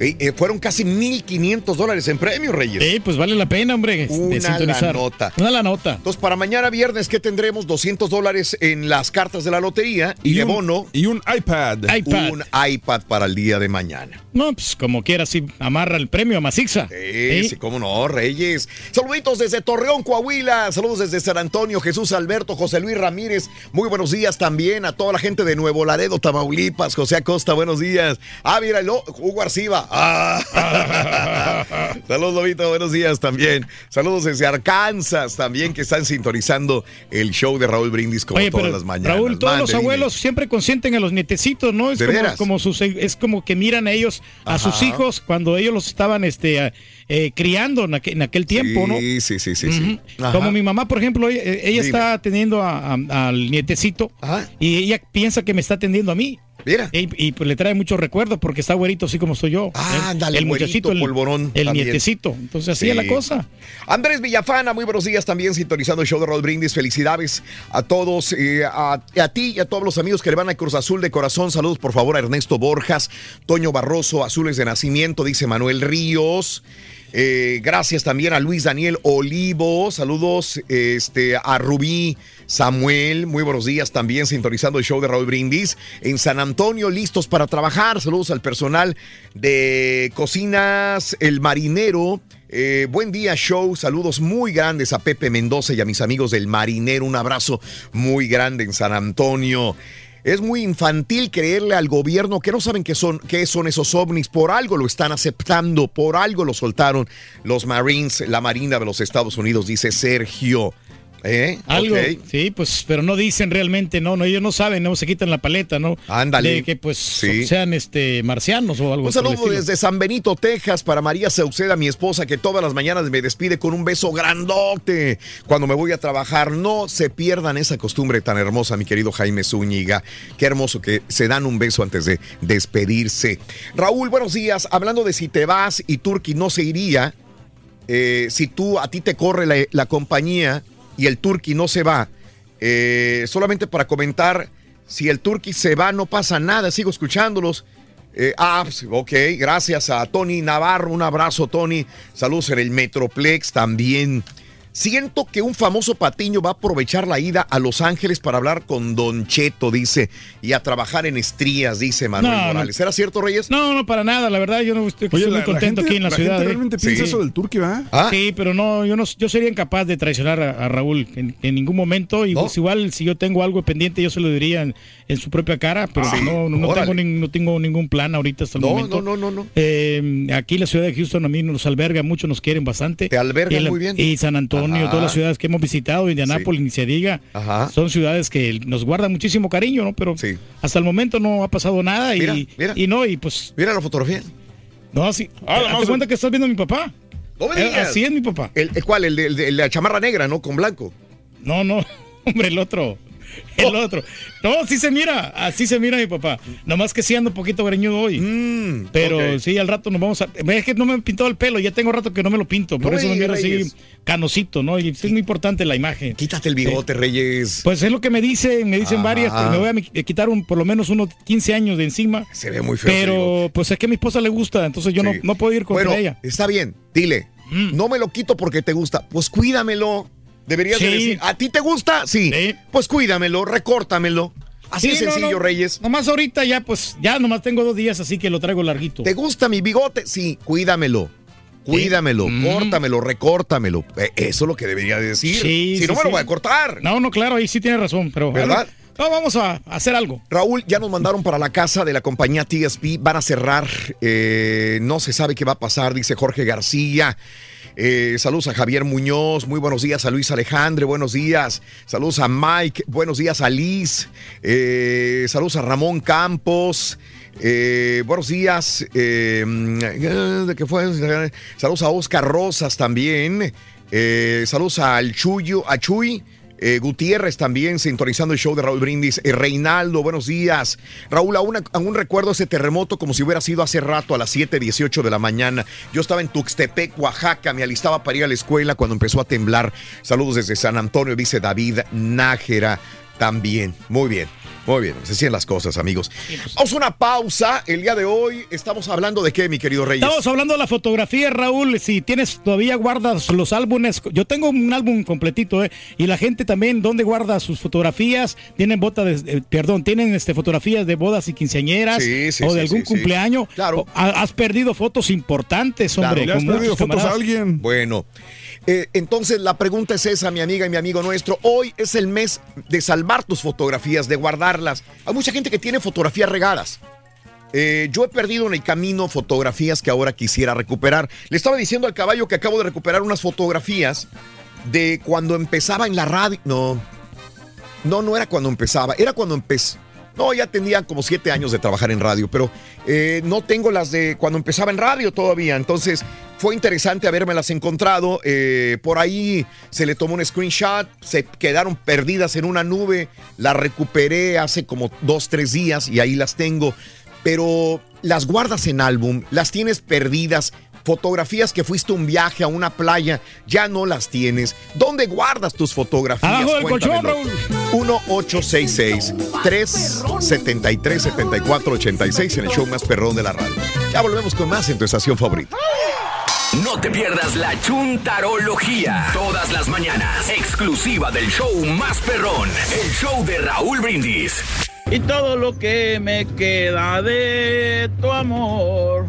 Eh, eh, fueron casi 1.500 dólares en premios, Reyes. Sí, pues vale la pena, hombre, de Una sintonizar. la nota. Una la nota. Entonces, para mañana viernes, ¿qué tendremos? 200 dólares en las cartas de la lotería y, de un- bono. Y un iPad. iPad. Un iPad para el día de mañana. No, pues como quiera, sí, amarra el premio a Macixa. Sí, sí, cómo no, Reyes. Saluditos desde Torreón, Coahuila. Saludos desde San Antonio, Jesús Alberto, José Luis Ramírez. Muy buenos días también a toda la gente de Nuevo Laredo, Tamaulipas. José Acosta, buenos días. Ah, o- Hugo Arciba. *laughs* Saludos, Lobito, buenos días también. Saludos desde Arkansas también que están sintonizando el show de Raúl Brindis como Oye, todas pero las mañanas. Raúl, todos Mande, los dime. abuelos siempre consienten a los nietecitos, ¿no? Es ¿De como, veras? como sus, es como que miran a ellos, a Ajá. sus hijos, cuando ellos los estaban este, eh, criando en aquel, en aquel tiempo, ¿no? Sí, sí, sí, sí. Como mi mamá, por ejemplo, ella, está atendiendo a- a- al nietecito y ella piensa que me está atendiendo a mí. Mira. Y, y, pues le trae muchos recuerdos porque está güerito así como estoy yo. Ah, El- ándale, el güerito, muchachito, el, polvorón el también. nietecito. Entonces así Sí. es la cosa. Andrés Villafana, muy buenos días también sintonizando el show de Raúl Brindis. Felicidades a todos, eh, a, a ti y a todos los amigos que le van a Cruz Azul de corazón. Saludos por favor a Ernesto Borjas, Toño Barroso, Azules de Nacimiento, dice Manuel Ríos. Eh, gracias también a Luis Daniel Olivo. Saludos este, a Rubí Samuel. Muy buenos días también sintonizando el show de Raúl Brindis. En San Antonio, listos para trabajar. Saludos al personal de Cocinas El Marinero. Eh, buen día, show. Saludos muy grandes a Pepe Mendoza y a mis amigos del Marinero. Un abrazo muy grande en San Antonio. Es muy infantil creerle al gobierno que no saben qué son, qué son esos ovnis. Por algo lo están aceptando, por algo lo soltaron los Marines, la Marina de los Estados Unidos, dice Sergio. ¿Eh? Algo, sí, pues, pero no dicen realmente, no, no, ellos no saben, no se quitan la paleta, ¿no? Ándale. De que pues Sí. sean este marcianos o algo Un saludo desde San Benito, Texas, para María Sauceda, mi esposa, que todas las mañanas me despide con un beso grandote cuando me voy a trabajar. No se pierdan esa costumbre tan hermosa, mi querido Jaime Zúñiga. Qué hermoso que se dan un beso antes de despedirse. Raúl, buenos días. Hablando de si te vas y Turki no se iría, eh, si tú a ti te corre la, la compañía y el Turki no se va, eh, solamente para comentar, si el Turki se va no pasa nada, sigo escuchándolos. Eh, ah, pues, ok, gracias a Tony Navarro, un abrazo Tony, saludos en el Metroplex también. Siento que un famoso patiño va a aprovechar la ida a Los Ángeles para hablar con Don Cheto, dice, y a trabajar en estrías, dice Manuel No, no. Morales. ¿Será cierto, Reyes? No, no, para nada, la verdad, yo no estoy, Oye, estoy la- muy la contento gente- aquí en la, la ciudad. gente ¿eh? realmente piensa eso del Turqui, ¿va? Ah. Sí, pero no, yo no, yo sería incapaz de traicionar a, a Raúl en, en ningún momento. Y pues igual si yo tengo algo pendiente, yo se lo diría en, en su propia cara, pero Ah, no, no, tengo ni- no tengo ningún plan ahorita hasta el No, momento. no, no, no, no. Eh, aquí la ciudad de Houston a mí nos alberga mucho, nos quieren bastante. Te la- muy bien. Y San Antonio, Ajá. todas las ciudades que hemos visitado, Indianápolis, ni se diga, Ajá. son ciudades que nos guardan muchísimo cariño, ¿no? Pero hasta el momento no ha pasado nada Mira, y, mira. y no, y pues... Mira la fotografía. No, sí. Ah, Hazte cuenta que estás viendo a mi papá. No me Eh, digas. Así es mi papá. ¿El, el cuál? El de, el de la chamarra negra, ¿no? Con blanco. No, no, *laughs* hombre, el otro. *laughs* El otro. No, sí se mira, así se mira mi papá. Nomás que sí ando un poquito greñudo hoy. Pero Mm, ok. sí, al rato nos vamos a. Es que no me he pintado el pelo, ya tengo rato que no me lo pinto. Por No eso me miro así digas. canosito, ¿no? Y sí es muy importante la imagen. Quítate el bigote, Reyes. Pues es lo que me dicen, me dicen varias, pero me voy a eh, quitar un, por lo menos unos 15 años de encima. Se ve muy feo. Pero pues es que a mi esposa le gusta, entonces yo no, Sí. no puedo ir contra bueno, ella. Mm. está bien, dile. No me lo quito porque te gusta. Pues cuídamelo. Deberías de decir, ¿a ti te gusta? Sí. Pues cuídamelo, recórtamelo. Así Sí, de sencillo, no. Reyes. Nomás ahorita ya, pues, ya nomás tengo dos días, así que lo traigo larguito. ¿Te gusta mi bigote? Sí, cuídamelo. Cuídamelo, Mm. córtamelo, recórtamelo. Eh, Eso es lo que debería de decir. Sí, si no me lo voy a cortar. No, no, claro, ahí sí tiene razón, pero. ¿Verdad? No, vamos a hacer algo. Raúl, ya nos mandaron para la casa de la compañía TSP. Van a cerrar. eh, no se sabe qué va a pasar, dice Jorge García. Eh, saludos a Javier Muñoz, muy buenos días a Luis Alejandre, buenos días. Saludos a Mike, buenos días a Liz. Eh, saludos a Ramón Campos. Buenos días. eh, ¿De qué fue? Saludos a Oscar Rosas también. Saludos al Chuyo, a Chuy. Eh, Gutiérrez también sintonizando el show de Raúl Brindis. Eh, Reinaldo, buenos días. Raúl, aún, aún recuerdo ese terremoto como si hubiera sido hace rato a las 7:18 de la mañana. Yo estaba en Tuxtepec, Oaxaca. Me alistaba para ir a la escuela cuando empezó a temblar. Saludos desde San Antonio, dice David Nájera también. Muy bien. Muy bien, se siguen las cosas, amigos. Vamos a una pausa. El día de hoy estamos hablando de qué, mi querido Reyes. Estamos hablando de la fotografía, Raúl. Si tienes todavía guardas los álbumes, yo tengo un álbum completito, ¿eh? Y la gente también, ¿dónde guarda sus fotografías? Tienen bota de, eh, perdón, tienen este fotografías de bodas y quinceañeras Sí, sí, o sí, de algún sí, sí. cumpleaños. Claro. Has perdido fotos importantes, hombre. Claro. con muchos camaradas. alguien? Bueno, eh, entonces la pregunta es esa, mi amiga y mi amigo nuestro. Hoy es el mes de salvar tus fotografías, de guardarlas. Hay mucha gente que tiene fotografías regadas. Eh, yo he perdido en el camino fotografías que ahora quisiera recuperar. Le estaba diciendo al caballo que acabo de recuperar unas fotografías de cuando empezaba en la radio. No, no, no era cuando empezaba, era cuando empecé. No, ya tenía como siete años de trabajar en radio, pero eh, no tengo las de cuando empezaba en radio todavía. Entonces fue interesante habérmelas encontrado. eh, por ahí se le tomó un screenshot, se quedaron perdidas en una nube. Las recuperé hace como dos, tres días y ahí las tengo. Pero las guardas en álbum, las tienes perdidas. Fotografías que fuiste un viaje a una playa, ya no las tienes. ¿Dónde guardas tus fotografías? Abajo del colchón, Cuéntamelo. 1-866-373-7486 en el show más perrón de la radio. Ya volvemos con más en tu estación favorita. No te pierdas la chuntarología. Todas las mañanas. Exclusiva del show más perrón. El show de Raúl Brindis. Y todo lo que me queda de tu amor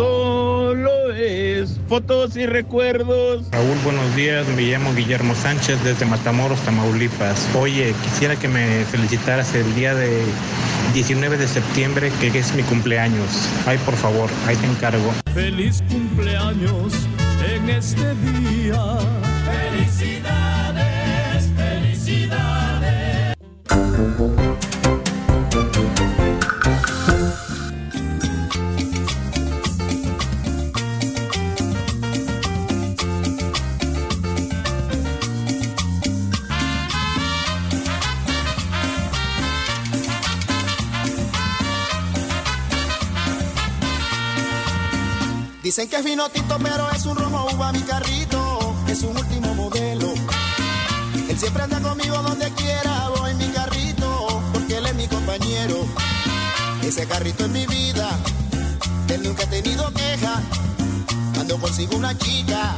solo es fotos y recuerdos. Raúl, buenos días. Me llamo Guillermo Sánchez desde Matamoros, Tamaulipas. Oye, quisiera que me felicitaras el día de 19 de septiembre, que es mi cumpleaños. Ay, por favor, ahí te encargo. Feliz cumpleaños en este día. Felicidades, felicidades. Dicen que es vino tinto, pero es un rojo uva mi carrito, es un último modelo. Él siempre anda conmigo donde quiera, voy mi carrito, porque él es mi compañero. Ese carrito es mi vida, él nunca ha tenido queja. Cuando consigo una chica,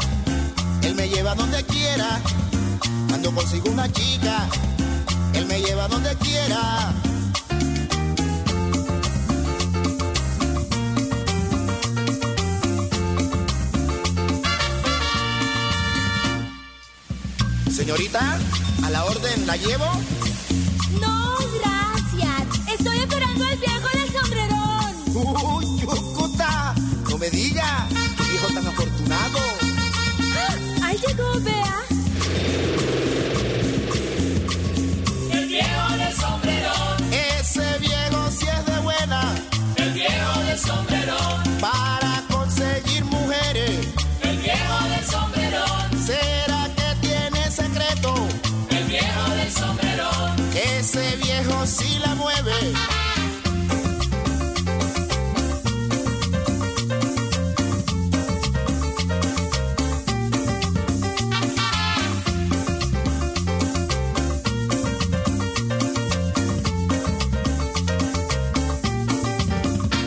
él me lleva donde quiera. Cuando consigo una chica, él me lleva donde quiera. Señorita, a la orden la llevo. No, gracias. Estoy esperando al viejo del sombrerón. Uy, Yucuta, no me diga, qué viejo tan afortunado. ¡Ah! Ahí llegó, viejo sí la mueve.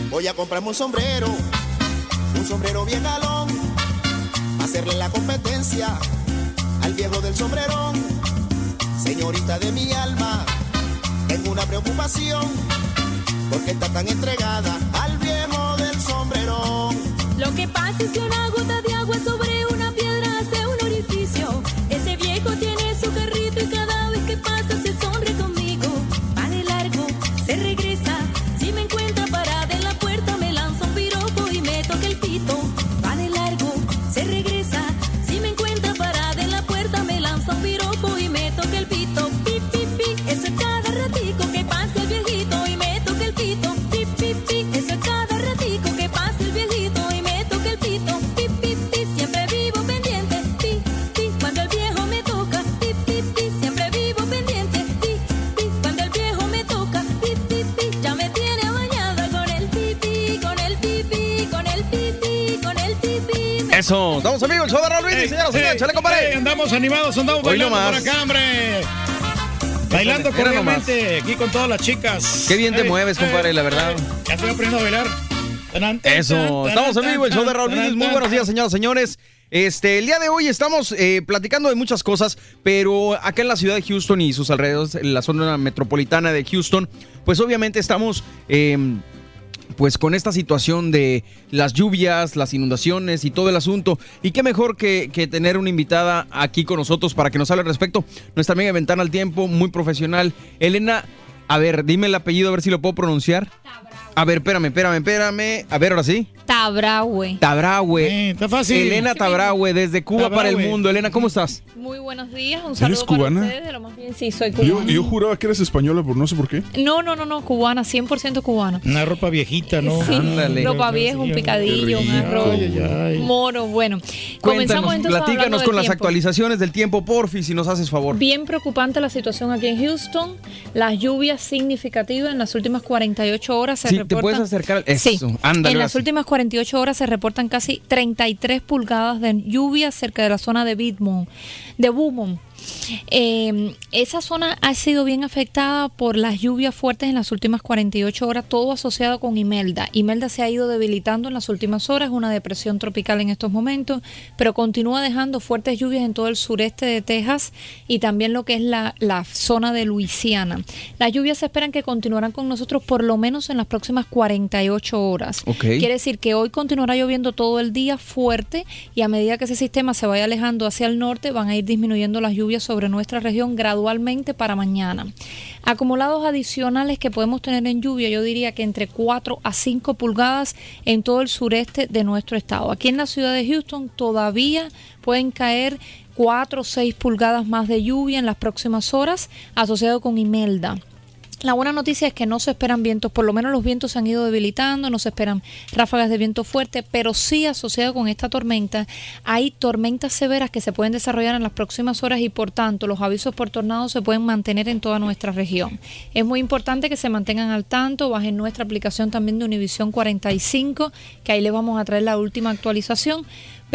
Voy a comprarme un sombrero, un sombrero bien galón, hacerle la competencia al viejo del sombrerón. Señorita de mi alma, tengo una preocupación, porque está tan entregada al viejo del sombrerón. Lo que pasa es que una gota de estamos amigos, el show de Raúl Brindis, señoras y señores, chale, compadre. Ey, andamos animados, andamos Hoy bailando nomás. por acá, hombre. Bailando nomás. cordialmente aquí con todas las chicas. Qué bien te mueves, compadre, la verdad. Ya estoy aprendiendo a bailar. Eso, estamos vivo, el show de Raúl Brindis. Muy buenos días, señoras y señores. Este, el día de hoy estamos eh, platicando de muchas cosas, pero acá en la ciudad de Houston y sus alrededores, en la zona metropolitana de Houston, pues obviamente estamos eh, pues con esta situación de las lluvias, las inundaciones y todo el asunto. Y qué mejor que, que tener una invitada aquí con nosotros para que nos hable al respecto. Nuestra amiga de Ventana al Tiempo, muy profesional. Elena, a ver, dime el apellido, a ver si lo puedo pronunciar. A ver, espérame, espérame, espérame. A ver, ahora sí. Tabraue. Tabraue. está fácil. Elena Tabraue, desde Cuba para el mundo. Elena, ¿cómo estás? Muy buenos días, un ¿Eres saludo para cubana? ustedes, de lo más bien, sí, soy cubana. yo juraba que eres española, pero no sé por qué. No, no, no, no, cubana, 100% cubana. Una ropa viejita, ¿no? Sí, Ándale. ropa vieja, un picadillo, un arroz, Ay, ay, ay. moro, bueno. Cuéntanos, Comenzamos entonces platícanos del con las tiempo. actualizaciones del tiempo, porfi, si nos haces favor. Bien preocupante la situación aquí en Houston. Las lluvias significativas en las últimas 48 horas se Sí, te reportan. puedes acercar. Eso, Sí, ándale, en las últimas 48 horas se reportan casi 33 pulgadas de lluvia cerca de la zona de Beaumont, de Beaumont. Eh, esa zona ha sido bien afectada por las lluvias fuertes en las últimas 48 horas, todo asociado con Imelda. Imelda se ha ido debilitando en las últimas horas, una depresión tropical en estos momentos, pero continúa dejando fuertes lluvias en todo el sureste de Texas y también lo que es la, la zona de Luisiana. Las lluvias se esperan que continuarán con nosotros por lo menos en las próximas 48 horas. Quiere decir que hoy continuará lloviendo todo el día fuerte y a medida que ese sistema se vaya alejando hacia el norte van a ir disminuyendo las lluvias sobre nuestra región gradualmente para mañana. Acumulados adicionales que podemos tener en lluvia, yo diría que entre 4 a 5 pulgadas en todo el sureste de nuestro estado. Aquí en la ciudad de Houston todavía pueden caer 4 o 6 pulgadas más de lluvia en las próximas horas asociado con Imelda. La buena noticia es que no se esperan vientos, por lo menos los vientos se han ido debilitando, no se esperan ráfagas de viento fuerte, pero sí asociado con esta tormenta hay tormentas severas que se pueden desarrollar en las próximas horas y por tanto los avisos por tornados se pueden mantener en toda nuestra región. Es muy importante que se mantengan al tanto, bajen nuestra aplicación también de Univisión 45, que ahí les vamos a traer la última actualización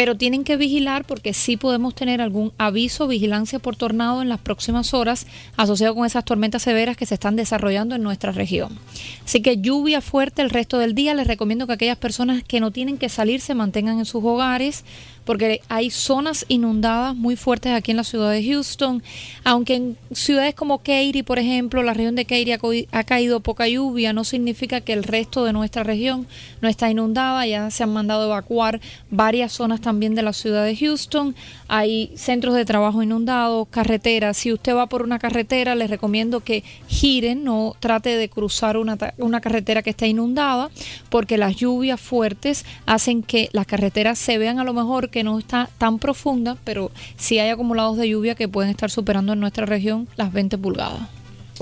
pero tienen que vigilar porque sí podemos tener algún aviso, vigilancia por tornado en las próximas horas asociado con esas tormentas severas que se están desarrollando en nuestra región. Así que lluvia fuerte el resto del día. Les recomiendo que aquellas personas que no tienen que salir se mantengan en sus hogares porque hay zonas inundadas muy fuertes aquí en la ciudad de Houston, aunque en ciudades como Katy, por ejemplo, la región de Katy ha, caído poca lluvia, no significa que el resto de nuestra región no está inundada, ya se han mandado evacuar varias zonas también de la ciudad de Houston, hay centros de trabajo inundados, carreteras, si usted va por una carretera, les recomiendo que giren, no trate de cruzar una, una carretera que está inundada, porque las lluvias fuertes hacen que las carreteras se vean a lo mejor que no está tan profunda, pero sí hay acumulados de lluvia que pueden estar superando en nuestra región las 20 pulgadas.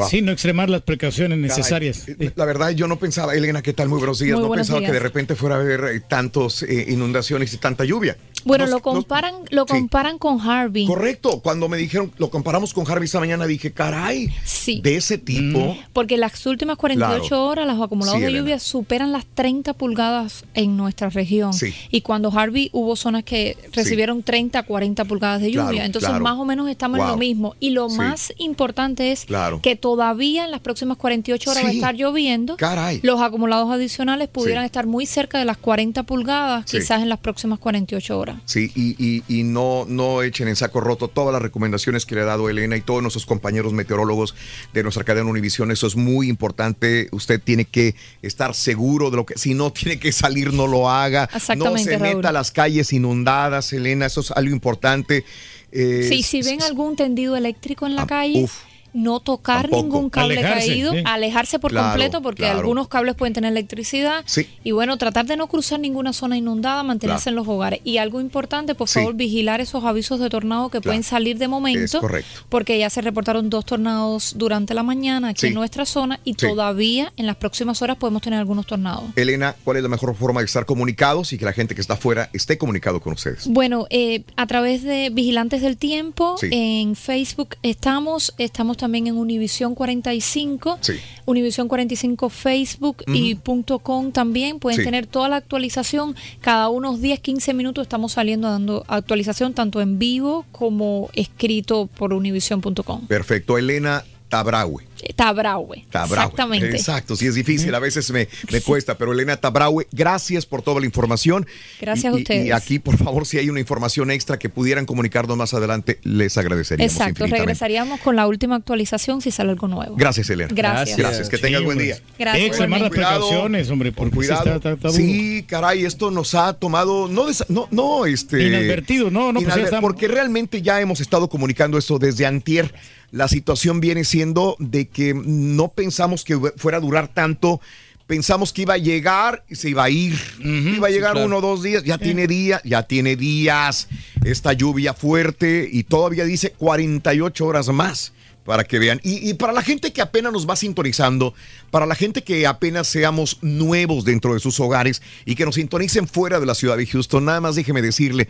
Sí, no extremar las precauciones necesarias. Caray, La verdad, yo no pensaba, Elena, ¿qué tal? Muy buenos días. Muy no buenos pensaba días. que de repente fuera a haber eh, tantos eh, inundaciones y tanta lluvia. Bueno, No- lo no- comparan, lo sí. comparan con Harvey. Correcto. Cuando me dijeron, lo comparamos con Harvey esta mañana, dije, caray, Sí. de ese tipo. Porque las últimas 48 Claro. horas los acumulados Sí, de Elena. lluvia superan las 30 pulgadas en nuestra región. Sí. Y cuando Harvey hubo zonas que recibieron 30, 40 pulgadas de lluvia. Claro, Entonces claro. más o menos estamos en lo mismo. Y lo Sí. más importante es Claro. que todavía en las próximas 48 horas va a estar lloviendo. Caray. Los acumulados adicionales pudieran Sí. estar muy cerca de las 40 pulgadas, Sí. quizás en las próximas 48 horas. Sí, y, y- y no, no echen en saco roto todas las recomendaciones que le ha dado Elena y todos nuestros compañeros meteorólogos de nuestra cadena Univisión. Eso es muy importante. Usted tiene que estar seguro de lo que, si no tiene que salir, no lo haga. No se Raúl. meta a las calles inundadas, Elena. Eso es algo importante. Eh, Sí, si ven algún tendido eléctrico en la calle, uf. No tocar Tampoco. ningún cable Alejarse, caído, sí. alejarse por Claro, completo porque claro. algunos cables pueden tener electricidad Sí. y bueno, tratar de no cruzar ninguna zona inundada, mantenerse Claro. en los hogares. Y algo importante, por Sí. favor, vigilar esos avisos de tornado que pueden salir de momento, Es correcto. porque ya se reportaron dos tornados durante la mañana aquí Sí. en nuestra zona y Sí. todavía en las próximas horas podemos tener algunos tornados. Elena, ¿cuál es la mejor forma de estar comunicados y que la gente que está afuera esté comunicado con ustedes? Bueno, eh, a través de Vigilantes del Tiempo, Sí. en Facebook estamos, estamos también en Univisión 45, Sí. Univisión 45 Facebook y punto .com también. Pueden Sí. tener toda la actualización. Cada unos 10, 15 minutos estamos saliendo dando actualización tanto en vivo como escrito por univision.com. Perfecto. Elena Tabraue. Tabraue. Tabraue. Exactamente. Exacto, sí es difícil, a veces me, me cuesta, pero Elena Tabraue, gracias por toda la información. Gracias Y- a ustedes. Y aquí, por favor, si hay una información extra que pudieran comunicarnos más adelante, les agradeceríamos Exacto, regresaríamos con la última actualización si sale algo nuevo. Gracias, Elena. Gracias. Gracias, que tengas Sí, buen día. Gracias, Extremar las precauciones, hombre, sí cuidado. está- está- está duro. Sí, caray, esto nos ha tomado, no, desa- no, no, este... Inadvertido, no, no, pues inadver-. Porque realmente ya hemos estado comunicando esto desde antier. La situación viene siendo de que no pensamos que fuera a durar tanto. Pensamos que iba a llegar y se iba a ir. iba a llegar claro. uno o dos días. Ya tiene días, ya tiene días. Esta lluvia fuerte y todavía dice 48 horas más para que vean. Y, y para la gente que apenas nos va sintonizando, para la gente que apenas seamos nuevos dentro de sus hogares y que nos sintonicen fuera de la ciudad de Houston, nada más déjeme decirle,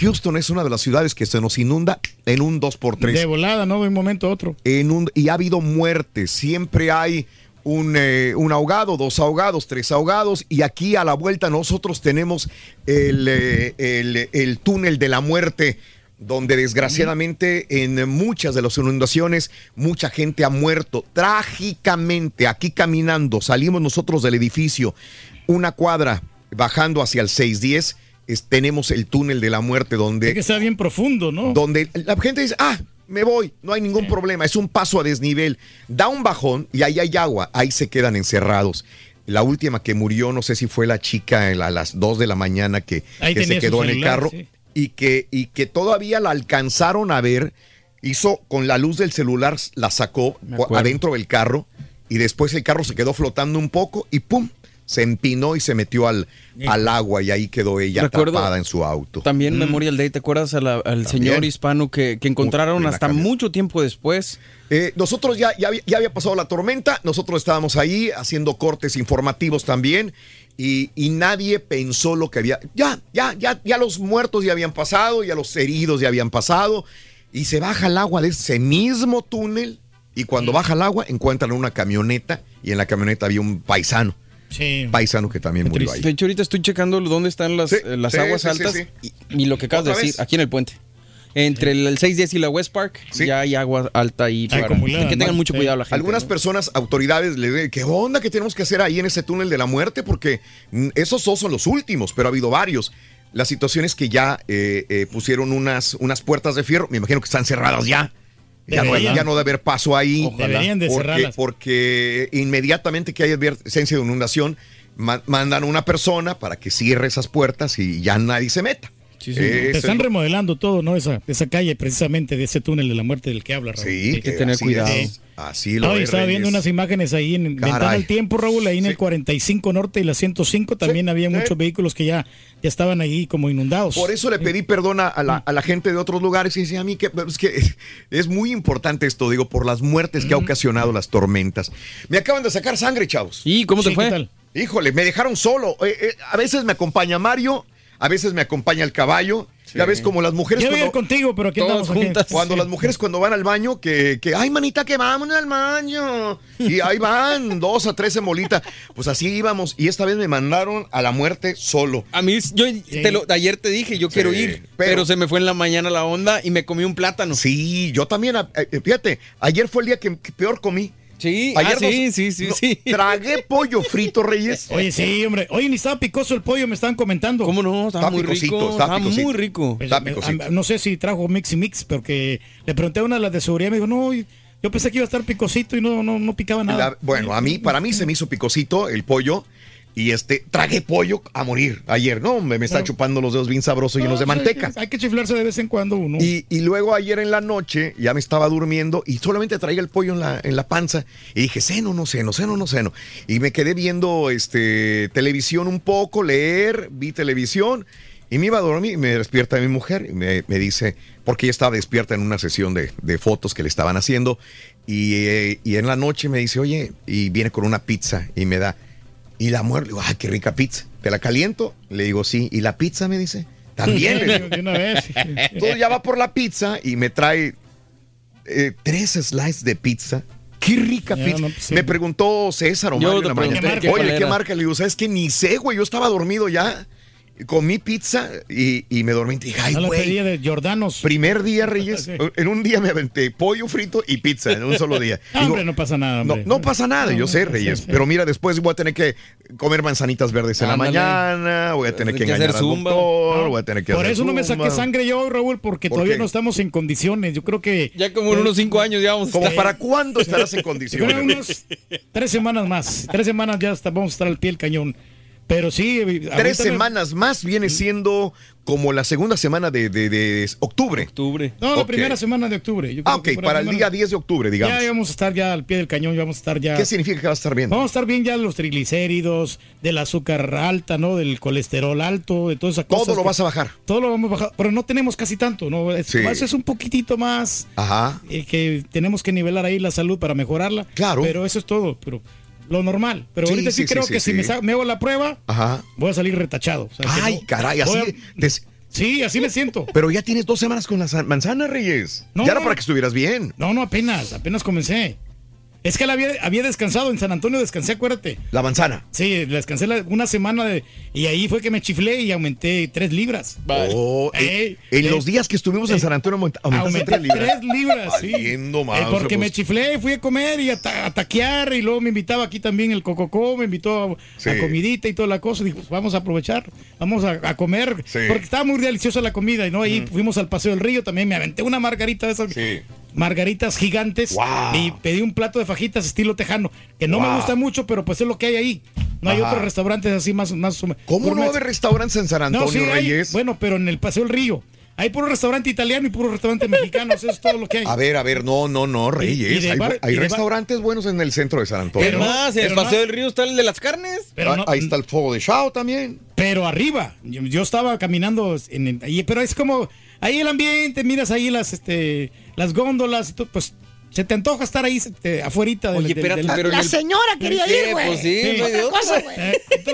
Houston es una de las ciudades que se nos inunda en un 2x3 De volada, ¿no? De un momento a otro. en un, y ha habido muertes. Siempre hay un, eh, un ahogado, dos ahogados, tres ahogados. Y aquí a la vuelta nosotros tenemos el, eh, el- el túnel de la muerte. Donde desgraciadamente en muchas de las inundaciones mucha gente ha muerto trágicamente. Aquí caminando, salimos nosotros del edificio, una cuadra bajando hacia el 610, es- tenemos el túnel de la muerte donde Es que está bien profundo, ¿no? donde la gente dice, ah, me voy, no hay ningún problema, es un paso a desnivel. Da un bajón y ahí hay agua, ahí se quedan encerrados. La última que murió, no sé si fue la chica a las 2 de la mañana que, se quedó en el carro sí. y, que, y que todavía la alcanzaron a ver, hizo con la luz del celular, la sacó adentro del carro y después el carro se quedó flotando un poco y ¡pum! Se empinó y se metió al, al agua y ahí quedó ella Recuerdo atrapada en su auto. También Memorial Day, ¿te acuerdas a la- al señor hispano que, que encontraron hasta camioneta. mucho tiempo después? Eh, nosotros ya, ya, había- ya había pasado la tormenta, nosotros estábamos ahí haciendo cortes informativos también y, y nadie pensó lo que había. Ya, ya, ya, ya los muertos ya habían pasado, ya los heridos ya habían pasado y se baja el agua de ese mismo túnel y cuando baja el agua encuentran una camioneta y en la camioneta había un paisano. Sí. Paisano que también murió ahí. De hecho, ahorita estoy checando dónde están las, Sí, eh, las sí, aguas altas sí. Y, y lo que acabas de ¿Otra decir, vez? aquí en el puente. Entre el, el 610 y la West Park, ya hay agua alta ahí. para- acumulada, que tengan mucho Sí. cuidado la gente. Algunas ¿no? personas, autoridades, le dicen, ¿qué onda que tenemos que hacer ahí en ese túnel de la muerte? Porque mm, esos dos son los últimos, pero ha habido varios. La situación es que ya eh, eh, pusieron unas, unas puertas de fierro, me imagino que están cerradas ya. Ya no, ya no debe haber paso ahí. Deberían de porque, porque inmediatamente que hay advertencia de inundación, ma- mandan a una persona para que cierre esas puertas y ya nadie se meta. Sí. Eso Te es están lo- remodelando todo, ¿no? Esa, esa calle, precisamente de ese túnel de la muerte del que habla, Raúl. Sí, que tener así cuidado. es. Así lo No, estaba viendo unas imágenes ahí en Ventana al Tiempo, Raúl, ahí en el 45 Norte y la 105 también había sí. muchos vehículos que ya, ya estaban ahí como inundados. Por eso le pedí perdón a, la, a la gente de otros lugares y decía a mí que es, que *laughs* es muy importante esto, digo, por las muertes que ha ocasionado las tormentas. Me acaban de sacar sangre, chavos. ¿Y cómo te Sí, fue? ¿qué tal? Híjole, me dejaron solo. Eh, eh, a veces me acompaña Mario, a veces me acompaña el caballo. Ya ves como las mujeres Yo voy a ir cuando, contigo, pero aquí Todas aquí. juntas. cuando Sí. las mujeres cuando van al baño que, que ay manita que vamos al baño y ahí van *laughs* dos a tres en bolita. Pues así íbamos y esta vez me mandaron a la muerte solo. A mí, yo te lo- ayer te dije, yo quiero ir, pero, pero- se me fue en la mañana la onda y me comí un plátano. Sí, yo también, eh, fíjate, ayer fue el día que, que peor comí. Sí, Ayer ah, sí, nos- sí, sí, no, sí. Tragué pollo frito, Reyes. *laughs* Oye, sí, hombre. Oye, ni estaba picoso el pollo, me estaban comentando. ¿Cómo no? Estaba Está muy picosito, rico. está picosito. muy rico. Está picosito. no sé si trajo mix y mix, porque le pregunté a una de las de seguridad, me dijo, no, yo pensé que iba a estar picosito y no, no, no picaba nada. La- bueno, a mí, para mí se me hizo picosito el pollo. Y este, tragué pollo a morir ayer, ¿no? Me, me está Bueno. chupando los dedos bien sabrosos llenos de No, pues, manteca. Hay que, hay que chiflarse de vez en cuando uno. Y, y luego ayer en la noche ya me estaba durmiendo y solamente traía el pollo en la, en la panza. Y dije, seno, no seno, seno, no seno. Y me quedé viendo este, televisión un poco, leer, vi televisión. Y me iba a dormir y me despierta mi mujer y me, me dice, porque ella estaba despierta en una sesión de, de fotos que le estaban haciendo. Y, eh, y en la noche me dice, oye, y viene con una pizza y me da. Y la mujer, le digo, ay, qué rica pizza. ¿Te la caliento? Le digo, sí. ¿Y la pizza? Me dice, también. le *laughs* digo. de una vez. Entonces *laughs* ya va por la pizza y me trae eh, tres slices de pizza. Qué rica Ya, pizza. no, pues, sí. Me preguntó César o Yo Mario en te la pregunté mañana. qué Oye, ¿qué era". marca? Le digo, ¿sabes que Ni sé, güey. Yo estaba dormido ya. Comí pizza y, y me dormí. Y dije, ay, No la güey. de Jordanos. Primer día, Reyes. *laughs* Sí. En un día me aventé pollo frito y pizza en un solo día. *laughs* Digo, hombre, no pasa nada, no, hombre. no pasa nada, yo sé, no, Reyes. sí, sí. Pero mira, después voy a tener que comer manzanitas verdes en Ándale. la mañana, voy a tener que que engañar hacer al zumba. doctor, No, voy a tener que Por hacer eso no me saqué sangre yo, Raúl, porque ¿Por todavía qué? no estamos en condiciones. Yo creo que. Ya como en unos cinco años ya vamos a ¿Como estar. para cuándo estarás en *laughs* condiciones? unos tres semanas más. Tres semanas ya hasta vamos a estar al pie del cañón. Pero sí. Tres me- semanas más viene siendo como la segunda semana de, de- de octubre. Octubre. No, la primera semana de octubre. Yo Ah, creo ok, para el día 10 de octubre, digamos. Ya vamos a estar ya al pie del cañón, ya vamos a estar ya. ¿Qué significa que vas a estar bien? Vamos a estar bien ya los triglicéridos, del azúcar alta, ¿no? Del colesterol alto, de todas esas cosas. Todo lo que- vas a bajar. Todo lo vamos a bajar, pero no tenemos casi tanto, ¿no? Es, Sí. más es un poquitito más Ajá. eh, que tenemos que nivelar ahí la salud para mejorarla. Claro. Pero eso es todo, pero lo normal. Pero Sí, ahorita sí, creo que si me, me hago la prueba, Ajá. voy a salir retachado. O sea, que Ay, no- caray, así. voy a- des- Sí, así me siento. Pero ya tienes dos semanas con las manzanas, Reyes. No, ya era no. para que estuvieras bien. No, no, apenas, apenas comencé. Es que la había, había descansado en San Antonio, descansé, acuérdate. La manzana. Sí, descansé la- una semana de, y ahí fue que me chiflé y aumenté tres libras. Oh, en- Ey, en ey. los días que estuvimos en San Antonio aumenta- aumentaste Aumenté tres libras. tres libras, sí. Valiendo Eh, porque me pues. chiflé, fui a comer y a, ta- a taquear y luego me invitaba aquí también el Cococó, me invitó a, Sí. a comidita y toda la cosa. Dije, pues vamos a aprovechar, vamos a, a comer, Sí. porque estaba muy deliciosa la comida y no ahí fuimos al Paseo del Río también, me aventé una margarita de esas Sí. Margaritas gigantes Wow. y pedí un plato de fajitas estilo tejano, que no Wow. me gusta mucho, pero pues es lo que hay ahí. No hay Ajá. otros restaurantes así más más ¿Cómo no gourmet. haber restaurantes en San Antonio, No, sí, hay, Reyes? bueno, pero en el Paseo del Río. Hay puro restaurante italiano y puro restaurante mexicano, eso es todo lo que hay. A ver, a ver, no, no, no, Reyes. hay bar- hay bar- restaurantes buenos en el centro de San Antonio. Pero más, en el Paseo no- del Río está el de las carnes. Pero Ah, no- ahí está el fuego de Chao también. Pero arriba, yo, yo estaba caminando en, ahí, pero es como ahí el ambiente, miras ahí las este las góndolas y todo, pues se te antoja estar ahí este, afuerita del, Oye, del- espérate, del- pero en La el- señora quería ¿Qué? ir, güey. Pues sí, no cosa,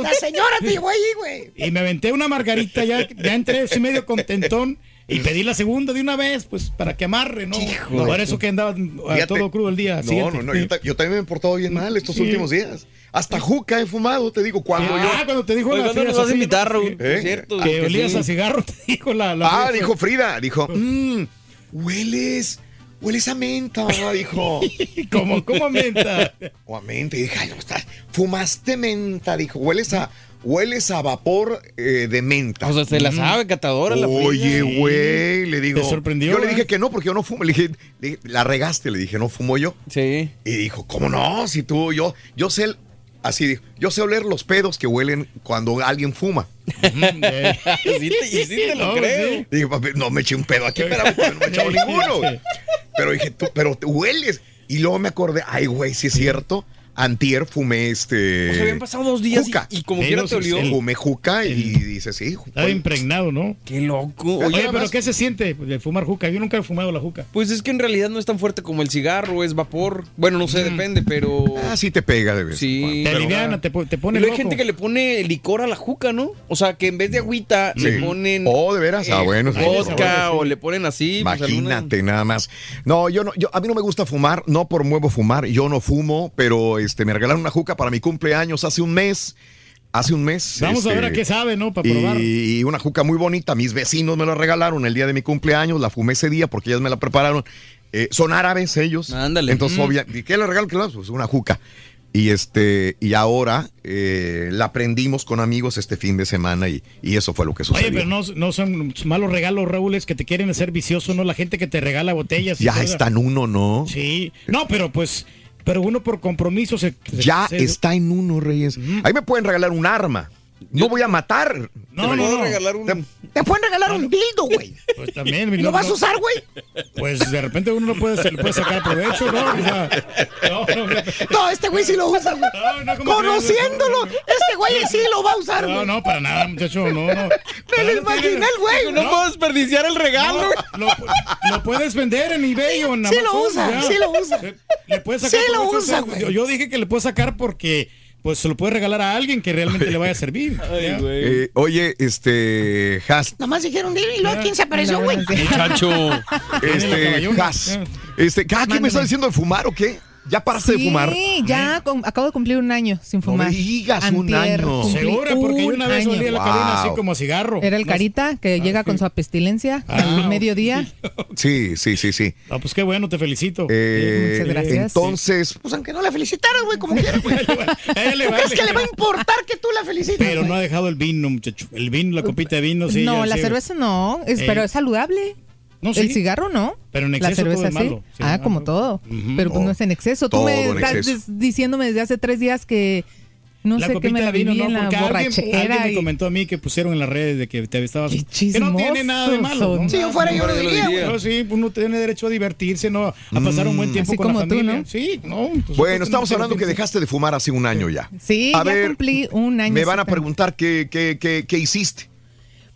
La señora te llevó ahí, güey. y me aventé una margarita ya, ya entré así medio contentón y pedí la segunda de una vez, pues para que amarre, ¿no? Hijo. Por eso que andaba Fíjate. todo crudo el día. No, siguiente. no, no, yo, ta- yo también me he portado bien mal estos Sí. últimos días. Hasta juca he fumado, te digo, cuando Ah, yo... cuando te dijo Oye, la ¿cuándo Frida nos vas a invitar. ¿Eh? Es cierto. Que que olías sí. a cigarro, *laughs* te dijo la, la Ah, Frida dijo Frida, dijo, mmm, hueles, hueles a menta, mamá", dijo. *laughs* ¿Cómo, cómo menta? *laughs* O a menta, y dije, ay, no, estás, fumaste menta, dijo, hueles a, hueles a vapor eh, de menta. O sea, se la sabe, catadora la. Oye, güey, le digo. ¿Te sorprendió, Yo le eh? dije que no, porque yo no fumo. Le dije, le dije, la regaste, le dije, no fumo yo. Sí. Y dijo, ¿cómo no? Si tú, yo, yo sé, el- así dijo, yo sé oler los pedos que huelen cuando alguien fuma. *laughs* Sí te, y sí te lo No, creo. sí. Digo, papi, no me eché un pedo aquí, espérame, no me he echado *laughs* ninguno. Pero dije, tú, pero te hueles. Y luego me acordé, ay, güey, sí es cierto. Antier fumé este. O sea, habían pasado dos días y- juca. y, como Sí, quiera te sí, olió. sí. Fumé juca y dice, sí. Estaba impregnado, ¿no? Qué loco. Oye, Oye, pero ¿qué se siente de fumar juca? Yo nunca he fumado la juca. pues es que en realidad no es tan fuerte como el cigarro, es vapor. Bueno, no sé, depende, pero. Ah, sí te pega de vez. Sí. Te Pero- aliviana, te, te pone Pero hay gente que le pone licor a la juca, ¿no? O sea, que en vez de agüita Sí. le ponen. Oh, de veras. Ah, eh, bueno. sí. Vodka o le ponen así. pues, alguna- Imagínate nada más. No, yo no, yo a mí no me gusta fumar, no por muevo fumar, yo no fumo, pero este me regalaron una juca para mi cumpleaños hace un mes. Hace un mes. Vamos a este, ver a qué sabe, ¿no? Para probar. Y, una juca muy bonita. Mis vecinos me la regalaron el día de mi cumpleaños. La fumé ese día porque ellas me la prepararon. Eh, son árabes ellos. Ándale. Entonces, Mm. obvia, ¿y qué le regalan? ¿Qué le dan? Pues una juca. Y este, y ahora eh, la aprendimos con amigos este fin de semana y, y eso fue lo que sucedió. Oye, pero no, no son malos regalos, Raúl, es que te quieren hacer vicioso, ¿no? La gente que te regala botellas. y ya todo. está en uno, ¿no? Sí. No, pero pues, pero uno por compromiso se... Ya se- está en uno, Reyes. Ahí me pueden regalar un arma. No voy a matar. No, Te no, no. regalar un. Te pueden regalar un dildo, güey. Pues también. ¿Lo no, vas a usar, güey? Pues de repente uno no puede, se le puede sacar provecho, ¿no? O sea, no, no, este güey sí lo usa, güey. No, no, ¿cómo Conociéndolo, este güey sí lo va a usar, No, güey. no, para nada, muchacho, no, no. Me lo imaginé el güey. No, puedo desperdiciar el regalo. No, lo, lo puedes vender en eBay o en Sí Amazon. lo usa, ya. sí lo usa. Le puedes sacar Sí lo provecho, usa, o sea, güey. yo, yo dije que le puedo sacar porque pues se lo puede regalar a alguien que realmente le vaya a *laughs* servir. Eh, oye, este, Has, Nomás dijeron, dile, y luego quién se apareció, güey. Muchacho. este, Has, este, ¿cada qué me está diciendo de fumar o qué? ¿Ya paraste de fumar? Sí, ya com- acabo de cumplir un año sin fumar. me digas, un año. Segura, porque yo una vez año. olía la cabina así como a cigarro. Era el No- carita que llega con su apestilencia al mediodía. Sí, sí, sí, sí. Ah, pues qué bueno, te felicito. Eh, Muchas gracias. Entonces, Pues aunque no la felicitaras, güey, como *laughs* quieras, güey. A ella le ¿Tú vale. crees que le va a importar que tú la felicites? Pero no ha dejado el vino, muchacho. El vino, la copita de vino, sí. no, la sí. cerveza no, es- Eh, pero es saludable. No, El cigarro no. Pero en la exceso todo cerveza es sí. malo. Sí, ah, como todo. Pero pues no es en exceso. Tú Todo me estás diciéndome desde hace tres días que no la sé qué me la vino, no, en la porque alguien, borrachera. alguien me comentó a mí que pusieron en las redes de que te estabas... Que no tiene nada de malo. ¿no? Si yo fuera, yo lo No, diría, güey. No, sí, uno tiene derecho a divertirse, ¿no? A pasar un buen tiempo Así con la como tú, familia. ¿no? Sí, no. pues, Bueno, estamos supuestamente hablando que dejaste de fumar hace un año ya. Sí, A ya ver, cumplí un año. Me van a preguntar qué, qué, qué, qué hiciste.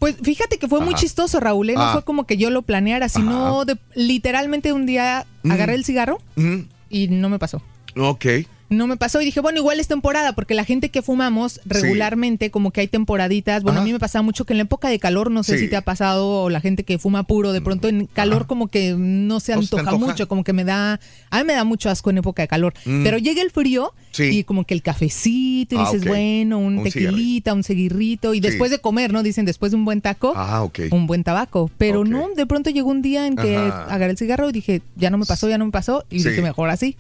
Pues fíjate que fue muy chistoso, Raúl. ¿eh? No Ah. fue como que yo lo planeara, sino de- literalmente un día Mm. agarré el cigarro Mm, y no me pasó. ok. No me pasó y dije, bueno, igual es temporada, porque la gente que fumamos regularmente, como que hay temporaditas. Bueno, a mí me pasaba mucho que en la época de calor, no sé Sí. si te ha pasado, o la gente que fuma puro, de pronto en calor como que no se ¿No se te antoja, mucho, como que me da, a mí me da mucho asco en época de calor. Mm. Pero llega el frío Sí. y como que el cafecito, y Ah, dices, bueno, un, Un tequilita, un seguirrito, y después de comer, ¿no? Dicen, después de un buen taco, Ah, un buen tabaco. Pero no, de pronto llegó un día en que Ajá. agarré el cigarro y dije, ya no me pasó, ya no me pasó, y dije, mejor así.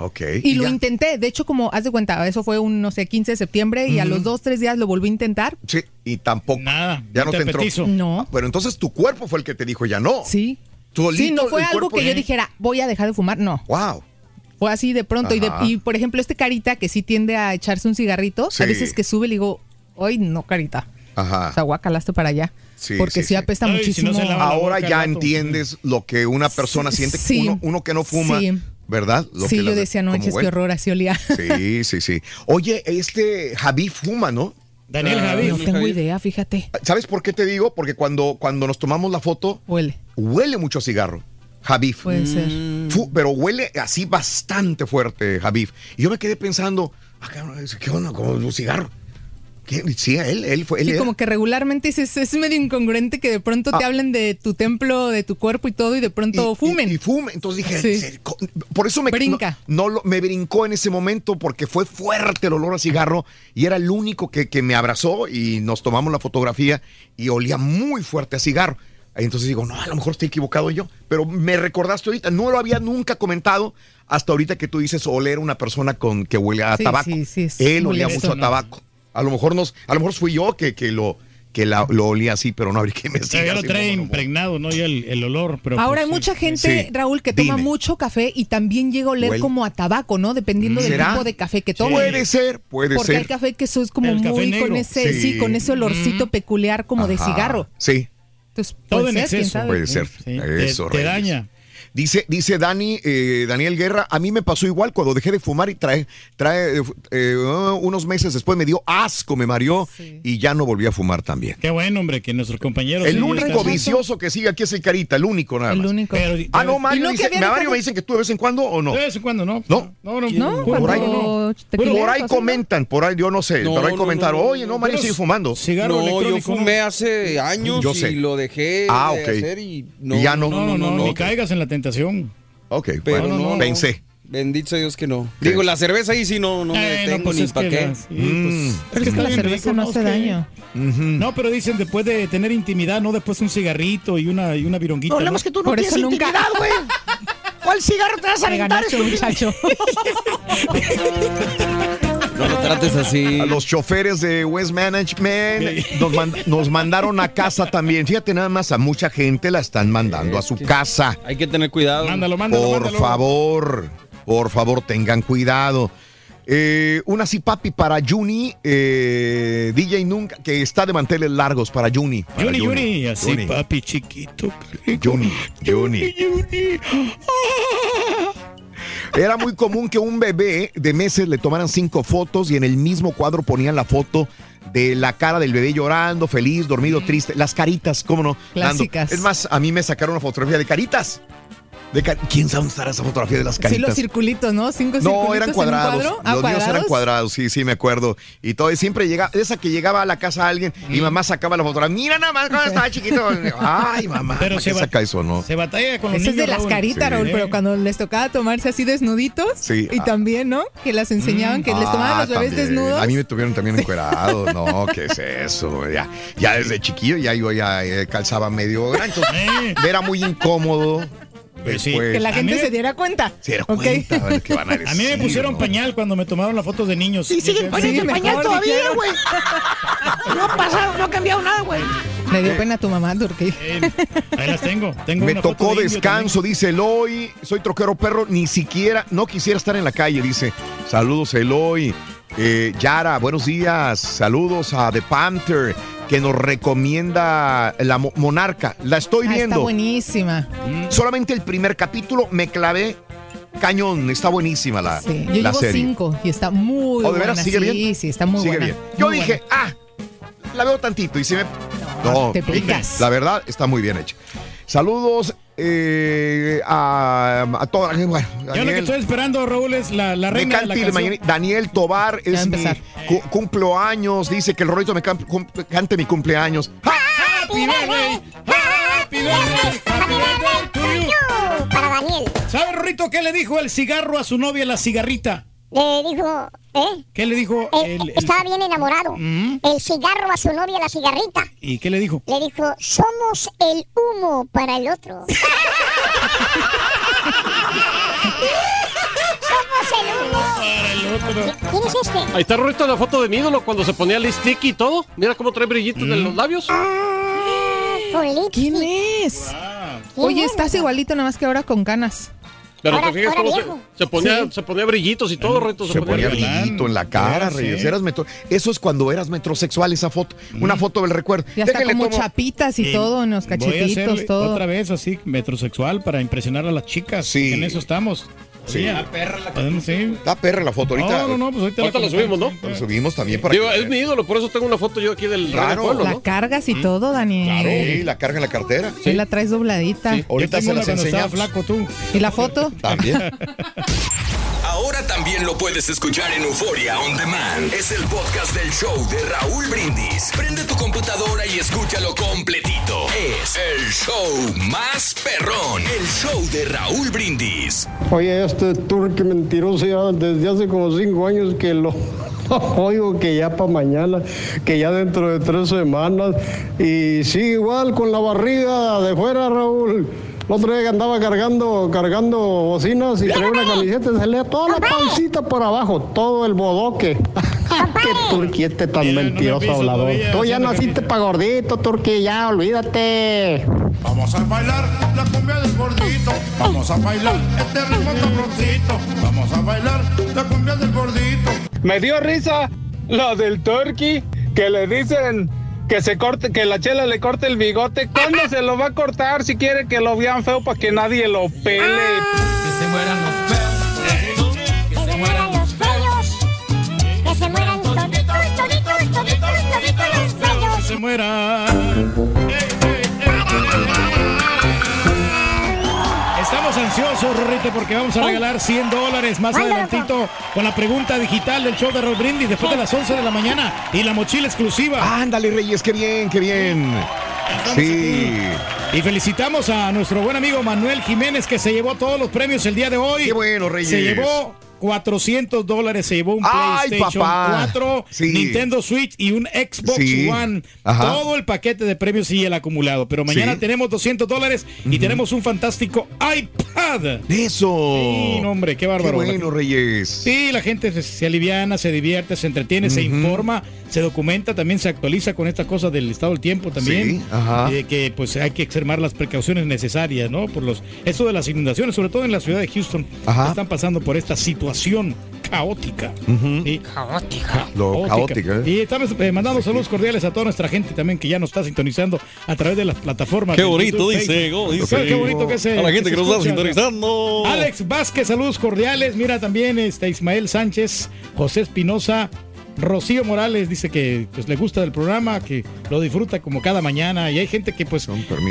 Ok. Y lo ya. intenté, de hecho, como haz de cuenta, eso fue un, no sé, 15 de septiembre y a los dos, tres días lo volví a intentar. Sí, y tampoco. Nada. Ya no te te entró. apetizo. No. Ah, Pero entonces tu cuerpo fue el que te dijo ya no. Sí. Solito Sí, no fue algo cuerpo- que yo dijera, voy a dejar de fumar, no. Wow. Fue así de pronto. Y, de- y, por ejemplo, este carita que sí tiende a echarse un cigarrito, Sí. a veces que sube le digo, hoy no, carita. Ajá. O sea, guacalaste para allá. Sí, porque sí, sí, sí. apesta Ay, si no muchísimo. Ahora ya entiendes lo que una persona siente, Sí. uno, uno que no fuma, Sí. ¿Verdad? Lo sí, que yo decía, no manches, qué bueno. horror, así olía. Sí, sí, sí. Oye, este Javi fuma, ¿no? Daniel Ah, Javi. no tengo idea, fíjate. ¿Sabes por qué te digo? Porque cuando, cuando nos tomamos la foto, Huele. huele mucho a cigarro. Javif. Puede ser. Fu- pero huele así bastante fuerte, Javif. Y yo me quedé pensando, ah, cabrón, ¿qué onda? Como un cigarro. Sí, él, él fue. Él Sí, era. como que regularmente es, es, medio incongruente que de pronto te Ah. hablen de tu templo, de tu cuerpo y todo, y de pronto fumen. Y, fume. Entonces dije, Sí. "Se- co- por eso me Brinca. No, me brincó en ese momento porque fue fuerte el olor a cigarro y era el único que, que me abrazó y nos tomamos la fotografía y olía muy fuerte a cigarro. Entonces digo, no, a lo mejor estoy equivocado yo. Pero me recordaste ahorita, no lo había nunca comentado hasta ahorita que tú dices oler a una persona con que huele a Sí, tabaco. sí, sí, Él olía mucho a tabaco. A lo mejor nos, a lo mejor fui yo que, que lo que la- lo olía así, pero no habría que investigar. ya lo trae impregnado, ¿no? Ya el, el olor. Pero Ahora pues, hay sí. mucha gente, Sí. Raúl, que toma Dime. mucho café y también llega a oler Huele. como a tabaco, ¿no? Dependiendo del tipo de café que toma. Puede ser, puede Porque ser. hay café que eso es como El muy con ese, sí. Sí. con ese olorcito peculiar como de cigarro. Sí. Entonces, Todo puede en ser, exceso. Puede ser. Sí, te- Eso, te Reyes. daña. Dice, dice Dani, eh, Daniel Guerra, a mí me pasó igual cuando dejé de fumar y trae, trae eh, eh, unos meses después me dio asco, me mareó y ya no volví a fumar también. Qué bueno, hombre, que nuestros compañeros. El único vicioso que sigue aquí es el Carita, el único nada El más. único. Pero, Ah, no, Mario, ¿Y no dice, había Mario me dicen que tú de vez en cuando o no. De vez en cuando, ¿no? No. No, no. No, por ahí cuando Por ahí ¿no? comentan, por ahí yo no sé, No, por ahí no, comentaron, no, no, oye, no, no, Mario sigue fumando. Cigarro No, yo fumé hace años Yo sé. y lo dejé Ah, de ok. hacer y no. Y ya no. No, no, no, no, ni ok. caigas en la tentación. Ok, Pero bueno, no, no. pensé. Bendito Dios que no. ¿Qué? Digo, la cerveza ahí sí no, no me Eh, no, detengo pues ni para qué. la- sí, Mm. pues, Pero es que está la cerveza rico, no hace daño. No, pero dicen después de tener intimidad, no después un cigarrito y una, y una vironguita. Problema ¿no? es que tú no Por tienes eso nunca- intimidad, güey. *laughs* ¿Cuál cigarro te vas a aventar? ganaste, muchacho. *laughs* No lo trates así. A los choferes de West Management nos, mand- nos mandaron a casa también. Fíjate nada más, a mucha gente la están mandando a su casa. Hay que tener cuidado. Mándalo, mándalo, Por mándalo. favor, por favor, tengan cuidado. Eh, una sí, papi, para Juni, eh, DJ Nunca, que está de manteles largos para Juni. para Yuni, Yuni, así, Juni. papi chiquito. qué rico. Juni, Juni. Yuni. Era muy común que un bebé de meses le tomaran cinco fotos y en el mismo cuadro ponían la foto de la cara del bebé llorando, feliz, dormido, triste. Las caritas, ¿cómo no? Dando. Clásicas. Es más, a mí me sacaron una fotografía de caritas. De ¿Quién sabe dónde estará esa fotografía de las Sí, caritas? los circulitos, ¿no? Cinco No, circulitos eran en un cuadrados. cuadro. Ah, Los míos eran ¿cuadrados? cuadrados, sí, sí, me acuerdo. Y todo, y siempre llegaba, esa que llegaba a la casa alguien y mamá sacaba la fotografía. Mira nada más cuando estaba chiquito. *laughs* Ay, mamá, Pero ¿para se qué saca eso, no? Se batalla con los Ese es niños. de las Raúl. caritas, Sí. Raúl, pero cuando les tocaba tomarse así desnuditos. Sí. Y Ah. también, ¿no? Que las enseñaban, que les tomaban Ah, los bebés también. desnudos. A mí me tuvieron también encuerado. *laughs* No, ¿qué es eso? Ya, ya desde chiquillo ya yo ya eh, calzaba medio grande. entonces, *laughs* Era muy incómodo. Pues sí. Que la gente mí- se diera cuenta. Se a ver qué van a decir. *laughs* A mí me pusieron ¿no? pañal cuando me tomaron las fotos de niños. Y siguen poniendo Sí, pañal todavía, güey. No ha pasado, no ha cambiado nada, güey. Le dio pena a tu mamá, Turquí. eh, Ahí las tengo. tengo Me una foto tocó de descanso, dice Eloy. Soy troquero perro, ni siquiera, no quisiera estar en la calle, dice. Saludos, Eloy. Eh, Yara, buenos días. Saludos a The Panther, que nos recomienda la Mo- Monarca. La estoy Ah, está viendo. buenísima. Solamente el primer capítulo me clavé cañón. Está buenísima la, Sí, yo la llevo serie. cinco y está muy ¿Oh, de veras? buena. ¿Sigue sí, bien? sí, está muy Sigue buena. bien. Yo Muy dije, ah, la veo tantito y si me. No, te picas. la verdad está muy bien hecha. Saludos eh, a, a toda la gente. Bueno, Yo lo que Daniel, estoy esperando, Raúl, es la, la me reina de la canción. mañana- Daniel Tobar es mi cu- cumpleaños. Dice que el rolito me cante mi cumpleaños. Happy birthday, happy birthday, happy birthday to you. Para Daniel. ¿Sabe, Rorrito, qué le dijo el cigarro a su novia, la cigarrita? Le dijo, ¿eh? ¿Qué le dijo Eh, el, el- estaba bien enamorado. Mm. El cigarro a su novia, la cigarrita. ¿Y qué le dijo? Le dijo, somos el humo para el otro. *laughs* somos el humo. Para el otro. ¿Quién es este? Ahí está Rorrito la foto de mi ídolo cuando se ponía lipstick y todo. Mira cómo trae brillitos en los labios. Ah. ¿Quién es? ¿Quién Oye, es, estás igualito, nada más que ahora con canas. Pero Ahora- te fijas cómo se, ponía, Sí. se ponía brillitos y todo, Rorrito. Se, Se ponía brillito en la cara, Reyes. sí. Eras metro- Eso es cuando eras metrosexual, esa foto. Una foto del recuerdo. Ya está Déjenle como tomo- chapitas y Eh, todo en los Voy a cachetitos, todo. otra vez así, metrosexual, para impresionar a las chicas. Sí. En eso estamos. Sí. Ah, Podemos, sí. Está perra la foto ahorita. No, no, no, pues ahorita, Ahorita la subimos, ¿no? La subimos también para Digo, que- es mi ídolo, por eso tengo una foto yo aquí del rey del Claro. pueblo, La cargas y todo, Daniel. Sí, la carga en la cartera. Sí, la traes dobladita. Sí. Ahorita se las enseñamos. flaco tú. ¿Y la foto? También. *laughs* Ahora también lo puedes escuchar en Euforia On Demand. Es el podcast del show de Raúl Brindis. Prende tu computadora y escúchalo completito. Es el show más perrón. El show de Raúl Brindis. Oye, este turque mentiroso ya desde hace como cinco años que lo *laughs* oigo que ya para mañana, que ya dentro de tres semanas. Y sigue igual con la barriga de fuera, Raúl. El otro día que andaba cargando, cargando bocinas y traía una camiseta, se le toda la pancita por abajo, todo el bodoque. *laughs* Qué turquiete tan Mira, no me mentiroso pises hablador. todavía, Tú ya naciste para gordito, turqui, ya olvídate. Vamos a bailar la cumbia del gordito. Vamos a bailar este ritmo cabroncito. Vamos a bailar la cumbia del gordito. Me dio risa lo del turkey que le dicen que se corte, que la chela le corte el bigote. ¿Cuándo se lo va a cortar si quiere que lo vean feo para que nadie lo pele? Que se mueran los feos. Que se mueran toditos, toditos, toditos, toditos los feos. se muera. Rorrito, porque vamos a regalar 100 dólares más adelantito con la pregunta digital del show de Raúl Brindis después de las 11 de la mañana y la mochila exclusiva. Ándale, Reyes, qué bien, qué bien. Sí. Y felicitamos a nuestro buen amigo Manuel Jiménez que se llevó todos los premios el día de hoy. Qué bueno, Reyes. Se llevó 400 dólares, se llevó un ¡Ay, PlayStation papá! 4, Sí. Nintendo Switch y un Xbox Sí. One. Ajá. Todo el paquete de premios y el acumulado. Pero mañana Sí. tenemos 200 dólares y tenemos un fantástico iPad. Eso. Sí, no, hombre, qué bárbaro. Qué bueno, Reyes. Sí, la gente se, se aliviana, se divierte, se entretiene, se informa, se documenta, también se actualiza con estas cosas del estado del tiempo también. Sí, ajá. Eh, que pues hay que extremar las precauciones necesarias, ¿no? Por los eso de las inundaciones, sobre todo en la ciudad de Houston, Ajá. están pasando por esta situación caótica. Sí. Caótica. Lo caótica, ¿eh? Y estamos eh, mandando saludos cordiales a toda nuestra gente también que ya nos está sintonizando a través de las plataformas. Qué bonito, YouTube, dice. Qué bonito que se A la gente que nos está sintonizando. Alex Vázquez, saludos cordiales. Mira también este Ismael Sánchez, José Espinosa, Rocío Morales dice que pues, le gusta del programa, que lo disfruta como cada mañana. Y hay gente que pues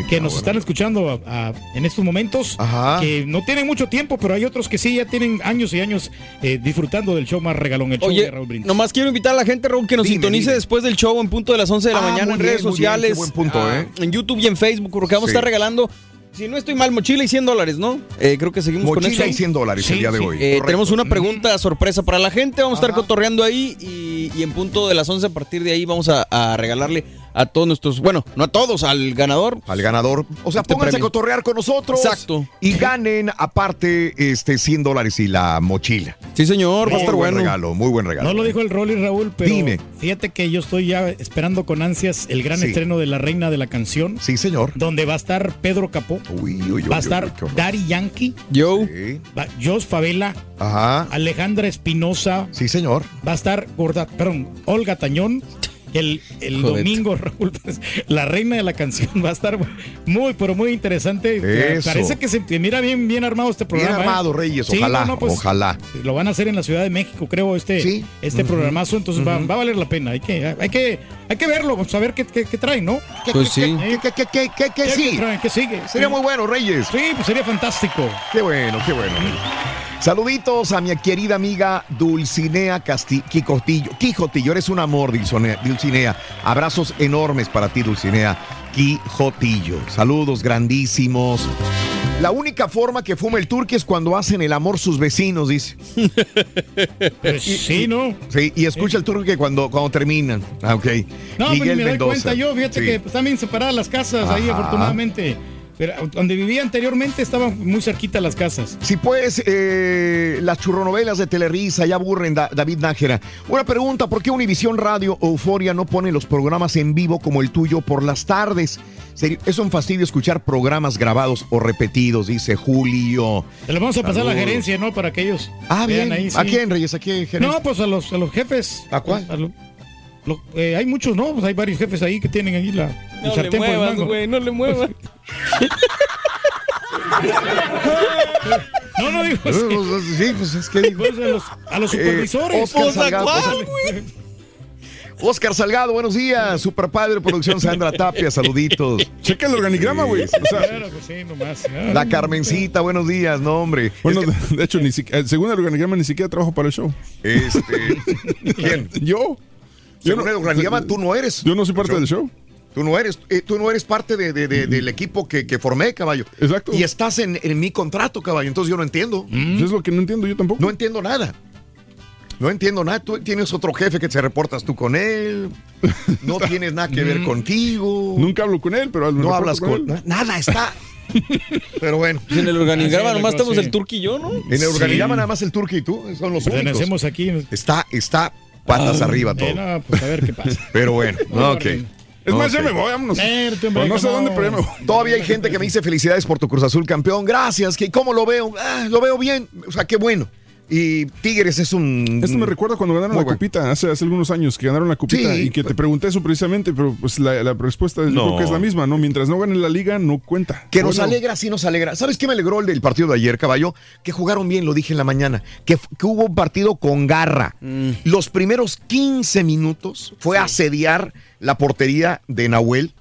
que nos están escuchando a- a- en estos momentos, Ajá. que no tienen mucho tiempo, pero hay otros que sí ya tienen años y años eh, disfrutando del show más regalón, el show de Oye, Raúl Brindis. nomás quiero invitar a la gente, Raúl, que nos Dime, sintonice dime. después del show en punto de las 11 de la Ah, mañana en bien, redes bien, sociales. buen punto, ah, ¿eh? En YouTube y en Facebook, porque vamos Sí. a estar regalando, si no estoy mal, mochila y 100 dólares, ¿no? Eh, creo que seguimos con Mochila eso. y 100 dólares el día de hoy. Eh, tenemos una pregunta sorpresa para la gente. Vamos a estar cotorreando ahí y, y en punto de las 11 a partir de ahí vamos a, a regalarle a todos nuestros, bueno, no a todos, al ganador. Al ganador. O sea, Este pónganse premio. a cotorrear con nosotros. Exacto. Y ganen, aparte, este 100 dólares y la mochila. Sí, señor, va a Muy estar buen bueno. regalo, muy buen regalo. No lo dijo el Rolly Raúl, pero Dime. fíjate que yo estoy ya esperando con ansias el gran Sí. estreno de La Reina de la Canción. Sí, señor. Donde va a estar Pedro Capó. Uy, uy, uy, va a estar. Daddy Yankee. Yo. Va, Jos Favela. Ajá. Alejandra Espinosa. Sí, señor. Va a estar Gorda, perdón, Olga Tañón. El, domingo, Raúl, pues, la reina de la canción va a estar muy, pero muy interesante. Eso. Parece que se mira bien, bien armado este Bien programa. ¿eh? armado, Reyes, Sí, ojalá, no, no, pues, ojalá. Lo van a hacer en la Ciudad de México, creo, este, este Ujú. programazo. Entonces va, a valer la pena. Hay que, hay que, hay que verlo, saber qué, qué, qué traen, ¿no? ¿Qué- Pues qué- sí. qué- qué- qué- qué- qué sí? traen? ¿Qué sigue? Sería Sí. muy bueno, Reyes. Sí, pues sería fantástico. Qué bueno, qué bueno. Saluditos a mi querida amiga Dulcinea Casti Quijotillo. Quijotillo, eres un amor, Dulcinea. Abrazos enormes para ti, Dulcinea Quijotillo. Saludos grandísimos. La única forma que fuma el turqui es cuando hacen el amor sus vecinos, dice. *laughs* Pues sí, ¿no? Sí, y escucha el turqui cuando, cuando terminan. Ah, ok. No, pues Miguel me doy Mendoza. cuenta yo, fíjate Sí. que pues, también separadas las casas ahí, afortunadamente. Pero donde vivía anteriormente estaban muy cerquita las casas. Si pues, eh, las churronovelas de Telerisa ya aburren, Da- David Nájera. Una pregunta, ¿por qué Univisión Radio Euforia no pone los programas en vivo como el tuyo por las tardes? Es un fastidio escuchar programas grabados o repetidos, dice Julio. Te lo vamos a pasar a la gerencia, ¿no? Para que ellos Ah, vean bien. ahí. ¿A sí. quién, Reyes? ¿A quién, gerente? No, pues a los, a los jefes. ¿A cuál? Hay muchos, ¿no? Pues hay varios jefes ahí que tienen ahí la, el No le muevas, güey, no le muevas. *laughs* No, no digo así. Sí, pues es que... Pues a los, a los Eh, supervisores. Oscar Salgado, pues, Oscar Salgado, buenos días. Super padre, producción Sandra Tapia, saluditos. Checa el organigrama, güey. O sea, Claro, pues sí, nomás. La Carmencita, buenos días, no, hombre. bueno, de, de hecho, ni siquiera, según el organigrama, ni siquiera trabajo para el show. Este, *laughs* ¿Quién? Yo. Según el organigrama, tú no eres. Yo no soy parte del show. Tú no eres, eh, tú no eres parte de- de- de- del equipo que, que formé, caballo. Exacto. Y estás en, en mi contrato, caballo. Entonces yo no entiendo. Eso es lo que no entiendo yo tampoco. No entiendo nada. No entiendo nada. Tú tienes otro jefe que te reportas tú con él. No *laughs* tienes nada que ver contigo. Nunca hablo con él, pero No hablas con, él. Nada, está. *laughs* Pero bueno. En el organigrama nomás estamos sí. el turqui y yo, ¿no? En el organigrama nada más el turque y tú son los únicos. Aquí. Está, está patas arriba todo. Eh, no, pues a ver qué pasa. *laughs* Pero bueno, *laughs* ok. Es más, ya Ok. me voy, vámonos. Verte, hombre, O no sé dónde, pero ya me voy. Todavía hay gente que me dice felicidades por tu Cruz Azul campeón. Gracias. que ¿Cómo lo veo? Ah, lo veo bien. O sea, qué bueno. Y Tigres es un. Esto me recuerda cuando ganaron la bueno. copita, hace, hace algunos años que ganaron la copita Sí. y que te pregunté eso precisamente, pero pues la, la respuesta yo No. creo que es la misma, ¿no? Mientras no gane la liga, no cuenta. Que nos alegra, sí nos alegra. ¿Sabes qué me alegró el del partido de ayer, caballo? Que jugaron bien, lo dije en la mañana. Que, hubo un partido con garra. Mm. Los primeros 15 minutos fue asediar la portería de Nahuel.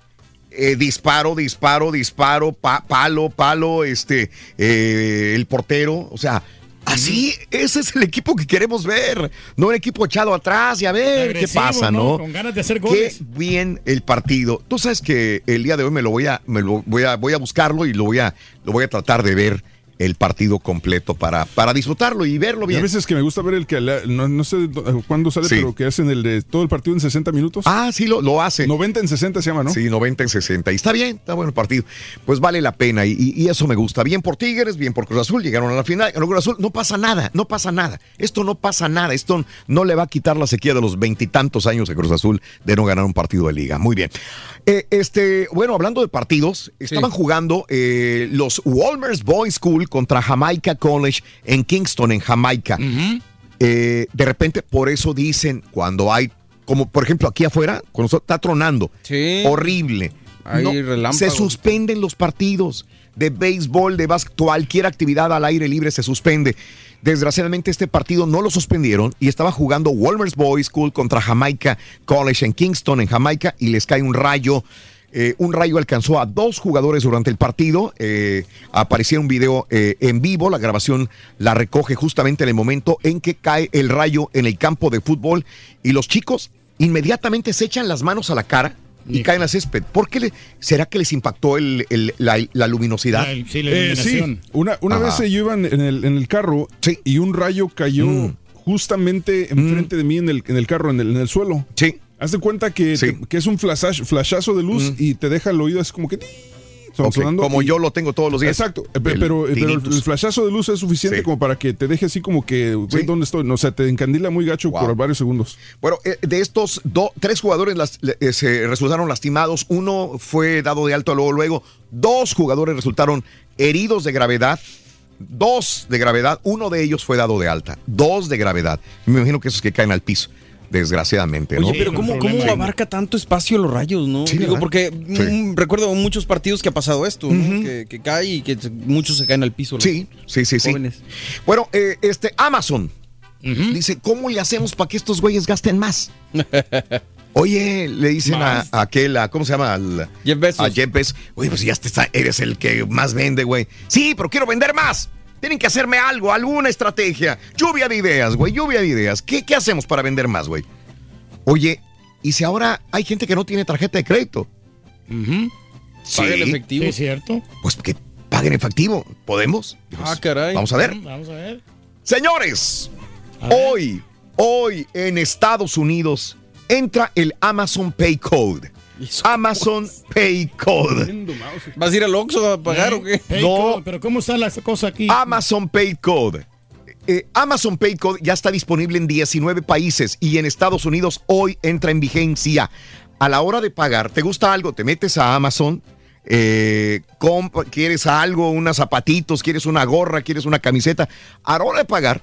Eh, disparo, disparo, disparo, pa- palo, palo, este, eh, el portero. O sea, así, ese es el equipo que queremos ver. No un equipo echado atrás y a ver qué pasa, ¿no? ¿no? Con ganas de hacer Qué goles. bien el partido. Tú sabes que el día de hoy me lo voy a, me lo voy a, voy a buscarlo y lo voy a, lo voy a tratar de ver el partido completo para, para disfrutarlo y verlo y a bien. veces que me gusta ver el que, la- no, no sé dó- cuándo sale, Sí. pero que hacen el de todo el partido en 60 minutos. Ah, sí, lo, lo hace. 90 en 60 se llama, ¿no? Sí, 90 en 60. Y está bien, está bueno el partido. Pues vale la pena y, y- y eso me gusta. Bien por Tigres, bien por Cruz Azul. Llegaron a la final. Ganó Cruz Azul. No pasa nada, no pasa nada. Esto no pasa nada. Esto no le va a quitar la sequía de los veintitantos años de Cruz Azul de no ganar un partido de liga. Muy bien. Eh, este, bueno, hablando de partidos, estaban jugando eh, los Walmers Boys School contra Jamaica College en Kingston, en Jamaica. Eh, de repente, por eso dicen, cuando hay, como por ejemplo aquí afuera, cuando está tronando, horrible. Hay No, se suspenden los partidos. de béisbol, de básquet, cualquier actividad al aire libre se suspende. Desgraciadamente este partido no lo suspendieron y estaba jugando Walmers Boys School contra Jamaica College en Kingston, en Jamaica, y les cae un rayo. Eh, un rayo alcanzó a dos jugadores durante el partido. Eh, aparecía un video eh, en vivo. La grabación la recoge justamente en el momento en que cae el rayo en el campo de fútbol y los chicos inmediatamente se echan las manos a la cara y caen al césped. ¿Por qué le- será que les impactó el- el- la, la luminosidad? Eh, sí, una, una Ajá. vez yo iba en el, en el carro y un rayo cayó Mm. justamente enfrente de mí en el, en el carro, en el, en el suelo. Sí. Haz de cuenta que, te- que es un flashazo, flashazo de luz y te deja el oído así como que... como y- yo lo tengo todos los días. Exacto, El pero, pero el, flashazo de luz es suficiente Sí. como para que te deje así como que, güey, ¿dónde estoy? No, o sea, te encandila muy gacho por varios segundos. Bueno, eh, de estos do- tres jugadores las- eh, se resultaron lastimados. Uno fue dado de alto luego, luego. Dos jugadores resultaron heridos de gravedad. Dos de gravedad. Uno de ellos fue dado de alta. Dos de gravedad. Me imagino que esos que caen al piso, desgraciadamente, ¿no? Oye, pero ¿cómo, cómo abarca tanto espacio los rayos, no? Sí, Digo, ¿verdad? porque Sí. mm, recuerdo muchos partidos que ha pasado esto, ¿no? que, que cae y que muchos se caen al piso. los Sí, sí, sí, sí. jóvenes. Bueno, eh, este Amazon dice, ¿cómo le hacemos para que estos güeyes gasten más? *laughs* Oye, le dicen a aquel, a- ¿cómo se llama? Al- Jeff Bezos. A Jeff Bezos. Oye, pues ya te está- eres el que más vende, güey. Sí, pero quiero vender más. Tienen que hacerme algo, alguna estrategia. Lluvia de ideas, güey, lluvia de ideas. ¿Qué, qué hacemos para vender más, güey? Oye, ¿y si ahora hay gente que no tiene tarjeta de crédito? Paga en efectivo. Sí, cierto. Pues que paguen efectivo. ¿Podemos? Ah, caray. Vamos a ver. Vamos a ver. Señores, hoy, hoy en Estados Unidos entra el Amazon Pay Code. Amazon Pay Code. ¿Vas a ir al Oxxo a pagar o qué? Hey, No. ¿cómo- pero ¿cómo está la cosa aquí? Amazon Pay Code. Eh, Amazon Pay Code ya está disponible en 19 países y en Estados Unidos hoy entra en vigencia. A la hora de pagar, ¿te gusta algo? Te metes a Amazon, eh, quieres algo, unos zapatitos, quieres una gorra, quieres una camiseta. A la hora de pagar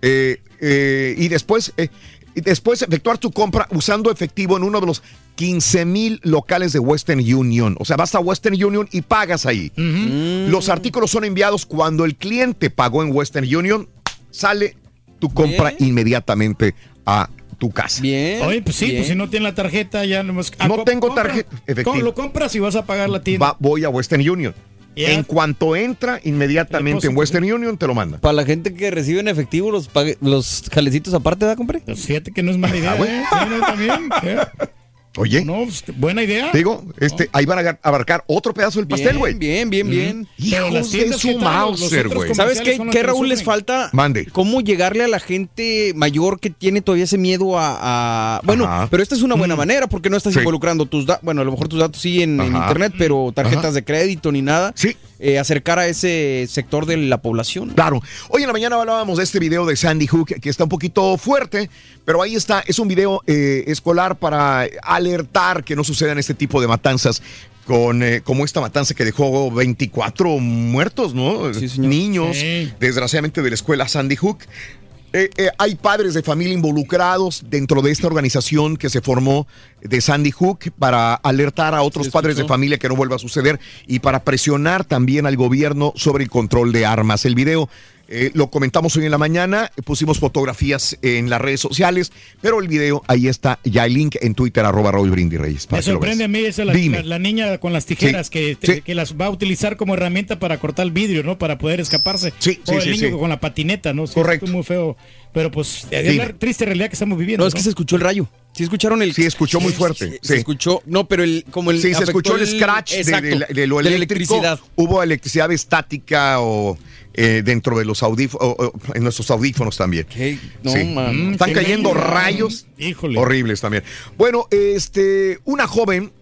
eh, eh, y después, eh, y después efectuar tu compra usando efectivo en uno de los 15 mil locales de Western Union. O sea, vas a Western Union y pagas ahí. Los artículos son enviados cuando el cliente pagó en Western Union, sale tu compra inmediatamente a tu casa. Bien. Oye, pues sí, bien. pues si no tiene la tarjeta ya no hemos... No tengo tarjeta efectiva. Lo compras y vas a pagar la tienda. Va- voy a Western Union. En cuanto entra, inmediatamente en Western Union te lo manda. Para la gente que recibe en efectivo los, los jalecitos aparte, ¿da, compadre? Pues fíjate que no es mala idea, ¿eh? Sí, no, también. ¿eh? *laughs* Oye. No, pues, buena idea. Digo, este, ahí van a abarcar otro pedazo del pastel, güey. Bien, bien, bien. Pero las Hijos de su Mauser, güey. ¿Sabes qué, qué Raúl les falta? Mande. ¿Cómo llegarle a la gente mayor que tiene todavía ese miedo a... a- Bueno, Ajá. pero esta es una buena Mm. manera porque no estás Sí. involucrando tus datos, bueno, a lo mejor tus datos sí en, internet, pero tarjetas Ajá. de crédito ni nada. Sí. Eh, acercar a ese sector de la población. Claro. Hoy en la mañana hablábamos de este video de Sandy Hook que está un poquito fuerte, pero ahí está. Es un video eh, escolar para alertar que no sucedan este tipo de matanzas. Con, eh, como esta matanza que dejó 24 muertos, ¿no? Niños, Sí. desgraciadamente de la escuela Sandy Hook. Eh, eh, hay padres de familia involucrados dentro de esta organización que se formó de Sandy Hook para alertar a otros padres de familia que no vuelva a suceder y para presionar también al gobierno sobre el control de armas. El video eh, lo comentamos hoy en la mañana, pusimos fotografías en las redes sociales, pero el video ahí está ya el link en Twitter arroba Raúl Brindis Reyes. Me sorprende a mí esa la, la- la niña con las tijeras Sí, que, sí. que las va a utilizar como herramienta para cortar el vidrio, ¿no? Para poder escaparse. Sí, o el niño con la patineta, ¿no? Correcto. estuvo muy feo. Pero pues es la triste realidad que estamos viviendo. No, es que se escuchó el rayo. Sí escucharon el... Sí, escuchó muy fuerte. Se sí. escuchó, no, pero el como el Sí, se escuchó el scratch de, Exacto, de la- de lo de la eléctrico. electricidad. Hubo electricidad estática o eh, dentro de los audífonos, en nuestros audífonos también. No, Sí. mano. Están cayendo rayos Híjole. horribles también. Bueno, este, una joven,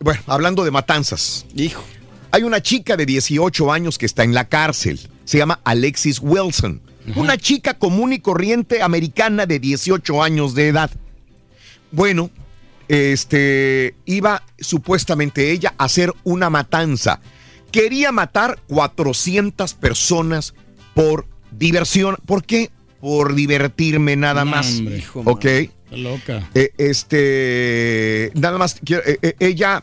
bueno, hablando de matanzas. Hijo. Hay una chica de 18 años que está en la cárcel. Se llama Alexis Wilson. Una chica común y corriente americana de 18 años de edad. Bueno, este iba supuestamente ella a hacer una matanza. Quería matar 400 personas por diversión. ¿Por qué? Por divertirme nada No, más. hombre. ok. Está loca. Eh, este, nada más, quiero- eh, eh, ella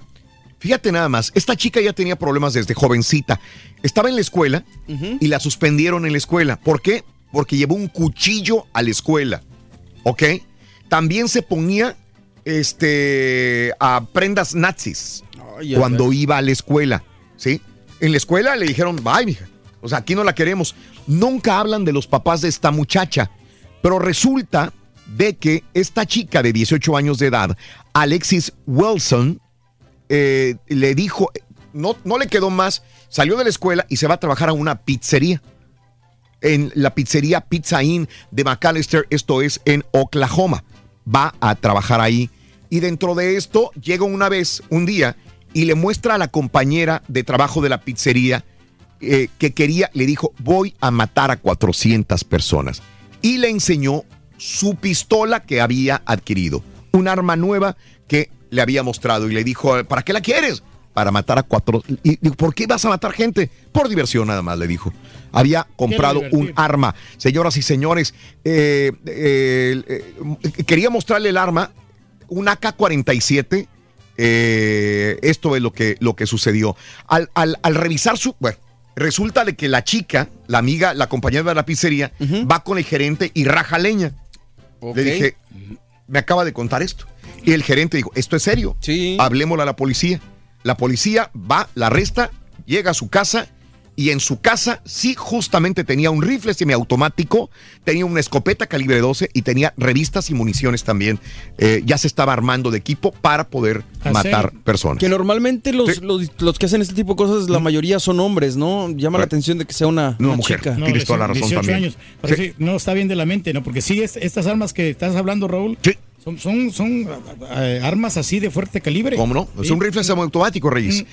Fíjate nada más, esta chica ya tenía problemas desde jovencita. Estaba en la escuela y la suspendieron en la escuela. ¿Por qué? Porque llevó un cuchillo a la escuela. ¿Ok? También se ponía este, a prendas nazis cuando iba a la escuela. ¿Sí? En la escuela le dijeron, bye, mija. O sea, aquí no la queremos. Nunca hablan de los papás de esta muchacha. Pero resulta de que esta chica de 18 años de edad, Alexis Wilson, eh, le dijo, no, no le quedó más, salió de la escuela y se va a trabajar a una pizzería. En la pizzería Pizza Inn de McAllister, esto es en Oklahoma. Va a trabajar ahí. Y dentro de esto llega una vez, un día, y le muestra a la compañera de trabajo de la pizzería eh, que quería, le dijo, voy a matar a 400 personas. Y le enseñó su pistola que había adquirido, un arma nueva que le había mostrado y le dijo, ¿para qué la quieres? Para matar a cuatro. Y ¿por qué vas a matar gente? Por diversión nada más, le dijo. Había comprado un arma. Señoras y señores, eh, eh, eh, quería mostrarle el arma, un AK-47. eh, esto es lo que, lo que sucedió. Al, al- al revisar su... Bueno, resulta de que la chica, la amiga, la compañera de la pizzería, va con el gerente y raja leña. Le dije, me acaba de contar esto. Y el gerente dijo, esto es serio. Hablemosle a la policía. La policía va, la arresta, llega a su casa y en su casa sí justamente tenía un rifle semiautomático, tenía una escopeta calibre 12 y tenía revistas y municiones también. Eh, ya se estaba armando de equipo para poder matar personas. Que normalmente los, los, los que hacen este tipo de cosas, la mayoría son hombres, ¿no? Llama la atención de que sea una, No, una mujer. chica. No, 18 años. Pero sí, no está bien de la mente, ¿no? Porque sí, es- estas armas que estás hablando, Raúl, son, son, son eh, armas así de fuerte calibre. ¿Cómo no? Es Sí. un rifle semiautomático, Reyes.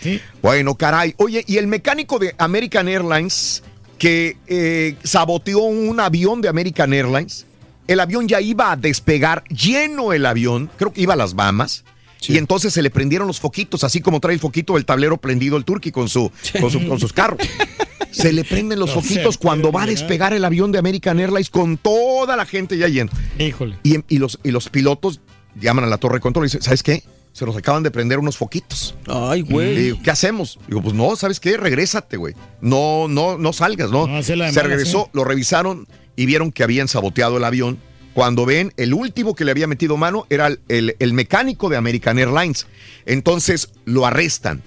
Bueno, caray. Oye, y el mecánico de American Airlines que eh, saboteó un avión de American Airlines, el avión ya iba a despegar, lleno el avión, creo que iba a las Bahamas. Y entonces se le prendieron los foquitos, así como trae el foquito del tablero prendido el turqui con, su, con, su- con sus carros. *laughs* Se le prenden los No foquitos cuando va a puede, despegar el avión de American Airlines con toda la gente ya yendo. Híjole. Y, y los, y los pilotos llaman a la torre de control y dicen, ¿sabes qué? Se nos acaban de prender unos foquitos. Ay, güey. Y digo, ¿Qué hacemos? Digo, pues no, ¿sabes qué? Regrésate, güey. No, no, no salgas, ¿no? Se regresó, ¿eh? lo revisaron y vieron que habían saboteado el avión. Cuando ven, el último que le había metido mano era el, el- el mecánico de American Airlines. Entonces lo arrestan.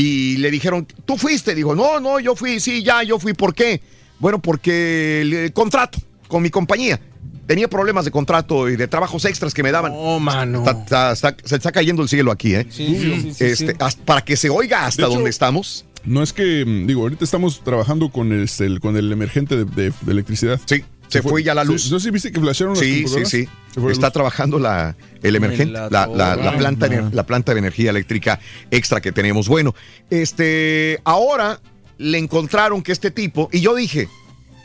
Y le dijeron, ¿tú fuiste? Dijo, no, no, yo fui, sí, ya, yo fui. ¿Por qué? Bueno, porque el, el contrato con mi compañía. Tenía problemas de contrato y de trabajos extras que me daban. Oh, mano. Está- está- está- se está cayendo el cielo aquí, ¿eh? Sí, sí, sí, sí, Este, sí. hasta- para que se oiga hasta De hecho, donde estamos. No es que, mm, digo, ahorita estamos trabajando con el, este, el- con el emergente de, de- de electricidad. Sí, se fue ya la luz. Sí, no sé si viste que flashearon las Sí, sí, sí. Fue Está luz. trabajando la, el emergente, la la, la- planta, la planta de energía eléctrica extra que tenemos. Bueno, este, ahora le encontraron que este tipo, y yo dije,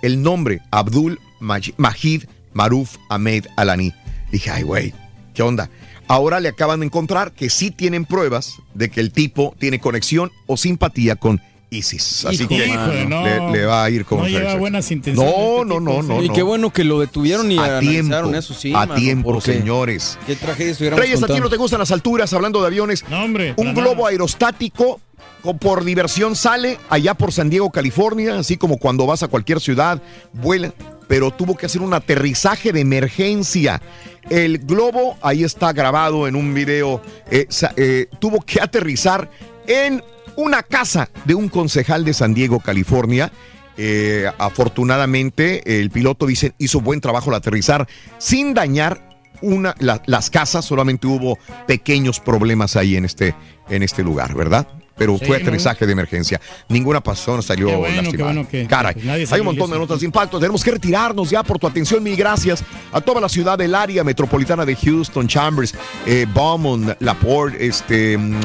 el nombre, Abdul Maj- Majid Maruf Ahmed Alani. Dije, ay, güey, ¿qué onda? Ahora le acaban de encontrar que sí tienen pruebas de que el tipo tiene conexión o simpatía con ISIS. Así Híjole, que no. le, le va a ir con No lleva buenas intenciones No, este no, tipo, no, sí. no. y no. qué bueno que lo detuvieron y a tiempo, analizaron eso, sí. a mano, tiempo, porque señores. Qué tragedia estuviéramos Reyes, ¿a ti contando. no te gustan las alturas? Hablando de aviones. hombre. Un globo aerostático co- por diversión sale allá por San Diego, California, así como cuando vas a cualquier ciudad, vuela, pero tuvo que hacer un aterrizaje de emergencia. El globo, ahí está grabado en un video, eh, eh, tuvo que aterrizar en una casa de un concejal de San Diego, California. Eh, afortunadamente, el piloto hizo buen trabajo al aterrizar sin dañar una, la- las casas, solamente hubo pequeños problemas ahí en este, en este lugar, ¿verdad? Pero Sí, fue no. aterrizaje de emergencia. Ninguna persona salió Qué bueno, qué lastimada. bueno que- Caray, nadie hay un montón de notas de impacto. Tenemos que retirarnos ya por tu atención. Mil gracias a toda la ciudad del área metropolitana de Houston, Chambers, eh, Beaumont, Laporte, este, mm,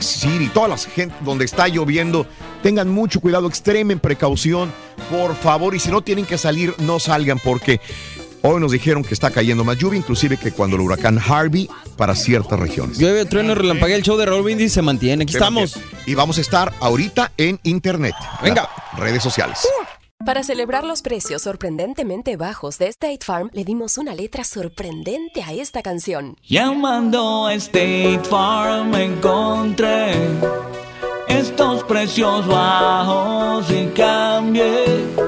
City, toda la gente donde está lloviendo. Tengan mucho cuidado, extremen precaución, por favor. Y si no tienen que salir, no salgan porque hoy nos dijeron que está cayendo más lluvia, inclusive que cuando el huracán Harvey para ciertas regiones. Llueve, trueno, relampaguea, el show de Raúl Brindis se mantiene. Aquí Se estamos. mantiene. Y vamos a estar ahorita en internet. Venga. Redes sociales. Para celebrar los precios sorprendentemente bajos de State Farm, le dimos una letra sorprendente a esta canción. Llamando a State Farm encontré estos precios bajos y cambié.